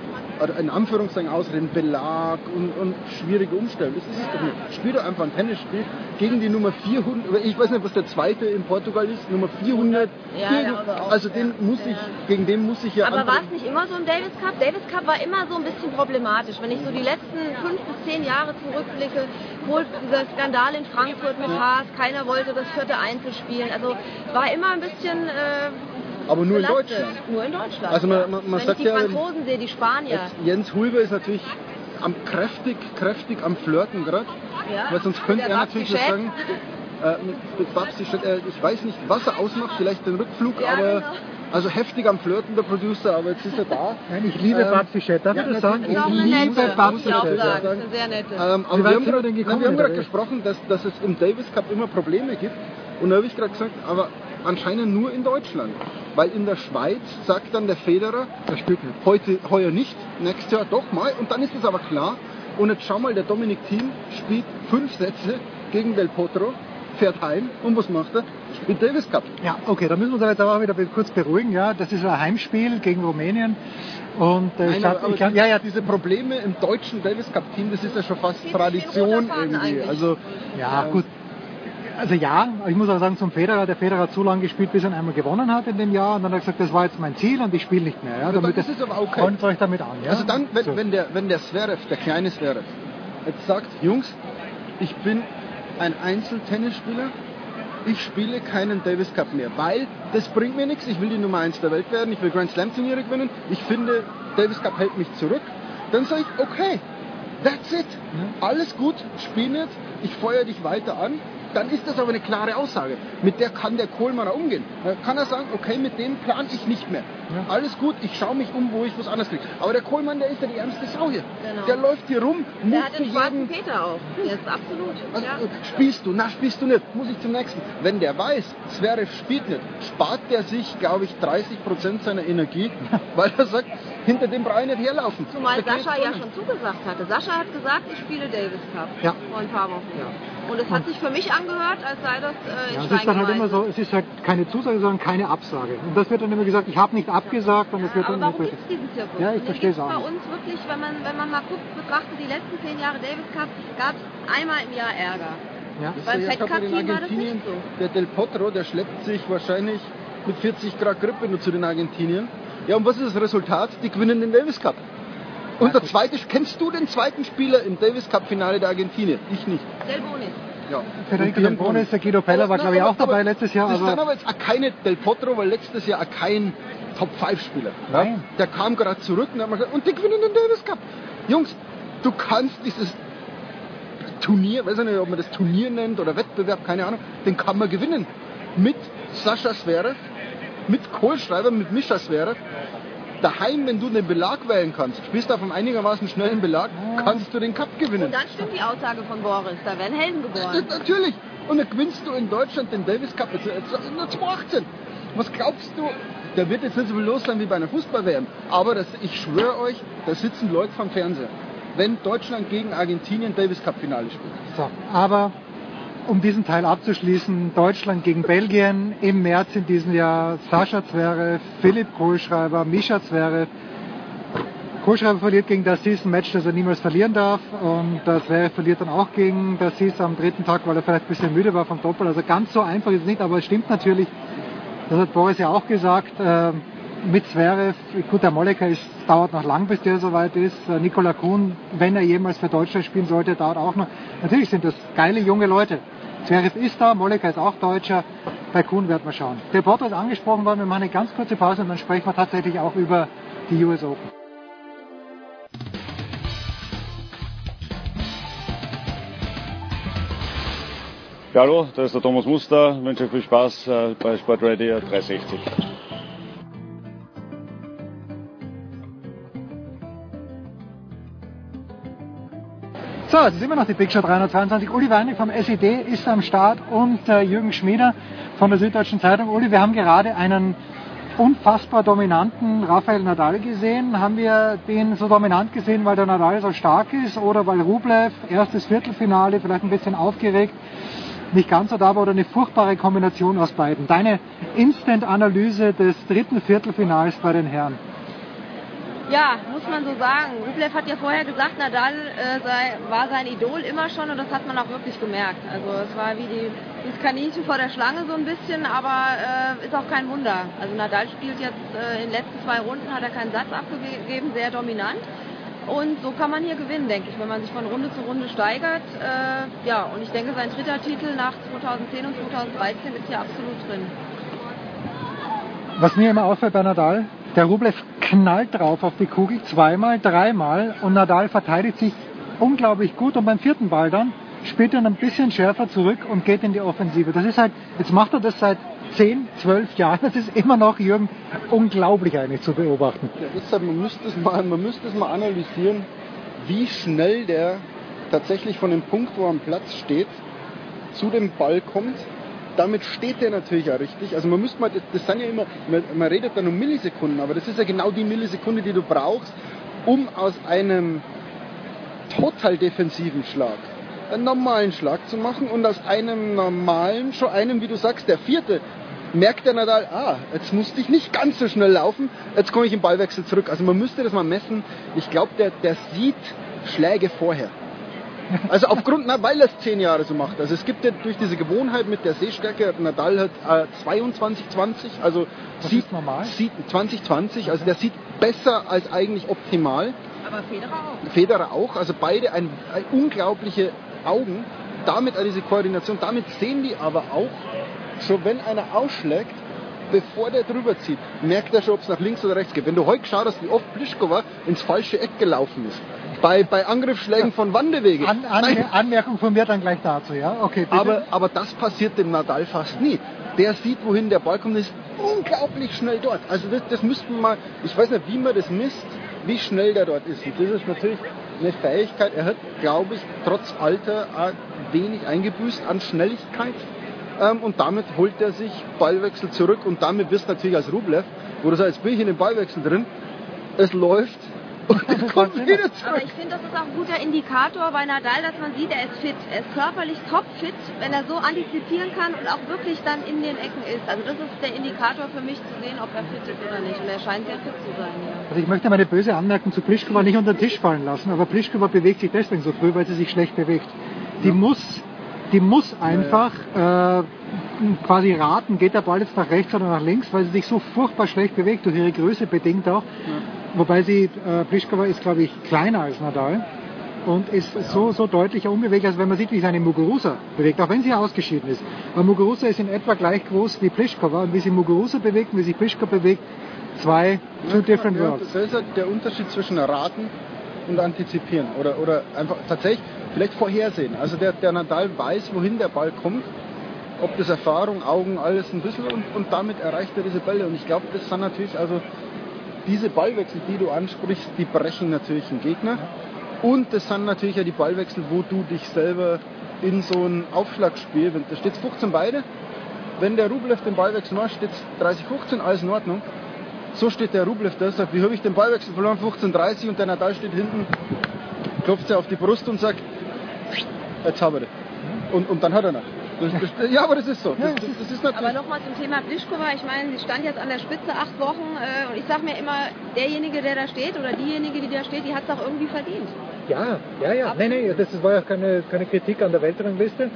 oder in Anführungszeichen Ausreden, Belag und, und schwierige Umstellung. Das ist es doch nicht. Spiel doch einfach ein Tennisspiel gegen die Nummer 400, ich weiß nicht, was der zweite in Portugal ist, Nummer 400. Ja, ja, also den muss ich, gegen den muss ich ja Aber war es nicht immer so im Davis Cup? Davis Cup war immer so ein bisschen problematisch. Wenn ich so die letzten fünf bis zehn Jahre zurückblicke, wohl dieser Skandal in Frankfurt mit Haas, keiner wollte das vierte Einzel spielen. Also war immer ein bisschen... Äh, aber nur in Deutschland. Nur in Deutschland. Also man, man, man Wenn sagt ich die ja, Franzosen sehe, die Spanier. Jens Hulber ist natürlich am kräftig, kräftig am Flirten gerade. Ja. Weil sonst könnte er natürlich nicht sagen, äh, mit Babsi, äh, ich weiß nicht, was er ausmacht, vielleicht den Rückflug, ja, aber genau. also heftig am Flirten, der Producer, aber jetzt ist er da. Nein, ich liebe ähm, Babsi Schett, darf ja, ich das sagen? Ich liebe Babsi Schett. Das ist eine sehr nette. Ähm, aber wir haben, grad, wir haben gerade gesprochen, dass, dass es im Davis Cup immer Probleme gibt. Und da habe ich gerade gesagt, aber anscheinend nur in Deutschland. Weil in der Schweiz sagt dann der Federer, das spielt nicht. heute, heuer nicht, nächstes Jahr doch mal. Und dann ist es aber klar. Und jetzt schau mal, der Dominik Thiem spielt fünf Sätze gegen Del Potro, fährt heim und was macht er? Spielt Davis Cup. Ja, okay, da müssen wir uns jetzt aber auch wieder kurz beruhigen. Ja, das ist ein Heimspiel gegen Rumänien. Und äh, Nein, ich hab, aber ich hab, ja, ja, diese Probleme im deutschen Davis Cup Team, das ist ja schon fast Tradition irgendwie. Also ja, gut, also ja, ich muss auch sagen zum Federer, der Federer hat so lange gespielt, bis er einmal gewonnen hat in dem Jahr und dann hat er gesagt, das war jetzt mein Ziel und ich spiele nicht mehr. Ja, damit das ist aber okay. Freundet euch damit an. Ja? Also dann, wenn, So. wenn, der, wenn der Zverev, der kleine Zverev, jetzt sagt, Jungs, ich bin ein Einzeltennisspieler, ich spiele keinen Davis Cup mehr, weil das bringt mir nichts, ich will die Nummer 1 der Welt werden, ich will Grand Slam Turniere gewinnen, ich finde, Davis Cup hält mich zurück, dann sage ich, okay, that's it, alles gut, spiel nicht, ich feuer dich weiter an, dann ist das aber eine klare Aussage. Mit der kann der Kohlmann umgehen. Dann kann er sagen, okay, mit dem plan ich nicht mehr. Alles gut, ich schaue mich um, wo ich was anderes kriege. Aber der Kohlmann, der ist ja die ärmste Sau hier. Genau. Der läuft hier rum, Der muss hat zu den schwarzen. Peter auch. Der ist absolut. Also, ja. Spielst du? Na, spielst du nicht. Muss ich zum nächsten. Wenn der weiß, Zverev spielt nicht, spart der sich, glaube ich, 30% seiner Energie, weil er sagt, hinter dem brauche ich nicht herlaufen. Zumal Da Sascha ja schon zugesagt hatte. Sascha hat gesagt, ich spiele Davis Cup. Ja. Vor ein paar Wochen. Und es hat sich für mich angehört, als sei das äh, in Ja, es ist dann halt immer so, es ist halt keine Zusage, sondern keine Absage. Und das wird dann immer gesagt, ich habe nicht abgesagt und das wird Aber dann warum immer gibt es diesen Zirkus? Ja, ich verstehe es gibt's auch bei nicht. uns wirklich, wenn man, wenn man mal guckt, betrachtet, die letzten zehn Jahre Davis Cup, gab es einmal im Jahr Ärger. Ja. Beim Ja, Fed Cup in Team war das Argentinien, nicht so. Der Del Potro, der schleppt sich wahrscheinlich mit 40 Grad Grippe nur zu den Argentiniern. Ja, und was ist das Resultat? Die gewinnen den Davis Cup. Und der zweite, kennst du den zweiten Spieler im Davis Cup Finale der Argentinier? Ich nicht. Del Bonis. Ja. Federico Del Bonis, der Guido Pella war, glaube ich, aber- auch dabei aber letztes Jahr. Das ist dann Aber aber jetzt auch keine Del Potro, weil letztes Jahr auch kein Top-5-Spieler. Ja? Nein. Der kam gerade zurück und, hat mal gesagt, und die gewinnen den Davis Cup. Jungs, du kannst dieses Turnier, weiß ich nicht, ob man das Turnier nennt oder Wettbewerb, keine Ahnung, den kann man gewinnen. Mit Sascha Zverev, mit Kohlschreiber, mit Mischa Zverev. Daheim, wenn du den Belag wählen kannst, spielst auf einem einigermaßen schnellen Belag, kannst du den Cup gewinnen. Und dann stimmt die Aussage von Boris, da werden Helden Ja, geboren. natürlich. Und dann gewinnst du in Deutschland den Davis Cup jetzt, jetzt, nur 2018. Was glaubst du? Da wird jetzt nicht so viel los sein wie bei einer Fußball-WM. Aber das, ich schwöre euch, da sitzen Leute vom Fernseher. Wenn Deutschland gegen Argentinien Davis Cup Finale spielt. so, aber um diesen Teil abzuschließen, Deutschland gegen Belgien im März in diesem Jahr, Sascha Zverev, Philipp Kohlschreiber, Mischa Zverev. Kohlschreiber verliert gegen Dassis ein Match, das er niemals verlieren darf und Zverev verliert dann auch gegen Dassis am dritten Tag, weil er vielleicht ein bisschen müde war vom Doppel. Also ganz so einfach ist es nicht, aber es stimmt natürlich, das hat Boris ja auch gesagt, äh, mit Zverev, gut, der Molleker ist, dauert noch lang, bis der soweit ist. Äh, Nikola Kuhn, wenn er jemals für Deutschland spielen sollte, dauert auch noch. Natürlich sind das geile junge Leute. Zverev ist da, Molleker ist auch Deutscher. Bei Kuhn werden wir schauen. Der Porto ist angesprochen worden, wir machen eine ganz kurze Pause und dann sprechen wir tatsächlich auch über die US Open. Ja, hallo, da ist der Thomas Muster. Ich wünsche euch viel Spaß äh, bei Sportradio 360. So, es ist immer noch die Big Show 322. Uli Weinig vom SED ist am Start und äh, Jürgen Schmieder von der Süddeutschen Zeitung. Uli, wir haben gerade einen unfassbar dominanten Rafael Nadal gesehen. Haben wir den so dominant gesehen, weil der Nadal so stark ist oder weil Rublev erstes Viertelfinale vielleicht ein bisschen aufgeregt nicht ganz so da war oder eine furchtbare Kombination aus beiden? Deine Instant-Analyse des dritten Viertelfinals bei den Herren. Ja, muss man so sagen. Rublev hat ja vorher gesagt, Nadal äh, sei, war sein Idol immer schon und das hat man auch wirklich gemerkt. Also es war wie die, das Kaninchen vor der Schlange so ein bisschen, aber äh, ist auch kein Wunder. Also Nadal spielt jetzt äh, in den letzten zwei Runden, hat er keinen Satz abgegeben, sehr dominant. Und so kann man hier gewinnen, denke ich, wenn man sich von Runde zu Runde steigert. Äh, ja, und ich denke, sein dritter Titel nach 2010 und 2013 ist hier absolut drin. Was mir immer auffällt bei Nadal, der Rublev knallt drauf auf die Kugel zweimal, dreimal und Nadal verteidigt sich unglaublich gut und beim vierten Ball dann spielt er ein bisschen schärfer zurück und geht in die Offensive. Das ist halt, jetzt macht er das seit 10, 12 Jahren. Das ist immer noch, Jürgen, unglaublich eigentlich zu beobachten. Ja, deshalb, man müsste es mal, man müsste es mal analysieren, wie schnell der tatsächlich von dem Punkt, wo er am Platz steht, zu dem Ball kommt damit steht der natürlich auch richtig. Also man müsste mal, das, das sind ja immer, man, man redet dann um Millisekunden, aber das ist ja genau die Millisekunde, die du brauchst, um aus einem total defensiven Schlag einen normalen Schlag zu machen und aus einem normalen, schon einem, wie du sagst, der vierte, merkt der Nadal, ah, jetzt musste ich nicht ganz so schnell laufen, jetzt komme ich im Ballwechsel zurück. Also man müsste das mal messen. Ich glaube, der, der sieht Schläge vorher. Also aufgrund, na, weil er es zehn Jahre so macht. Also es gibt ja durch diese Gewohnheit mit der Sehstärke, Nadal hat äh, 22, 20, also das sieht, normal. sieht 20, 20, also der sieht besser als eigentlich optimal. Aber Federer auch. Federer auch, also beide ein, ein unglaubliche Augen, damit an diese Koordination, damit sehen die aber auch, schon wenn einer ausschlägt, bevor der drüber zieht, merkt er schon, ob es nach links oder rechts geht. Wenn du heute geschaut hast, wie oft Pliskova ins falsche Eck gelaufen ist, bei, bei Angriffsschlägen von Wandewege. An, an, Anmerkung von mir dann gleich dazu, ja? Okay, bitte. Aber, aber das passiert dem Nadal fast nie. Der sieht, wohin der Ball kommt, ist unglaublich schnell dort. Also das, das müssten wir mal, ich weiß nicht, wie man das misst, wie schnell der dort ist. Und das ist natürlich eine Fähigkeit. Er hat, glaube ich, trotz Alter wenig eingebüßt an Schnelligkeit. Ähm, und damit holt er sich Ballwechsel zurück und damit wirst du natürlich als Rublev, wo du sagst, jetzt bin ich in den Ballwechsel drin, es läuft, und kommt wieder zurück. Aber ich finde, das ist auch ein guter Indikator bei Nadal, dass man sieht, er ist fit. Er ist körperlich topfit, wenn er so antizipieren kann und auch wirklich dann in den Ecken ist. Also das ist der Indikator für mich zu sehen, ob er fit ist oder nicht. Und er scheint sehr fit zu sein. Ja. Also ich möchte meine böse Anmerkung zu Pliskova nicht unter den Tisch fallen lassen, aber Pliskova bewegt sich deswegen so früh, weil sie sich schlecht bewegt. Die ja. muss die muss einfach äh, quasi raten, geht der Ball jetzt nach rechts oder nach links, weil sie sich so furchtbar schlecht bewegt, durch ihre Größe bedingt auch. Ja. Wobei sie, äh, Pliskova ist glaube ich kleiner als Nadal und ist ja. so, so deutlicher unbewegt, als wenn man sieht, wie seine Muguruza bewegt, auch wenn sie ausgeschieden ist. Aber Muguruza ist in etwa gleich groß wie Pliskova und wie sie Muguruza bewegt und wie sich Pliskova bewegt, zwei, two ja, different ja, worlds. Das ist der Unterschied zwischen Raten und Antizipieren oder, oder einfach tatsächlich vielleicht vorhersehen. Also der, der Nadal weiß, wohin der Ball kommt, ob das Erfahrung, Augen, alles ein bisschen und, und damit erreicht er diese Bälle. Und ich glaube, das sind natürlich, also diese Ballwechsel, die du ansprichst, die brechen natürlich einen Gegner. Und das sind natürlich ja die Ballwechsel, wo du dich selber in so ein Aufschlagspiel, wenn da steht 15 beide, wenn der Rublev den Ballwechsel macht, steht 30-15, alles in Ordnung. So steht der Rublev da, sagt, wie habe ich den Ballwechsel verloren, 15-30 und der Nadal steht hinten, klopft er auf die Brust und sagt, jetzt habe ich und, und dann hat er noch. Das, das, ja, aber das ist so. Das, ist aber nochmal zum Thema Pliskova. Ich meine, sie stand jetzt an der Spitze acht Wochen äh, und ich sage mir immer, derjenige, der da steht oder diejenige, die da steht, die hat es auch irgendwie verdient. Ja, ja, ja. Nein, nein, das war ja keine, keine Kritik an der Weltrangliste.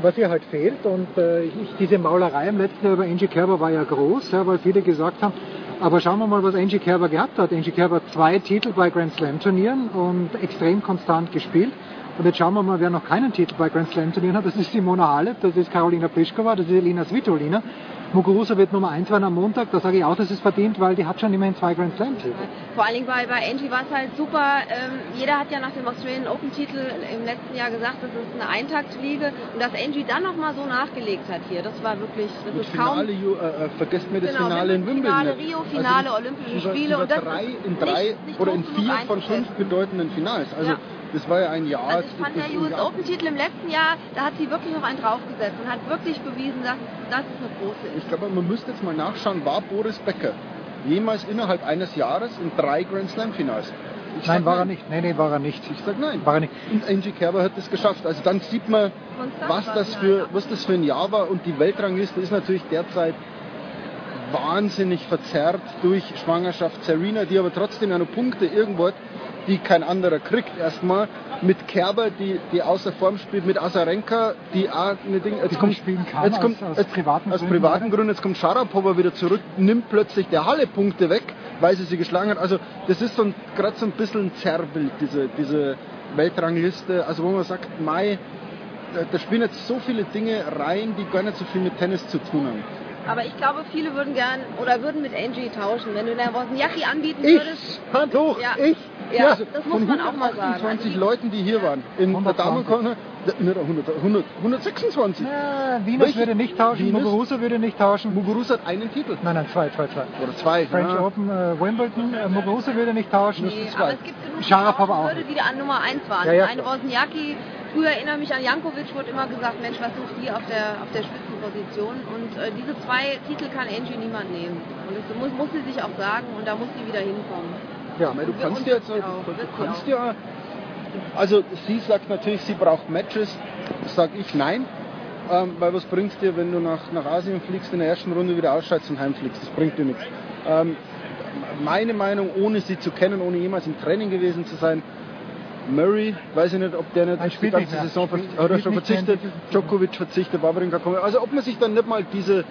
Was ihr halt fehlt und äh, ich, diese Maulerei im letzten Jahr über Angie Kerber war ja groß, ja, weil viele gesagt haben, aber schauen wir mal, was Angie Kerber gehabt hat. Angie Kerber hat zwei Titel bei Grand Slam Turnieren und extrem konstant gespielt. Und jetzt schauen wir mal, wer noch keinen Titel bei Grand Slam Turnieren hat. Das ist Simona Halep, das ist Karolina Pliskova, das ist Elina Svitolina. Muguruza wird Nummer 1 werden am Montag. Da sage ich auch, das ist verdient, weil die hat schon immerhin zwei Grand Slam Titel. Vor allen Dingen bei, bei Angie war es halt super. Ähm, jeder hat ja nach dem Australian Open Titel im letzten Jahr gesagt, das ist eine Eintaktfliege. Und dass Angie dann nochmal so nachgelegt hat hier, das war wirklich, das ist Finale, kaum... Ju, äh, vergesst mir das Genau, Finale in Wimbledon. Finale. Rio, Finale, also, Olympische über, Spiele über und das drei, ist in drei nicht- nicht oder in vier von fünf bedeutenden Finals. Also Ja. Das war ja ein Jahr. Also ich fand das der US unglaublich. Open Titel im letzten Jahr, da hat sie wirklich noch einen draufgesetzt und hat wirklich bewiesen, dass das eine große ist. Ich glaube, man müsste jetzt mal nachschauen, war Boris Becker jemals innerhalb eines Jahres in drei Grand Slam Finals? Ich Nein, war er nicht. Nein, nein, war er nicht. Ich sag nein. War er nicht. Und Angie Kerber hat das geschafft. Also dann sieht man, was das für, was das für ein Jahr war. Und die Weltrangliste ist natürlich derzeit wahnsinnig verzerrt durch Schwangerschaft Serena, die aber trotzdem ja noch Punkte irgendwo hat, die kein anderer kriegt. Erstmal mit Kerber, die, die außer Form spielt, mit Azarenka, die auch eine Ding, jetzt Die kommt, spielen kann, jetzt kommt aus- aus privaten aus Gründen, privaten? Gründen, jetzt kommt Sharapova wieder zurück, nimmt plötzlich der Halle Punkte weg, weil sie sie geschlagen hat. Also das ist so ein- gerade so ein bisschen ein Zerrbild, diese, diese Weltrangliste, also wo man sagt, Mai, da, da spielen jetzt so viele Dinge rein, die gar nicht so viel mit Tennis zu tun haben. Aber ich glaube, viele würden gern oder würden mit Angie tauschen. Wenn du der Wozniacki anbieten Ich, würdest. Hand hoch, ja. ich. Ja, also das muss man auch mal sagen. 128 Also Leuten, die hier waren, in der Damenkorner, nicht 100, 100, 126. Ja, Venus Welche? würde nicht tauschen, Venus? Muguruza würde nicht tauschen. Muguruza hat einen Titel. Nein, nein, zwei, zwei, zwei. Oder zwei. French ja. Open, äh, Wimbledon, äh, Muguruza würde nicht tauschen. Nee, aber es gibt genug, Sharapova tauschen auch würde, die da an Nummer 1 waren. Ja, ja. Eine Wozniacki, früher erinnere mich an Jankovic, wurde immer gesagt, Mensch, was sucht die auf der, auf der Spitzenposition? Und äh, diese zwei Titel kann Angie niemand nehmen. Und das muss, muss sie sich auch sagen und da muss sie wieder hinkommen. Ja, aber du Und kannst ja du, du kannst ja, also sie sagt natürlich, sie braucht Matches, sag ich nein, ähm, weil was bringt dir, wenn du nach, nach Asien fliegst, in der ersten Runde wieder ausscheidest und heimfliegst, das bringt dir nichts. Ähm, meine Meinung, ohne sie zu kennen, ohne jemals im Training gewesen zu sein, Murray, weiß ich nicht, ob der nicht Nein, die ganze. Saison Spielt- oder spielt schon verzichtet, Djokovic verzichtet, Wawrinka kommt. Also ob man sich dann nicht mal diese,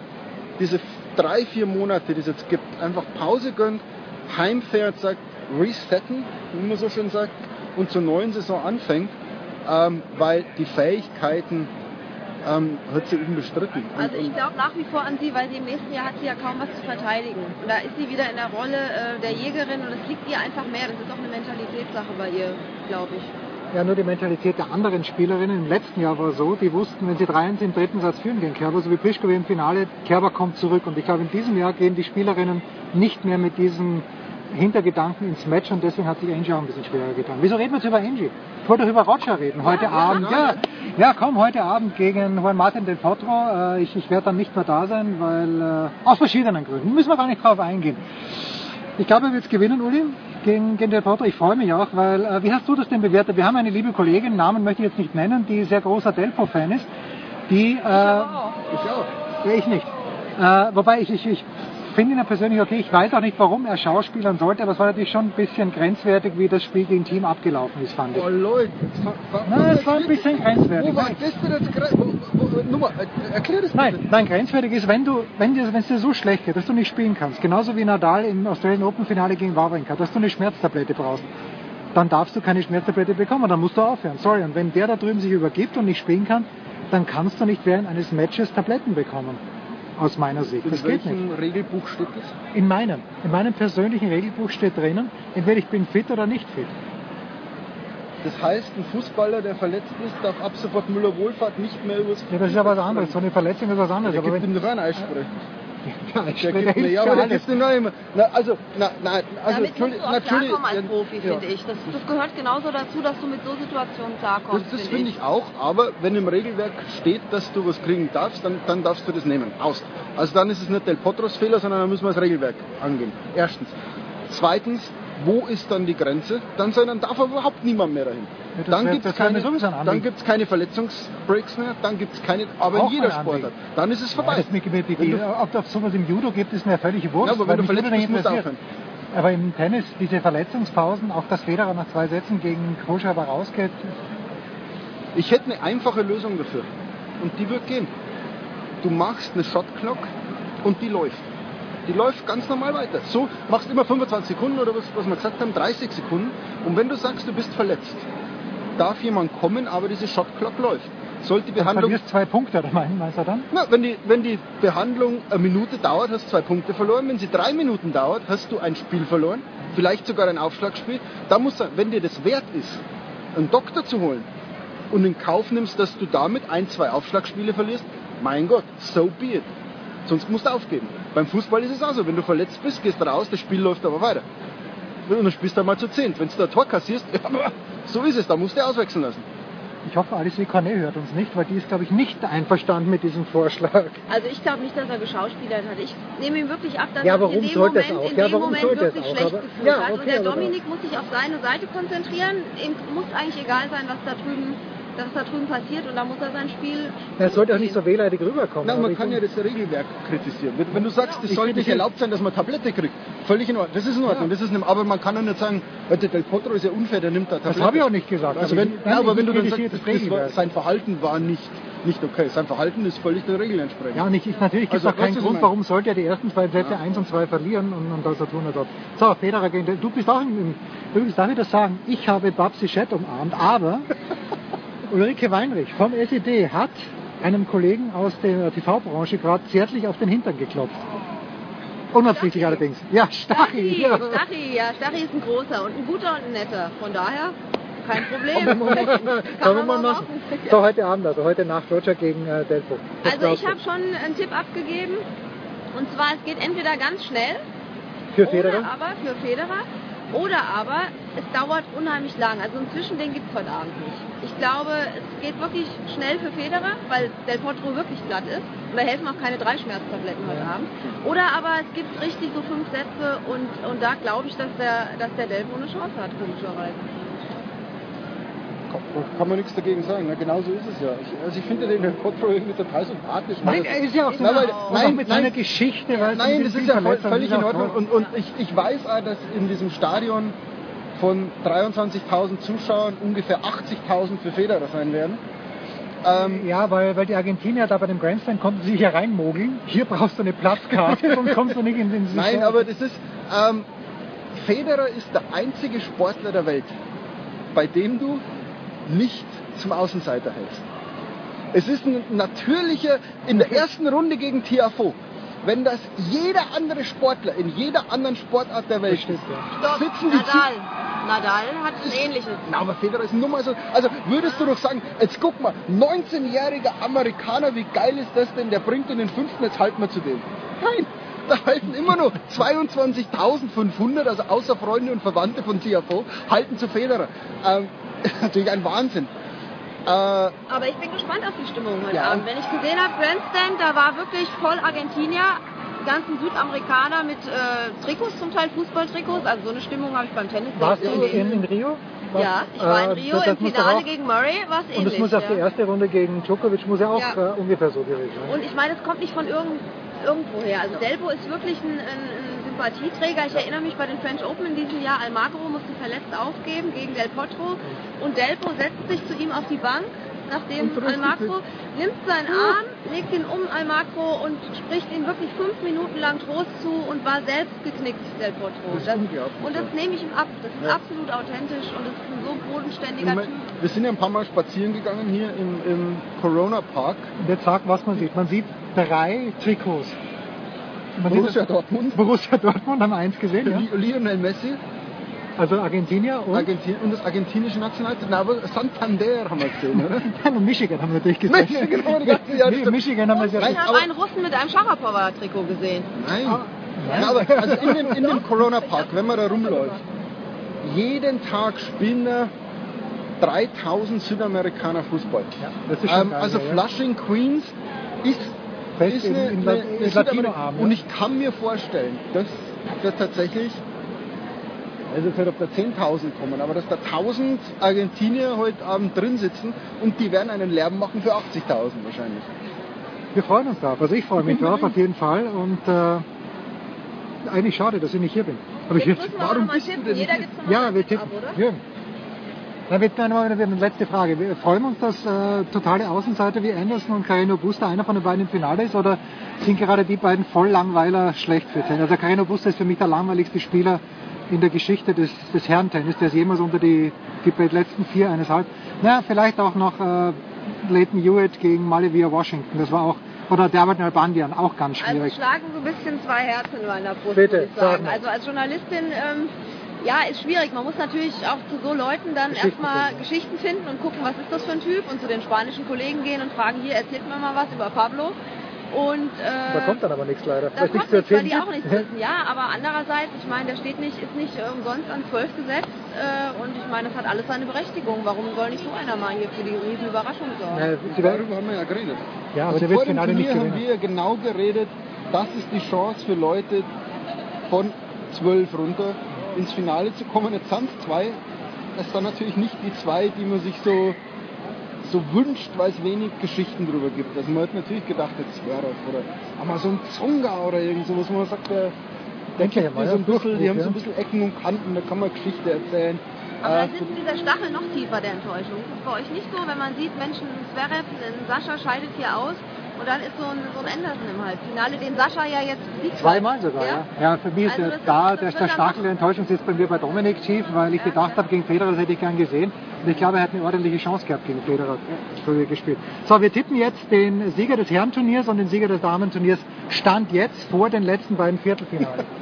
diese drei, vier Monate, die es jetzt gibt, einfach Pause gönnt, heimfährt, sagt, resetten, wie man so schön sagt, und zur neuen Saison anfängt, ähm, weil die Fähigkeiten ähm, hat sie unbestritten. Also ich glaube nach wie vor an sie, weil sie im nächsten Jahr hat sie ja kaum was zu verteidigen. Und da ist sie wieder in der Rolle äh, der Jägerin und es liegt ihr einfach mehr. Das ist auch eine Mentalitätssache bei ihr, glaube ich. Ja, nur die Mentalität der anderen Spielerinnen im letzten Jahr war so, die wussten, wenn sie 3-1 im dritten Satz führen gegen Kerber, so wie Pliskova im Finale, Kerber kommt zurück. Und ich glaube, in diesem Jahr gehen die Spielerinnen nicht mehr mit diesen Hintergedanken ins Match und deswegen hat sich Angie auch ein bisschen schwerer getan. Wieso reden wir jetzt über Angie? Ich wollte doch über Roger reden. Heute Abend, ja, ja, komm, heute Abend gegen Juan Martin del Potro. Äh, ich ich werde dann nicht mehr da sein, weil, äh, aus verschiedenen Gründen, müssen wir gar nicht drauf eingehen. Ich glaube, er wird es gewinnen, Uli, gegen, gegen Del Potro. Ich freue mich auch, weil, äh, wie hast du das denn bewertet? Wir haben eine liebe Kollegin, Namen möchte ich jetzt nicht nennen, die sehr großer Delpo-Fan ist, die, äh, ich auch. Ja, ich nicht. Äh, wobei ich, ich, ich finde ihn ja persönlich okay. Ich weiß auch nicht, warum er schauspielern sollte, aber es war natürlich schon ein bisschen grenzwertig, wie das Spiel gegen Team abgelaufen ist, fand ich. Oh Leute, Nein, es war ein bisschen grenzwertig. Wo war das denn jetzt Nummer, äh, erklär das bitte. Nein, nein, grenzwertig ist, wenn du, wenn dir, wenn es dir so schlecht geht, dass du nicht spielen kannst, genauso wie Nadal im Australian Open Finale gegen Wawrinka, dass du eine Schmerztablette brauchst, dann darfst du keine Schmerztablette bekommen, dann musst du aufhören. Sorry. Und wenn der da drüben sich übergibt und nicht spielen kann, dann kannst du nicht während eines Matches Tabletten bekommen. Aus meiner Sicht. In Das geht nicht. welchem Regelbuch steht das? In meinem, in meinem persönlichen Regelbuch steht drinnen, entweder ich bin fit oder nicht fit. Das heißt, ein Fußballer, der verletzt ist, darf ab sofort Müller-Wohlfahrt nicht mehr übers Ja, das ist ja was anderes. So eine Verletzung ist was anderes. Der Aber gibt wenn- einen Eisspray. Ja, mir, hilft ja, aber alles. gibt ihm noch immer. Na, also, na, na, also, Damit musst du auch natürlich. klarkommen als Profi, ja. finde ich. Das, das gehört genauso dazu, dass du mit so Situationen klarkommst. Das, das finde ich auch, aber wenn im Regelwerk steht, dass du was kriegen darfst, dann, dann darfst du das nehmen. Aus. Also dann ist es nicht Del Potros Fehler, sondern dann müssen wir das Regelwerk angehen. Erstens. Zweitens, wo ist dann die Grenze? Dann, soll, dann darf überhaupt niemand mehr dahin. Ja, dann gibt es keine, dann gibt's keine Verletzungsbreaks mehr, dann gibt es keine, aber Auch in jeder. Sportart. Dann ist es Ja, vorbei. das mit, mit, du- ob es sowas im Judo gibt, ist mir völlig wurscht. Ja, aber wenn du verletzt bist, musst du. Aber im Tennis, diese Verletzungspausen, auch dass Federer nach zwei Sätzen gegen Kohlschreiber rausgeht, Ich hätte eine einfache Lösung dafür. Und die wird gehen. Du machst eine Shot Clock und die läuft. Die läuft ganz normal weiter. So machst immer 25 Sekunden oder was, was wir gesagt haben, 30 Sekunden. Und wenn du sagst, du bist verletzt, darf jemand kommen, aber diese Shot Clock läuft. Sollte die Behandlung, verlierst zwei Punkte, oder meinen Meister dann? na, wenn, die, wenn die Behandlung eine Minute dauert, hast du zwei Punkte verloren. Wenn sie drei Minuten dauert, hast du ein Spiel verloren. Vielleicht sogar ein Aufschlagspiel. Da muss, wenn dir das wert ist, einen Doktor zu holen und in Kauf nimmst, dass du damit ein, zwei Aufschlagspiele verlierst, mein Gott, so be it. Sonst musst du aufgeben. Beim Fußball ist es auch so. Wenn du verletzt bist, gehst du raus, das Spiel läuft aber weiter. Und dann spielst du einmal zu zehnt. Wenn du da ein Tor kassierst, ja, so ist es, da musst du auswechseln lassen. Ich hoffe, Alice Cornet hört uns nicht, weil die ist, glaube ich, nicht einverstanden mit diesem Vorschlag. Also ich glaube nicht, dass er geschauspielert hat. Ich nehme ihm wirklich ab, dass Ja, er in dem Moment, auch? in Ja, dem Moment wirklich auch? schlecht Aber- gefühlt Ja, hat. Und okay, der aber- Dominik muss sich auf seine Seite konzentrieren. Ihm muss eigentlich egal sein, was da drüben, was da drüben passiert. Und da muss er sein Spiel Er sollte auch nicht so wehleidig rüberkommen. Nein, man kann ja das Regelwerk kritisieren. Wenn, du sagst, es Ich sollte nicht erlaubt sein, dass man Tablette kriegt, völlig in Ordnung. Das ist in Ordnung. Das ist nicht, aber man kann ja nicht sagen, "Äh, der Del Potro ist ja unfair, der nimmt da Tablette. Das habe ich auch nicht gesagt. Also wenn, ja, aber wenn du dann sagst, das das war, Regelwerk. sein Verhalten war nicht, nicht okay. Sein Verhalten ist völlig den Regeln entsprechend. Ja, und ich, ich, natürlich gibt es Also, auch keinen Grund, warum sollte er die ersten zwei Sätze 1 und 2 verlieren und, und das er tun hat. So, Federer gegen den, du bist auch im, im übrigens darf ich das sagen, ich habe Babsi Schett umarmt, aber Ulrike Weinrich vom SED hat einem Kollegen aus der TV-Branche gerade zärtlich auf den Hintern geklopft. Unabsichtlich allerdings. Ja, Stachy. Stachy, Ja. Stachy, ja, ist ein großer und ein guter und ein netter. Von daher kein Problem. Kann man Kann man mal mal machen. So, heute Abend, also heute Nacht Roger gegen äh, Delpo. Was Also ich habe schon einen Tipp abgegeben. Und zwar, es geht entweder ganz schnell Für Federer? Aber für Federer. Oder aber es dauert unheimlich lang. Also ein Zwischending gibt es heute Abend nicht. Ich glaube, es geht wirklich schnell für Federer, weil Del Potro wirklich platt ist. Und da helfen auch keine drei Schmerztabletten heute Abend. Oder aber es gibt richtig so fünf Sätze und, und da glaube ich, dass der, dass der Delpo eine Chance hat, komischerweise. Kann man nichts dagegen sagen. Na, genau so ist es ja. Ich, also ich finde den Del Potro irgendwie total sympathisch. Nein, er ist ja auch so, Nein, und nein, mit seiner Geschichte. Weil Nein, das ist ja voll, völlig in Ordnung. Und, und ich, ich weiß auch, dass in diesem Stadion von 23.000 Zuschauern ungefähr 80.000 für Federer sein werden. Ähm, ja, weil, weil die Argentinier da bei dem Grandstand konnten sich hier reinmogeln. Hier brauchst du eine Platzkarte, sonst kommst du nicht in den Nein, aber das ist, ähm, Federer ist der einzige Sportler der Welt, bei dem du nicht zum Außenseiter hältst. Es ist ein natürlicher, in der ersten Runde gegen Tiafo, wenn das jeder andere Sportler in jeder anderen Sportart der Welt ist, Stopp, sitzen die Nadal. Nadal hat ein ähnliches. Na, aber Federer ist nun mal so. Also würdest du doch sagen, jetzt guck mal, 19-jähriger Amerikaner, wie geil ist das denn? Der bringt in den fünften, jetzt halten wir zu dem. Nein, da halten immer nur 22.500, also außer Freunde und Verwandte von TFO, halten zu Federer. Ähm, natürlich ein Wahnsinn. Äh, Aber ich bin gespannt auf die Stimmung heute Ja. Abend. Wenn ich gesehen habe, Grandstand, da war wirklich voll Argentinier, die ganzen Südamerikaner mit äh, Trikots, zum Teil Fußballtrikots. Also so eine Stimmung habe ich beim Tennis Warst du in, in Rio? Was- Ja, ich war in äh, Rio das im muss doch Finale auch- gegen Murray, war es Und ähnlich. das muss auch ja. die erste Runde gegen Djokovic muss ja auch Ja. äh, ungefähr so gewesen sein. Und ich meine, es kommt nicht von irgend, irgendwoher. Also Delpo ist wirklich ein, ein, ein Sympathieträger. Ich erinnere mich bei den French Open in diesem Jahr, Almagro musste verletzt aufgeben gegen Del Potro. Und Delpo setzt sich zu ihm auf die Bank, nachdem Almagro nimmt seinen Arm, legt ihn um Almagro und spricht ihm wirklich fünf Minuten lang Trost zu und war selbst geknickt, Del Potro. Das Das, und das nehme ich ihm ab. Das ist Ja. absolut authentisch und das ist ein so bodenständiger Typ. wir sind ja ein paar Mal spazieren gegangen hier im, im Corona Park. Und jetzt sag, was man sieht. Man sieht drei Trikots. Borussia Dortmund. Borussia Dortmund haben wir eins gesehen, ja? Li- Lionel Messi. Also Argentinier und, Argentin und das argentinische Nationalteam. Na, aber Santander haben wir gesehen, oder? und Michigan haben wir natürlich gesehen. Michigan haben wir ganze Jahr. Michigan haben wir ja Ich habe einen Russen mit einem Sharapova-Trikot gesehen. Nein. Ah, Ja, aber also in dem, in dem Corona Park, wenn man da rumläuft, jeden Tag spielen da 3000 Südamerikaner Fußball. das ist schon ähm, geil, also ja, ja. Flushing Queens ist, Fest ist in- eine, in eine, in Latinoarm, ja. Und ich kann mir vorstellen, dass, dass tatsächlich, also jetzt nicht, ob da 10.000 kommen, aber dass da 1000 Argentinier heute Abend drin sitzen und die werden einen Lärm machen für 80.000 wahrscheinlich. Wir freuen uns drauf. Also ich freue mich drauf auf jeden Fall und äh, eigentlich schade, dass ich nicht hier bin. Aber ich Jetzt müssen wir auch noch mal tippen. Jeder gibt noch mal Ja, wir Tipp tippen. ab, oder? Ja. Dann wird dann noch eine letzte Frage. Wir freuen uns, dass äh, totale Außenseiter wie Anderson und Carino Busta einer von den beiden im Finale ist oder sind gerade die beiden Voll Langweiler schlecht für Tennis? Also Carino Busta ist für mich der langweiligste Spieler in der Geschichte des, des Herrentennis, der ist jemals unter die, die letzten vier eines halb. Na, vielleicht auch noch äh, Leighton Hewitt gegen Malivia Washington. Das war auch oder Dermot Nalbandian, auch ganz Also schwierig. schlagen so ein bisschen zwei Herzen in meiner Brust, Bitte, muss ich sagen. Also als Journalistin, ähm, ja, ist schwierig. Man muss natürlich auch zu so Leuten dann Geschichten erstmal finden. Geschichten finden und gucken, was ist das für ein Typ und zu den spanischen Kollegen gehen und fragen, hier, erzählt mir mal was über Pablo. Und äh, Da kommt dann aber nichts leider. da kommt nichts zu nichts, weil erzählen die auch nichts wissen. Ja, aber andererseits, ich meine, der steht nicht, ist nicht umsonst an 12 gesetzt äh, und ich meine, das hat alles seine Berechtigung. Warum soll nicht so einer mal hier für die riesen Überraschung sorgen? Ja, Darüber haben wir ja geredet. Ja, aber also der wird vor dem Finale nicht Turnier haben wir genau geredet, das ist die Chance für Leute von 12 runter ins Finale zu kommen. Jetzt sind es zwei. Das dann natürlich nicht die zwei, die man sich so, so wünscht, weil es wenig Geschichten drüber gibt. Also man hat natürlich gedacht, jetzt Zverev oder Amazon Zonga oder irgend sowas, wo man sagt, der, der Endlich gibt mir so ein bisschen, die haben so ein bisschen Ecken und Kanten, da kann man Geschichte erzählen. Aber Äh, dann sitzt dieser Stachel noch tiefer der Enttäuschung. Ist bei euch nicht so, wenn man sieht, Menschen, Zverev, ein Sascha scheidet hier aus und dann ist so ein, so ein Anderson im Halbfinale, den Sascha ja jetzt besiegt. Zweimal sogar, ja. Ja, für mich ist Also der, das ist- da das der, der der Enttäuschung sitzt bei mir bei Dominik tief, weil ich gedacht habe, gegen Federer das hätte ich gern gesehen. Und ich glaube, er hat eine ordentliche Chance gehabt gegen Federer früher gespielt. So, wir tippen jetzt den Sieger des Herrenturniers und den Sieger des Damenturniers. Stand jetzt vor den letzten beiden Viertelfinalen.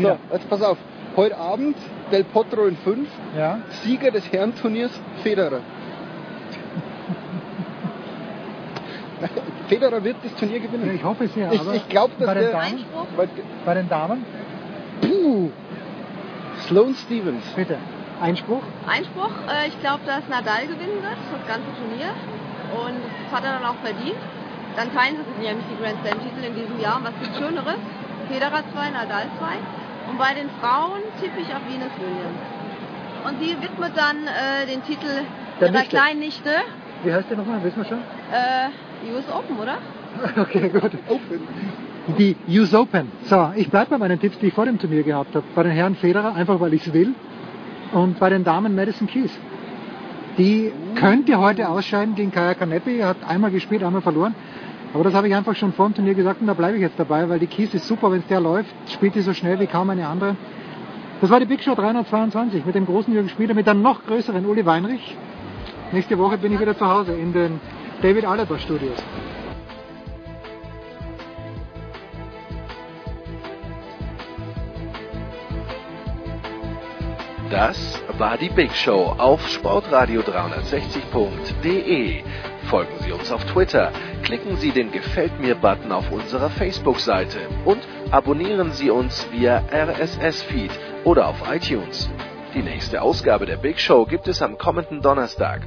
So, jetzt pass auf. Heute Abend Del Potro in 5. Ja. Sieger des Herrenturniers Federer. Federer wird das Turnier gewinnen. Ich hoffe es ja, Ich, aber ich glaube, dass bei den der... Damen? Bei, Bei den Damen? puh, Sloane Stevens. Bitte. Einspruch? Einspruch, äh, ich glaube, dass Nadal gewinnen wird, das ganze Turnier. Und das hat er dann auch verdient. Dann teilen sie sich nämlich die Grand Slam-Titel in diesem Jahr. Und was gibt Schöneres? Federer 2, Nadal 2. Und bei den Frauen tippe ich auf Venus Williams. Und sie widmet dann äh, den Titel Der ihrer Nichte. kleinen Nichte Wie heißt der nochmal? Wissen wir schon? äh, US Open, oder? Okay, gut. Die US Open. So, ich bleibe bei meinen Tipps, die ich vor dem Turnier gehabt habe. Bei den Herren Federer, einfach weil ich es will. Und bei den Damen Madison Keys. Die könnte heute ausscheiden gegen Kaya Kanepi. Hat einmal gespielt, einmal verloren. Aber das habe ich einfach schon vor dem Turnier gesagt und da bleibe ich jetzt dabei, weil die Keys ist super, wenn es der läuft, spielt die so schnell wie kaum eine andere. Das war die Big Show 322 mit dem großen Jürgen Schmieder, mit einem noch größeren Uli Weinrich. Nächste Woche bin ich wieder zu Hause in den David Alaba Studios. Das war die Big Show auf sportradio 360.de. Folgen Sie uns auf Twitter, klicken Sie den Gefällt mir-Button auf unserer Facebook-Seite und abonnieren Sie uns via RSS-Feed oder auf iTunes. Die nächste Ausgabe der Big Show gibt es am kommenden Donnerstag.